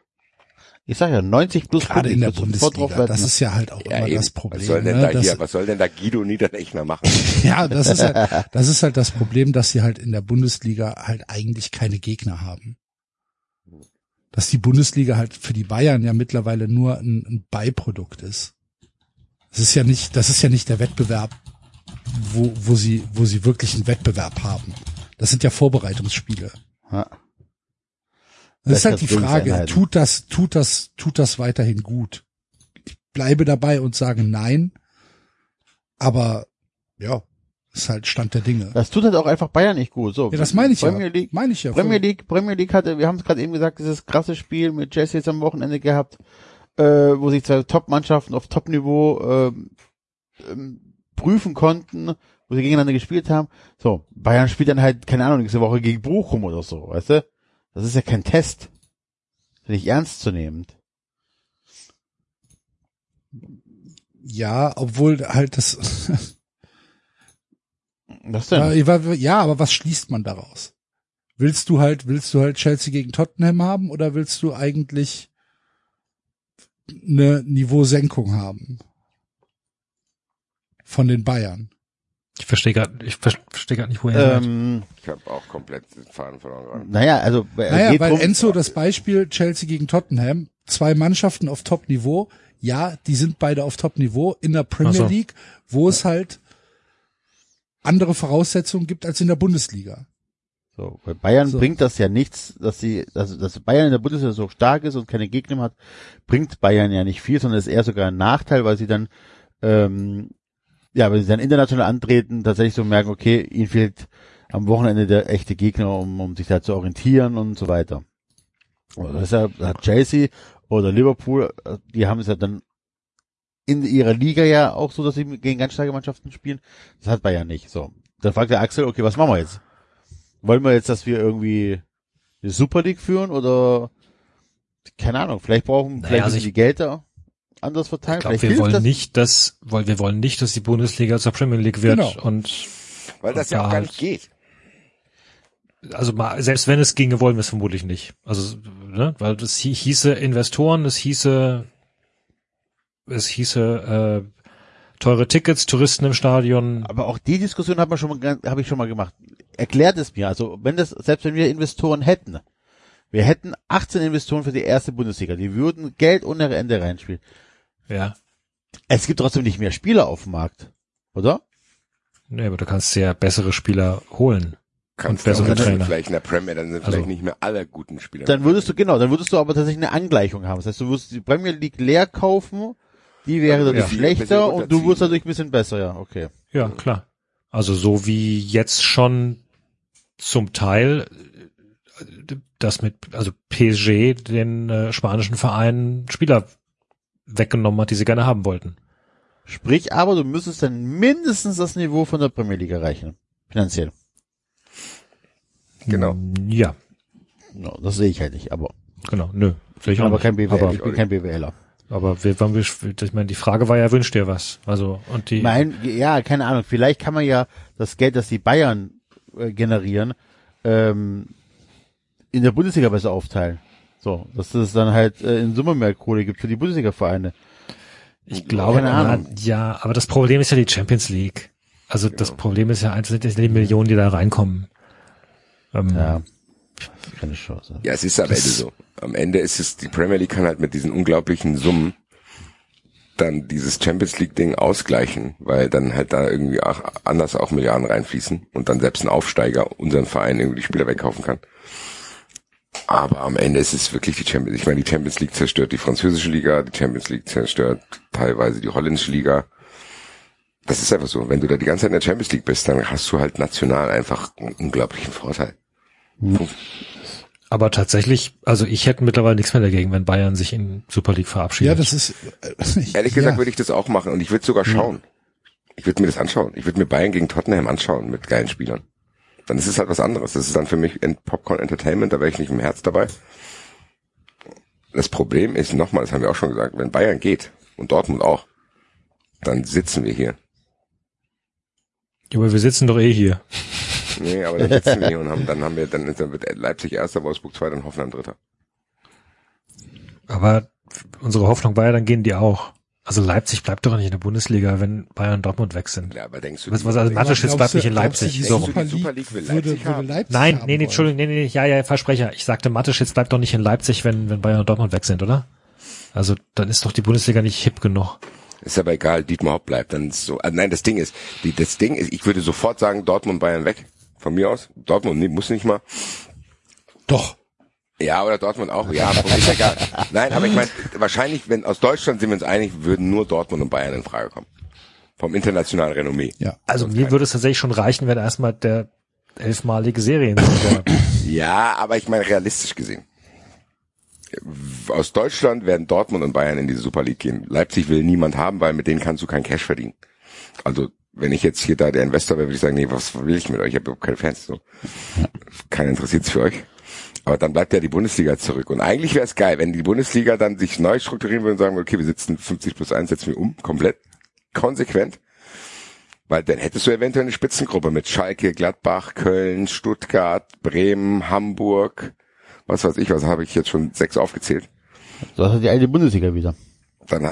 Speaker 6: Ich sag ja, 90 plus
Speaker 3: Gerade in der Bundesliga. Das
Speaker 6: wetten.
Speaker 3: ist ja halt auch
Speaker 4: Ja,
Speaker 3: immer
Speaker 4: eben.
Speaker 3: das Problem.
Speaker 4: was soll denn
Speaker 3: ne?
Speaker 4: da hier, was soll denn da Guido Niederlechner machen?
Speaker 3: Ja, das ist halt, das ist halt das Problem, dass sie halt in der Bundesliga halt eigentlich keine Gegner haben. Dass die Bundesliga halt für die Bayern ja mittlerweile nur ein, ein Beiprodukt ist. Das ist ja nicht, das ist ja nicht der Wettbewerb, wo, wo sie, wo sie wirklich einen Wettbewerb haben. Das sind ja Vorbereitungsspiele.
Speaker 6: Ja.
Speaker 3: Das ist halt die Frage, tut das, tut das, tut das weiterhin gut? Ich bleibe dabei und sage nein. Aber, ja, ist halt Stand der Dinge.
Speaker 6: Das tut halt auch einfach Bayern nicht gut. So,
Speaker 3: Ja, das meine ich
Speaker 6: Premier
Speaker 3: ja.
Speaker 6: League,
Speaker 3: Meine ich ja.
Speaker 6: Premier League, Premier League hatte, wir haben es gerade eben gesagt, dieses krasse Spiel mit Jesse jetzt am Wochenende gehabt, äh, wo sich zwei Top-Mannschaften auf Top-Niveau ähm, ähm, prüfen konnten, wo sie gegeneinander gespielt haben. So, Bayern spielt dann halt, keine Ahnung, nächste Woche gegen Bochum oder so, weißt du? Das ist ja kein Test. Nicht ernst zu nehmen.
Speaker 3: Ja, obwohl halt das,
Speaker 6: Was denn?
Speaker 3: ja, ja, aber was schließt man daraus? Willst du halt, willst du halt Chelsea gegen Tottenham haben oder willst du eigentlich eine Niveausenkung haben? Von den Bayern.
Speaker 7: Ich verstehe gerade, ich ver- verstehe gerade nicht, wo er ähm,
Speaker 4: Ich habe auch komplett den Faden verloren.
Speaker 6: naja, also äh,
Speaker 3: Naja,
Speaker 6: geht
Speaker 3: weil
Speaker 6: drum,
Speaker 3: Enzo das Beispiel Chelsea gegen Tottenham, zwei Mannschaften auf Top-Niveau, ja, die sind beide auf Top-Niveau in der Premier
Speaker 7: so.
Speaker 3: League, wo es halt andere Voraussetzungen gibt als in der Bundesliga.
Speaker 6: So, bei Bayern
Speaker 3: So.
Speaker 6: bringt das ja nichts, dass sie, also dass Bayern in der Bundesliga so stark ist und keine Gegner hat, bringt Bayern ja nicht viel, sondern ist eher sogar ein Nachteil, weil sie dann, ähm, ja, wenn sie dann international antreten, tatsächlich so merken, okay, ihnen fehlt am Wochenende der echte Gegner, um, um sich da zu orientieren und so weiter. Und deshalb hat Chelsea oder Liverpool, die haben es ja dann in ihrer Liga ja auch so, dass sie gegen ganz starke Mannschaften spielen. Das hat Bayern nicht. So. Dann fragt der Axel, okay, was machen wir jetzt? Wollen wir jetzt, dass wir irgendwie die Super League führen oder keine Ahnung, vielleicht brauchen,
Speaker 7: Naja,
Speaker 6: vielleicht
Speaker 7: also ich-
Speaker 6: die Gelder anders verteilen.
Speaker 7: ich glaube,
Speaker 6: vielleicht
Speaker 7: wir wollen
Speaker 6: das.
Speaker 7: nicht, dass, weil wir wollen nicht, dass die Bundesliga zur Premier League wird
Speaker 3: Genau.
Speaker 7: und
Speaker 4: Weil das
Speaker 7: Ja,
Speaker 4: ja auch gar
Speaker 7: halt.
Speaker 4: nicht geht.
Speaker 7: also mal, selbst wenn es ginge, wollen wir es vermutlich nicht. Also, ne, weil das hie- hieße Investoren, es hieße, es hieße äh, teure Tickets, Touristen im Stadion.
Speaker 6: Aber auch die Diskussion hat man schon mal, habe ich schon mal gemacht. Erklärt es mir. Also, wenn das, selbst wenn wir Investoren hätten, wir hätten 18 Investoren für die erste Bundesliga, die würden Geld ohne Ende reinspielen.
Speaker 7: Ja.
Speaker 6: Es gibt trotzdem nicht mehr Spieler auf dem Markt, oder?
Speaker 7: Nee, aber du kannst ja bessere Spieler holen.
Speaker 4: Kannst
Speaker 7: Und bessere
Speaker 4: auch, dann
Speaker 7: Trainer.
Speaker 4: Vielleicht in der Premier, dann sind
Speaker 7: Also-
Speaker 4: vielleicht nicht mehr alle guten Spieler.
Speaker 6: Dann würdest du, genau, dann würdest du aber tatsächlich eine Angleichung haben. Das heißt, du würdest die Premier League leer kaufen, die wäre
Speaker 4: Ja,
Speaker 6: dadurch
Speaker 4: ein bisschen
Speaker 6: schlechter und du wirst dadurch ein bisschen besser, ja, okay.
Speaker 7: Ja, klar. Also so wie jetzt schon zum Teil äh, das mit, also PSG den äh, spanischen Verein Spieler weggenommen hat, die sie gerne haben wollten.
Speaker 6: Sprich, aber du müsstest dann mindestens das Niveau von der Premier League erreichen. Finanziell.
Speaker 4: genau.
Speaker 7: Ja,
Speaker 6: No, das sehe ich halt nicht, aber
Speaker 7: genau, nö. Ich auch
Speaker 6: aber
Speaker 7: nicht.
Speaker 6: kein BWL,
Speaker 7: Aber,
Speaker 6: ich bin kein BWLer.
Speaker 7: aber wir, wir, ich meine, die Frage war ja, wünscht dir was? Also, und die,
Speaker 6: Mein, ja, keine Ahnung, vielleicht kann man ja das Geld, das die Bayern äh, generieren, ähm, in der Bundesliga besser aufteilen. So, dass es dann halt äh, in Summe mehr Kohle gibt für die Bundesliga-Vereine.
Speaker 7: ich glaube,
Speaker 6: keine Ahnung.
Speaker 7: ja, aber das Problem ist ja die Champions League. Also das Problem ist ja einfach die Millionen, die da reinkommen. Ähm,
Speaker 6: Ja, keine Chance.
Speaker 4: Ja, es ist am Ende so. Am Ende ist es, die Premier League kann halt mit diesen unglaublichen Summen dann dieses Champions League Ding ausgleichen, weil dann halt da irgendwie auch anders auch Milliarden reinfließen und dann selbst ein Aufsteiger unseren Verein irgendwie die Spieler wegkaufen kann. Aber am Ende ist es wirklich die Champions Ich meine, die Champions League zerstört die französische Liga, die Champions League zerstört teilweise die holländische Liga. Das ist einfach so. Wenn du da die ganze Zeit in der Champions League bist, dann hast du halt national einfach einen unglaublichen Vorteil.
Speaker 7: Aber tatsächlich, also ich hätte mittlerweile nichts mehr dagegen, wenn Bayern sich in Super League verabschiedet.
Speaker 3: Ja, das ist äh,
Speaker 4: Ehrlich
Speaker 3: ja,
Speaker 4: gesagt würde ich das auch machen und ich würde sogar schauen. Ich würde mir das anschauen. Ich würde mir Bayern gegen Tottenham anschauen mit geilen Spielern. Dann ist es halt was anderes. Das ist dann für mich ein Popcorn Entertainment, da wäre ich nicht im Herz dabei. Das Problem ist, nochmal, das haben wir auch schon gesagt, wenn Bayern geht und Dortmund auch, dann sitzen wir hier.
Speaker 7: Ja, aber wir sitzen doch eh hier.
Speaker 4: Nee, aber dann sitzen wir hier und haben, dann haben wir, dann, dann wird Leipzig erster, Wolfsburg zweiter und Hoffenheim dritter.
Speaker 7: Aber unsere Hoffnung war ja, dann gehen die auch. Also Leipzig bleibt doch nicht in der Bundesliga, wenn Bayern und Dortmund weg sind.
Speaker 4: Ja, aber denkst du,
Speaker 7: Was, was also
Speaker 3: glaubst
Speaker 7: bleibt
Speaker 3: du-
Speaker 7: nicht in Leipzig. So.
Speaker 4: Super-
Speaker 3: League
Speaker 4: League will
Speaker 3: würde,
Speaker 4: Leipzig
Speaker 3: würde
Speaker 4: haben.
Speaker 3: Leipzig
Speaker 7: Nein,
Speaker 3: haben
Speaker 7: nee, nee. Entschuldigung, nee, nee, ja, ja, Versprecher. Ich sagte Mateschitz bleibt doch nicht in Leipzig, wenn, wenn Bayern und Dortmund weg sind, oder? Also, dann ist doch die Bundesliga nicht hip genug.
Speaker 4: Ist aber egal, Dietmar Hopp bleibt dann ist so. Ah, nein, das Ding ist, die, das Ding ist, ich würde sofort sagen, Dortmund, Bayern weg. Von mir aus. Dortmund nee, muss nicht mal.
Speaker 3: Doch.
Speaker 4: Ja, oder Dortmund auch. Ja, ist egal. Nein, aber ich meine, wahrscheinlich, wenn aus Deutschland sind wir uns einig, würden nur Dortmund und Bayern in Frage kommen. Vom internationalen Renommee.
Speaker 3: Ja.
Speaker 7: Also mir würde es tatsächlich schon reichen, wenn erstmal der elfmalige Seriensieger.
Speaker 4: Ja, aber ich meine realistisch gesehen. Aus Deutschland werden Dortmund und Bayern in die Super League gehen. Leipzig will niemand haben, weil mit denen kannst du kein Cash verdienen. Also wenn ich jetzt hier da der Investor wäre, würde ich sagen, nee, was will ich mit euch? Ich habe überhaupt keine Fans. So. Keiner interessiert für euch. Aber dann bleibt ja die Bundesliga zurück. Und eigentlich wäre es geil, wenn die Bundesliga dann sich neu strukturieren würde und sagen, okay, wir sitzen 50 plus 1, setzen wir um, komplett, konsequent. Weil dann hättest du eventuell eine Spitzengruppe mit Schalke, Gladbach, Köln, Stuttgart, Bremen, Hamburg, was weiß ich, was habe ich jetzt schon sechs aufgezählt.
Speaker 6: Das hat die alte Bundesliga wieder.
Speaker 4: Dann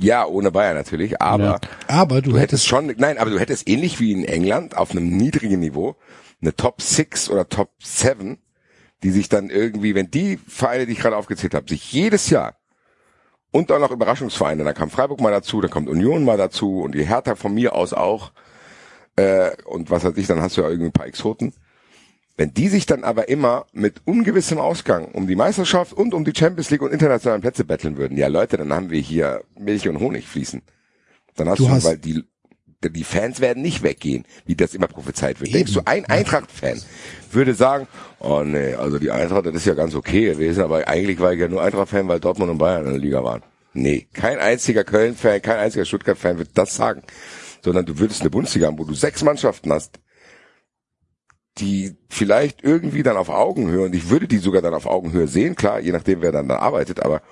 Speaker 4: ja, ohne Bayern natürlich, aber
Speaker 6: Ja.
Speaker 3: Aber du,
Speaker 4: du hättest
Speaker 3: hättest
Speaker 4: schon, nein, aber du hättest ähnlich wie in England auf einem niedrigen Niveau eine Top 6 oder Top 7, die sich dann irgendwie, wenn die Vereine, die ich gerade aufgezählt habe, sich jedes Jahr und dann noch Überraschungsvereine, dann kam Freiburg mal dazu, dann kommt Union mal dazu und die Hertha von mir aus auch äh, und was weiß ich, dann hast du ja irgendwie ein paar Exoten. Wenn die sich dann aber immer mit ungewissem Ausgang um die Meisterschaft und um die Champions League und internationalen Plätze betteln würden, ja Leute, dann haben wir hier Milch und Honig fließen. Dann hast
Speaker 3: Du
Speaker 4: du,
Speaker 3: hast-
Speaker 4: weil die die Fans werden nicht weggehen, wie das immer prophezeit wird.
Speaker 3: Eben.
Speaker 4: Denkst du, ein Eintracht-Fan würde sagen, oh nee, also die Eintracht, das ist ja ganz okay gewesen, aber eigentlich war ich ja nur Eintracht-Fan, weil Dortmund und Bayern in der Liga waren. Nee, kein einziger Köln-Fan, kein einziger Stuttgart-Fan wird das sagen. Sondern du würdest eine Bundesliga haben, wo du sechs Mannschaften hast, die vielleicht irgendwie dann auf Augenhöhe, und ich würde die sogar dann auf Augenhöhe sehen, klar, je nachdem, wer dann da arbeitet, aber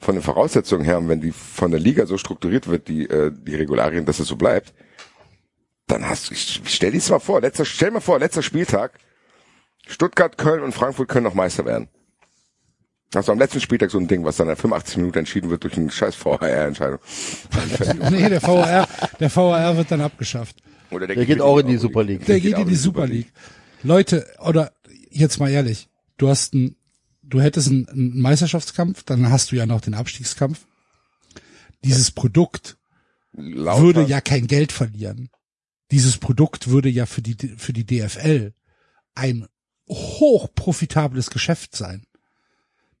Speaker 4: von den Voraussetzungen her, und wenn die von der Liga so strukturiert wird, die, äh, die Regularien, dass es so bleibt, dann hast du, ich stell dir mal vor, letzter, stell mal vor, letzter Spieltag, Stuttgart, Köln und Frankfurt können noch Meister werden. Hast du am letzten Spieltag so ein Ding, was dann in 85 Minuten entschieden wird durch eine scheiß VR-Entscheidung.
Speaker 3: nee, der VAR, der VAR wird dann abgeschafft.
Speaker 4: Oder
Speaker 6: Der geht auch in die Super League.
Speaker 3: Der geht in die Super League. Leute, oder jetzt mal ehrlich, du hast ein, du hättest einen, einen Meisterschaftskampf, dann hast du ja noch den Abstiegskampf. Dieses Produkt
Speaker 4: Laut
Speaker 3: würde ja kein Geld verlieren. Dieses Produkt würde ja für die, für die DFL ein hochprofitables Geschäft sein.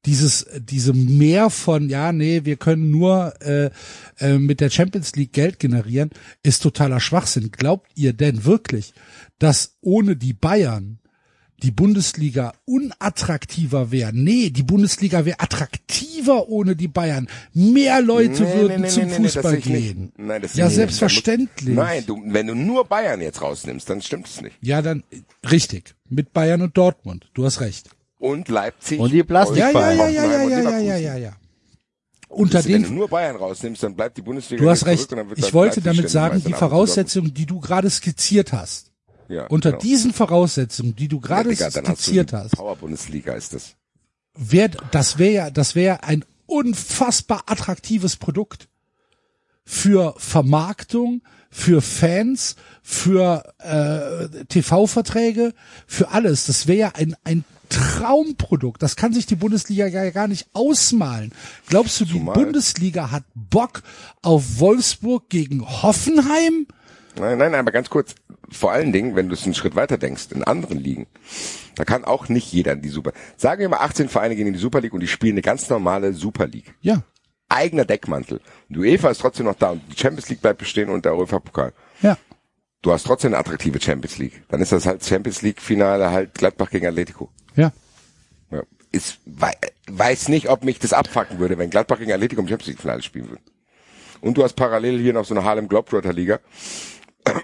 Speaker 3: Dieses, diese Mehr von, ja, nee, wir können nur äh, äh, mit der Champions League Geld generieren, ist totaler Schwachsinn. Glaubt ihr denn wirklich, dass ohne die Bayern die Bundesliga unattraktiver wäre? Nee, die Bundesliga wäre attraktiver ohne die Bayern. Mehr Leute
Speaker 4: Nee,
Speaker 3: würden
Speaker 4: nee, nee,
Speaker 3: zum
Speaker 4: nee,
Speaker 3: Fußball gehen.
Speaker 4: Nein, das
Speaker 3: ja, selbstverständlich.
Speaker 4: Nein, du, wenn du nur Bayern jetzt rausnimmst, dann stimmt es nicht.
Speaker 3: Ja, dann richtig. Mit Bayern und Dortmund. Du hast recht.
Speaker 4: Und Leipzig.
Speaker 6: Und die Plastik-
Speaker 3: Ja, ja, ja, ja, ja, ja, ja, ja, ja, ja. Unter
Speaker 4: Wenn du
Speaker 3: den,
Speaker 4: nur Bayern rausnimmst, dann bleibt die Bundesliga
Speaker 3: du hast recht.
Speaker 4: zurück und dann wird
Speaker 3: Ich wollte damit sagen, die. Voraussetzungen, die du gerade skizziert hast,
Speaker 4: Ja,
Speaker 3: unter
Speaker 4: genau.
Speaker 3: diesen Voraussetzungen, die du gerade
Speaker 4: ja, hast
Speaker 3: skizziert hast,
Speaker 4: Power-Bundesliga ist das.
Speaker 3: wär, das wäre ja, das wäre ein unfassbar attraktives Produkt für Vermarktung, für Fans, für äh, TV-Verträge, für alles. Das wäre ja ein, ein Traumprodukt. Das kann sich die Bundesliga ja gar nicht ausmalen. Glaubst du, die
Speaker 4: Zumal-
Speaker 3: Bundesliga hat Bock auf Wolfsburg gegen Hoffenheim?
Speaker 4: Nein, nein, nein, aber ganz kurz. Vor allen Dingen, wenn du es einen Schritt weiter denkst, in anderen Ligen, da kann auch nicht jeder in die Super. Sagen wir mal, 18 Vereine gehen in die Super League und die spielen eine ganz normale Super League.
Speaker 3: Ja,
Speaker 4: Eigener Deckmantel. Und die UEFA ist trotzdem noch da und die Champions League bleibt bestehen und der UEFA-Pokal.
Speaker 3: ja.
Speaker 4: Du hast trotzdem eine attraktive Champions League. Dann ist das halt Champions League-Finale halt Gladbach gegen Atletico.
Speaker 3: Ja.
Speaker 4: Ja. Ist, wei- weiß nicht, ob mich das abfacken würde, wenn Gladbach gegen Atletico im Champions League Finale spielen würde. Und du hast parallel hier noch so eine Harlem Globetrotter Liga,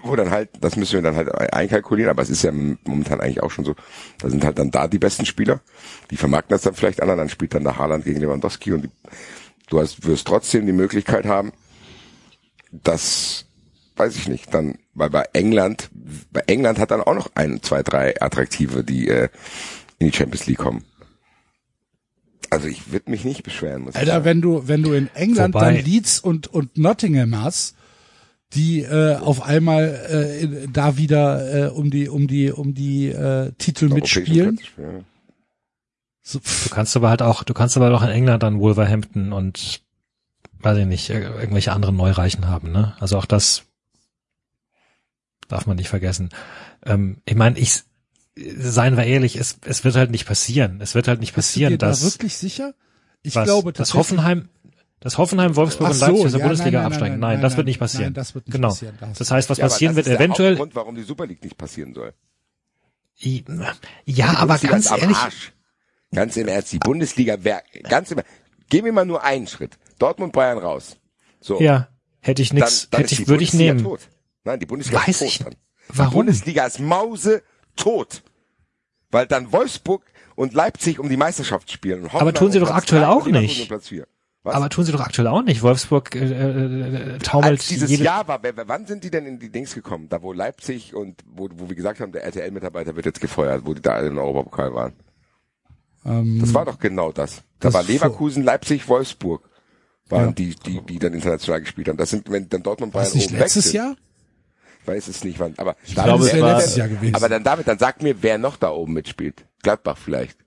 Speaker 4: wo dann halt, das müssen wir dann halt einkalkulieren, aber es ist ja momentan eigentlich auch schon so, da sind halt dann da die besten Spieler, die vermarkten das dann vielleicht an, dann spielt dann der Haaland gegen Lewandowski und die, du hast, wirst trotzdem die Möglichkeit haben, dass, weiß ich nicht, dann, weil bei England, bei England hat dann auch noch ein, zwei, drei Attraktive, die äh, in die Champions League kommen. Also ich würde mich nicht beschweren, muss ich
Speaker 3: Alter,
Speaker 4: sagen.
Speaker 3: wenn du, wenn du in England
Speaker 7: Wobei-
Speaker 3: dann Leeds und, und Nottingham hast, die äh, auf einmal äh, in- da wieder äh, um die um die um die äh, Titel
Speaker 4: Europäischen
Speaker 3: mitspielen. So,
Speaker 7: Du kannst aber halt auch, du kannst aber auch in England dann Wolverhampton und weiß ich nicht, ir- irgendwelche anderen Neureichen haben, ne? Also auch das darf man nicht vergessen. Ähm, ich meine, ich seien wir ehrlich, es, es wird halt nicht passieren. Es wird halt nicht
Speaker 3: bist du dir
Speaker 7: passieren,
Speaker 3: da
Speaker 7: dass
Speaker 3: wirklich sicher? Ich
Speaker 7: was,
Speaker 3: glaube
Speaker 7: dass Hoffenheim dass Hoffenheim, Wolfsburg
Speaker 3: Ach
Speaker 7: und
Speaker 3: so,
Speaker 7: Leipzig aus der
Speaker 3: ja,
Speaker 7: Bundesliga
Speaker 3: nein, nein,
Speaker 7: absteigen.
Speaker 3: nein,
Speaker 7: Nein,
Speaker 3: nein,
Speaker 7: das wird nicht passieren.
Speaker 3: nein, das wird nicht
Speaker 7: genau.
Speaker 3: passieren,
Speaker 7: Das
Speaker 3: du
Speaker 7: heißt, was
Speaker 4: Ja, aber
Speaker 7: passieren
Speaker 4: das
Speaker 7: wird
Speaker 4: ist der
Speaker 7: eventuell.
Speaker 4: Hauptgrund, warum die Super League nicht passieren soll.
Speaker 7: Ja,
Speaker 4: Die
Speaker 7: aber ganz ehrlich,
Speaker 4: Arsch. Ganz im Ernst, die Bundesliga wäre, ganz im Gehen wir mal nur einen Schritt. Dortmund, Bayern raus. So.
Speaker 7: ja, hätte ich
Speaker 4: dann
Speaker 7: hätte ich, würde ich
Speaker 4: Bundesliga
Speaker 7: nehmen.
Speaker 4: Tot. Nein, die Bundesliga
Speaker 7: Weiß
Speaker 4: ist tot
Speaker 7: ich
Speaker 4: dann.
Speaker 7: nicht.
Speaker 4: Die
Speaker 7: Warum?
Speaker 4: Bundesliga ist Mause tot. Weil dann Wolfsburg und Leipzig um die Meisterschaft spielen. Und
Speaker 7: Aber tun sie doch aktuell auch nicht.
Speaker 4: Was?
Speaker 7: Aber tun sie doch aktuell auch nicht. Wolfsburg äh, äh, taumelt
Speaker 4: Als dieses
Speaker 7: jede,
Speaker 4: Jahr war, wann sind die denn in die Dings gekommen? Da wo Leipzig und wo, wo wir gesagt haben, der RTL-Mitarbeiter wird jetzt gefeuert, wo die da alle in Europapokal waren.
Speaker 3: ähm,
Speaker 4: Das war doch genau das. Da
Speaker 3: Das
Speaker 4: war Leverkusen, Leipzig, Wolfsburg waren
Speaker 3: Ja.
Speaker 4: die, die, die dann international gespielt haben. Das sind, wenn dann Dortmund Bayern oben weg
Speaker 3: letztes
Speaker 4: sind.
Speaker 3: Jahr?
Speaker 4: Ich weiß es nicht wann, aber ich
Speaker 6: glaube, es
Speaker 3: wäre
Speaker 6: war-
Speaker 3: letztes Jahr gewesen.
Speaker 4: aber dann David, dann sag mir, wer noch da oben mitspielt. Gladbach vielleicht.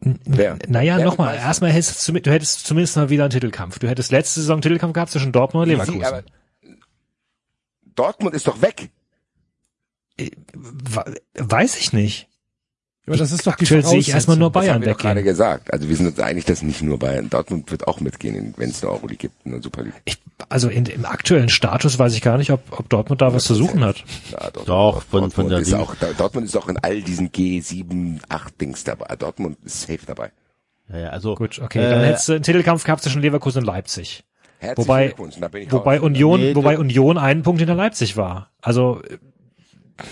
Speaker 4: Wer?
Speaker 7: Naja, nochmal. Erstmal hättest du, du hättest zumindest mal wieder einen Titelkampf. Du hättest letzte Saison einen Titelkampf gehabt zwischen Dortmund und Leverkusen.
Speaker 4: Sie, aber Dortmund ist doch weg.
Speaker 7: Wa- Weiß ich nicht.
Speaker 3: Aber das ist doch die
Speaker 7: sehe ich erstmal nur.
Speaker 4: Das haben
Speaker 7: Bayern
Speaker 4: doch gerade gesagt. Also wir sind uns einig, dass nicht nur Bayern. Dortmund wird auch mitgehen, wenn es eine Euroleague gibt, eine Super League.
Speaker 7: Ich, also in, im aktuellen Status weiß ich gar nicht, ob, ob Dortmund da was zu suchen hat.
Speaker 4: Ja, Dortmund,
Speaker 6: Doch, von-
Speaker 4: Dortmund
Speaker 6: von der
Speaker 4: ist
Speaker 6: Ding-
Speaker 4: auch, Dortmund ist auch in all diesen G7, 8 Dings dabei. Dortmund ist safe dabei.
Speaker 6: Ja, ja, also,
Speaker 7: Gut, okay. Dann
Speaker 6: äh,
Speaker 7: hättest du einen Titelkampf gehabt zwischen Leverkusen und Leipzig.
Speaker 4: Herzlichen
Speaker 7: Wobei,
Speaker 4: Glückwunsch. Da bin ich
Speaker 7: wobei
Speaker 4: raus.
Speaker 7: Union,
Speaker 6: Nee,
Speaker 7: wobei Union einen Punkt hinter Leipzig war. Also,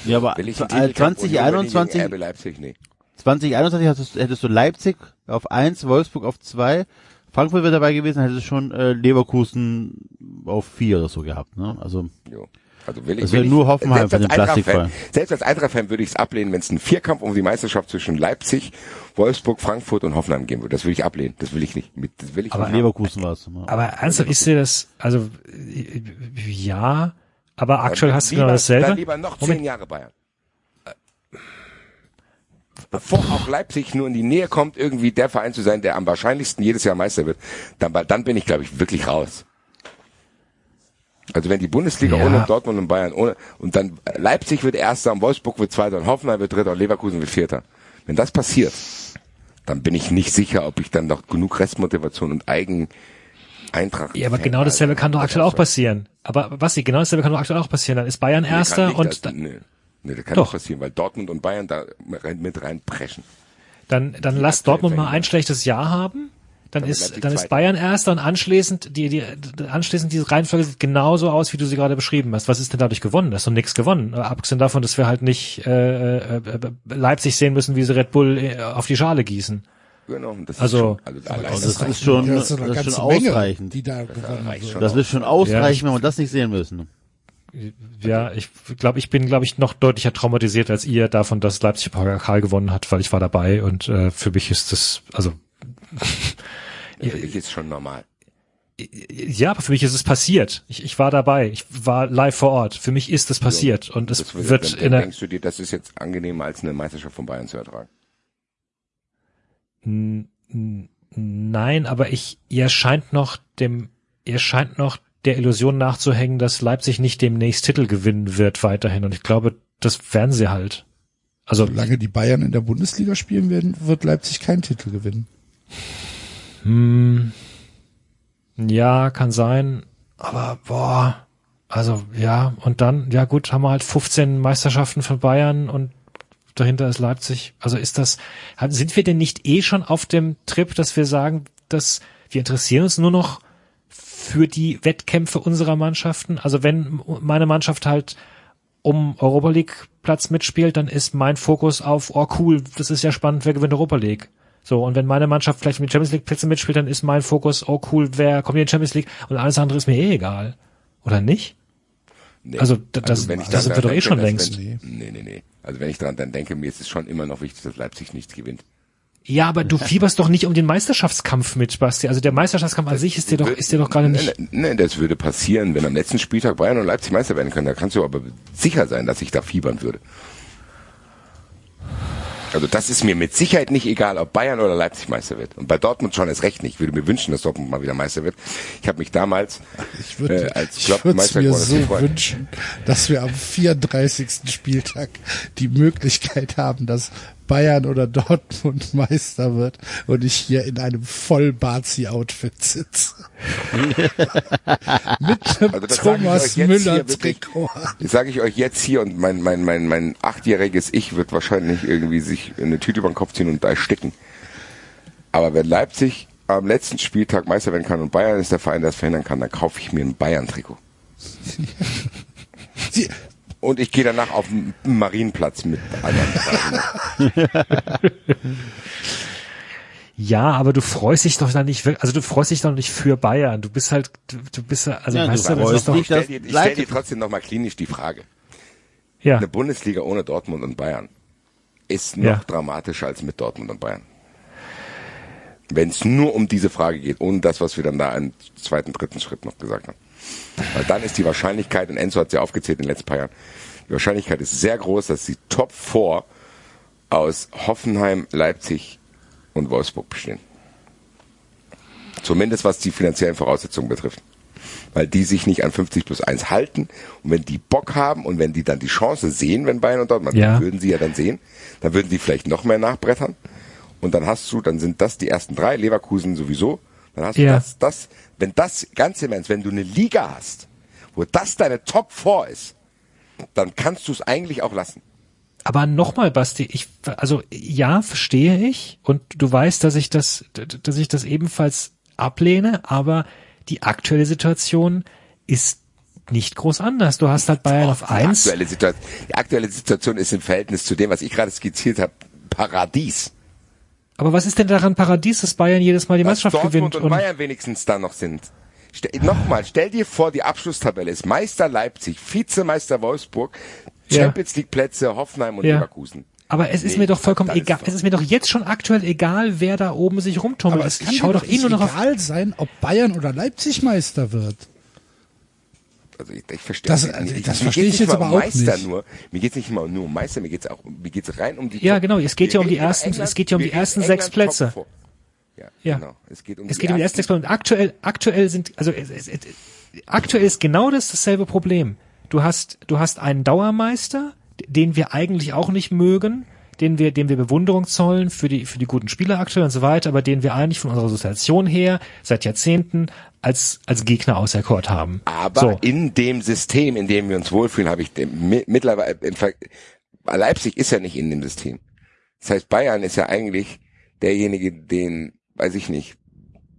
Speaker 6: ja, aber
Speaker 4: Will ich einen
Speaker 6: äh,
Speaker 4: Titelkampf Union gegen
Speaker 6: 2021,
Speaker 4: RB Leipzig? Nee.
Speaker 6: 2021 hattest, hättest du Leipzig auf eins, Wolfsburg auf zwei, Frankfurt wäre dabei gewesen, hättest du schon äh, Leverkusen auf vier oder so gehabt. Ne? Also
Speaker 4: Jo. Also will ich,
Speaker 6: Das
Speaker 4: will
Speaker 6: wäre
Speaker 4: ich,
Speaker 6: nur Hoffenheim
Speaker 4: selbst
Speaker 6: für den
Speaker 4: als Eintracht-Fan-
Speaker 6: Plastikball.
Speaker 4: Selbst als Eintracht-Fan würde ich es ablehnen, wenn es einen Vierkampf um die Meisterschaft zwischen Leipzig, Wolfsburg, Frankfurt und Hoffenheim geben würde. Das will ich ablehnen. Das will ich nicht. Mit, das will ich
Speaker 7: Aber
Speaker 4: nicht.
Speaker 6: Leverkusen war es.
Speaker 7: aber ernsthaft, ich sehe das, also, ja, aber aktuell hast du
Speaker 4: lieber,
Speaker 7: genau
Speaker 4: Dann
Speaker 7: dasselbe.
Speaker 4: lieber noch
Speaker 7: Moment.
Speaker 4: zehn Jahre Bayern. bevor auch Leipzig nur in die Nähe kommt, irgendwie der Verein zu sein, der am wahrscheinlichsten jedes Jahr Meister wird, dann, dann bin ich, glaube ich, wirklich raus. Also wenn die Bundesliga
Speaker 7: Ja.
Speaker 4: ohne Dortmund und Bayern ohne und dann Leipzig wird Erster, und Wolfsburg wird Zweiter, und Hoffenheim wird Dritter, und Leverkusen wird Vierter. Wenn das passiert, dann bin ich nicht sicher, ob ich dann noch genug Restmotivation und Eigen Eintracht.
Speaker 7: Ja, aber genau dasselbe kann doch aktuell auch passieren. Aber was genau dasselbe kann doch aktuell auch passieren. Dann ist Bayern Erster und dann,
Speaker 4: nee, nee, das kann
Speaker 7: Doch.
Speaker 4: nicht passieren, weil Dortmund und Bayern da mit reinpreschen.
Speaker 7: dann, dann lass Dortmund mal ein schlechtes Jahr haben. Dann
Speaker 4: Dann
Speaker 7: ist, dann ist. Bayern Erster und anschließend, die, die, die, anschließend diese Reihenfolge sieht genauso aus, wie du sie gerade beschrieben hast. Was ist denn dadurch gewonnen? Da ist doch nichts gewonnen. Äh, Abgesehen davon, dass wir halt nicht äh, äh, äh, Leipzig sehen müssen, wie sie Red Bull äh, auf die Schale gießen.
Speaker 4: Genau, und das
Speaker 7: Also-
Speaker 4: ist schon, also allein
Speaker 6: das
Speaker 4: das
Speaker 6: ist schon,
Speaker 3: Ja,
Speaker 6: das ist
Speaker 3: ganze
Speaker 6: schon
Speaker 3: Menge,
Speaker 6: ausreichend.
Speaker 3: die da wird.
Speaker 4: schon.
Speaker 6: Das wird schon
Speaker 7: Ja,
Speaker 6: ausreichen,
Speaker 7: ich-
Speaker 6: wenn wir das nicht sehen müssen.
Speaker 7: Ja, ich glaube, ich bin, glaube ich, noch deutlicher traumatisiert als ihr davon, dass Leipzig Pokal gewonnen hat, weil ich war dabei und äh, für mich ist das, also
Speaker 4: Für mich ist schon normal.
Speaker 7: ja, aber für mich ist es passiert. Ich, ich war dabei, ich war live vor Ort. Für mich ist es passiert und es
Speaker 4: Das wird,
Speaker 7: wird
Speaker 4: dann,
Speaker 7: in
Speaker 4: dann
Speaker 7: der
Speaker 4: denkst du dir, das ist jetzt angenehmer als eine Meisterschaft von Bayern zu ertragen.
Speaker 7: Nein, aber ich, ihr scheint noch dem, ihr scheint noch der Illusion nachzuhängen, dass Leipzig nicht demnächst Titel gewinnen wird weiterhin. Und ich glaube, das werden sie halt. Also,
Speaker 3: Solange die Bayern in der Bundesliga spielen werden, wird Leipzig keinen Titel gewinnen.
Speaker 7: hm, ja, kann sein. Aber, boah, also, ja, und dann, ja gut, haben wir halt 15 Meisterschaften von Bayern und dahinter ist Leipzig. Also ist das, sind wir denn nicht eh schon auf dem Trip, dass wir sagen, dass wir interessieren uns nur noch für die Wettkämpfe unserer Mannschaften? Also wenn meine Mannschaft halt um Europa League Platz mitspielt, dann ist mein Fokus auf, oh cool, das ist ja spannend, wer gewinnt Europa League? So, und wenn meine Mannschaft vielleicht um die Champions League Plätze mitspielt, dann ist mein Fokus, oh cool, wer kommt in die Champions League? Und alles andere ist mir eh egal. Oder nicht?
Speaker 4: Nee.
Speaker 7: Also, das-
Speaker 4: wenn ich
Speaker 7: das sind wir doch eh schon längst.
Speaker 4: Wenn, nee, nee, nee. Also wenn ich daran dann denke, mir ist es schon immer noch wichtig, dass Leipzig nichts gewinnt.
Speaker 7: Ja, aber du fieberst doch nicht um den Meisterschaftskampf mit, Basti. Also der Meisterschaftskampf an sich ist dir doch, ist dir doch gerade nicht.
Speaker 4: Nein, nein, das würde passieren, wenn am letzten Spieltag Bayern und Leipzig Meister werden können. Da kannst du aber sicher sein, dass ich da fiebern würde. Also das ist mir mit Sicherheit nicht egal, ob Bayern oder Leipzig Meister wird. Und bei Dortmund schon erst recht nicht. Ich würde mir wünschen, dass Dortmund mal wieder Meister wird. Ich habe mich damals
Speaker 3: Ich würde
Speaker 4: äh, als
Speaker 3: ich
Speaker 4: Klopp
Speaker 3: es
Speaker 4: Meister
Speaker 3: mir
Speaker 4: geworden ist,
Speaker 3: so
Speaker 4: gefreut.
Speaker 3: wünschen, dass wir am 34. Spieltag die Möglichkeit haben, dass Bayern oder Dortmund Meister wird und ich hier in einem Voll-Bazi-Outfit sitze. Mit einem
Speaker 4: Also
Speaker 3: Thomas
Speaker 4: euch jetzt
Speaker 3: Müller
Speaker 4: hier wirklich.
Speaker 3: Trikot. an.
Speaker 4: Das sage ich euch jetzt hier und mein, mein, mein, mein achtjähriges Ich wird wahrscheinlich irgendwie sich eine Tüte über den Kopf ziehen und da ersticken. Aber wenn Leipzig am letzten Spieltag Meister werden kann und Bayern ist der Verein, der es verhindern kann, dann kaufe ich mir ein Bayern-Trikot. Und ich gehe danach auf den Marienplatz mit anderen.
Speaker 7: Ja, aber du freust dich doch dann nicht, wirklich- also du freust dich doch nicht für Bayern. Du bist halt, du, du bist ja, also
Speaker 6: Ja, du
Speaker 7: weißt du, das ist doch,
Speaker 4: Ich stelle dir, stell dir trotzdem nochmal klinisch die Frage.
Speaker 7: ja.
Speaker 4: Eine Bundesliga ohne Dortmund und Bayern ist noch
Speaker 7: Ja.
Speaker 4: dramatischer als mit Dortmund und Bayern. Wenn es nur um diese Frage geht, ohne das, was wir dann da im zweiten, dritten Schritt noch gesagt haben. Weil dann ist die Wahrscheinlichkeit, und Enzo hat sie aufgezählt in den letzten paar Jahren, die Wahrscheinlichkeit ist sehr groß, dass die Top 4 aus Hoffenheim, Leipzig und Wolfsburg bestehen. Zumindest was die finanziellen Voraussetzungen betrifft. Weil die sich nicht an 50 plus 1 halten. Und wenn die Bock haben und wenn die dann die Chance sehen, wenn Bayern und Dortmund,
Speaker 7: Ja.
Speaker 4: würden sie ja dann sehen, dann würden sie vielleicht noch mehr nachbrettern. Und dann hast du, dann sind das die ersten drei, Leverkusen sowieso. Dann hast du
Speaker 7: Ja.
Speaker 4: das, das, wenn das ganz im Ernst, wenn du eine Liga hast, wo das deine Top 4 ist, dann kannst du es eigentlich auch lassen.
Speaker 7: Aber nochmal, Basti, ich, also ja, verstehe ich und du weißt, dass ich das, dass ich das ebenfalls ablehne, aber die aktuelle Situation ist nicht groß anders. Du hast halt Bayern auf
Speaker 4: Die
Speaker 7: eins.
Speaker 4: aktuelle, Situation, die aktuelle Situation ist im Verhältnis zu dem, was ich gerade skizziert habe, Paradies.
Speaker 7: Aber was ist denn daran Paradies, dass Bayern jedes Mal die
Speaker 4: dass
Speaker 7: Meisterschaft
Speaker 4: Dortmund
Speaker 7: gewinnt?
Speaker 4: und Bayern wenigstens da noch sind. Ste Nochmal, stell dir vor, die Abschlusstabelle ist Meister Leipzig, Vizemeister Wolfsburg,
Speaker 7: Ja.
Speaker 4: Champions League Plätze Hoffenheim und
Speaker 7: Ja.
Speaker 4: Leverkusen.
Speaker 7: aber es ist
Speaker 4: Nee,
Speaker 7: mir doch vollkommen
Speaker 4: ist
Speaker 7: egal.
Speaker 4: doch-
Speaker 7: Es ist mir doch jetzt schon aktuell egal, wer da oben sich rumtummelt.
Speaker 3: aber es kann
Speaker 7: ich schau doch eh nur noch auf.
Speaker 3: egal sein, ob Bayern oder Leipzig Meister wird.
Speaker 4: Also ich, ich verstehe
Speaker 3: Das-
Speaker 4: nicht.
Speaker 3: also
Speaker 4: Ich-
Speaker 3: das verstehe ich jetzt aber
Speaker 4: um
Speaker 3: auch
Speaker 4: Meister
Speaker 3: nicht.
Speaker 4: nur. Mir geht's nicht mal nur um Meister, mir geht's auch, mir geht's rein um die
Speaker 7: Ja, genau, es geht ja um die ersten-
Speaker 4: England,
Speaker 7: es geht ja um die ersten sechs Plätze.
Speaker 4: Ja,
Speaker 7: Ja.
Speaker 4: genau. Es geht um
Speaker 7: Es
Speaker 4: die
Speaker 7: geht um die ersten sechs Plätze. Und aktuell, aktuell sind, also es, es, es, aktuell ist genau das dasselbe Problem. Du hast, du hast einen Dauermeister, den wir eigentlich auch nicht mögen, den wir, dem wir Bewunderung zollen für die, für die guten Spieler aktuell und so weiter, aber den wir eigentlich von unserer Assoziation her seit Jahrzehnten als, als Gegner auserkort haben.
Speaker 4: Aber
Speaker 7: so.
Speaker 4: in dem System, in dem wir uns wohlfühlen, habe ich mittlerweile, Ver Leipzig ist ja nicht in dem System. Das heißt, Bayern ist ja eigentlich derjenige, den, weiß ich nicht,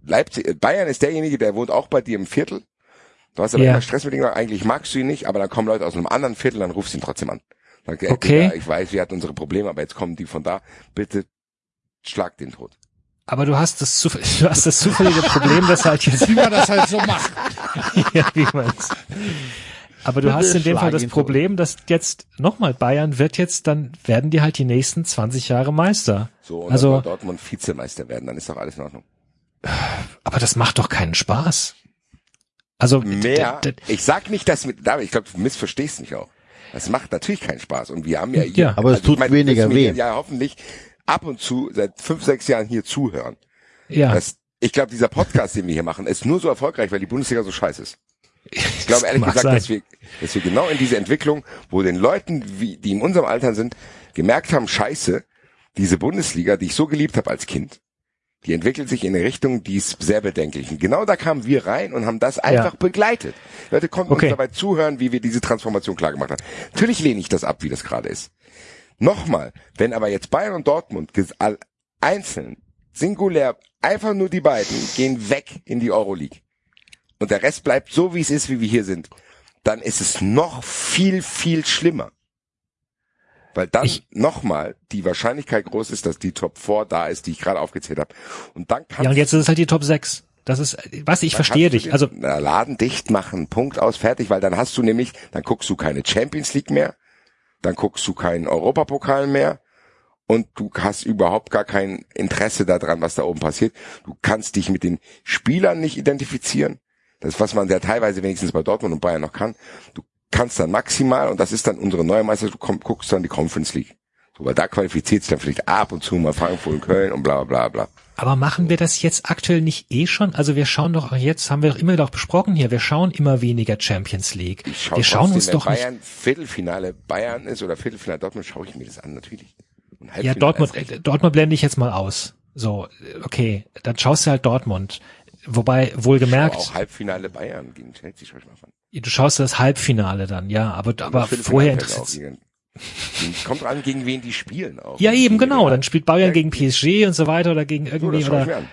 Speaker 4: Leipzig, äh, Bayern ist derjenige, der wohnt auch bei dir im Viertel. Du hast aber
Speaker 7: Ja.
Speaker 4: immer Stress mit ihm, eigentlich magst du ihn nicht, aber dann kommen Leute aus einem anderen Viertel, dann rufst du ihn trotzdem an. Ey,
Speaker 7: Okay.
Speaker 4: Ich weiß, wir hatten unsere Probleme, aber jetzt kommen die von da, bitte schlag den tot.
Speaker 7: Aber du hast das, zuf- du hast das zufällige Problem, dass halt jetzt
Speaker 3: Wie man das halt so macht.
Speaker 7: ja, wie man's. Aber du hast in dem Fall das. Problem, dass jetzt nochmal Bayern wird jetzt, dann werden die halt die nächsten 20 Jahre Meister.
Speaker 4: So, und
Speaker 7: Also-
Speaker 4: Dortmund Vizemeister werden, dann ist doch alles in Ordnung.
Speaker 7: Aber das macht doch keinen Spaß. Also
Speaker 4: mehr. Ich sag nicht, dass mit, David, ich glaube, du missverstehst mich auch. Das macht natürlich keinen Spaß. Und wir haben ja, hier,
Speaker 7: Ja.
Speaker 6: Aber es
Speaker 4: ich
Speaker 6: tut
Speaker 4: meine,
Speaker 6: weniger weh.
Speaker 4: Ja, hoffentlich ab und zu seit fünf, sechs Jahren hier zuhören.
Speaker 7: ja,
Speaker 4: Das, ich glaube, dieser Podcast, den wir hier machen, ist nur so erfolgreich, weil die Bundesliga so scheiße ist. Ich glaube ehrlich gesagt,
Speaker 7: sein.
Speaker 4: dass wir, dass wir genau in diese Entwicklung, wo den Leuten, wie, die in unserem Alter sind, gemerkt haben, scheiße, diese Bundesliga, die ich so geliebt habe als Kind, die entwickelt sich in eine Richtung, die ist sehr bedenklich. Und genau da kamen wir rein und haben das einfach begleitet. Leute konnten
Speaker 7: Okay.
Speaker 4: uns dabei zuhören, wie wir diese Transformation klar gemacht haben. Natürlich lehne ich das ab, wie das gerade ist. Nochmal, wenn aber jetzt Bayern und Dortmund einzeln, singulär, einfach nur die beiden gehen weg in die Euroleague und der Rest bleibt so, wie es ist, wie wir hier sind, dann ist es noch viel, viel schlimmer. Weil dann nochmal die Wahrscheinlichkeit groß ist, dass die Top 4 da ist, die ich gerade aufgezählt habe. Und dann kannst
Speaker 7: ja und jetzt ist es halt die Top 6. Das ist, was ich verstehe dich. Also
Speaker 4: den Laden dicht machen, Punkt aus, fertig, weil dann hast du nämlich, dann guckst du keine Champions League mehr, dann guckst du keinen Europapokal mehr und du hast überhaupt gar kein Interesse daran, was da oben passiert. Du kannst dich mit den Spielern nicht identifizieren. Das ist, was man ja teilweise wenigstens bei Dortmund und Bayern noch kann. Du kannst dann maximal, und das ist dann unsere neue Meisterschaft, du guckst dann die Conference League. Weil da qualifiziert sich dann vielleicht ab und zu mal Frankfurt und Köln und bla bla bla.
Speaker 7: Aber machen wir das jetzt aktuell nicht eh schon? Also wir schauen doch jetzt, haben wir doch immer doch besprochen hier, wir schauen immer weniger Champions League.
Speaker 4: Schau
Speaker 7: wir schauen uns doch nicht.
Speaker 4: Bayern Viertelfinale Bayern ist oder Viertelfinale Dortmund, schaue ich mir das an, natürlich.
Speaker 7: Ja, Dortmund. Dortmund blende ich jetzt mal aus. So, okay, dann schaust du halt Dortmund. Wobei, wohlgemerkt,
Speaker 4: auch Halbfinale Bayern gegen Chelsea, schau ich mal an.
Speaker 7: du schaust das Halbfinale dann, ja, aber, aber vorher interessiert
Speaker 4: Kommt an, gegen wen die spielen auch.
Speaker 7: Ja, eben, genau. Dann spielt Bayern gegen PSG und so weiter oder gegen
Speaker 4: So,
Speaker 7: irgendwie
Speaker 4: mir
Speaker 7: oder,
Speaker 4: an.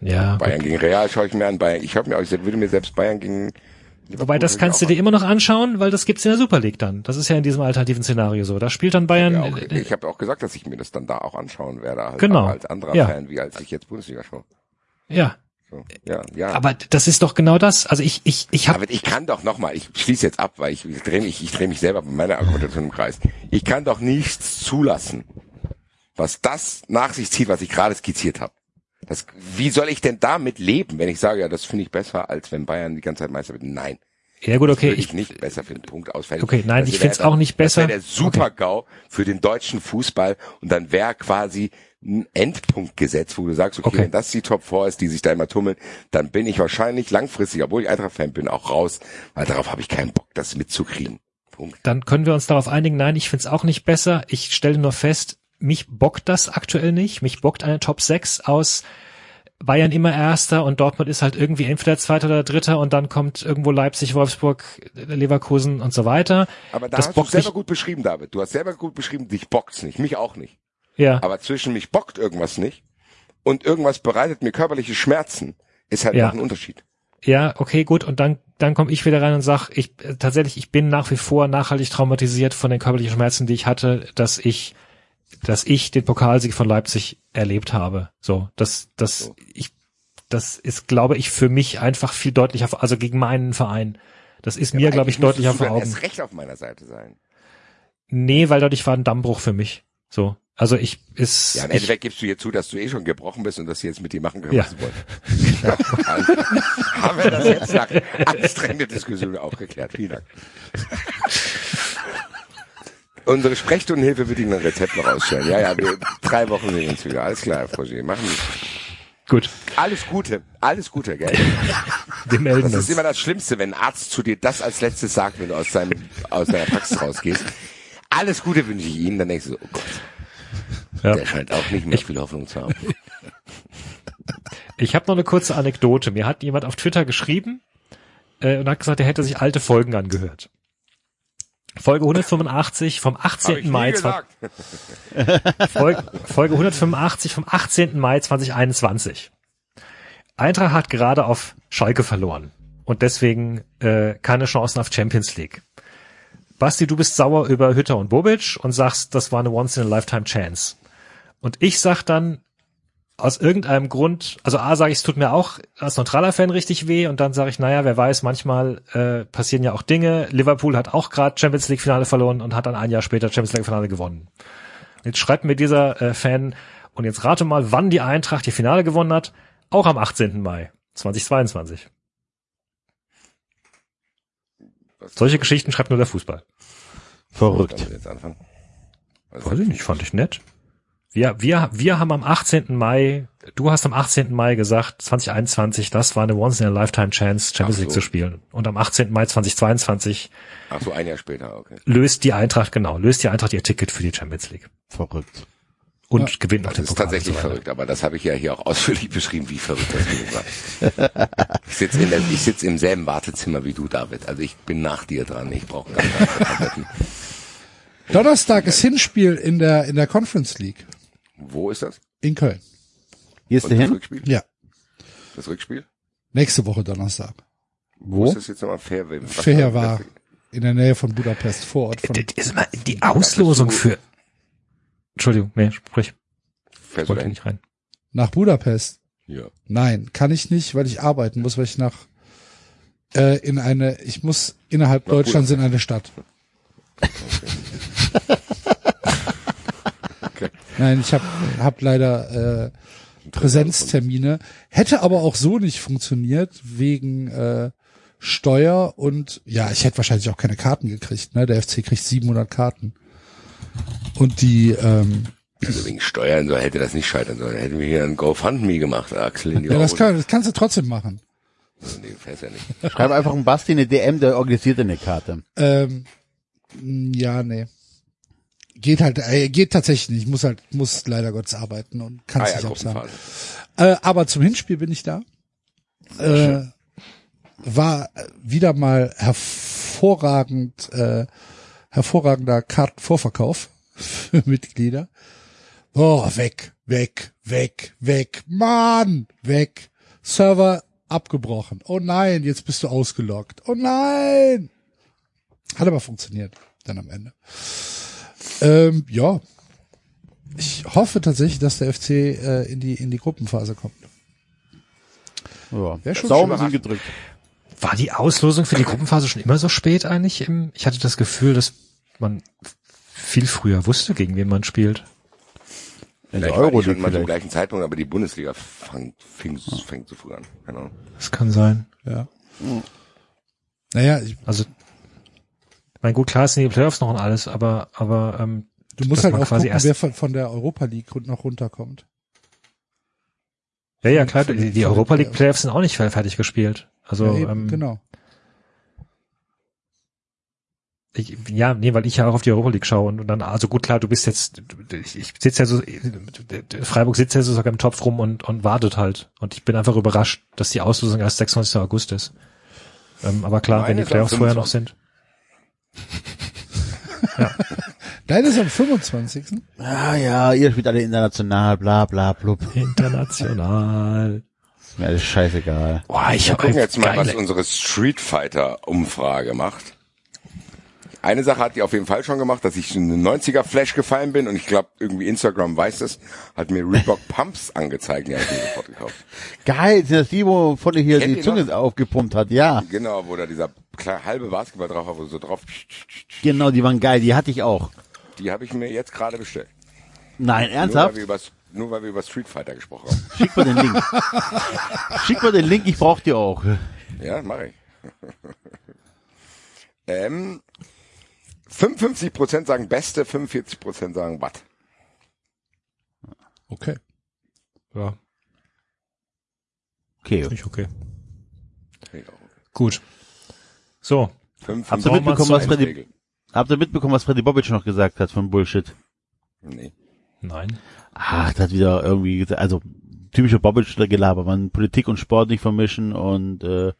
Speaker 7: ja.
Speaker 4: Bayern gegen Real schaue ich mir an. Bayern, ich habe mir auch, ich würde mir selbst Bayern gegen
Speaker 7: Wobei, das kannst du dir immer noch anschauen, weil das gibt's in der Super League dann. Das ist ja in diesem alternativen Szenario so. Da spielt dann Bayern,
Speaker 4: Ja, auch,
Speaker 7: äh,
Speaker 4: ich habe auch gesagt, dass ich mir das dann da auch anschauen werde, halt
Speaker 7: Genau.
Speaker 4: als anderer
Speaker 7: Ja.
Speaker 4: Fan, wie als ich jetzt Bundesliga schaue.
Speaker 7: ja.
Speaker 4: So, ja, ja.
Speaker 7: Aber das ist doch genau das. Also ich, ich, ich habe
Speaker 4: Aber ich kann doch nochmal, ich schließe jetzt ab, weil ich, ich drehe mich, ich drehe mich selber bei meiner Argumentation im Kreis. Ich kann doch nichts zulassen, was das nach sich zieht, was ich gerade skizziert habe. Das, wie soll ich denn damit leben, wenn ich sage, ja, das finde ich besser, als wenn Bayern die ganze Zeit Meister wird? Nein.
Speaker 7: ja gut, okay, ich,
Speaker 4: ich nicht besser finden. Punkt aus. fertig.
Speaker 7: Okay, nein,
Speaker 4: Das
Speaker 7: ich find's
Speaker 4: dann-
Speaker 7: auch nicht besser.
Speaker 4: Das wäre der Super-GAU für den deutschen Fußball und dann wäre quasi ein Endpunkt gesetzt, wo du sagst, okay,
Speaker 7: Okay.
Speaker 4: wenn das die Top 4 ist, die sich da immer tummeln, dann bin ich wahrscheinlich langfristig, obwohl ich Eintracht-Fan bin, auch raus, weil darauf habe ich keinen Bock, das mitzukriegen. Punkt.
Speaker 7: dann können wir uns darauf einigen. Nein, ich find's auch nicht besser. Ich stelle nur fest, mich bockt das aktuell nicht. Mich bockt eine Top 6 aus Bayern immer Erster und Dortmund ist halt irgendwie entweder Zweiter oder Dritter und dann kommt irgendwo Leipzig, Wolfsburg, Leverkusen und so weiter.
Speaker 4: Aber da
Speaker 7: das
Speaker 4: hast du selber
Speaker 7: mich,
Speaker 4: gut beschrieben, David. Du hast selber gut beschrieben, dich bockt's nicht, mich auch nicht.
Speaker 7: Ja,
Speaker 4: Aber zwischen mich bockt irgendwas nicht und irgendwas bereitet mir körperliche Schmerzen, ist halt
Speaker 7: Ja.
Speaker 4: noch ein Unterschied.
Speaker 7: ja, okay, gut. Und dann, dann komme ich wieder rein und sag, ich äh, tatsächlich, ich bin nach wie vor nachhaltig traumatisiert von den körperlichen Schmerzen, die ich hatte, dass ich, dass ich den Pokalsieg von Leipzig erlebt habe. So, das, das,
Speaker 4: So.
Speaker 7: ich, das ist, glaube ich, für mich einfach viel deutlicher, also gegen meinen Verein. Das ist mir,
Speaker 4: Aber
Speaker 7: glaube ich, deutlicher
Speaker 4: du
Speaker 7: vor Augen.
Speaker 4: erst recht auf meiner Seite sein.
Speaker 7: Nee, weil dadurch war ein Dammbruch für mich. So. Also ich ist
Speaker 4: Ja, im
Speaker 7: ich,
Speaker 4: Endeffekt gibst du hier zu, dass du eh schon gebrochen bist und dass sie jetzt mit dir machen können,
Speaker 7: Ja.
Speaker 4: was sie wollen. Ja, haben wir das jetzt nach anstrengender Diskussion auch geklärt. Vielen Dank. Unsere Sprechstundenhilfe wird Ihnen ein Rezept noch ausstellen. Ja, ja, wir, drei Wochen sehen wir uns wieder. Alles klar, Frau G. Machen Sie.
Speaker 7: gut.
Speaker 4: Alles Gute, alles Gute, gell?
Speaker 7: Wir melden
Speaker 4: Das
Speaker 7: uns.
Speaker 4: ist immer das Schlimmste, wenn ein Arzt zu dir das als letztes sagt, wenn du aus seinem, aus deiner Praxis rausgehst. Alles Gute wünsche ich Ihnen, dann denkst du so, oh Gott,
Speaker 7: Ja.
Speaker 4: der scheint auch nicht mehr viel Hoffnung zu haben.
Speaker 7: Ich habe noch eine kurze Anekdote. Mir hat jemand auf Twitter geschrieben äh, und hat gesagt, er hätte sich alte Folgen angehört. Folge 185 vom
Speaker 4: Hab ich
Speaker 7: 18.
Speaker 4: nie
Speaker 7: Mai. Folge, Folge 185 vom 18. Mai 2021. Eintracht hat gerade auf Schalke verloren und deswegen äh, keine Chancen auf Champions League. Basti, du bist sauer über Hütter und Bobic und sagst, das war eine Once-in-a-Lifetime-Chance. Und ich sag dann, aus irgendeinem Grund, also A sage ich, es tut mir auch als neutraler Fan richtig weh und dann sage ich, naja, wer weiß, manchmal äh, passieren ja auch Dinge. Liverpool hat auch gerade Champions League Finale verloren und hat dann ein Jahr später Champions League Finale gewonnen. Jetzt schreibt mir dieser äh, Fan und jetzt rate mal, wann die Eintracht die Finale gewonnen hat. Auch am 18. Mai 2022. Solche Geschichten schreibt nur der Fußball.
Speaker 6: Verrückt.
Speaker 4: Jetzt anfangen?
Speaker 7: Weiß ich nicht, fand ich nett. Wir, wir, wir haben am 18. Mai, du hast am 18. Mai gesagt, 2021, das war eine Once-in-a-Lifetime-Chance, Champions
Speaker 4: Ach
Speaker 7: League
Speaker 4: so.
Speaker 7: zu spielen. Und am 18. Mai 2022
Speaker 4: Ach so, ein Jahr später, okay.
Speaker 7: löst die Eintracht, genau, löst die Eintracht ihr Ticket für die Champions League.
Speaker 6: Verrückt.
Speaker 7: Und gewinnt noch
Speaker 4: Das
Speaker 7: den
Speaker 4: ist
Speaker 7: Pokal.
Speaker 4: tatsächlich
Speaker 7: und so weiter.
Speaker 4: verrückt, aber das habe ich ja hier auch ausführlich beschrieben, wie verrückt das war. Ich sitze der, sitze im selben Wartezimmer wie du, David. Also ich bin nach dir dran. Ich brauche gar keinen
Speaker 3: Donnerstag ist Hinspiel in der, in der Conference League
Speaker 4: Wo ist das?
Speaker 3: in Köln.
Speaker 4: Und
Speaker 6: du
Speaker 4: das
Speaker 6: hin?
Speaker 4: Rückspiel?
Speaker 3: Ja,
Speaker 4: Das Rückspiel?
Speaker 3: nächste Woche Donnerstag.
Speaker 4: Wo
Speaker 6: Wo?
Speaker 4: ist das jetzt nochmal fair?
Speaker 3: Fair war in der Nähe von Budapest vor Ort. Von,
Speaker 7: Die, die, die Auslosung für, Entschuldigung, nee, sprich,
Speaker 4: Fährst
Speaker 7: wollte nicht rein.
Speaker 3: nach Budapest.
Speaker 4: Ja.
Speaker 3: Nein, kann ich nicht, weil ich arbeiten muss, weil ich nach äh, in eine, ich muss innerhalb
Speaker 4: Nach
Speaker 3: Deutschlands in eine Stadt.
Speaker 4: Okay.
Speaker 3: Nein, ich habe hab leider äh, Präsenztermine. Hätte aber auch so nicht funktioniert wegen äh, Steuer und ja, ich hätte wahrscheinlich auch keine Karten gekriegt. Ne? Der FC kriegt 700 Karten und die ähm,
Speaker 4: Also wegen Steuern so hätte das nicht scheitern sollen. Hätten wir hier ein GoFundMe gemacht, Axel in die
Speaker 3: ja, das, kann, das kannst du trotzdem machen.
Speaker 4: Nee, fährst ja nicht.
Speaker 6: Schreib einfach einen Basti eine DM, der organisiert eine Karte.
Speaker 3: Ähm, ja, nee. Geht halt, äh, geht tatsächlich nicht. Ich muss halt, muss leider Gottes arbeiten und kann
Speaker 4: Ah
Speaker 3: es
Speaker 4: ja,
Speaker 3: nicht absagen. Äh, aber zum Hinspiel bin ich da. Äh, war wieder mal hervorragend, äh, hervorragender Kartenvorverkauf für Mitglieder. Oh, weg, weg, weg, weg, Mann, weg. Server abgebrochen. Oh nein, jetzt bist du ausgeloggt. Oh nein. Hat aber funktioniert, dann am Ende. Ähm, ja. Ich hoffe tatsächlich, dass der FC äh, in die in die Gruppenphase kommt.
Speaker 6: Ja.
Speaker 3: Schön.
Speaker 6: sind gedrückt.
Speaker 7: War die Auslosung für die Gruppenphase schon immer so spät eigentlich? Im, ich hatte das Gefühl, dass man viel früher wusste, gegen wen man spielt.
Speaker 6: In der
Speaker 4: Vielleicht war die
Speaker 6: Euro
Speaker 4: schon mal zum gleichen Zeitpunkt, aber die Bundesliga fang, fing, fängt so früh an. Ahnung.
Speaker 7: Das kann sein.
Speaker 3: Ja. Naja, ich,
Speaker 7: Also, mein gut, klar sind die Playoffs noch und alles, aber, aber ähm,
Speaker 3: du musst halt auch
Speaker 7: quasi
Speaker 3: gucken,
Speaker 7: erst-
Speaker 3: wer von, von der Europa League rund- noch runterkommt.
Speaker 7: ja, ja, klar, die, die Europa League
Speaker 3: Playoffs.
Speaker 7: Playoffs sind auch nicht fertig gespielt. Also,
Speaker 3: ja, eben,
Speaker 7: ähm,
Speaker 3: genau.
Speaker 7: Ich, ja, nee, weil ich ja auch auf die Europa League schaue und, und dann, also gut, klar, du bist jetzt, ich, ich sitze ja so, Freiburg sitzt ja so sogar im Topf rum und, und wartet halt. Und ich bin einfach überrascht, dass die Auslosung erst 26. August ist. Ähm, aber klar,
Speaker 4: Meine
Speaker 7: wenn die Playoffs vorher noch
Speaker 4: 25..
Speaker 7: sind.
Speaker 3: Deine ist am 25.
Speaker 6: Ah ja, ihr spielt alle international, bla bla blub.
Speaker 7: International.
Speaker 6: Ist mir alles scheißegal.
Speaker 7: Boah, ich
Speaker 4: Wir
Speaker 7: habe
Speaker 4: gucken jetzt mal, was
Speaker 7: geile,
Speaker 4: unsere Street Fighter Umfrage macht. Eine Sache hat die auf jeden Fall schon gemacht, dass ich in den 90er Flash gefallen bin und ich glaube, irgendwie Instagram weiß es, hat mir Reebok Pumps angezeigt, die habe ich mir sofort gekauft.
Speaker 6: Geil, sind das die, wo von dir hier
Speaker 4: Kennt
Speaker 6: die Zunge
Speaker 4: noch?
Speaker 6: aufgepumpt hat? Ja,
Speaker 4: Genau, wo da dieser kleine halbe Basketball drauf war, wo so drauf,
Speaker 6: genau, die waren geil, die hatte ich auch.
Speaker 4: die habe ich mir jetzt gerade bestellt.
Speaker 6: Nein,
Speaker 4: Nur
Speaker 6: ernsthaft?
Speaker 4: weil, wir über, nur weil wir über Street Fighter gesprochen haben.
Speaker 6: Schick mal den Link. Schick mal den Link, ich brauch die auch.
Speaker 4: Ja, mache ich. ähm, 55% sagen Beste, 45% sagen Watt.
Speaker 3: Okay.
Speaker 7: Ja,
Speaker 6: Okay.
Speaker 7: finde ich okay.
Speaker 4: Finde ich auch.
Speaker 7: Gut. So,
Speaker 4: Fünf,
Speaker 6: Habt ihr mitbekommen, was Freddy, habt ihr mitbekommen, was Freddy Bobic noch gesagt hat von Bullshit?
Speaker 4: Nee.
Speaker 7: nein.
Speaker 6: Ach, das hat wieder irgendwie gesagt, also typische Bobic-Gelaber, man Politik und Sport nicht vermischen und äh,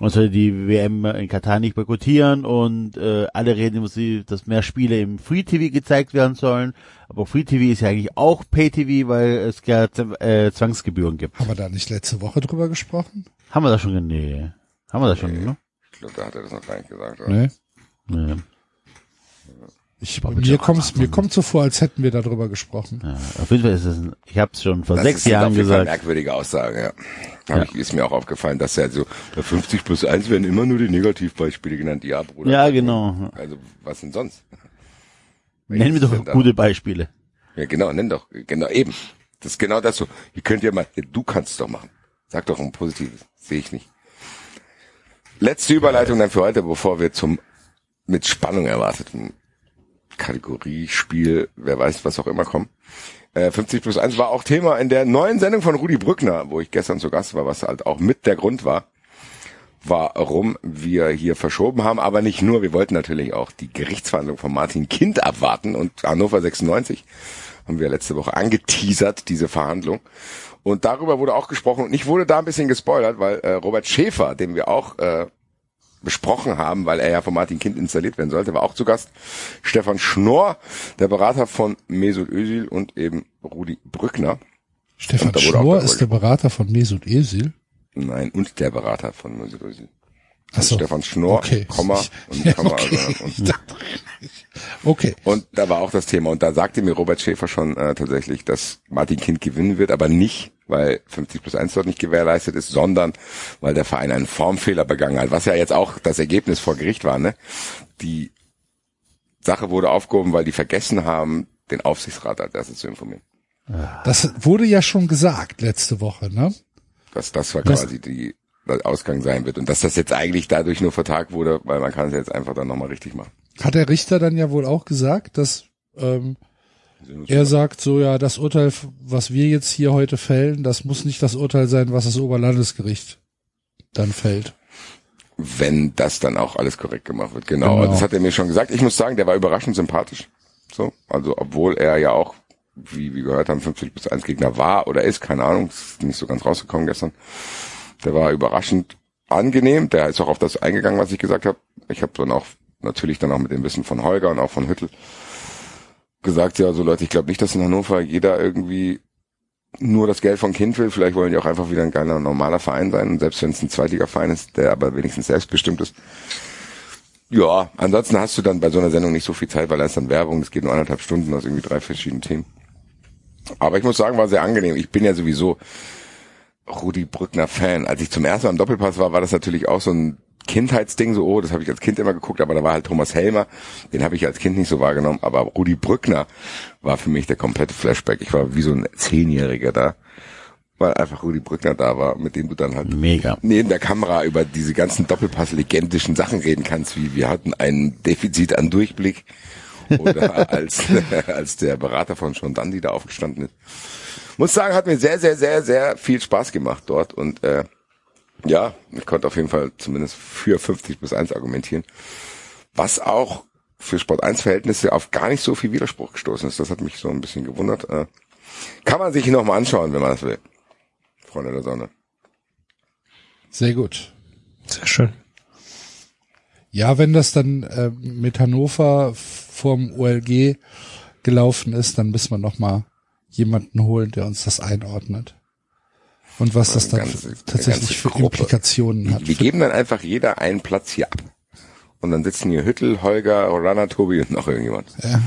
Speaker 6: und soll die WM in Katar nicht boykottieren und äh, alle reden, dass mehr Spiele im Free TV gezeigt werden sollen. Aber Free TV ist ja eigentlich auch Pay TV, weil es ja äh, Zwangsgebühren gibt.
Speaker 3: Haben wir da nicht letzte Woche drüber gesprochen?
Speaker 6: Haben wir das schon? Nee. Haben wir das schon, ne?
Speaker 4: Ich glaube, da hat er das noch gar nicht gesagt. Oder?
Speaker 3: Nee.
Speaker 6: Nee.
Speaker 3: Ich, mir kommt's, mir kommt so vor, als hätten wir darüber gesprochen.
Speaker 6: Ja, auf jeden Fall ist es, ein- ich habe es schon vor
Speaker 4: Das
Speaker 6: sechs
Speaker 4: ist
Speaker 6: Jahren
Speaker 4: auf jeden Fall
Speaker 6: gesagt.
Speaker 4: merkwürdige Aussage, ja. Hab Ich, ist mir auch aufgefallen, dass ja so bei 50 plus 1 werden immer nur die Negativbeispiele genannt. Ja, Bruder.
Speaker 6: Ja, genau.
Speaker 4: Also, was denn sonst?
Speaker 6: Nennen wir
Speaker 4: ist
Speaker 6: doch
Speaker 4: denn da?
Speaker 6: gute Beispiele.
Speaker 4: Ja, genau, nenn doch. Genau, eben. Das ist genau das so. Ihr könnt ja mal, du kannst es doch machen. Sag doch ein positives. Sehe ich nicht. Letzte Überleitung dann für heute, bevor wir zum mit Spannung erwarteten Kategoriespiel, wer weiß, was auch immer kommen. Äh, 50 plus 1 war auch Thema in der neuen Sendung von Rudi Brückner, wo ich gestern zu Gast war, was halt auch mit der Grund war, warum wir hier verschoben haben. Aber nicht nur, wir wollten natürlich auch die Gerichtsverhandlung von Martin Kind abwarten und Hannover 96 haben wir letzte Woche angeteasert, diese Verhandlung. Und darüber wurde auch gesprochen und ich wurde da ein bisschen gespoilert, weil äh, Robert Schäfer, den wir auch äh, besprochen haben, weil er ja von Martin Kind installiert werden sollte, war auch zu Gast. Stefan Schnorr, der Berater von Mesut Özil und eben Rudi Brückner.
Speaker 3: Stefan Schnorr ist der Berater von Mesut Özil.
Speaker 4: Nein, und der Berater von Mesut Özil.
Speaker 3: So.
Speaker 4: Stefan Schnorr,
Speaker 3: Okay.
Speaker 4: Komma und
Speaker 3: Ja,
Speaker 4: Komma.
Speaker 3: okay.
Speaker 4: Also, und,
Speaker 3: Okay.
Speaker 4: und da war auch das Thema. Und da sagte mir Robert Schäfer schon äh, tatsächlich, dass Martin Kind gewinnen wird, aber nicht, weil 50 plus 1 dort nicht gewährleistet ist, sondern weil der Verein einen Formfehler begangen hat, was ja jetzt auch das Ergebnis vor Gericht war. Ne? Die Sache wurde aufgehoben, weil die vergessen haben, den Aufsichtsrat als erstes zu informieren.
Speaker 3: Das wurde ja schon gesagt letzte Woche, ne?
Speaker 4: Dass das war
Speaker 3: Das-
Speaker 4: quasi die Ausgang sein wird. Und dass das jetzt eigentlich dadurch nur vertagt wurde, weil man kann es jetzt einfach dann nochmal richtig machen.
Speaker 3: Hat der Richter dann ja wohl auch gesagt, dass ähm, er sagt so, ja, das Urteil, was wir jetzt hier heute fällen, das muss nicht das Urteil sein, was das Oberlandesgericht dann fällt.
Speaker 4: wenn das dann auch alles korrekt gemacht wird. Genau,
Speaker 3: Genau.
Speaker 4: Das hat er mir schon gesagt. Ich muss sagen, der war überraschend sympathisch. So, also obwohl er ja auch, wie wir gehört haben, 50 bis 1 Gegner war oder ist, keine Ahnung, ist nicht so ganz rausgekommen gestern. Der war überraschend angenehm. Der ist auch auf das eingegangen, was ich gesagt habe. Ich habe dann auch natürlich dann auch mit dem Wissen von Holger und auch von Hüttel gesagt, ja, so Leute, ich glaube nicht, dass in Hannover jeder irgendwie nur das Geld von Kind will. Vielleicht wollen die auch einfach wieder ein geiler, normaler Verein sein. Und selbst wenn es ein Zweitliga-Verein ist, der aber wenigstens selbstbestimmt ist. Ja, ansonsten hast du dann bei so einer Sendung nicht so viel Zeit, weil da ist dann Werbung, das geht nur anderthalb Stunden aus irgendwie drei verschiedenen Themen. Aber ich muss sagen, war sehr angenehm. Ich bin ja sowieso Rudi Brückner Fan. Als ich zum ersten Mal im Doppelpass war, war das natürlich auch so ein Kindheitsding, so, oh, das habe ich als Kind immer geguckt, aber da war halt Thomas Helmer, den habe ich als Kind nicht so wahrgenommen, aber Rudi Brückner war für mich der komplette Flashback. Ich war wie so ein Zehnjähriger da, weil einfach Rudi Brückner da war, mit dem du dann halt
Speaker 6: Mega.
Speaker 4: neben der Kamera über diese ganzen Doppelpass-legendischen Sachen reden kannst, wie wir hatten ein Defizit an Durchblick oder als, als der Berater von Sean Dundee da aufgestanden ist. Muss sagen, hat mir sehr, sehr, sehr, sehr viel Spaß gemacht dort und äh, ja, ich konnte auf jeden Fall zumindest für 50 bis 1 argumentieren. Was auch für Sport 1 Verhältnisse auf gar nicht so viel Widerspruch gestoßen ist. Das hat mich so ein bisschen gewundert. Äh, kann man sich nochmal anschauen, wenn man das will. Freunde der Sonne.
Speaker 3: Sehr gut.
Speaker 7: Sehr schön.
Speaker 3: Ja, wenn das dann äh, mit Hannover vorm OLG gelaufen ist, dann müssen wir noch mal jemanden holen, der uns das einordnet. Und was das dann
Speaker 4: ganze-
Speaker 3: tatsächlich für
Speaker 4: Gruppe.
Speaker 3: Implikationen hat.
Speaker 4: Wir geben dann einfach jeder einen Platz hier ab. Und dann sitzen hier Hüttel, Holger, Rana, Tobi und noch irgendjemand.
Speaker 3: Ja.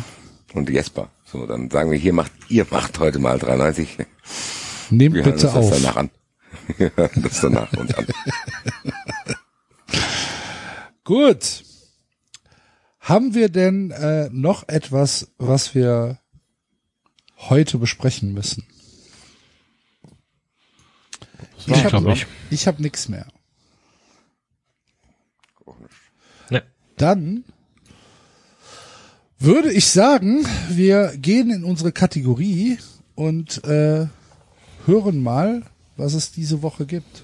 Speaker 4: Und Jesper. So, dann sagen wir, hier macht, ihr macht heute mal 93.
Speaker 3: Nehmt
Speaker 4: Wir
Speaker 3: bitte
Speaker 4: uns das
Speaker 3: auf.
Speaker 4: danach an. Wir hören das danach uns an.
Speaker 3: Gut. Haben wir denn äh, noch etwas, was wir heute besprechen müssen?
Speaker 7: Ich
Speaker 3: hab-
Speaker 7: glaube nicht.
Speaker 3: Ich habe nix mehr.
Speaker 7: Ne.
Speaker 3: Dann würde ich sagen, wir gehen in unsere Kategorie und äh, hören mal, was es diese Woche gibt.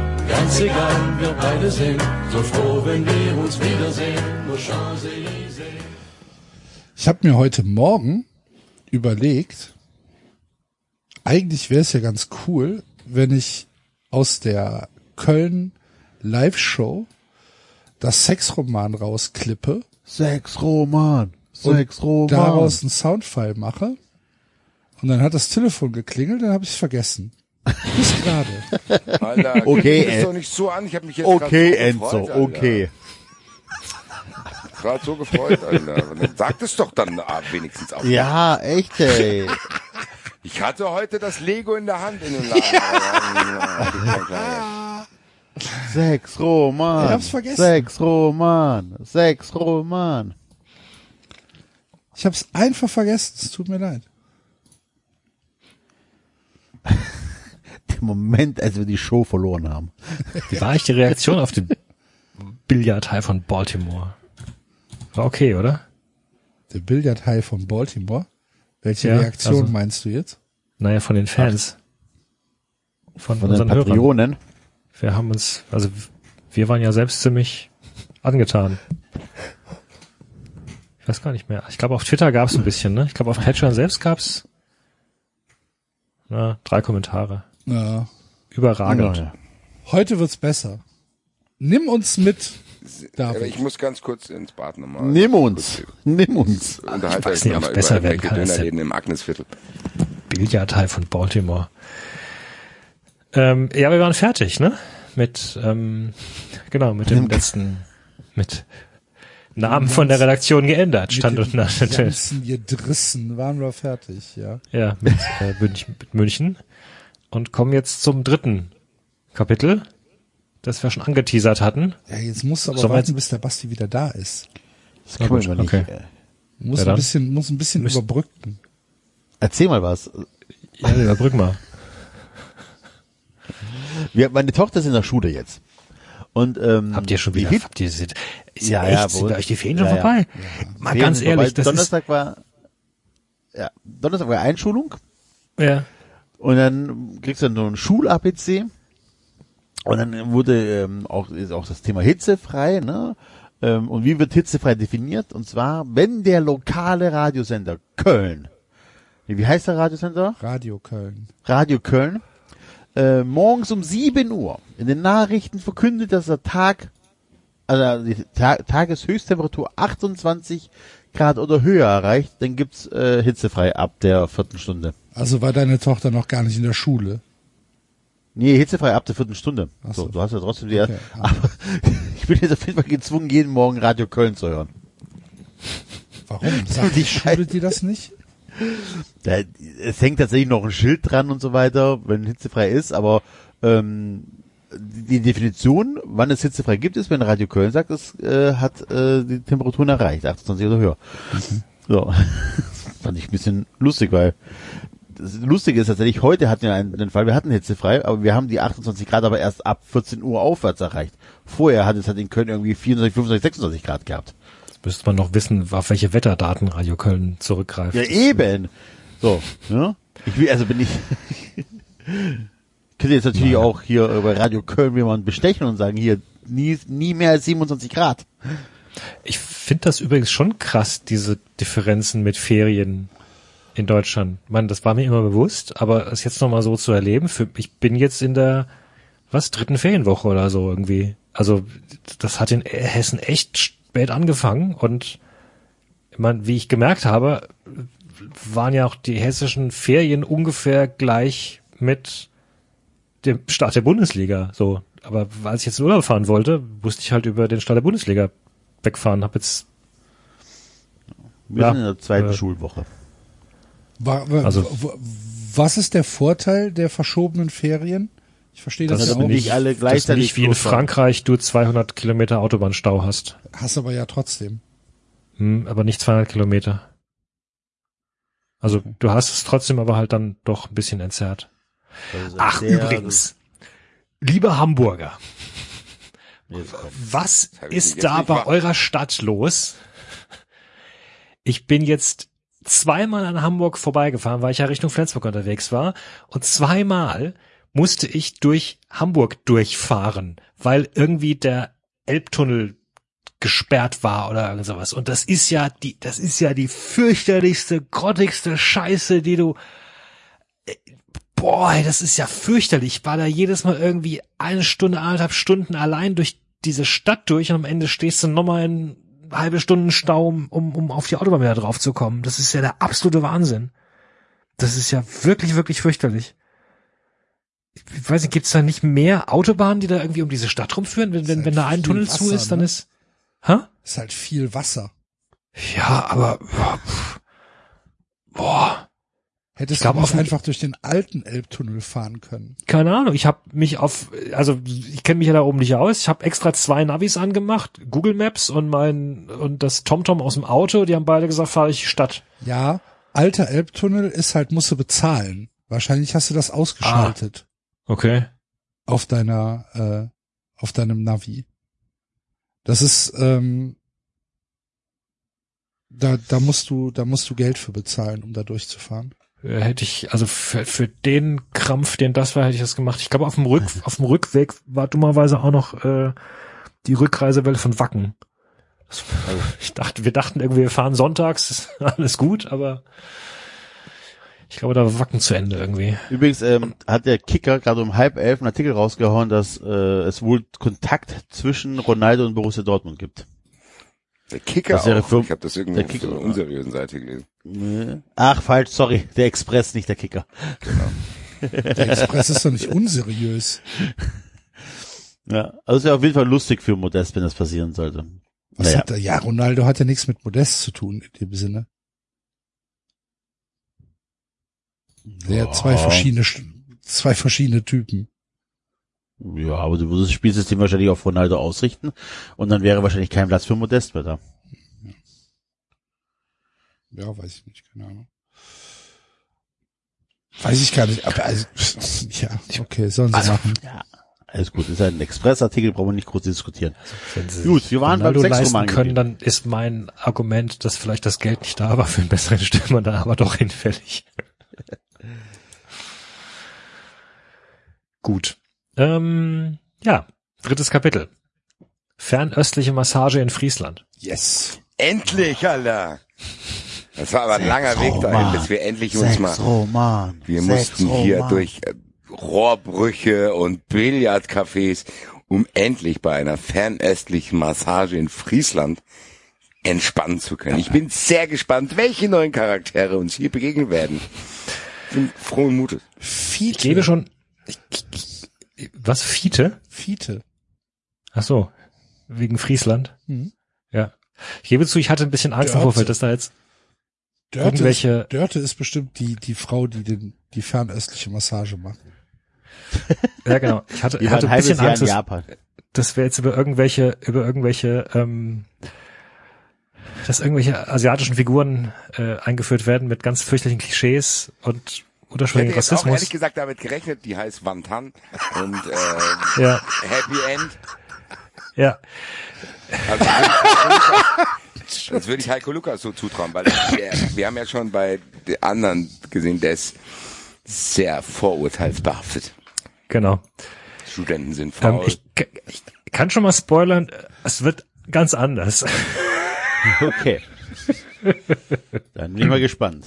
Speaker 2: ganz egal, wir beide sind so froh, wenn wir uns wiedersehen. Nur Champs-Élysées.
Speaker 3: Ich habe mir heute Morgen überlegt, eigentlich wäre es ja ganz cool, wenn ich aus der Köln Live-Show das Sexroman rausklippe
Speaker 6: Sexroman.
Speaker 3: und
Speaker 6: Sexroman.
Speaker 3: daraus einen Soundfile mache. Und dann hat das Telefon geklingelt, dann habe ich es vergessen. Bis gerade.
Speaker 4: Alter,
Speaker 6: Okay,
Speaker 4: mich
Speaker 6: äh,
Speaker 4: doch nicht so an. Ich habe mich jetzt
Speaker 6: Okay,
Speaker 4: so gefreut,
Speaker 6: Enzo,
Speaker 4: Alter.
Speaker 6: okay.
Speaker 4: Gerade so gefreut, Alter. Sag es doch dann ah, wenigstens auch.
Speaker 6: Ja, echt, ey.
Speaker 4: Ich hatte heute das Lego in der Hand in dem Laden. Ja,
Speaker 6: Sexroman.
Speaker 3: Ich hab's vergessen.
Speaker 6: Sexroman. Sexroman.
Speaker 3: Ich habe es einfach vergessen. Es tut mir leid.
Speaker 6: Moment, als wir die Show verloren haben.
Speaker 7: Wie war eigentlich die Reaktion auf den Billardhai von Baltimore? War okay, oder?
Speaker 3: Der Billardhai von Baltimore. Welche
Speaker 7: Ja,
Speaker 3: Reaktion
Speaker 7: also-
Speaker 3: meinst du jetzt?
Speaker 7: Naja, von den Fans. Von,
Speaker 6: Von den
Speaker 7: unseren Hörern.
Speaker 6: Patrionen.
Speaker 7: Wir haben uns, also wir waren ja selbst ziemlich angetan. Ich weiß gar nicht mehr. Ich glaube, auf Twitter gab es ein bisschen, ne? Ich glaube, auf Patreon selbst gab es na, drei Kommentare.
Speaker 3: Ja.
Speaker 7: Überragend.
Speaker 6: Ja.
Speaker 3: Heute wird's besser. Nimm uns mit,
Speaker 4: Aber ich
Speaker 3: David.
Speaker 4: muss ganz kurz ins Bad nochmal.
Speaker 6: Nimm uns. Nimm uns.
Speaker 4: Unterhalte
Speaker 7: weiß nicht,
Speaker 4: nochmal
Speaker 7: ob's besser werden kann als der-
Speaker 4: Dönerläden im Agnesviertel.
Speaker 7: Billardhai von Baltimore. Ähm, ja, wir waren fertig, ne? Mit, ähm, genau, mit dem letzten, mit Namen von der Redaktion geändert, stand
Speaker 3: mit
Speaker 7: und nach
Speaker 3: ganzen Gedrissen waren wir fertig, ja.
Speaker 7: Ja, mit, äh, München, mit München. Und kommen jetzt zum dritten Kapitel, das wir schon angeteasert hatten.
Speaker 3: Ja, jetzt musst du aber
Speaker 7: Sollen
Speaker 3: warten, bis der Basti wieder da ist.
Speaker 6: Das können wir immer nicht.
Speaker 7: okay.
Speaker 6: äh,
Speaker 3: Muss
Speaker 7: Ja,
Speaker 3: ein bisschen, muss ein bisschen
Speaker 7: Müsst-
Speaker 3: überbrücken.
Speaker 6: Erzähl mal was.
Speaker 7: Ja, überbrück mal.
Speaker 6: Wir, meine Tochter ist in der Schule jetzt. Und ähm,
Speaker 7: Habt ihr schon wieder, habt ihr, ist
Speaker 6: Ja,
Speaker 7: echt,
Speaker 6: ja,
Speaker 7: sind
Speaker 6: wo-
Speaker 7: bei euch die Ferien schon
Speaker 6: Ja, ja.
Speaker 7: vorbei? Mal
Speaker 6: Ferien
Speaker 7: ganz
Speaker 6: sind
Speaker 7: ehrlich,
Speaker 6: vorbei.
Speaker 7: das
Speaker 6: Donnerstag war ja, Donnerstag war Einschulung
Speaker 7: ist, ja,
Speaker 6: und dann kriegst du dann so ein Schul-APC und dann wurde ähm, auch ist auch das Thema hitzefrei, ne? Ähm, und wie wird hitzefrei definiert? Und zwar, wenn der lokale Radiosender Köln, wie heißt der Radiosender?
Speaker 3: Radio Köln.
Speaker 6: Radio Köln, äh, morgens um 7 Uhr in den Nachrichten verkündet, dass der Tag, also die Ta Tageshöchsttemperatur 28 Grad oder höher erreicht, dann gibt's äh, hitzefrei ab der vierten Stunde.
Speaker 3: Also war deine Tochter noch gar nicht in der Schule.
Speaker 6: Nee, hitzefrei ab der vierten Stunde.
Speaker 3: Ach
Speaker 6: so.
Speaker 3: so.
Speaker 6: du hast ja trotzdem die,
Speaker 3: Okay, ah.
Speaker 6: aber ich bin jetzt auf jeden Fall gezwungen, jeden Morgen Radio Köln zu hören.
Speaker 3: Warum? Sagt die Schule dir das nicht?
Speaker 6: Da, es hängt tatsächlich noch ein Schild dran und so weiter, wenn hitzefrei ist, aber ähm, die Definition, wann es hitzefrei gibt, ist, wenn Radio Köln sagt, es äh, hat äh, die Temperaturen erreicht, 28 oder höher. So. Fand ich ein bisschen lustig, weil das Lustige ist tatsächlich, heute hatten wir einen, den Fall, wir hatten hitzefrei, aber wir haben die 28 Grad aber erst ab 14 Uhr aufwärts erreicht. Vorher hat es halt in Köln irgendwie 24, 25, 26 Grad gehabt.
Speaker 7: Jetzt müsste man noch wissen, auf welche Wetterdaten Radio Köln zurückgreift.
Speaker 6: Ja, eben. So, ja. Ich will, also bin ich. könnte jetzt natürlich auch hier bei Radio Köln jemanden bestechen und sagen, hier, nie, nie mehr als 27 Grad.
Speaker 7: Ich finde das übrigens schon krass, diese Differenzen mit Ferien in Deutschland. Man, das war mir immer bewusst, aber es jetzt nochmal so zu erleben, für, ich bin jetzt in der, was, dritten Ferienwoche oder so irgendwie. Also das hat in Hessen echt spät angefangen und meine, wie ich gemerkt habe, waren ja auch die hessischen Ferien ungefähr gleich mit dem Start der Bundesliga. So, aber als ich jetzt in Urlaub fahren wollte, musste ich halt über den Start der Bundesliga wegfahren. Hab jetzt
Speaker 6: Wir
Speaker 7: Ja,
Speaker 6: sind in der zweiten
Speaker 7: äh,
Speaker 6: Schulwoche.
Speaker 3: Wa- wa-
Speaker 7: Also-
Speaker 3: wa- was ist der Vorteil der verschobenen Ferien? Ich verstehe das,
Speaker 7: dass
Speaker 3: ja auch.
Speaker 6: nicht alle
Speaker 7: dass
Speaker 6: gleichzeitig
Speaker 7: nicht wie in. Frankreich du 200 Kilometer Autobahnstau hast,
Speaker 3: Hast aber ja trotzdem.
Speaker 7: hm, aber nicht 200 Kilometer. Also du hast es trotzdem aber halt dann doch ein bisschen entzerrt.
Speaker 6: Das
Speaker 7: Ach, übrigens, lieber Hamburger,
Speaker 6: Jetzt kommt.
Speaker 7: was ist da bei eurer Stadt los? Ich bin jetzt zweimal an Hamburg vorbeigefahren, weil ich ja Richtung Flensburg unterwegs war. Und zweimal musste ich durch Hamburg durchfahren, weil irgendwie der Elbtunnel gesperrt war oder irgend sowas. Und das ist ja die, das ist ja die fürchterlichste, grottigste Scheiße, die du, äh, boah, das ist ja fürchterlich. Ich war da jedes Mal irgendwie eine Stunde, anderthalb Stunden allein durch diese Stadt durch und am Ende stehst du nochmal in halbe Stunden Stau, um, um auf die Autobahn wieder drauf zu kommen. Das ist ja der absolute Wahnsinn. Das ist ja wirklich, wirklich fürchterlich. Ich weiß nicht, gibt's da nicht mehr Autobahnen, die da irgendwie um diese Stadt rumführen? Wenn, wenn,
Speaker 3: halt
Speaker 7: wenn da ein
Speaker 3: viel
Speaker 7: Tunnel zu
Speaker 3: Wasser,
Speaker 7: ist, dann
Speaker 3: ne?
Speaker 7: ist, hä?
Speaker 3: Ist halt viel Wasser.
Speaker 7: Ja, aber, boah, boah.
Speaker 3: Hättest
Speaker 7: glaub,
Speaker 3: du nicht
Speaker 7: dem-
Speaker 3: einfach durch den alten Elbtunnel fahren können.
Speaker 7: keine Ahnung, ich habe mich auf, also ich kenne mich ja da oben nicht aus. Ich habe extra zwei Navis angemacht, Google Maps und mein und das TomTom aus dem Auto. Die haben beide gesagt, fahre ich Stadt.
Speaker 3: Ja, alter Elbtunnel ist halt, musst du bezahlen. Wahrscheinlich hast du das ausgeschaltet
Speaker 7: Okay.
Speaker 3: auf deiner, äh, auf deinem Navi. Das ist, ähm, da, da musst du, da musst du Geld für bezahlen, um da durchzufahren.
Speaker 7: Äh, Hätte ich, also für, für den Krampf, den das war, hätte ich das gemacht. Ich glaube, auf dem Rück, auf dem Rückweg war dummerweise auch noch äh, die Rückreisewelle von Wacken. Das, ich dachte, wir dachten irgendwie, wir fahren sonntags, ist alles gut, aber ich glaube, da war Wacken zu Ende irgendwie.
Speaker 6: Übrigens ähm, hat der Kicker gerade um halb elf einen Artikel rausgehauen, dass äh, es wohl Kontakt zwischen Ronaldo und Borussia Dortmund gibt.
Speaker 4: Der Kicker
Speaker 6: Das wäre
Speaker 4: auch.
Speaker 6: für-
Speaker 4: ich habe das irgendwo
Speaker 6: der
Speaker 4: auf einer unseriösen Seite gelesen.
Speaker 6: Nee. Ach, falsch, sorry, der Express, nicht der Kicker.
Speaker 3: Der Express ist doch nicht unseriös.
Speaker 6: Ja, also es wäre auf jeden Fall lustig für Modest, wenn das passieren sollte.
Speaker 3: Was
Speaker 6: Naja.
Speaker 3: hat er? Ja, Ronaldo hat ja nichts mit Modest zu tun in dem Sinne. Der hat zwei
Speaker 6: Ja.
Speaker 3: verschiedene, zwei verschiedene Typen.
Speaker 6: Ja, aber du würdest das Spielsystem wahrscheinlich auf Ronaldo ausrichten und dann wäre wahrscheinlich kein Platz für Modest mehr da.
Speaker 3: Ja, weiß ich nicht, keine Ahnung. Weiß ich gar nicht, aber also, ja, okay, sollen sie
Speaker 7: Also,
Speaker 3: machen.
Speaker 6: Ja, alles gut. Ist ein Express-Artikel, brauchen wir nicht groß diskutieren.
Speaker 7: Wenn sie
Speaker 6: Gut, wir waren beim
Speaker 7: Ronaldo leisten
Speaker 6: Sexroman
Speaker 7: können, dann ist mein Argument, dass vielleicht das Geld nicht da war für einen besseren Stürmer, da aber doch hinfällig. Gut. Ähm, ja, drittes Kapitel. Fernöstliche Massage in Friesland.
Speaker 3: Yes.
Speaker 4: Endlich, Alter! Das war aber ein langer Weg dahin, bis wir endlich uns mal...
Speaker 6: Roman.
Speaker 4: Wir mussten hier durch äh, Rohrbrüche und Billardcafés, um endlich bei einer fernöstlichen Massage in Friesland entspannen zu können. Ich bin sehr gespannt, welche neuen Charaktere uns hier begegnen werden. Ich bin frohen Mutes.
Speaker 3: Fiete.
Speaker 7: Ich gebe schon, ich, ich, was, Fiete?
Speaker 3: Fiete.
Speaker 7: Ach so, wegen Friesland.
Speaker 3: Mhm.
Speaker 7: Ja. Ich gebe zu, ich hatte ein bisschen Angst im
Speaker 3: Dörte.
Speaker 7: Vorfeld, dass da jetzt
Speaker 3: Dörte
Speaker 7: Irgendwelche-
Speaker 3: ist, Dörte ist bestimmt die, die Frau, die den, die fernöstliche Massage macht.
Speaker 7: Ja, genau. Ich hatte, ich hatte
Speaker 6: ein
Speaker 7: bisschen
Speaker 6: Jahr
Speaker 7: Angst, dass, dass wir jetzt über irgendwelche, über irgendwelche, ähm, dass irgendwelche asiatischen Figuren äh, eingeführt werden mit ganz fürchterlichen Klischees und
Speaker 4: Ich hätte
Speaker 7: unterschwelligen
Speaker 4: jetzt auch
Speaker 7: Rassismus.
Speaker 4: ehrlich gesagt damit gerechnet, die heißt Wantan und äh,
Speaker 7: Ja,
Speaker 4: Happy End.
Speaker 7: ja.
Speaker 4: Also das würde ich Heiko Lukas so zutrauen, weil der, wir haben ja schon bei den anderen gesehen, der ist sehr vorurteilsbehaftet.
Speaker 7: Genau.
Speaker 4: Studenten sind
Speaker 7: Ähm,
Speaker 4: faul.
Speaker 7: ich, ich kann schon mal spoilern, es wird ganz anders.
Speaker 6: Okay. Dann bin ich mal gespannt.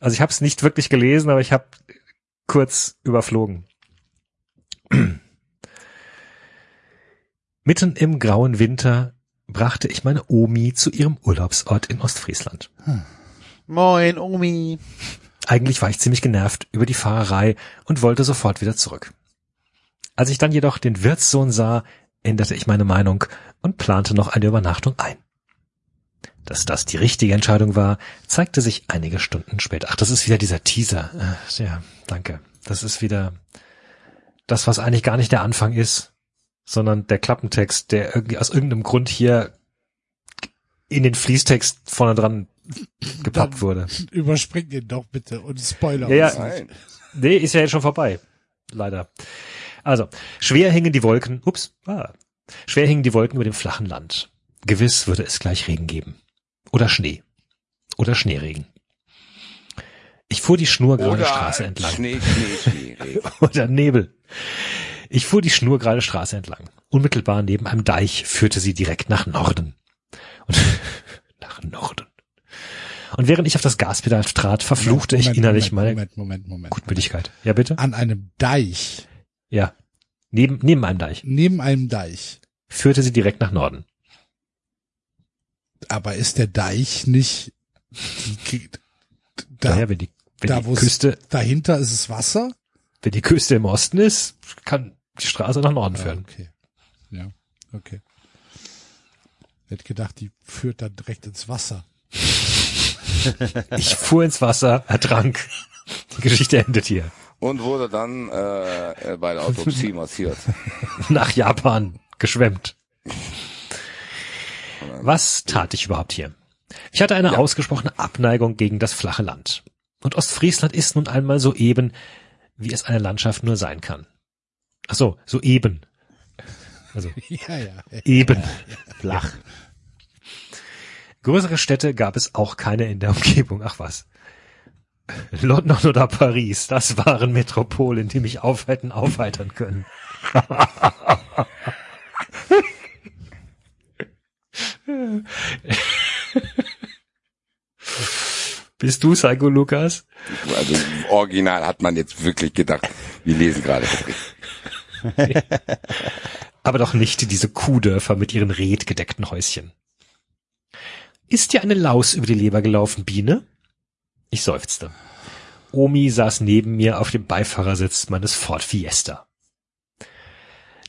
Speaker 7: Also ich habe es nicht wirklich gelesen, aber ich habe kurz überflogen. Mitten im grauen Winter brachte ich meine Omi zu ihrem Urlaubsort in Ostfriesland.
Speaker 6: Moin, Omi.
Speaker 7: Eigentlich war ich ziemlich genervt über die Fahrerei und wollte sofort wieder zurück. Als ich dann jedoch den Wirtssohn sah, änderte ich meine Meinung und plante noch eine Übernachtung ein. Dass das die richtige Entscheidung war, zeigte sich einige Stunden später. Ach, das ist wieder dieser Teaser. Äh, Ja, danke. Das ist wieder das, was eigentlich gar nicht der Anfang ist, sondern der Klappentext, der irgendwie aus irgendeinem Grund hier in den Fließtext vorne dran gepappt wurde.
Speaker 3: Überspring den doch bitte und Spoiler.
Speaker 7: Ja, ja. Nee, ist ja jetzt schon vorbei. Leider. Also, schwer hingen die Wolken, ups, ah, schwer hingen die Wolken über dem flachen Land. Gewiss würde es gleich Regen geben. Oder Schnee. Oder Schneeregen. Ich fuhr die schnurgerade Straße entlang.
Speaker 4: Schnee, Schnee, Schnee. Regen.
Speaker 7: Oder Nebel. Ich fuhr die schnurgerade Straße entlang. Unmittelbar neben einem Deich führte sie direkt nach Norden. Und nach Norden. Und während ich auf das Gaspedal trat, verfluchte ich
Speaker 3: Moment,
Speaker 7: innerlich
Speaker 3: Moment,
Speaker 7: meine
Speaker 3: Moment, Moment, Moment.
Speaker 7: Gutmütigkeit. Ja, bitte?
Speaker 3: An einem Deich,
Speaker 7: Ja. Neben, neben einem Deich.
Speaker 3: neben einem Deich.
Speaker 7: Führte sie direkt nach Norden.
Speaker 3: Aber ist der Deich nicht die, da,
Speaker 7: Daher, wenn die, wenn
Speaker 3: da
Speaker 7: die
Speaker 3: wo es
Speaker 7: Küste,
Speaker 3: dahinter ist es Wasser?
Speaker 7: wenn die Küste im Osten ist, kann die Straße nach Norden
Speaker 3: Ja,
Speaker 7: führen.
Speaker 3: okay. Ja, okay. Hätte gedacht, die führt dann direkt ins Wasser.
Speaker 7: Ich fuhr ins Wasser, ertrank. Die Geschichte endet hier.
Speaker 4: Und wurde dann äh, bei der Autopsie massiert.
Speaker 7: Nach Japan geschwemmt. Was tat ich überhaupt hier? Ich hatte eine ausgesprochene Abneigung gegen das flache Land. Und Ostfriesland ist nun einmal so eben, wie es eine Landschaft nur sein kann. Ach so, so eben. Also
Speaker 3: Ja, ja.
Speaker 7: eben.
Speaker 6: Flach.
Speaker 7: Größere Städte gab es auch keine in der Umgebung. Ach was. London oder Paris, das waren Metropolen, die mich auf hätten aufheitern können. Bist du Psycho Lukas?
Speaker 4: Also original hat man jetzt wirklich gedacht, wir lesen gerade.
Speaker 7: Aber doch nicht diese Kuhdörfer mit ihren redgedeckten Häuschen. Ist dir eine Laus über die Leber gelaufen, Biene? Ich seufzte. Omi saß neben mir auf dem Beifahrersitz meines Ford Fiesta.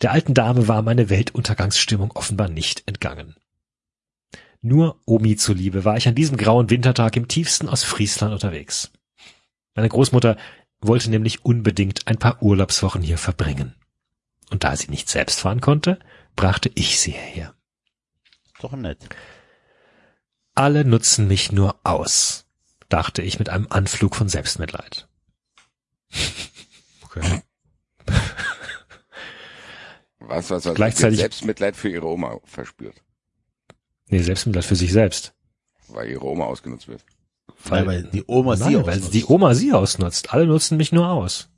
Speaker 7: Der alten Dame war meine Weltuntergangsstimmung offenbar nicht entgangen. Nur Omi zuliebe war ich an diesem grauen Wintertag im tiefsten Ostfriesland unterwegs. Meine Großmutter wollte nämlich unbedingt ein paar Urlaubswochen hier verbringen. Und da sie nicht selbst fahren konnte, brachte ich sie hierher.
Speaker 6: Doch nett.
Speaker 7: Alle nutzen mich nur aus, dachte ich mit einem Anflug von Selbstmitleid. Okay.
Speaker 4: Was, was, was
Speaker 7: Gleichzeitig-
Speaker 4: Selbstmitleid für ihre Oma verspürt,
Speaker 7: Nee, Selbstmitleid für sich selbst.
Speaker 4: weil ihre Oma ausgenutzt wird.
Speaker 6: Weil, weil die Oma sie
Speaker 7: Nein, weil
Speaker 6: ausnutzt.
Speaker 7: die Oma sie ausnutzt. Alle nutzen mich nur aus.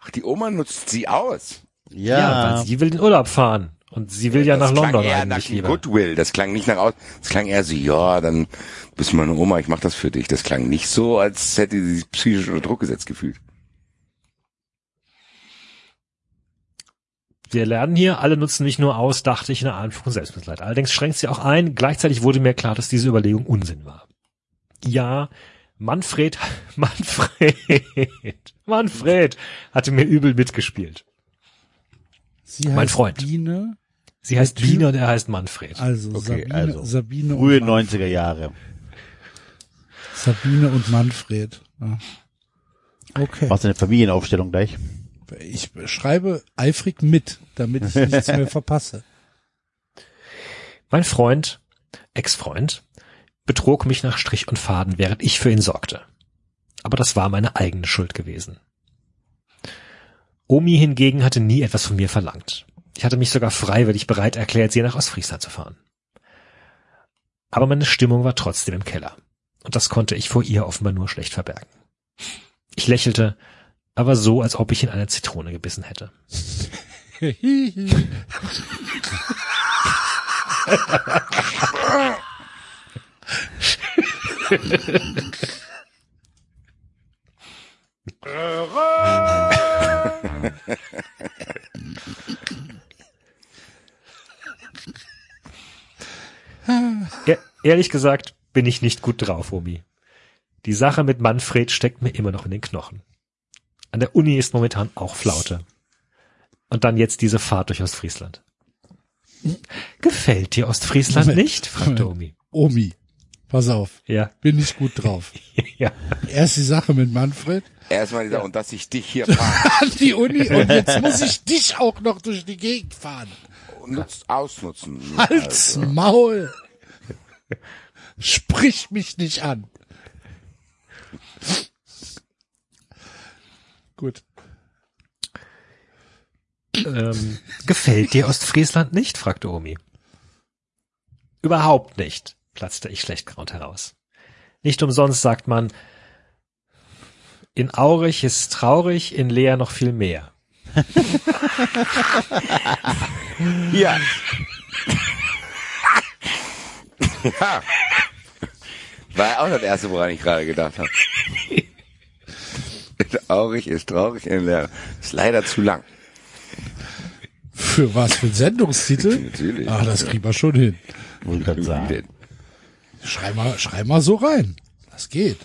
Speaker 4: Ach, die Oma nutzt sie aus.
Speaker 6: Ja,
Speaker 7: weil sie will in Urlaub fahren. Und sie will ja nach
Speaker 4: das klang
Speaker 7: London
Speaker 4: eher nach
Speaker 7: eigentlich lieber.
Speaker 4: Goodwill. Das klang nicht nach aus. Das klang eher so, ja, dann bist du meine Oma, ich mach das für dich. Das klang nicht so, als hätte sie sich psychisch unter Druck gesetzt gefühlt.
Speaker 7: Wir lernen hier, alle nutzen mich nur aus, dachte ich in einer Anflug von Selbstmitleid. Allerdings schränkt sie auch ein. Gleichzeitig wurde mir klar, dass diese Überlegung Unsinn war. Ja, Manfred, Manfred, Manfred hatte mir übel mitgespielt.
Speaker 3: Sie heißt
Speaker 7: Mein Freund.
Speaker 3: Biene,
Speaker 7: Sie heißt
Speaker 3: Typ-
Speaker 7: Biene und er heißt Manfred.
Speaker 3: also
Speaker 6: Okay,
Speaker 3: Sabine,
Speaker 6: also
Speaker 3: Sabine,
Speaker 6: frühe
Speaker 3: und Man
Speaker 6: 90er Jahre.
Speaker 3: Sabine und Manfred. Ja. Okay.
Speaker 6: Machst du eine Familienaufstellung gleich?
Speaker 3: Ich schreibe eifrig mit, damit ich nichts mehr verpasse.
Speaker 7: Mein Freund, Ex-Freund, betrog mich nach Strich und Faden, während ich für ihn sorgte. Aber das war meine eigene Schuld gewesen. Omi hingegen hatte nie etwas von mir verlangt. Ich hatte mich sogar freiwillig bereit erklärt, sie nach Ostfriesland zu fahren. Aber meine Stimmung war trotzdem im Keller. Und das konnte ich vor ihr offenbar nur schlecht verbergen. Ich lächelte, aber so, als ob ich in eine Zitrone gebissen hätte. ehrlich gesagt bin ich nicht gut drauf, Omi. Die Sache mit Manfred steckt mir immer noch in den Knochen. An der Uni ist momentan auch Flaute. Und dann jetzt diese Fahrt durch Ostfriesland. Gefällt dir Ostfriesland
Speaker 3: Moment,
Speaker 7: nicht? fragte Omi.
Speaker 3: Omi, pass auf,
Speaker 7: Ja,
Speaker 3: bin nicht gut drauf.
Speaker 7: ja.
Speaker 3: Erst die Sache mit Manfred
Speaker 4: Erstmal dieser, und dass ich dich hier fahre.
Speaker 3: an die Uni und jetzt muss ich dich auch noch durch die Gegend fahren.
Speaker 4: Nutz, ausnutzen.
Speaker 3: Halt's Maul. Sprich mich nicht an. Gut.
Speaker 7: Ähm, gefällt dir Ostfriesland nicht? fragte Omi. Überhaupt nicht, platzte ich schlecht graunt heraus. Nicht umsonst sagt man, in Aurich ist traurig, in Leer noch viel mehr.
Speaker 4: Ja. ja. War auch das erste, woran ich gerade gedacht habe. Traurig ist traurig in der ist leider zu lang.
Speaker 3: Für was für ein Sendungstitel?
Speaker 4: Natürlich.
Speaker 3: Ach, das kriegen wir schon hin.
Speaker 6: Wollte sagen.
Speaker 4: denn?
Speaker 3: Schrei mal, schrei mal so rein. Das geht.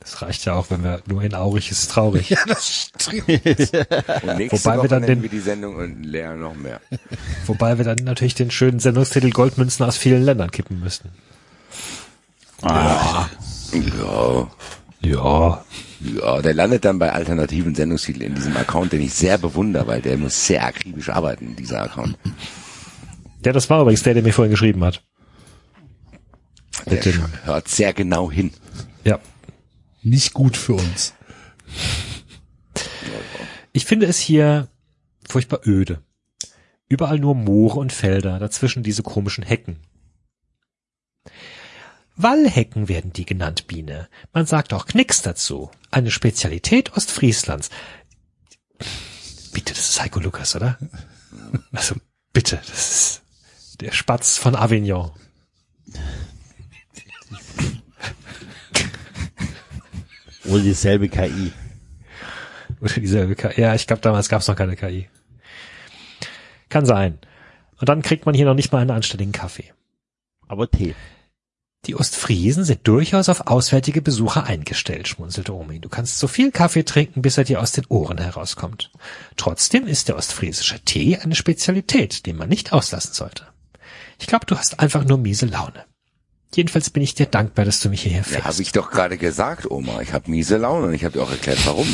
Speaker 7: Das reicht ja auch, wenn wir nur in Aurich ist traurig.
Speaker 3: Ja, das stimmt.
Speaker 7: Wobei wir
Speaker 4: Woche
Speaker 7: dann
Speaker 4: nennen
Speaker 7: den-
Speaker 4: wir die Sendung und Lea noch mehr.
Speaker 7: Wobei wir dann natürlich den schönen Sendungstitel Goldmünzen aus vielen Ländern kippen müssten.
Speaker 4: Ja.
Speaker 7: Ja.
Speaker 4: Ja, der landet dann bei alternativen Sendungstiteln in diesem Account, den ich sehr bewundere, weil der muss sehr akribisch arbeiten, dieser Account.
Speaker 7: Ja, das war übrigens der, der mir vorhin geschrieben hat.
Speaker 4: Der hört sehr genau hin.
Speaker 7: Ja.
Speaker 3: Nicht gut für uns.
Speaker 7: Ich finde es hier furchtbar öde. Überall nur Moore und Felder, dazwischen diese komischen Hecken. Wallhecken werden die genannt, Biene. Man sagt auch Knicks dazu. Eine Spezialität Ostfrieslands. Bitte, das ist Heiko Lukas, oder? Also, bitte, das ist der Spatz von Avignon.
Speaker 6: Wohl dieselbe KI.
Speaker 7: Oder dieselbe KI. Ja, ich glaube, damals gab es noch keine KI. Kann sein. Und dann kriegt man hier noch nicht mal einen anständigen Kaffee.
Speaker 6: Aber Tee.
Speaker 7: Die Ostfriesen sind durchaus auf auswärtige Besucher eingestellt, schmunzelte Omi. Du kannst so viel Kaffee trinken, bis er dir aus den Ohren herauskommt. Trotzdem ist der ostfriesische Tee eine Spezialität, die man nicht auslassen sollte. Ich glaube, du hast einfach nur miese Laune. Jedenfalls bin ich dir dankbar, dass du mich hierher
Speaker 4: Ja,
Speaker 7: fährst.
Speaker 4: habe ich doch gerade gesagt, Oma. Ich habe miese Laune und ich habe dir auch erklärt, warum.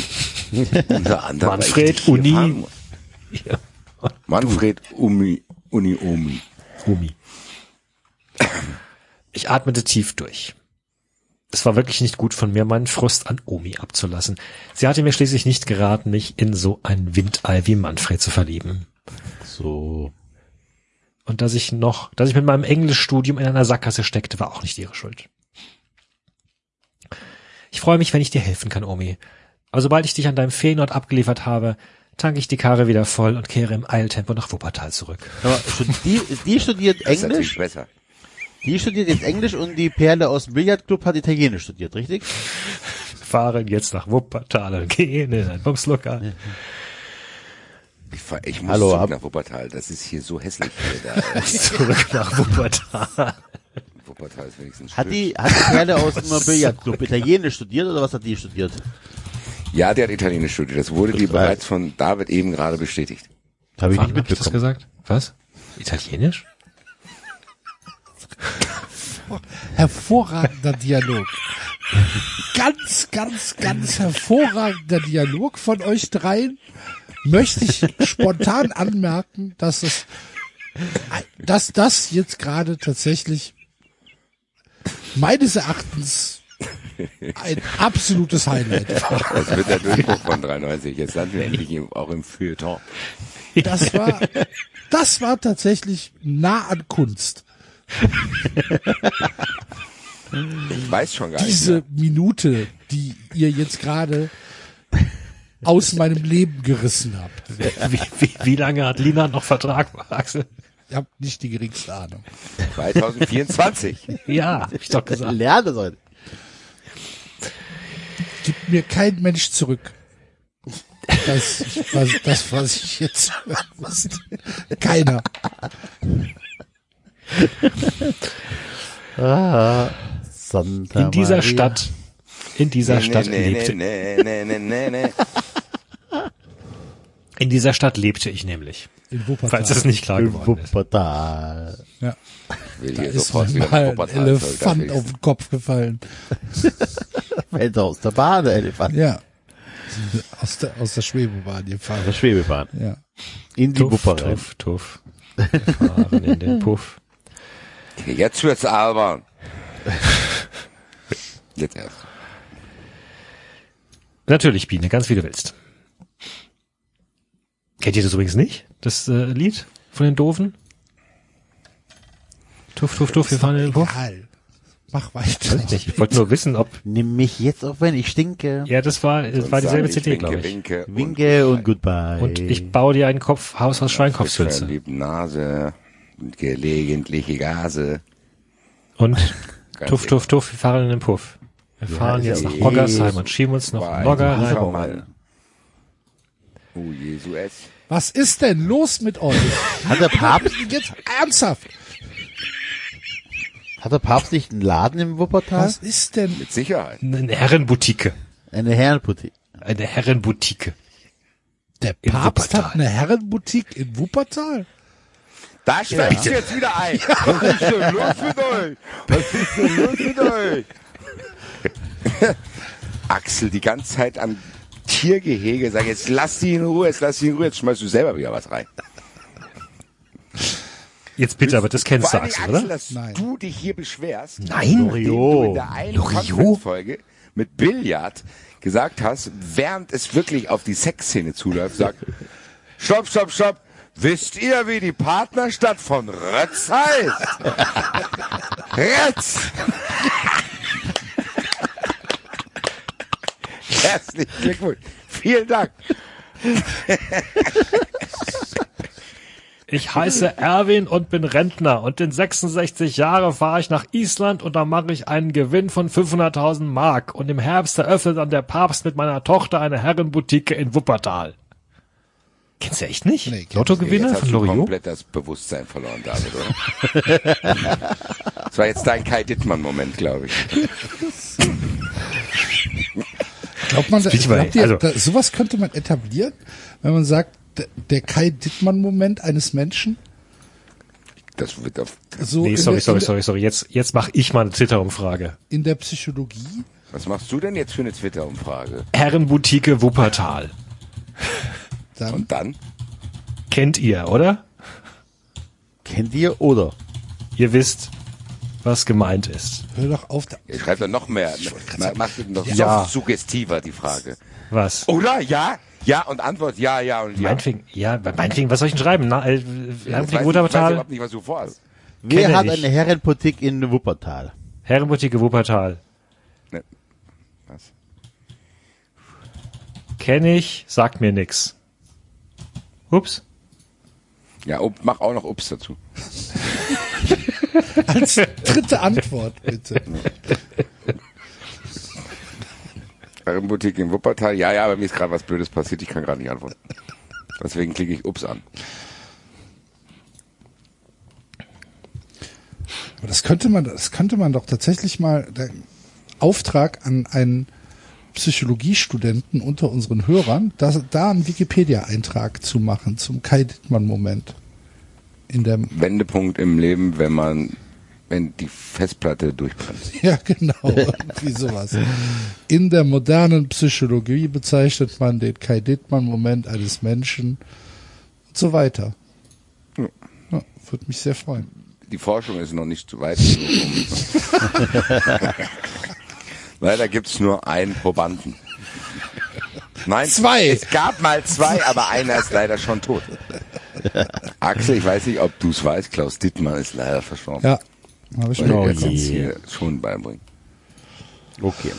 Speaker 4: Unter anderem,
Speaker 7: Manfred, Uni. Ja.
Speaker 4: Manfred, Umi, Uni, Omi.
Speaker 7: Omi. Ich atmete tief durch. Es war wirklich nicht gut von mir, meinen Frust an Omi abzulassen. Sie hatte mir schließlich nicht geraten, mich in so ein Windei wie Manfred zu verlieben.
Speaker 6: So.
Speaker 7: Und dass ich noch, dass ich mit meinem Englischstudium in einer Sackgasse steckte, war auch nicht ihre Schuld. Ich freue mich, wenn ich dir helfen kann, Omi. Aber sobald ich dich an deinem Ferienort abgeliefert habe, tanke ich die Karre wieder voll und kehre im Eiltempo nach Wuppertal zurück.
Speaker 6: Aber die, die studiert
Speaker 4: Das ist natürlich
Speaker 6: Englisch,
Speaker 4: besser.
Speaker 6: Die studiert jetzt Englisch und die Perle aus dem Billardclub hat Italienisch studiert, richtig?
Speaker 7: Fahren jetzt nach Wuppertal und gehen in ein Bumslokal.
Speaker 4: Ich, fahr, ich muss
Speaker 6: Hallo,
Speaker 4: zurück
Speaker 6: ab-
Speaker 4: nach Wuppertal. Das ist hier so hässlich. Hier, da,
Speaker 7: Zurück nach Wuppertal.
Speaker 4: Wuppertal ist wenigstens
Speaker 6: Hat
Speaker 4: schön.
Speaker 6: die, hat die Perle aus dem Billardclub Italienisch studiert oder was hat die studiert?
Speaker 4: Ja, der hat Italienisch studiert. Das wurde dir
Speaker 6: Total.
Speaker 4: bereits von David eben gerade bestätigt.
Speaker 6: Habe ich nicht
Speaker 7: hab ich das
Speaker 6: mitbekommen.
Speaker 7: gesagt? Was? Italienisch?
Speaker 3: Hervorragender Dialog. Ganz, ganz, ganz hervorragender Dialog von euch dreien. Möchte ich spontan anmerken, dass es, dass das jetzt gerade tatsächlich meines Erachtens ein absolutes Highlight war.
Speaker 4: Das wird der Durchbruch von 93. Jetzt landen wir endlich auch im Feuilleton.
Speaker 3: Das war, das war tatsächlich nah an Kunst.
Speaker 4: Ich weiß schon gar nicht
Speaker 3: Diese
Speaker 4: mehr.
Speaker 3: Minute, die ihr jetzt gerade aus meinem Leben gerissen habt.
Speaker 7: Wie, wie, wie lange hat Lina noch Vertrag, Axel?
Speaker 3: Ihr habt nicht die geringste Ahnung.
Speaker 4: 2024.
Speaker 7: Ja, hab ich doch gesagt.
Speaker 6: Lerne sollte.
Speaker 3: Gibt mir kein Mensch zurück. Das, was, das, was ich jetzt hören musste. Keiner.
Speaker 6: Ah, Santa
Speaker 7: In dieser
Speaker 6: Maria.
Speaker 7: Stadt, in dieser Stadt
Speaker 4: nee,
Speaker 7: lebte,
Speaker 4: nee, nee, nee, nee, nee.
Speaker 7: in dieser Stadt lebte ich nämlich.
Speaker 3: In Wuppertal.
Speaker 7: Falls es nicht klar
Speaker 6: In
Speaker 7: geworden ist.
Speaker 6: Wuppertal.
Speaker 3: ja.
Speaker 4: Will
Speaker 3: Da
Speaker 4: hier
Speaker 3: ist
Speaker 4: sofort wieder
Speaker 3: mal ein
Speaker 4: Wuppertal
Speaker 3: Elefant auf den Kopf gefallen.
Speaker 6: Fällt aus der Bahn, der Elefant.
Speaker 3: Ja. Aus der, aus der Schwebebahn gefahren.
Speaker 6: Der Schwebebahn.
Speaker 3: Ja.
Speaker 6: In die
Speaker 7: Tuff,
Speaker 6: Wupper rein.
Speaker 7: tuff, tuff. Wir fahren in den Puff.
Speaker 4: Jetzt wird's albern. Jetzt erst.
Speaker 7: Natürlich, Biene, ganz wie du willst. Kennt ihr das übrigens nicht? Das äh, Lied von den Doofen? Tuff, tuff, tuff, wir fahren in den Puff.
Speaker 3: Egal. Mach weiter.
Speaker 7: Weiß ich nicht. Ich wollte nur wissen, ob,
Speaker 6: Nimm mich jetzt auf, wenn ich stinke.
Speaker 7: ja, das war, das war dieselbe CD, glaube ich.
Speaker 4: Winke
Speaker 6: Winke und goodbye.
Speaker 7: Und ich baue dir ein Kopf, Haus aus Schweinkopfsülze.
Speaker 4: Lieben Nase und gelegentliche Gase.
Speaker 7: Und tuff, tuff, tuff, wir fahren in den Puff. Wir fahren jetzt nach Oggersheim und schieben uns
Speaker 4: guter Mann. Oh Jesu es.
Speaker 3: Was ist denn los mit euch?
Speaker 6: Hat der Papst,
Speaker 3: Jetzt ernsthaft.
Speaker 6: hat der Papst nicht einen Laden im Wuppertal?
Speaker 3: Was ist denn?
Speaker 4: Mit Sicherheit.
Speaker 7: Eine Herrenboutique.
Speaker 6: Eine Herrenboutique.
Speaker 7: Eine Herrenboutique.
Speaker 3: Der Papst hat eine Herrenboutique in Wuppertal?
Speaker 4: Da steigst du jetzt wieder ein. Was ist denn los mit euch? Was ist denn los mit euch? Axel, die ganze Zeit am Tiergehege, sag jetzt lass sie in Ruhe, jetzt lass sie in Ruhe, jetzt schmeißt du selber wieder was rein.
Speaker 7: Jetzt bitte, aber das kennst du, Axel,
Speaker 4: Axel,
Speaker 7: oder?
Speaker 4: dass
Speaker 3: Nein.
Speaker 4: du dich hier beschwerst.
Speaker 7: Nein.
Speaker 4: Nachdem du in der einen
Speaker 7: Loriot?
Speaker 4: Folge mit Billard gesagt hast, während es wirklich auf die Sexszene zuläuft, sagt, stopp, stopp, stopp, wisst ihr, wie die Partnerstadt von Rötz heißt? Rötz! Herzlichen Glückwunsch. Vielen Dank.
Speaker 7: Ich heiße Erwin und bin Rentner und in 66 Jahre fahre ich nach Island und da mache ich einen Gewinn von 500.000 Mark und im Herbst eröffnet dann der Papst mit meiner Tochter eine Herrenboutique in Wuppertal. Kennst du echt nicht?
Speaker 3: Nee,
Speaker 7: Lottogewinner von Loriot?
Speaker 4: komplett das Bewusstsein verloren, David, oder? Das war jetzt dein Kai Dittmann-Moment, glaube ich.
Speaker 3: Glaubt man,
Speaker 7: by-
Speaker 3: glaubt ihr,
Speaker 7: also-
Speaker 3: da, sowas könnte man etablieren, wenn man sagt, der, Kai Dittmann-Moment eines Menschen?
Speaker 4: Das wird auf,
Speaker 3: So
Speaker 7: Nee, sorry,
Speaker 3: der,
Speaker 7: sorry, sorry, sorry. Jetzt, jetzt mache ich mal eine Twitter-Umfrage.
Speaker 3: In der Psychologie?
Speaker 4: was machst du denn jetzt für eine Twitter-Umfrage?
Speaker 7: Herrenboutique Wuppertal.
Speaker 3: Dann
Speaker 4: Und dann?
Speaker 7: Kennt ihr, oder?
Speaker 6: Kennt ihr oder?
Speaker 7: Ihr wisst, was gemeint ist.
Speaker 3: hör doch auf. Da,
Speaker 4: Ihr schreibt dann noch mehr. Ma- Macht es noch
Speaker 7: Ja.
Speaker 4: suggestiver, die Frage.
Speaker 7: Was?
Speaker 4: Oder? Ja? Ja und Antwort ja, ja und ja.
Speaker 7: Meinetwegen, ja, meinetwegen, was soll ich denn schreiben? Na, äh,
Speaker 4: Ich weiß,
Speaker 7: Herrenboutique
Speaker 4: ich weiß
Speaker 7: Wuppertal?
Speaker 4: überhaupt nicht, was du vorhast.
Speaker 6: Wer
Speaker 7: Kenne
Speaker 6: hat
Speaker 7: ich.
Speaker 6: eine Herrenboutique in Wuppertal?
Speaker 7: Herrenboutique Wuppertal.
Speaker 4: Ne. Was?
Speaker 7: Kenn ich, sagt mir nix. Ups.
Speaker 4: Ja, up, mach auch noch Ups dazu.
Speaker 3: als dritte Antwort, bitte.
Speaker 4: Herrenboutique in Wuppertal. Ja, ja, bei mir ist gerade was Blödes passiert. Ich kann gerade nicht antworten. Deswegen klicke ich Ups an.
Speaker 3: Aber das könnte man, das könnte man doch tatsächlich mal, der Auftrag an einen Psychologiestudenten unter unseren Hörern, da, da einen Wikipedia-Eintrag zu machen zum Kai Dittmann-Moment. In der,
Speaker 4: Wendepunkt im Leben, wenn man, wenn die Festplatte durchbrennt.
Speaker 3: ja genau, irgendwie sowas. In der modernen Psychologie bezeichnet man den Kai Dittmann-Moment eines Menschen und so weiter.
Speaker 4: Ja.
Speaker 3: Ja, würde mich sehr freuen.
Speaker 4: Die Forschung ist noch nicht zu weit. Leider gibt's nur einen Probanden. Nein,
Speaker 3: Zwei.
Speaker 4: Es gab mal zwei, aber einer ist leider schon tot. Axel, ich weiß nicht, ob du's weißt, Klaus Dittmann ist leider verstorben.
Speaker 3: Ja, habe ich
Speaker 4: Weil
Speaker 3: schon
Speaker 4: er
Speaker 6: Oh
Speaker 4: es hier schon beibringen.
Speaker 6: Okay.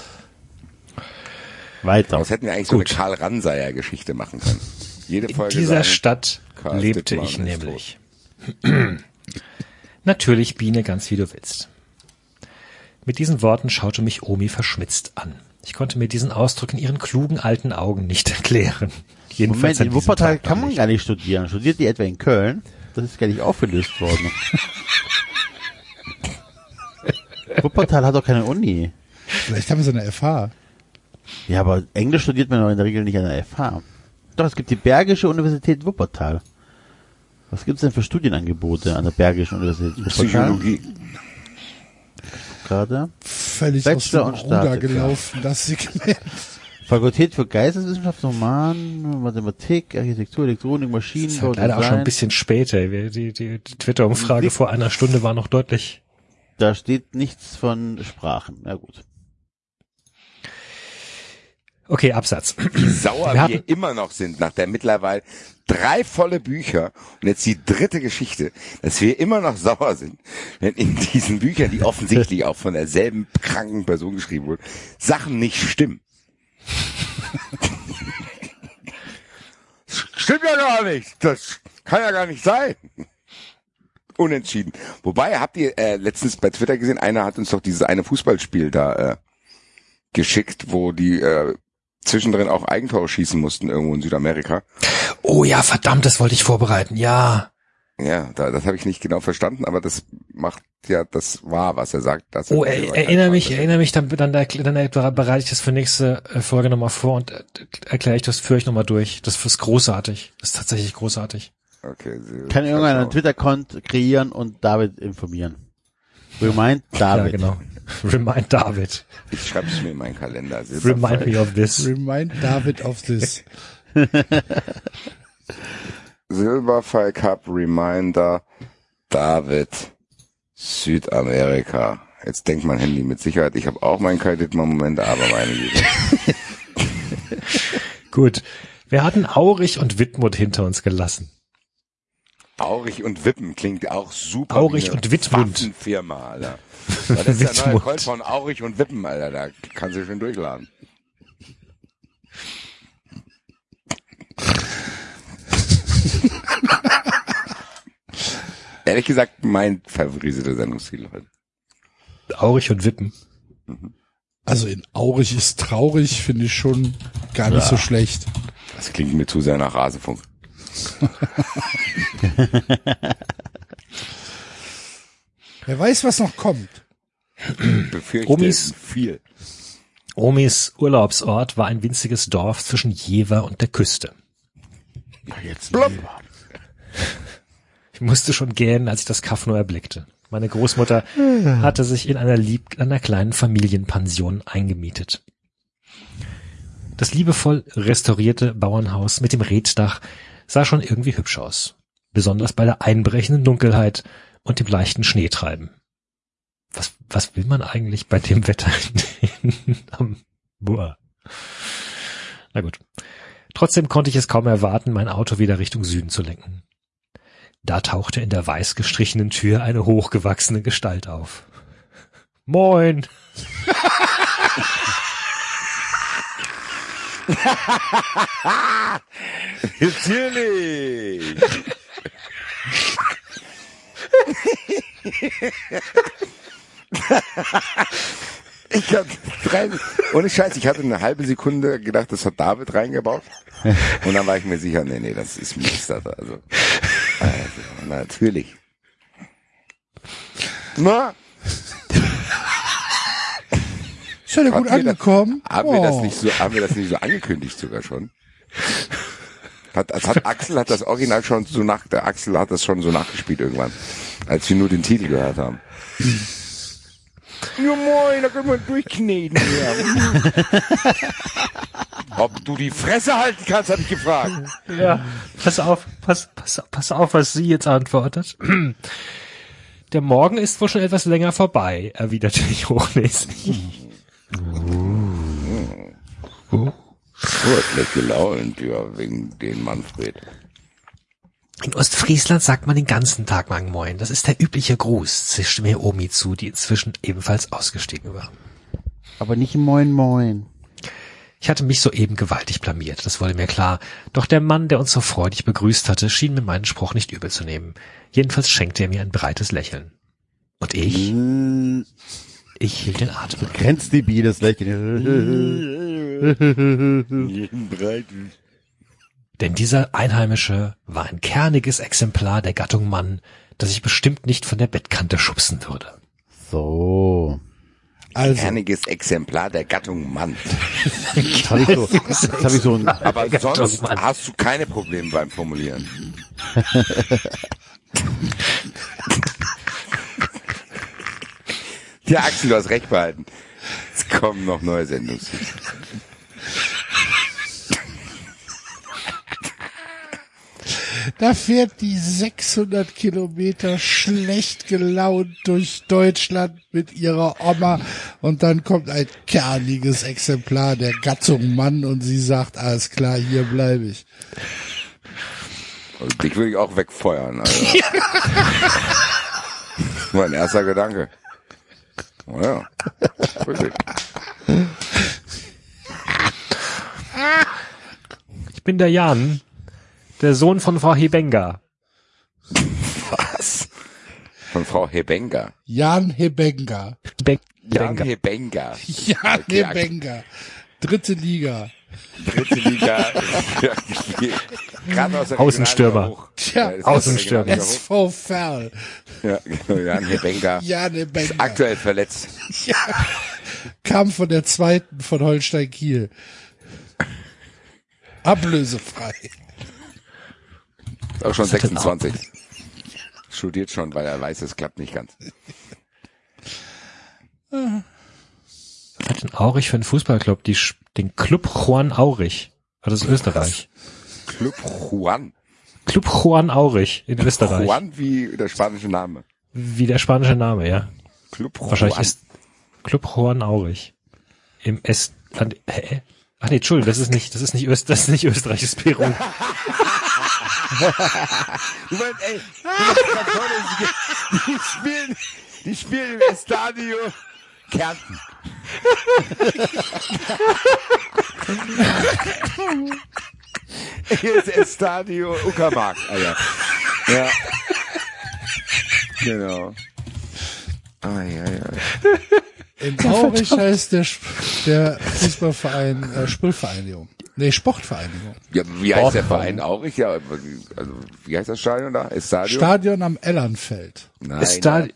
Speaker 6: Weiter.
Speaker 4: Daraus hätten wir eigentlich
Speaker 7: Gut.
Speaker 4: so eine Karl Ranseier-Geschichte machen können. Jede
Speaker 7: In
Speaker 4: Folge
Speaker 7: dieser
Speaker 4: sagen,
Speaker 7: Stadt
Speaker 4: Karl
Speaker 7: lebte
Speaker 4: Dittmann
Speaker 7: ich nämlich. Natürlich, Biene, ganz wie du willst. Mit diesen Worten schaute mich Omi verschmitzt an. Ich konnte mir diesen Ausdruck in ihren klugen alten Augen nicht erklären. Jedenfalls
Speaker 6: Moment, in Wuppertal kann man
Speaker 7: nicht.
Speaker 6: gar nicht studieren. Studiert die etwa in Köln? Das ist gar nicht aufgelöst worden. Wuppertal hat doch keine Uni.
Speaker 3: Vielleicht haben sie eine FH.
Speaker 6: Ja, aber Englisch studiert man doch in der Regel nicht an der FH. Doch, es gibt die Bergische Universität Wuppertal. Was gibt's denn für Studienangebote an der Bergischen Universität Wuppertal?
Speaker 4: Psychologie.
Speaker 6: Gerade.
Speaker 3: Völlig
Speaker 6: Bachelor
Speaker 3: aus
Speaker 6: und
Speaker 3: dem Ruder
Speaker 6: Staatsexamen.
Speaker 3: gelaufen, das Segment.
Speaker 6: Fakultät für Geisteswissenschaft, Roman, Mathematik, Architektur, Elektronik, Maschinenbau,
Speaker 7: Halt leider auch schon ein bisschen später. Die, die, die Twitter-Umfrage vor einer Stunde war noch deutlich.
Speaker 6: Da steht nichts von Sprachen. Na gut.
Speaker 7: Okay, Absatz.
Speaker 4: Wie sauer
Speaker 7: Wir
Speaker 4: wir, immer noch sind nach der mittlerweile drei volle Bücher und jetzt die dritte Geschichte, dass wir immer noch sauer sind, wenn in diesen Büchern, die offensichtlich auch von derselben kranken Person geschrieben wurden, Sachen nicht stimmen. Stimmt ja gar nicht. Das kann ja gar nicht sein. Unentschieden. Wobei, habt ihr äh, letztens bei Twitter gesehen, einer hat uns doch dieses eine Fußballspiel da äh, geschickt, wo die äh, zwischendrin auch Eigentore schießen mussten irgendwo in Südamerika.
Speaker 7: Oh ja, verdammt, das wollte ich vorbereiten. Ja.
Speaker 4: Ja, da, das habe ich nicht genau verstanden, aber das macht ja das wahr, was er sagt. Dass er
Speaker 7: Oh, er, erinnere mich,
Speaker 4: ist.
Speaker 7: erinnere mich, dann, dann, dann, bereite ich das für nächste äh, Folge nochmal vor und äh, erkläre ich das für euch nochmal durch. Das ist großartig. Das ist tatsächlich großartig.
Speaker 4: Okay,
Speaker 6: Kann irgendeiner einen. Twitter-Account kreieren und David informieren. Remind David.
Speaker 7: Ja, genau. Remind David.
Speaker 4: Ich schreibe es mir in meinen Kalender.
Speaker 7: Remind me of this.
Speaker 3: Remind David of this.
Speaker 4: Silberfall Cup Reminder David Südamerika. Jetzt denkt mein Handy mit Sicherheit, ich habe auch meinen Kreditmoment, aber meine Güte.
Speaker 7: Gut. Wir hatten Aurich und Wittmut hinter uns gelassen.
Speaker 4: Aurich und Wippen klingt auch super.
Speaker 7: Aurich und Wittmund.
Speaker 4: Waffenfirma, Alter. Das ist der neue. Colt von Aurich und Wippen, Alter. Da kannst du schön durchladen. Ehrlich gesagt, mein favorisierter Sendungsstil heute.
Speaker 7: Aurich und Wippen.
Speaker 3: Also in Aurich ist traurig, finde ich schon gar nicht so schlecht.
Speaker 4: Das klingt mir zu sehr nach Rasefunk.
Speaker 3: Wer weiß, was noch kommt.
Speaker 7: Omis-
Speaker 4: viel.
Speaker 7: Omis Urlaubsort war ein winziges Dorf zwischen Jever und der Küste.
Speaker 6: Jetzt
Speaker 7: Ich musste schon gähnen, als ich das Kaff nur erblickte. Meine Großmutter hatte sich in einer, lieb einer kleinen Familienpension eingemietet. Das liebevoll restaurierte Bauernhaus mit dem Reetdach sah schon irgendwie hübsch aus. Besonders bei der einbrechenden Dunkelheit und dem leichten Schneetreiben. Was, was will man eigentlich bei dem Wetter am Boah. Na gut. Trotzdem konnte ich es kaum erwarten, mein Auto wieder Richtung Süden zu lenken. Da tauchte in der weiß gestrichenen Tür eine hochgewachsene Gestalt auf. Moin!
Speaker 4: Natürlich! ich hab drei, ohne Scheiß, ich hatte eine halbe Sekunde gedacht, das hat David reingebaut. Und dann war ich mir sicher, nee, nee, das ist Mister. Also, also natürlich. Na,
Speaker 3: Ist ja gut
Speaker 4: wir das-
Speaker 3: angekommen.
Speaker 4: haben wir das
Speaker 3: Oh.
Speaker 4: nicht so, haben wir das nicht so angekündigt sogar schon? Hat, hat Axel hat das Original schon so nach, der Axel hat das schon so nachgespielt irgendwann, als wir nur den Titel gehört haben. Ja moin, da können wir durchkneten hier. Ob du die Fresse halten kannst, habe ich gefragt.
Speaker 7: Ja, pass auf, pass, pass, pass auf, was sie jetzt antwortet. Der Morgen ist wohl schon etwas länger vorbei, erwiderte ich hochnäsig.
Speaker 4: Oh, schlecht gelaunt, ja, wegen den Manfred.
Speaker 7: In Ostfriesland sagt man den ganzen Tag Mang Moin. Das ist der übliche Gruß, zischte mir Omi zu, die inzwischen ebenfalls ausgestiegen war.
Speaker 6: Aber nicht moin moin.
Speaker 7: Ich hatte mich soeben gewaltig blamiert, das wurde mir klar. Doch der Mann, der uns so freudig begrüßt hatte, schien mir meinen Spruch nicht übel zu nehmen. Jedenfalls schenkte er mir ein breites Lächeln. Und ich, ich hielt den Atem.
Speaker 6: Grenzdebiles Lächeln.
Speaker 7: Denn dieser Einheimische war ein kerniges Exemplar der Gattung Mann, das ich bestimmt nicht von der Bettkante schubsen würde.
Speaker 6: so.
Speaker 3: Also,
Speaker 4: Kerniges Exemplar der Gattung Mann.
Speaker 6: Jetzt habe ich so, jetzt hab ich so ein,
Speaker 4: Aber sonst
Speaker 7: Mann.
Speaker 4: hast du keine Probleme beim Formulieren. Ja, Axel, du hast recht behalten. Es kommen noch neue Sendungen.
Speaker 3: da fährt die 600 Kilometer schlecht gelaunt durch Deutschland mit ihrer Oma und dann kommt ein kerniges Exemplar der Gattung Mann und sie sagt, alles klar, hier bleibe ich.
Speaker 4: Also, dich würde ich auch wegfeuern. Also. mein erster Gedanke. Oh ja.
Speaker 7: Ich bin der Jan, der Sohn von Frau Hebenga.
Speaker 4: Was? Von Frau Hebenga.
Speaker 3: Jan Hebenga.
Speaker 7: Be
Speaker 4: Jan
Speaker 7: Benga.
Speaker 4: Hebenga.
Speaker 3: Jan
Speaker 4: Okay,
Speaker 3: Hebenga. Dritte Liga.
Speaker 4: Dritte Liga. Ja, gespielt. Gerade aus der
Speaker 7: Außenstürmer.
Speaker 4: Hoch.
Speaker 3: Tja,
Speaker 4: Ja, ist
Speaker 7: Außenstürmer.
Speaker 3: SV Ferl.
Speaker 4: Ja, genau. Jan Hebenga.
Speaker 3: Jan Hebenga.
Speaker 4: Aktuell verletzt.
Speaker 3: Kam von der zweiten von Holstein Kiel. Ablösefrei.
Speaker 4: Auch schon
Speaker 7: Was hat denn
Speaker 4: 26. Studiert schon, weil er weiß, es klappt nicht ganz.
Speaker 7: Hat denn Aurich für einen Fußballclub? Die, den Club Juan Aurich. Das ist Österreich.
Speaker 4: Club Juan.
Speaker 7: Club Juan Aurich in Österreich.
Speaker 4: Juan wie der spanische Name.
Speaker 7: Wie der spanische Name, ja.
Speaker 4: Club
Speaker 7: Wahrscheinlich
Speaker 4: Juan.
Speaker 7: ist Club Juan Aurich. Im S, an, hä? Ach nee, Entschuldigung, das ist nicht, das ist nicht Öst, das ist nicht Österreich, das ist Peru.
Speaker 4: Du meinst, ey, du meinst, die spielen, die spielen im Estadio Kärnten. Hier ist Estadio Uckermark, Alter. Ja. Genau. Ai, ai, ai.
Speaker 3: In Aurich heißt der, der Fußballverein äh, Spülvereinigung. Nee, Sportvereinigung.
Speaker 4: Ja, wie heißt der Verein auch? Ich, ja, also, wie heißt das Stadion da? Estadio?
Speaker 3: Stadion am Ellernfeld.
Speaker 4: Nein.
Speaker 7: Estadio,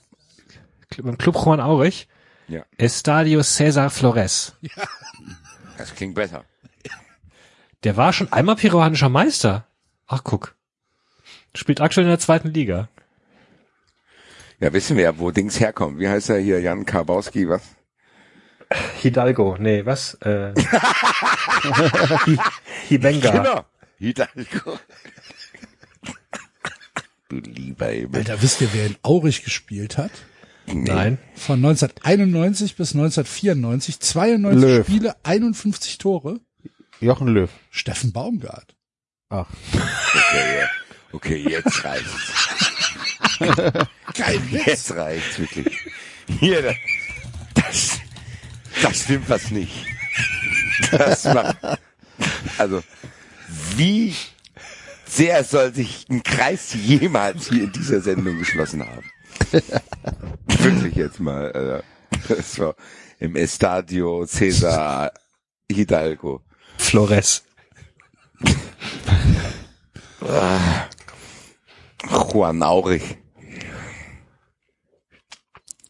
Speaker 7: im Club Juan Aurich.
Speaker 4: Ja,
Speaker 7: Estadio Cesar Flores.
Speaker 4: das klingt besser.
Speaker 7: Der war schon einmal peruanischer Meister. Ach, guck. Spielt aktuell in der zweiten Liga.
Speaker 4: Ja, wissen wir ja, wo Dings herkommt. Wie heißt er hier? Jan Karbowski, was?
Speaker 7: Hidalgo, nee, was? Äh, Hi- Hibenga.
Speaker 4: Genau. Hidalgo. Du lieber Himmel.
Speaker 3: Alter, wisst ihr, wer in Aurich gespielt hat?
Speaker 7: Nein.
Speaker 3: Von 1991 bis 1994, 92
Speaker 6: Löw.
Speaker 3: Spiele, 51 Tore.
Speaker 6: Jochen Löw.
Speaker 3: Steffen Baumgart.
Speaker 6: Ach,
Speaker 4: Okay, ja. okay, jetzt reicht's.
Speaker 3: Kein Witz.
Speaker 4: Jetzt reicht's wirklich. Hier, da- das, das stimmt was nicht. Das macht, also, wie sehr soll sich ein Kreis jemals hier in dieser Sendung geschlossen haben? Wirklich jetzt mal, Alter. Das war im Estadio Cesar Hidalgo.
Speaker 7: Flores.
Speaker 4: Juan Aurich.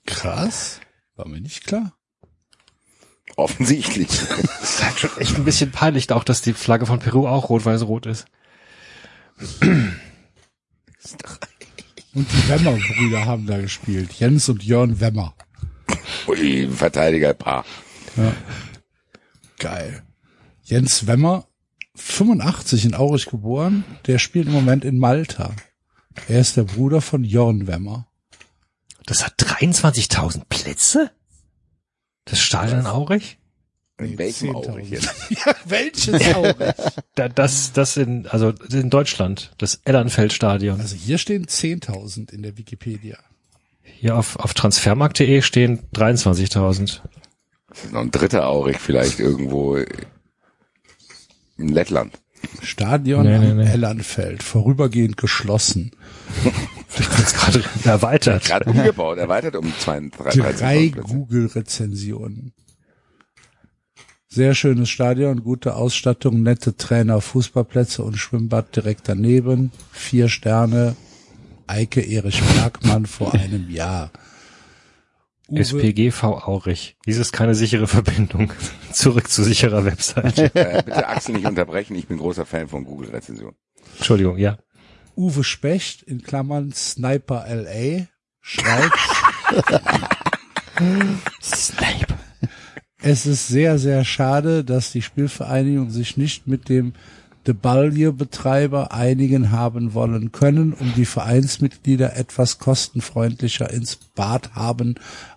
Speaker 3: Krass. War mir nicht klar.
Speaker 4: Offensichtlich.
Speaker 7: Das ist halt schon echt ein bisschen peinlich auch, dass die Flagge von Peru auch rot-weiß-rot ist.
Speaker 3: Und die Wemmer-Brüder haben da gespielt. Jens und Jörn Wemmer.
Speaker 4: Ui, Verteidigerpaar.
Speaker 3: Geil. Jens Wemmer, 85 in Aurich geboren, der spielt im Moment in Malta. Er ist der Bruder von Jörn Wemmer.
Speaker 7: Das hat 23.000 Plätze? Das Stadion in Aurich?
Speaker 4: In welchem
Speaker 3: 10.000.
Speaker 4: Aurich jetzt?
Speaker 3: Ja, welches Aurich?
Speaker 7: Da, das, das in, also in Deutschland, das Ellernfeld-Stadion.
Speaker 3: Also hier stehen 10.000 in der Wikipedia.
Speaker 7: Hier auf, auf transfermarkt.de stehen 23.000.
Speaker 4: Noch ein dritter Aurich vielleicht irgendwo in Lettland.
Speaker 3: Stadion
Speaker 7: Nee, nee, nee.
Speaker 3: Ellernfeld, vorübergehend geschlossen.
Speaker 7: Vielleicht gerade erweitert.
Speaker 4: Gerade umgebaut, erweitert um zwei, drei,
Speaker 3: Drei
Speaker 4: 13 Plätze.
Speaker 3: Google-Rezensionen. Sehr schönes Stadion, gute Ausstattung, nette Trainer, Fußballplätze und Schwimmbad direkt daneben. Vier Sterne. Eike Erich Bergmann vor einem Jahr. Uwe,
Speaker 7: SPGV Aurich. Dies ist keine sichere Verbindung. Zurück zu sicherer Website.
Speaker 4: Äh, bitte Axel nicht unterbrechen, ich bin großer Fan von Google-Rezension.
Speaker 7: Entschuldigung, ja.
Speaker 3: Uwe Specht in Klammern Sniper LA schreibt,
Speaker 8: Sniper.
Speaker 3: Es ist sehr, sehr schade, dass die Spielvereinigung sich nicht mit dem De Balje-Betreiber einigen haben wollen können, um die Vereinsmitglieder etwas kostenfreundlicher ins Bad haben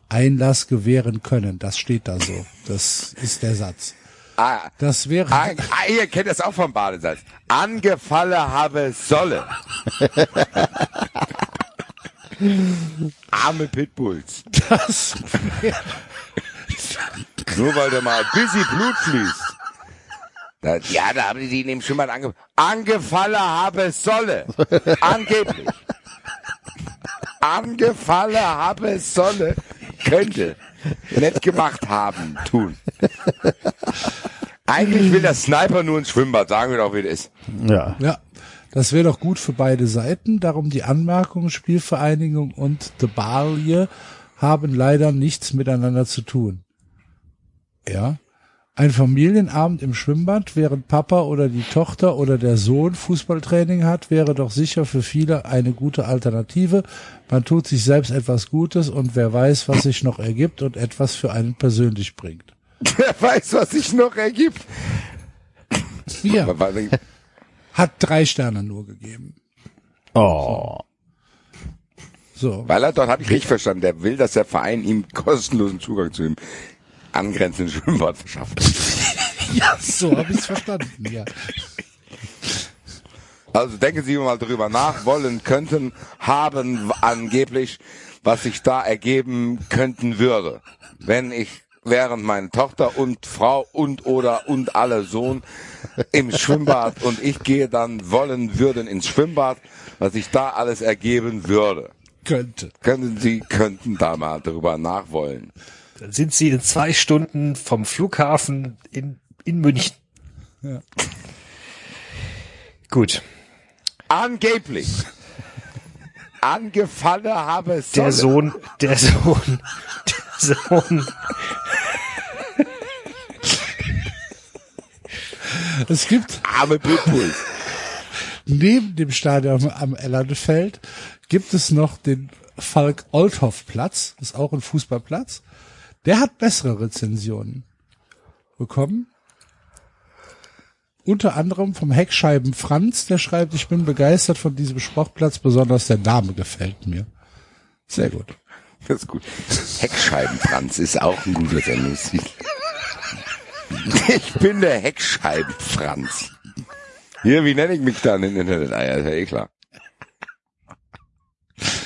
Speaker 3: Einlass gewähren können. Das steht da so. Das ist der Satz.
Speaker 4: Ah,
Speaker 3: Das wäre,
Speaker 4: ah, ah, ihr kennt das auch vom Badesatz. Angefalle habe solle. Arme Pitbulls.
Speaker 3: das wäre,
Speaker 4: Nur weil da mal ein bisschen Blut fließt. Da, ja, da haben die die in dem Schwimmbad ange angefalle habe solle. Angeblich. Angefalle habe solle. Könnte. Nett gemacht haben, tun. Eigentlich will der Sniper nur ins Schwimmbad, sagen wir doch, wie das ist.
Speaker 6: Ja.
Speaker 3: ja, das wäre doch gut für beide Seiten. Darum die Anmerkung, Spielvereinigung und De Balje haben leider nichts miteinander zu tun. Ja. Ein Familienabend im Schwimmbad, während Papa oder die Tochter oder der Sohn Fußballtraining hat, wäre doch sicher für viele eine gute Alternative. Man tut sich selbst etwas Gutes und wer weiß, was sich noch ergibt und etwas für einen persönlich bringt.
Speaker 4: Wer weiß, was sich noch ergibt.
Speaker 3: Ja, hat drei Sterne nur gegeben.
Speaker 6: Oh.
Speaker 3: So.
Speaker 4: Weil er dort, habe ich richtig verstanden, der will, dass der Verein ihm kostenlosen Zugang zu dem angrenzenden Schwimmbad verschafft.
Speaker 3: Ja, so habe ich es verstanden, ja.
Speaker 4: Also denken Sie mal drüber nach, wollen, könnten, haben angeblich, was sich da ergeben könnten würde. Wenn ich während meine Tochter und Frau und oder und alle Sohn im Schwimmbad und ich gehe dann wollen würden ins Schwimmbad, was sich da alles ergeben würde.
Speaker 3: Könnte.
Speaker 4: Könnten Sie, könnten da mal drüber nachwollen.
Speaker 7: Dann sind sie in zwei Stunden vom Flughafen in, in München.
Speaker 3: Ja.
Speaker 7: Gut.
Speaker 4: Angeblich. Angefalle habe es
Speaker 7: Der Sohn, der Sohn, der Sohn.
Speaker 3: Es gibt
Speaker 4: arme Pitbulls.
Speaker 3: neben dem Stadion am Ellerfeld gibt es noch den Falk Olthoff Platz, ist auch ein Fußballplatz. Der hat bessere Rezensionen bekommen. Unter anderem vom Heckscheiben Franz, der schreibt, ich bin begeistert von diesem Sportplatz, besonders der Name gefällt mir. Sehr gut.
Speaker 4: Das ist gut. Heckscheibenfranz ist auch ein guter Sendungstitel. Ich bin der Heckscheibenfranz. Hier, wie nenne ich mich dann im Internet? Ah, ja, ist ja eh klar.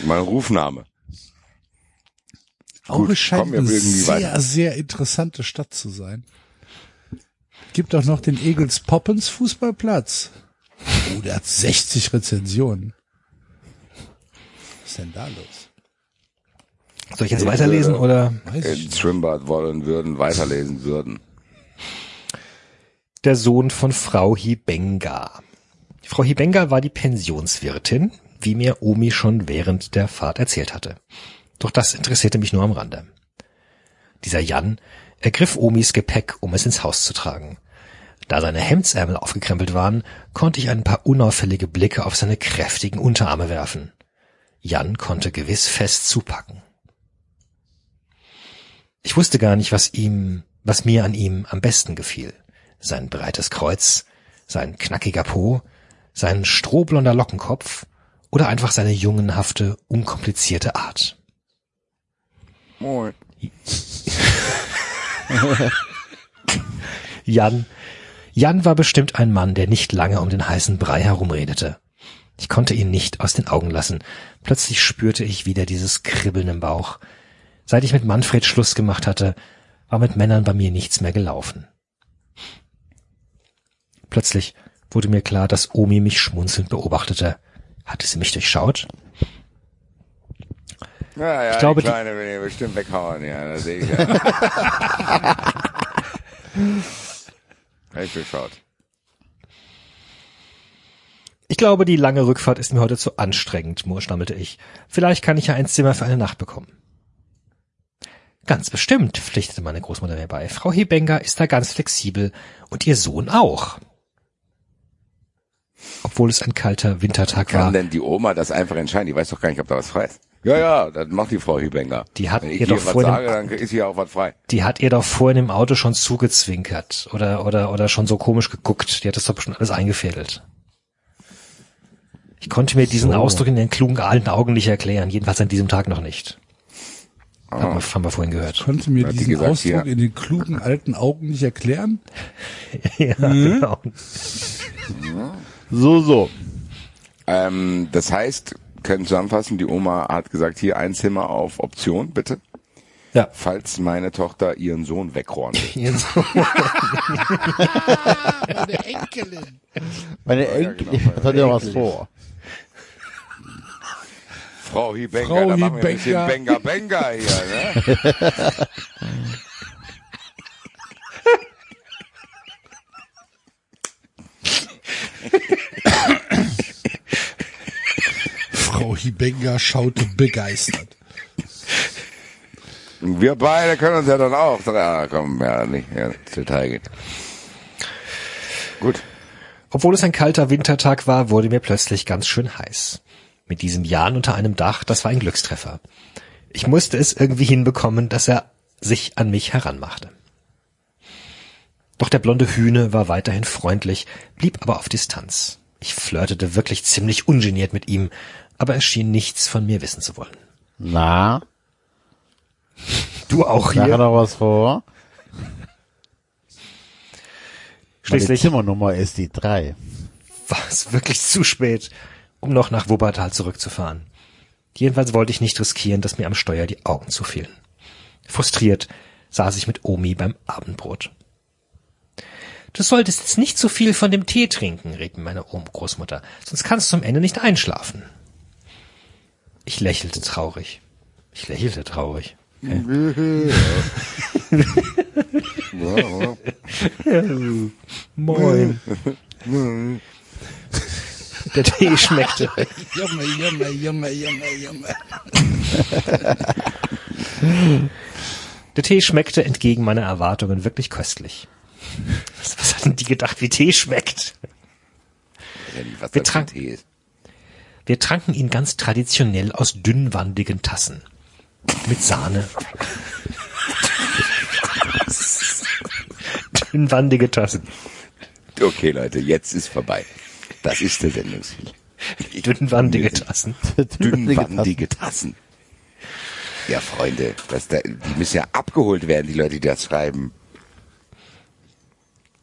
Speaker 4: Mein Rufname. Gut,
Speaker 3: Aue scheint eine sehr,
Speaker 4: weiter.
Speaker 3: sehr interessante Stadt zu sein. Gibt auch noch den Egels Poppens Fußballplatz. Oh, der hat 60 Rezensionen. Was ist denn da los?
Speaker 7: Soll ich jetzt weiterlesen oder?
Speaker 3: Weiß ich
Speaker 4: Ins Schwimmbad wollen würden, weiterlesen würden.
Speaker 7: Der Sohn von Frau Hibenga. Frau Hibenga war die Pensionswirtin, wie mir Omi schon während der Fahrt erzählt hatte. Doch das interessierte mich nur am Rande. Dieser Jan ergriff Omis Gepäck, um es ins Haus zu tragen. Da seine Hemdsärmel aufgekrempelt waren, konnte ich ein paar unauffällige Blicke auf seine kräftigen Unterarme werfen. Jan konnte gewiss fest zupacken. Ich wusste gar nicht, was ihm, was mir an ihm am besten gefiel. Sein breites Kreuz, sein knackiger Po, sein strohblonder Lockenkopf oder einfach seine jungenhafte, unkomplizierte Art.
Speaker 4: Moin.
Speaker 7: Jan, Jan war bestimmt ein Mann, der nicht lange um den heißen Brei herumredete. Ich konnte ihn nicht aus den Augen lassen. Plötzlich spürte ich wieder dieses Kribbeln im Bauch. Seit ich mit Manfred Schluss gemacht hatte, war mit Männern bei mir nichts mehr gelaufen. Plötzlich wurde mir klar, dass Omi mich schmunzelnd beobachtete. Hatte sie mich durchschaut?
Speaker 4: Ja, ja,
Speaker 7: Ich glaube,
Speaker 4: die
Speaker 7: die-
Speaker 4: Kleine will ihn bestimmt weghauen, ja, das sehe ich ja. Ich geschaut.
Speaker 7: Ich glaube, die lange Rückfahrt ist mir heute zu anstrengend, stammelte ich. Vielleicht kann ich ja ein Zimmer für eine Nacht bekommen. Ganz bestimmt, pflichtete meine Großmutter mir bei. Frau Hebenger ist da ganz flexibel und ihr Sohn auch. Obwohl es ein kalter Wintertag
Speaker 4: Kann
Speaker 7: war.
Speaker 4: denn die Oma das einfach entscheiden? Die weiß doch gar nicht, ob da was frei ist. Ja, ja, das macht die Frau Hübenger.
Speaker 7: Die hat
Speaker 4: Wenn
Speaker 7: ihr
Speaker 4: ich
Speaker 7: doch vorhin-
Speaker 4: sage, dann ist hier auch was frei.
Speaker 7: Die hat ihr doch vorhin im Auto schon zugezwinkert oder oder oder schon so komisch geguckt. Die hat das doch schon alles eingefädelt. Ich konnte mir diesen
Speaker 3: So.
Speaker 7: Ausdruck in den klugen alten Augen nicht erklären, jedenfalls an diesem Tag noch nicht. Haben, wir, haben wir vorhin gehört.
Speaker 3: Konnte mir diesen
Speaker 4: gesagt,
Speaker 3: Ausdruck
Speaker 4: hier.
Speaker 3: in den klugen alten Augen nicht erklären.
Speaker 7: ja, genau.
Speaker 6: So, so.
Speaker 4: Ähm, das heißt, können zusammenfassen, die Oma hat gesagt, hier ein Zimmer auf Option, bitte.
Speaker 7: Ja.
Speaker 4: Falls meine Tochter ihren Sohn wegräumt.
Speaker 7: Hier so.
Speaker 3: Meine Enkelin.
Speaker 6: Meine Enkel, was hat ja was vor?
Speaker 4: Frau Hübenger,
Speaker 3: Frau
Speaker 4: da machen wir ein bisschen. Benga Benga hier, ne?
Speaker 3: Frau Hibenga schaute begeistert.
Speaker 4: Wir beide können uns ja dann auch, ja, komm, ja, nicht ja, ins Detail gehen. Gut.
Speaker 7: Obwohl es ein kalter Wintertag war, wurde mir plötzlich ganz schön heiß. Mit diesem Jan unter einem Dach, das war ein Glückstreffer. Ich musste es irgendwie hinbekommen, dass er sich an mich heranmachte. Doch der blonde Hühne war weiterhin freundlich, blieb aber auf Distanz. Ich flirtete wirklich ziemlich ungeniert mit ihm, aber er schien nichts von mir wissen zu wollen.
Speaker 6: Na,
Speaker 7: Du auch
Speaker 6: nachher noch was vor? Meine
Speaker 7: Schließlich
Speaker 6: Zimmernummer ist die drei.
Speaker 7: war es wirklich zu spät, um noch nach Wuppertal zurückzufahren. Jedenfalls wollte ich nicht riskieren, dass mir am Steuer die Augen zufielen. Frustriert saß ich mit Omi beim Abendbrot. Du solltest jetzt nicht zu viel von dem Tee trinken, riet mir meine Oma Großmutter, sonst kannst du am Ende nicht einschlafen. Ich lächelte traurig. Ich lächelte traurig. Moin. Der Tee schmeckte.
Speaker 3: Junge, Junge, Junge, Junge, Junge.
Speaker 7: Der Tee schmeckte entgegen meiner Erwartungen wirklich köstlich. Was, was hatten die gedacht, wie Tee schmeckt?
Speaker 4: Ja,
Speaker 7: Wir
Speaker 4: das für ein
Speaker 7: trank-
Speaker 4: Tee ist.
Speaker 7: Wir tranken ihn ganz traditionell aus dünnwandigen Tassen. Mit Sahne. Dünnwandige Tassen.
Speaker 4: Okay, Leute, jetzt ist vorbei. Das ist der Sendungsziel.
Speaker 7: Dünnwandige Tassen.
Speaker 4: Dünnwandige Tassen. Ja, Freunde, das, da, die müssen ja abgeholt werden, die Leute, die das schreiben.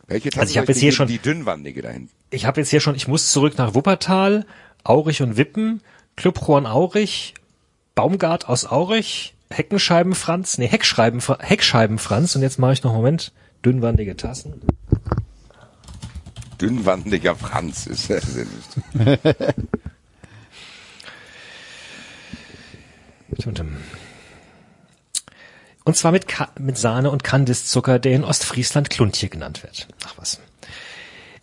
Speaker 4: Welche Tasse
Speaker 7: Also ich hab
Speaker 4: soll
Speaker 7: jetzt hier schon-
Speaker 4: die dünnwandige dahin.
Speaker 7: Ich habe jetzt hier schon, ich muss zurück nach Wuppertal, Aurich und Wippen, Clubhorn Aurich, Baumgart aus Aurich, Heckenscheiben Franz, nee, Heckscheiben, Heckscheiben Franz und jetzt mache ich noch einen Moment, dünnwandige Tassen.
Speaker 4: Dünnwandiger Franz ist Sendungsziel.
Speaker 7: Und zwar mit, Ka mit Sahne und Kandiszucker, der in Ostfriesland Kluntje genannt wird. Ach was.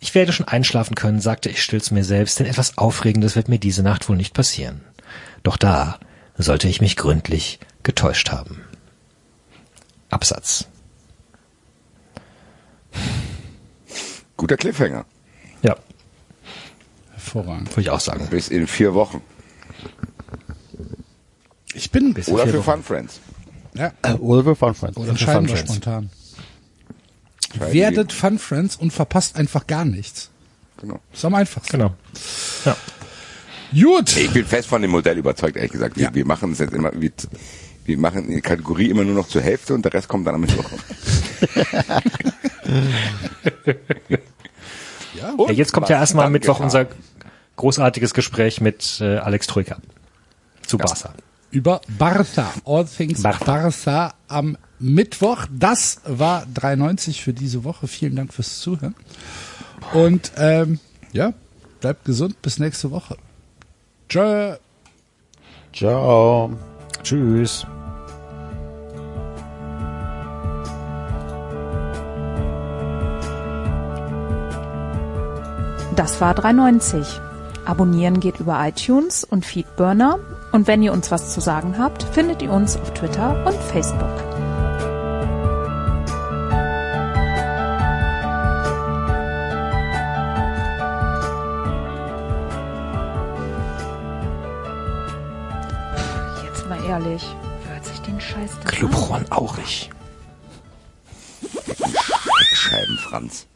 Speaker 7: Ich werde schon einschlafen können, sagte ich still zu mir selbst, denn etwas Aufregendes wird mir diese Nacht wohl nicht passieren. Doch da sollte ich mich gründlich getäuscht haben. Absatz.
Speaker 4: Guter Cliffhanger.
Speaker 7: Ja,
Speaker 3: Hervorragend.
Speaker 7: würde ich auch sagen.
Speaker 4: Bis in vier Wochen.
Speaker 3: Ich bin
Speaker 7: Bis-
Speaker 4: Oder
Speaker 7: vier
Speaker 4: für
Speaker 7: Wochen.
Speaker 4: Fun Friends.
Speaker 3: ja,
Speaker 6: Oder für Fun Friends.
Speaker 3: oder entscheiden wir
Speaker 7: Fun Friends.
Speaker 3: spontan. Werdet Fun Friends und verpasst einfach gar nichts.
Speaker 4: Genau.
Speaker 3: Ist am einfachsten.
Speaker 7: Genau. Ja.
Speaker 3: Gut.
Speaker 4: Ich bin fest von dem Modell überzeugt, ehrlich gesagt. Wir,
Speaker 3: Ja.
Speaker 4: wir machen es jetzt immer, wir, wir machen die Kategorie immer nur noch zur Hälfte und der Rest kommt dann am Mittwoch.
Speaker 3: Ja.
Speaker 7: ja jetzt kommt ja erstmal am Mittwoch unser großartiges Gespräch mit äh, Alex Troika zu Barca.
Speaker 3: über Barca. All Things
Speaker 7: Barca.
Speaker 3: Barca. am Mittwoch. Das war 93 für diese Woche. Vielen Dank fürs Zuhören. Und ähm, ja, bleibt gesund. Bis nächste Woche. Tschö.
Speaker 6: Ciao.
Speaker 7: Tschüss.
Speaker 5: Das war 390. Abonnieren geht über iTunes und Feedburner. Und wenn ihr uns was zu sagen habt, findet ihr uns auf Twitter und Facebook. Wer hört sich den Scheiß denn
Speaker 7: Juan Aurich.
Speaker 4: Scheiben, Franz.